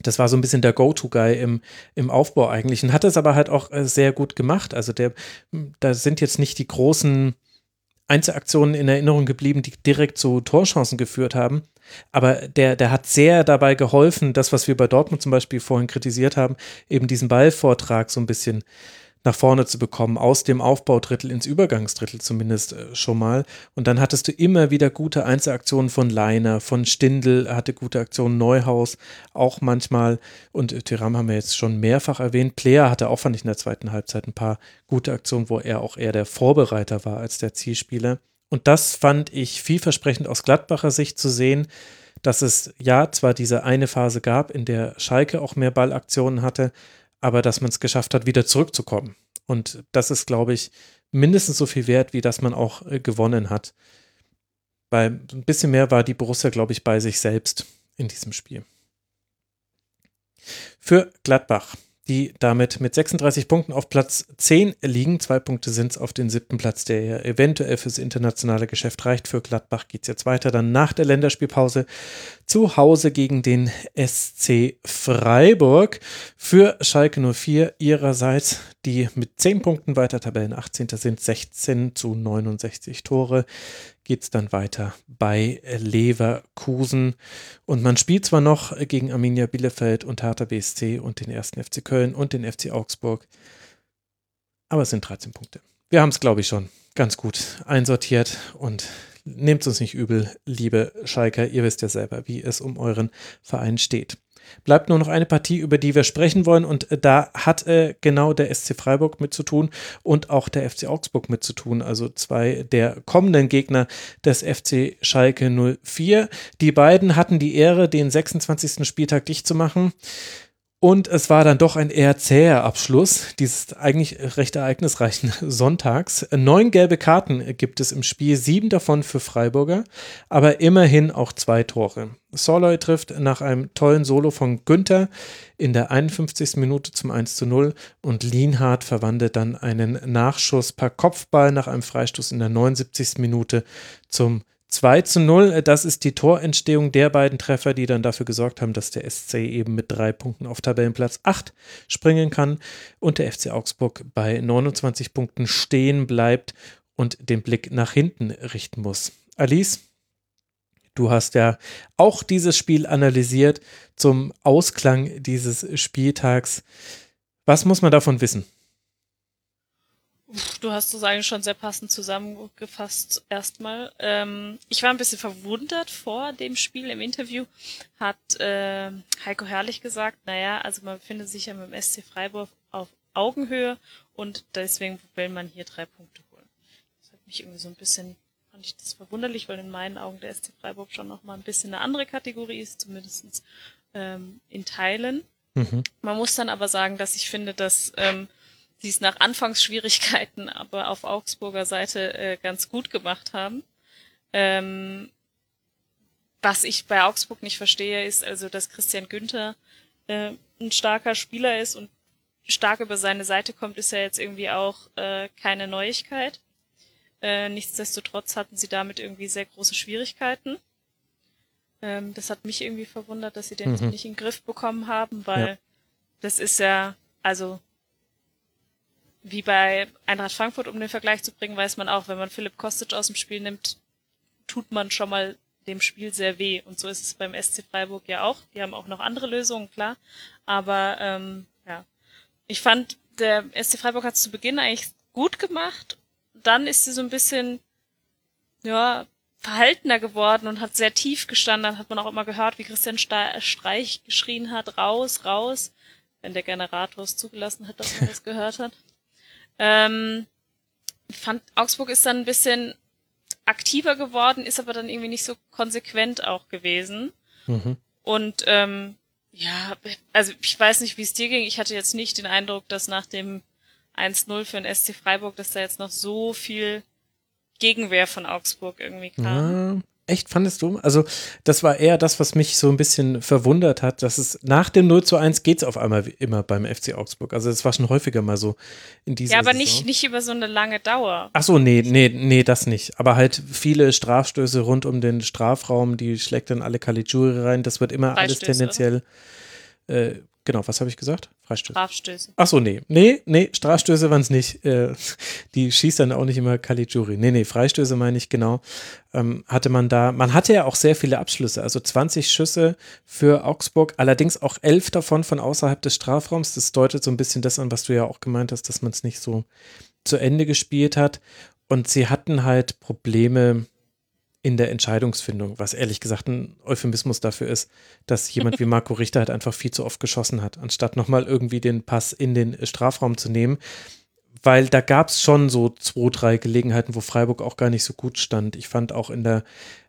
das war so ein bisschen der Go-To-Guy im, im Aufbau eigentlich und hat es aber halt auch äh, sehr gut gemacht. Also der, da sind jetzt nicht die großen Einzelaktionen in Erinnerung geblieben, die direkt zu Torchancen geführt haben. Aber der, der hat sehr dabei geholfen, das, was wir bei Dortmund zum Beispiel vorhin kritisiert haben, eben diesen Ballvortrag so ein bisschen nach vorne zu bekommen, aus dem Aufbaudrittel ins Übergangsdrittel zumindest äh, schon mal. Und dann hattest du immer wieder gute Einzelaktionen von Leiner, von Stindl hatte gute Aktionen, Neuhaus auch manchmal. Und äh, Tyram haben wir jetzt schon mehrfach erwähnt. Player hatte auch, fand ich, in der zweiten Halbzeit ein paar gute Aktionen, wo er auch eher der Vorbereiter war als der Zielspieler. Und das fand ich vielversprechend aus Gladbacher Sicht zu sehen, dass es ja zwar diese eine Phase gab, in der Schalke auch mehr Ballaktionen hatte, aber dass man es geschafft hat, wieder zurückzukommen. Und das ist, glaube ich, mindestens so viel wert, wie dass man auch äh, gewonnen hat. Weil ein bisschen mehr war die Borussia, glaube ich, bei sich selbst in diesem Spiel. Für Gladbach die damit mit 36 Punkten auf Platz 10 liegen. Zwei Punkte sind es auf den siebten Platz, der ja eventuell fürs internationale Geschäft reicht. Für Gladbach geht es jetzt weiter. Dann nach der Länderspielpause zu Hause gegen den SC Freiburg. Für Schalke 04 ihrerseits, die mit 10 Punkten weiter Tabellen 18. sind, 16 zu 69 Tore geht es dann weiter bei Leverkusen. Und man spielt zwar noch gegen Arminia Bielefeld und Hertha BSC und den ersten FC Köln und den FC Augsburg, aber es sind 13 Punkte. Wir haben es, glaube ich, schon ganz gut einsortiert und nehmt uns nicht übel, liebe Schalker. Ihr wisst ja selber, wie es um euren Verein steht. Bleibt nur noch eine Partie, über die wir sprechen wollen und äh, da hat äh, genau der SC Freiburg mit zu tun und auch der FC Augsburg mit zu tun, also zwei der kommenden Gegner des FC Schalke 04. Die beiden hatten die Ehre, den 26. Spieltag dicht zu machen. Und es war dann doch ein eher zäher Abschluss dieses eigentlich recht ereignisreichen *laughs* Sonntags. Neun gelbe Karten gibt es im Spiel, sieben davon für Freiburger, aber immerhin auch zwei Tore. Soloy trifft nach einem tollen Solo von Günther in der 51. Minute zum 1 zu 0 und Lienhardt verwandelt dann einen Nachschuss per Kopfball nach einem Freistoß in der 79. Minute zum 2 zu 0, das ist die Torentstehung der beiden Treffer, die dann dafür gesorgt haben, dass der SC eben mit drei Punkten auf Tabellenplatz 8 springen kann und der FC Augsburg bei 29 Punkten stehen bleibt und den Blick nach hinten richten muss. Alice, du hast ja auch dieses Spiel analysiert zum Ausklang dieses Spieltags. Was muss man davon wissen? Du hast es eigentlich schon sehr passend zusammengefasst erstmal. Ähm, ich war ein bisschen verwundert vor dem Spiel im Interview, hat äh, Heiko Herrlich gesagt, naja, also man befindet sich ja mit dem SC Freiburg auf Augenhöhe und deswegen will man hier drei Punkte holen. Das hat mich irgendwie so ein bisschen, fand ich das verwunderlich, weil in meinen Augen der SC Freiburg schon nochmal ein bisschen eine andere Kategorie ist, zumindest ähm, in Teilen. Mhm. Man muss dann aber sagen, dass ich finde, dass ähm, sie es nach Anfangsschwierigkeiten aber auf Augsburger Seite äh, ganz gut gemacht haben. Ähm, was ich bei Augsburg nicht verstehe, ist also, dass Christian Günther äh, ein starker Spieler ist und stark über seine Seite kommt, ist ja jetzt irgendwie auch äh, keine Neuigkeit. Äh, nichtsdestotrotz hatten sie damit irgendwie sehr große Schwierigkeiten. Ähm, das hat mich irgendwie verwundert, dass sie den mhm. nicht in den Griff bekommen haben, weil ja. das ist ja, also wie bei Eintracht Frankfurt, um den Vergleich zu bringen, weiß man auch, wenn man Philipp Kostic aus dem Spiel nimmt, tut man schon mal dem Spiel sehr weh. Und so ist es beim SC Freiburg ja auch. Die haben auch noch andere Lösungen, klar. Aber ähm, ja, ich fand, der SC Freiburg hat es zu Beginn eigentlich gut gemacht. Dann ist sie so ein bisschen, ja, verhaltener geworden und hat sehr tief gestanden. Dann hat man auch immer gehört, wie Christian Streich geschrien hat, raus, raus, wenn der Generator es zugelassen hat, dass man das gehört hat. Ähm, fand, Augsburg ist dann ein bisschen aktiver geworden, ist aber dann irgendwie nicht so konsequent auch gewesen. Mhm. Und ähm, ja, also ich weiß nicht, wie es dir ging. Ich hatte jetzt nicht den Eindruck, dass nach dem 1-0 für den SC Freiburg, dass da jetzt noch so viel Gegenwehr von Augsburg irgendwie kam. Echt, fandest du? Also, das war eher das, was mich so ein bisschen verwundert hat, dass es nach dem 0 zu 1 geht es auf einmal immer beim FC Augsburg. Also, es war schon häufiger mal so in dieser Ja, aber nicht, nicht über so eine lange Dauer. Ach so, nee, nee, nee, das nicht. Aber halt viele Strafstöße rund um den Strafraum, die schlägt dann alle Caligiuri rein. Das wird immer alles tendenziell äh, Genau, was habe ich gesagt? Freistöße. Strafstöße. Ach so, nee. Nee, nee, Strafstöße waren es nicht. Äh, die schießt dann auch nicht immer Caligiuri. Nee, nee, Freistöße meine ich genau. Ähm, hatte man da, man hatte ja auch sehr viele Abschlüsse, also 20 Schüsse für Augsburg, allerdings auch elf davon von außerhalb des Strafraums. Das deutet so ein bisschen das an, was du ja auch gemeint hast, dass man es nicht so zu Ende gespielt hat. Und sie hatten halt Probleme in der Entscheidungsfindung, was ehrlich gesagt ein Euphemismus dafür ist, dass jemand wie Marco Richter halt einfach viel zu oft geschossen hat, anstatt nochmal irgendwie den Pass in den Strafraum zu nehmen. Weil da gab es schon so zwei, drei Gelegenheiten, wo Freiburg auch gar nicht so gut stand. Ich fand auch in der,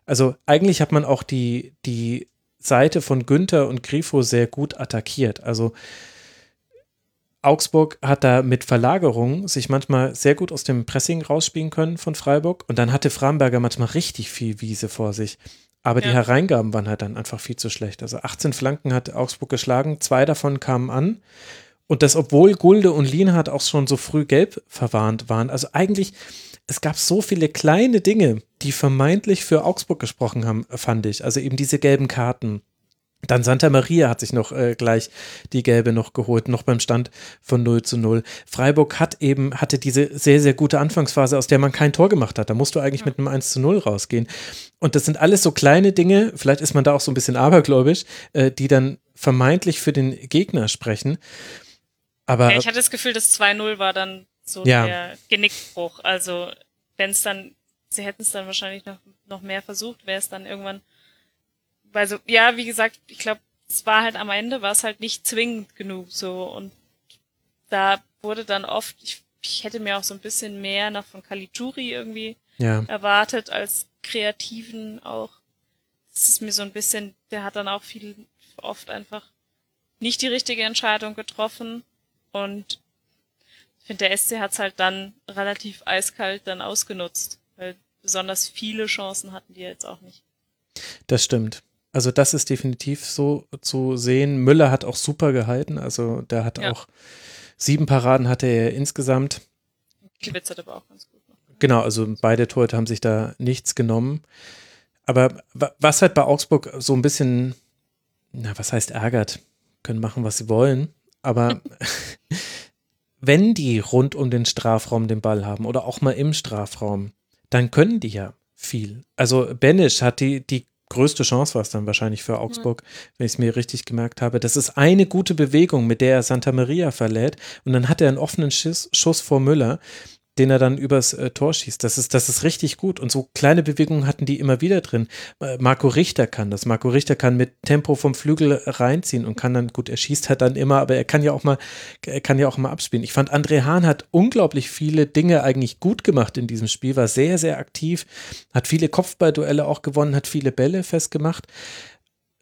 also eigentlich hat man auch die, die Seite von Günther und Grifo sehr gut attackiert. Also Augsburg hat da mit Verlagerung sich manchmal sehr gut aus dem Pressing rausspielen können von Freiburg und dann hatte Framberger manchmal richtig viel Wiese vor sich. Aber die Ja. Hereingaben waren halt dann einfach viel zu schlecht. Also 18 Flanken hat Augsburg geschlagen, zwei davon kamen an. Und das, obwohl Gulde und Lienhardt auch schon so früh gelb verwarnt waren. Also eigentlich, es gab so viele kleine Dinge, die vermeintlich für Augsburg gesprochen haben, fand ich. Also eben diese gelben Karten. Dann Santa Maria hat sich noch äh, gleich die gelbe noch geholt, noch beim Stand von 0 zu 0. Freiburg hat eben, hatte diese sehr, sehr gute Anfangsphase, aus der man kein Tor gemacht hat. Da musst du eigentlich mit einem 1 zu 0 rausgehen. Und das sind alles so kleine Dinge, vielleicht ist man da auch so ein bisschen abergläubisch, äh, die dann vermeintlich für den Gegner sprechen. Aber Ja, ich hatte das Gefühl, das 2-0 war dann so Ja. der Genickbruch. Also, wenn es dann, sie hätten es dann wahrscheinlich noch, noch mehr versucht, wäre es dann irgendwann, weil so, ja, wie gesagt, ich glaube, es war halt am Ende, war es halt nicht zwingend genug so und da wurde dann oft, ich, ich hätte mir auch so ein bisschen mehr noch von Caligiuri irgendwie ja, erwartet als Kreativen auch. Das ist mir so ein bisschen, der hat dann auch viel, oft einfach nicht die richtige Entscheidung getroffen und ich finde, der SC hat's halt dann relativ eiskalt dann ausgenutzt, weil besonders viele Chancen hatten die jetzt auch nicht. das stimmt. Also das ist definitiv so zu sehen. Müller hat auch super gehalten. Also der hat Ja. auch sieben Paraden hatte er insgesamt. Kibitz hat aber auch ganz gut noch. Genau, also beide Torhüter haben sich da nichts genommen. Aber wa- was halt bei Augsburg so ein bisschen, na, was heißt ärgert, können machen, was sie wollen, aber *laughs* wenn die rund um den Strafraum den Ball haben oder auch mal im Strafraum, dann können die ja viel. Also Benisch hat die, die größte Chance war es dann wahrscheinlich für Augsburg, wenn ich es mir richtig gemerkt habe. Das ist eine gute Bewegung, mit der er Santa Maria verlädt. Und dann hat er einen offenen Schuss, Schuss vor Müller, den er dann übers äh, Tor schießt. Das ist, das ist richtig gut. Und so kleine Bewegungen hatten die immer wieder drin. Äh, Marco Richter kann das. Marco Richter kann mit Tempo vom Flügel reinziehen und kann dann, gut, er schießt halt dann immer, aber er kann ja auch mal, er kann ja auch mal abspielen. Ich fand, André Hahn hat unglaublich viele Dinge eigentlich gut gemacht in diesem Spiel, war sehr, sehr aktiv, hat viele Kopfballduelle auch gewonnen, hat viele Bälle festgemacht.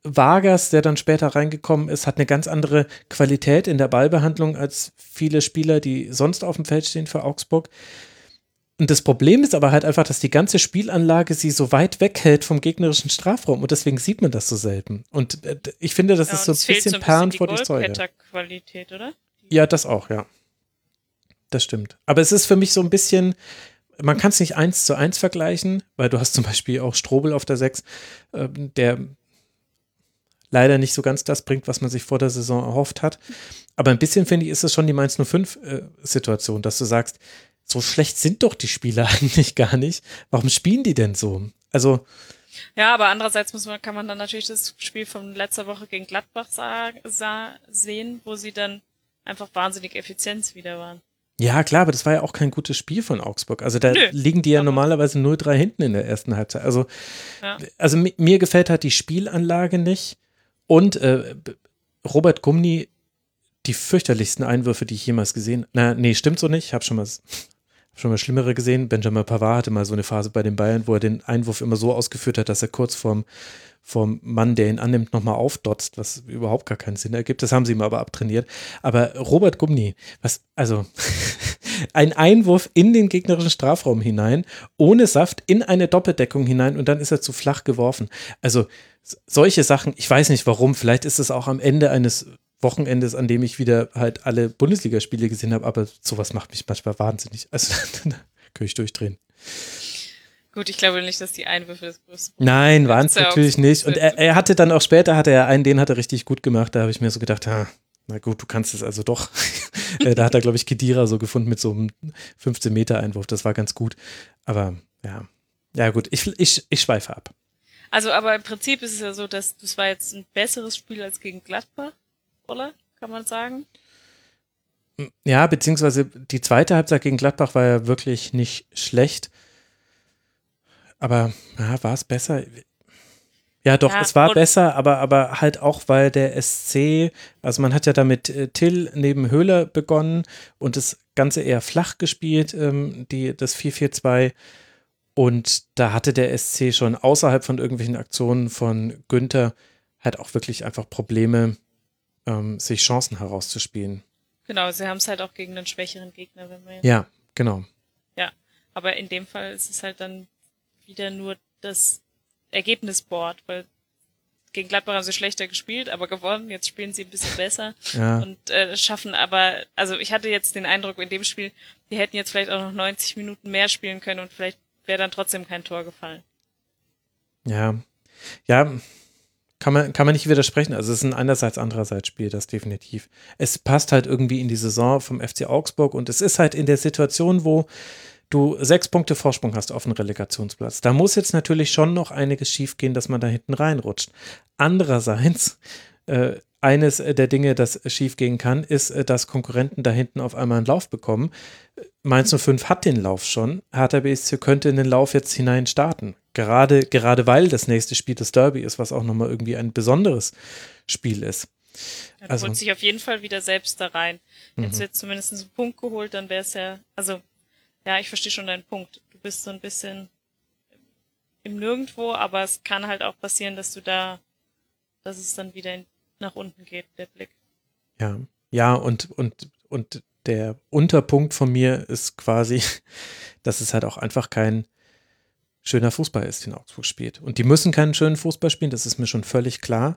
Vargas, der dann später reingekommen ist, hat eine ganz andere Qualität in der Ballbehandlung als viele Spieler, die sonst auf dem Feld stehen für Augsburg. Und das Problem ist aber halt einfach, dass die ganze Spielanlage sie so weit weghält vom gegnerischen Strafraum und deswegen sieht man das so selten. Und äh, ich finde, das Ja, ist so ein bisschen so ein Perlen vor die die Säule. Goalgetter-Qualität, oder? Ja, das auch, ja. Das stimmt. Aber es ist für mich so ein bisschen, man kann es nicht eins zu eins vergleichen, weil du hast zum Beispiel auch Strobel auf der 6, ähm, der leider nicht so ganz das bringt, was man sich vor der Saison erhofft hat. Aber ein bisschen, finde ich, ist es schon die Mainz 05-Situation, dass du sagst, so schlecht sind doch die Spieler *laughs* eigentlich gar nicht. Warum spielen die denn so? Also, Ja, aber andererseits muss man, kann man dann natürlich das Spiel von letzter Woche gegen Gladbach sah, sah, sehen, wo sie dann einfach wahnsinnig effizient wieder waren. Ja, klar, aber das war ja auch kein gutes Spiel von Augsburg. Also da Nö, liegen die ja normalerweise 0-3 hinten in der ersten Halbzeit. Also, Ja. also mi- mir gefällt halt die Spielanlage nicht. Und äh, Robert Gumni, die fürchterlichsten Einwürfe, die ich jemals gesehen Na, nee, stimmt so nicht. Ich habe schon mal schon mal Schlimmere gesehen. Benjamin Pavard hatte mal so eine Phase bei den Bayern, wo er den Einwurf immer so ausgeführt hat, dass er kurz vorm, vorm Mann, der ihn annimmt, nochmal aufdotzt, was überhaupt gar keinen Sinn ergibt. Das haben sie ihm aber abtrainiert. Aber Robert Gumni, was, also *laughs* ein Einwurf in den gegnerischen Strafraum hinein, ohne Saft, in eine Doppeldeckung hinein und dann ist er zu flach geworfen. Also solche Sachen, ich weiß nicht warum, vielleicht ist es auch am Ende eines Wochenendes, an dem ich wieder halt alle Bundesligaspiele gesehen habe, aber sowas macht mich manchmal wahnsinnig. Also *laughs* da könnte ich durchdrehen. Gut, ich glaube nicht, dass die Einwürfe das größte Problem Nein, waren es natürlich nicht. Und er, er hatte dann auch später, hatte er einen, den hat er richtig gut gemacht. Da habe ich mir so gedacht, ha, na gut, du kannst es also doch. *laughs* Äh, da hat er, glaube ich, Kedira so gefunden mit so einem 15-Meter-Einwurf. Das war ganz gut. Aber ja, ja gut, ich, ich, ich schweife ab. Also, aber im Prinzip ist es ja so, dass das war jetzt ein besseres Spiel als gegen Gladbach, oder? Kann man sagen? Ja, beziehungsweise die zweite Halbzeit gegen Gladbach war ja wirklich nicht schlecht. Aber ja, war es besser? Ja, doch, Ja, es war besser, aber, aber halt auch, weil der SC, also man hat ja damit äh, Till neben Höhler begonnen und das Ganze eher flach gespielt, ähm, die, das 4-4-2. Und da hatte der SC schon außerhalb von irgendwelchen Aktionen von Günther halt auch wirklich einfach Probleme, ähm, sich Chancen herauszuspielen. Genau, sie haben es halt auch gegen einen schwächeren Gegner, wenn man Ja, genau. Ja, aber in dem Fall ist es halt dann wieder nur das Ergebnisboard, weil gegen Gladbach haben sie schlechter gespielt, aber gewonnen. Jetzt spielen sie ein bisschen besser *laughs* Ja. und äh, schaffen aber, also ich hatte jetzt den Eindruck in dem Spiel, die hätten jetzt vielleicht auch noch 90 Minuten mehr spielen können und vielleicht wäre dann trotzdem kein Tor gefallen. Ja. Ja, kann man, kann man nicht widersprechen. Also es ist ein einerseits, andererseits Spiel, das definitiv. Es passt halt irgendwie in die Saison vom FC Augsburg und es ist halt in der Situation, wo du sechs Punkte Vorsprung hast auf den Relegationsplatz. Da muss jetzt natürlich schon noch einiges schiefgehen, dass man da hinten reinrutscht. Andererseits, äh, eines der Dinge, das schiefgehen kann, ist, äh, dass Konkurrenten da hinten auf einmal einen Lauf bekommen. Mainz 05 hat den Lauf schon. Hertha BSC könnte in den Lauf jetzt hinein starten. Gerade, gerade weil das nächste Spiel das Derby ist, was auch nochmal irgendwie ein besonderes Spiel ist. Er Also- holt sich auf jeden Fall wieder selbst da rein. Jetzt Mhm. wird zumindest ein Punkt geholt, dann wäre es ja, also ja, ich verstehe schon deinen Punkt. Du bist so ein bisschen im Nirgendwo, aber es kann halt auch passieren, dass du da, dass es dann wieder in, nach unten geht, der Blick. Ja, ja, und, und, und der Unterpunkt von mir ist quasi, *laughs* dass es halt auch einfach kein schöner Fußball ist, den Augsburg spielt. Und die müssen keinen schönen Fußball spielen, das ist mir schon völlig klar.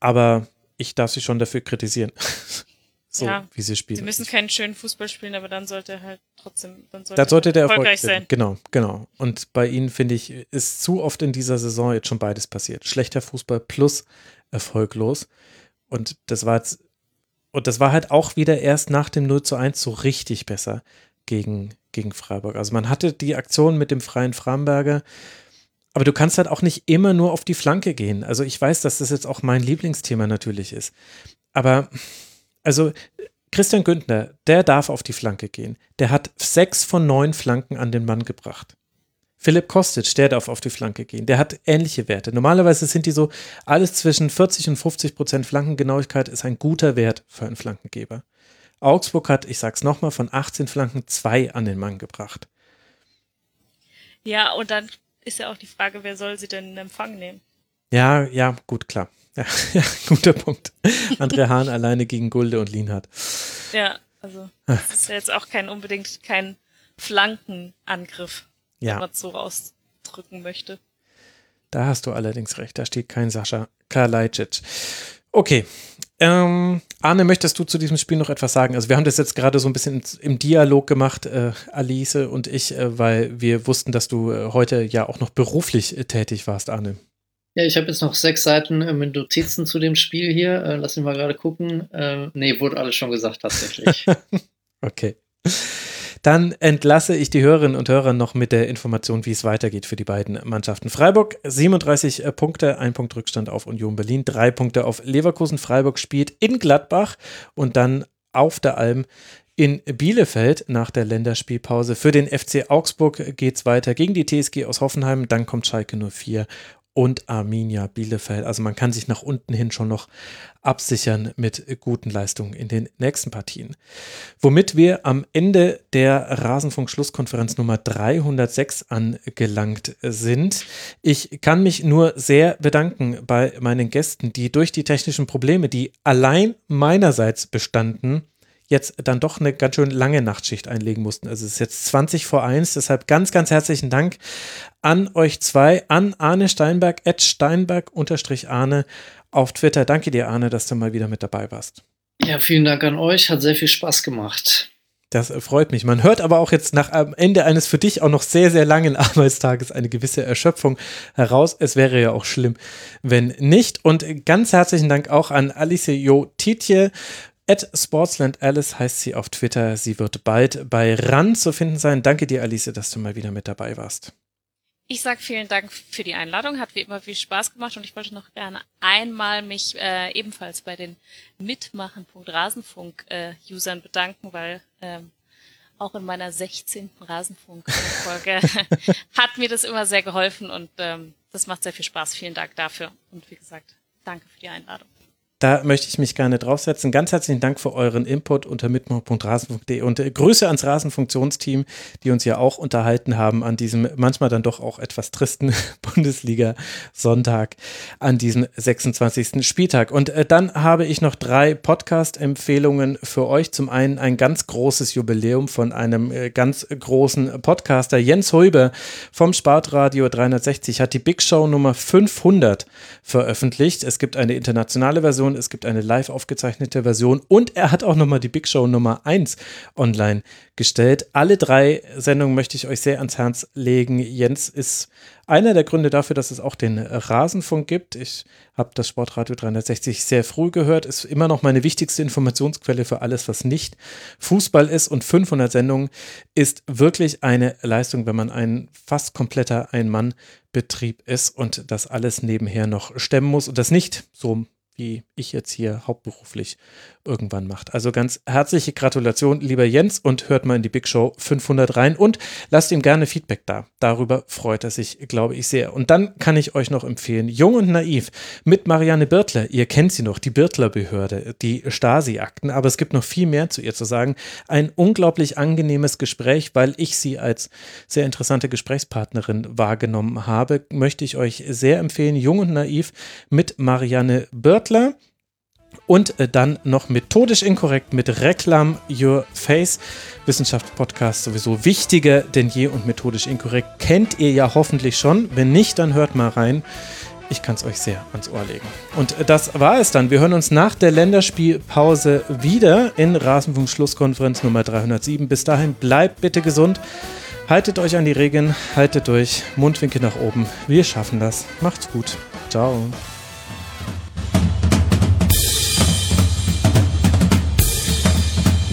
Aber ich darf sie schon dafür kritisieren. *laughs* so, Ja, wie sie spielen. Sie müssen keinen schönen Fußball spielen, aber dann sollte er halt trotzdem, dann sollte, Da sollte er der erfolgreich Erfolg sein. Genau, genau. Und bei ihnen, finde ich, ist zu oft in dieser Saison jetzt schon beides passiert. Schlechter Fußball plus erfolglos. Und das war jetzt, und das war halt auch wieder erst nach dem 0 zu 1 so richtig besser gegen, gegen Freiburg. Also man hatte die Aktion mit dem freien Framberger, aber du kannst halt auch nicht immer nur auf die Flanke gehen. Also ich weiß, dass das jetzt auch mein Lieblingsthema natürlich ist. Aber also Christian Günther, der darf auf die Flanke gehen. Der hat sechs von neun Flanken an den Mann gebracht. Philipp Kostic, der darf auf die Flanke gehen. Der hat ähnliche Werte. Normalerweise sind die so, alles zwischen 40 und 50 Prozent Flankengenauigkeit ist ein guter Wert für einen Flankengeber. Augsburg hat, ich sag's nochmal, von 18 Flanken zwei an den Mann gebracht. Ja, und dann ist ja auch die Frage, wer soll sie denn in Empfang nehmen? Ja, ja, gut, klar. Ja, *laughs* ja guter Punkt. André *laughs* Hahn alleine gegen Gulde und Lienhardt. Ja, also das ist ja jetzt auch kein unbedingt kein Flankenangriff, wenn Ja, man es so ausdrücken möchte. da hast du allerdings recht. Da steht kein Sascha Kalajdzic. Okay. Ähm, Arne, möchtest du zu diesem Spiel noch etwas sagen? Also wir haben das jetzt gerade so ein bisschen im Dialog gemacht, äh, Alice und ich, äh, weil wir wussten, dass du äh, heute ja auch noch beruflich äh, tätig warst, Arne. Ja, ich habe jetzt noch sechs Seiten äh, mit Notizen zu dem Spiel hier. Äh, lass mich mal gerade gucken. Äh, nee, wurde alles schon gesagt tatsächlich. *laughs* Okay. Dann entlasse ich die Hörerinnen und Hörer noch mit der Information, wie es weitergeht für die beiden Mannschaften. Freiburg 37 äh, Punkte, ein Punkt Rückstand auf Union Berlin, drei Punkte auf Leverkusen. Freiburg spielt in Gladbach und dann auf der Alm in Bielefeld nach der Länderspielpause. Für den FC Augsburg geht es weiter gegen die TSG aus Hoffenheim. Dann kommt Schalke 04 und Arminia Bielefeld. Also man kann sich nach unten hin schon noch absichern mit guten Leistungen in den nächsten Partien. Womit wir am Ende der Rasenfunk-Schlusskonferenz Nummer 306 angelangt sind. Ich kann mich nur sehr bedanken bei meinen Gästen, die durch die technischen Probleme, die allein meinerseits bestanden, jetzt dann doch eine ganz schön lange Nachtschicht einlegen mussten. Also es ist jetzt 20 vor 1, deshalb ganz, ganz herzlichen Dank an euch zwei, an Arne Steinberg, at Steinberg-Arne auf Twitter. Danke dir, Arne, dass du mal wieder mit dabei warst. ja, vielen Dank an euch. Hat sehr viel Spaß gemacht. Das freut mich. Man hört aber auch jetzt nach am Ende eines für dich auch noch sehr, sehr langen *laughs* Arbeitstages eine gewisse Erschöpfung heraus. Es wäre ja auch schlimm, wenn nicht. Und ganz herzlichen Dank auch an Alice Jo Tietje. At Sportsland Alice heißt sie auf Twitter. Sie wird bald bei RAN zu finden sein. Danke dir, Alice, dass du mal wieder mit dabei warst. Ich sag vielen Dank für die Einladung, hat wie immer viel Spaß gemacht und ich wollte noch gerne einmal mich äh, ebenfalls bei den Mitmachen.rasenfunk-Usern bedanken, weil ähm, auch in meiner 16. Rasenfunk-Folge *laughs* hat mir das immer sehr geholfen und ähm, das macht sehr viel Spaß. Vielen Dank dafür und wie gesagt, danke für die Einladung. Da möchte ich mich gerne draufsetzen. Ganz herzlichen Dank für euren Input unter mitmach.rasen.de und äh, Grüße ans Rasenfunktionsteam, die uns ja auch unterhalten haben an diesem manchmal dann doch auch etwas tristen *laughs* Bundesliga-Sonntag an diesem 26. Spieltag. Und äh, dann habe ich noch drei Podcast-Empfehlungen für euch. Zum einen ein ganz großes Jubiläum von einem äh, ganz großen Podcaster. Jens Heuber vom Sportradio 360 hat die Big Show Nummer 500 veröffentlicht. Es gibt eine internationale Version Version, es gibt eine live aufgezeichnete Version und er hat auch nochmal die Big Show Nummer 1 online gestellt. Alle drei Sendungen möchte ich euch sehr ans Herz legen. Jens ist einer der Gründe dafür, dass es auch den Rasenfunk gibt. Ich habe das Sportradio 360 sehr früh gehört, ist immer noch meine wichtigste Informationsquelle für alles, was nicht Fußball ist. Und 500 Sendungen ist wirklich eine Leistung, wenn man ein fast kompletter Ein-Mann-Betrieb ist und das alles nebenher noch stemmen muss und das nicht so wie ich jetzt hier hauptberuflich irgendwann macht. Also ganz herzliche Gratulation, lieber Jens, und hört mal in die Big Show 500 rein und lasst ihm gerne Feedback da. Darüber freut er sich, glaube ich, sehr. Und dann kann ich euch noch empfehlen, Jung und Naiv mit Marianne Birtler. Ihr kennt sie noch, die Birtler-Behörde, die Stasi-Akten, aber es gibt noch viel mehr zu ihr zu sagen. Ein unglaublich angenehmes Gespräch, weil ich sie als sehr interessante Gesprächspartnerin wahrgenommen habe, möchte ich euch sehr empfehlen. Jung und Naiv mit Marianne Birtler. Und äh, dann noch methodisch inkorrekt mit Reklam Your Face. Wissenschaftspodcast sowieso wichtiger denn je und methodisch inkorrekt kennt ihr ja hoffentlich schon. Wenn nicht, dann hört mal rein. Ich kann es euch sehr ans Ohr legen. Und äh, das war es dann. Wir hören uns nach der Länderspielpause wieder in Rasenfunk Schlusskonferenz Nummer 307. Bis dahin bleibt bitte gesund. Haltet euch an die Regeln, haltet durch, Mundwinkel nach oben. Wir schaffen das. Macht's gut. Ciao.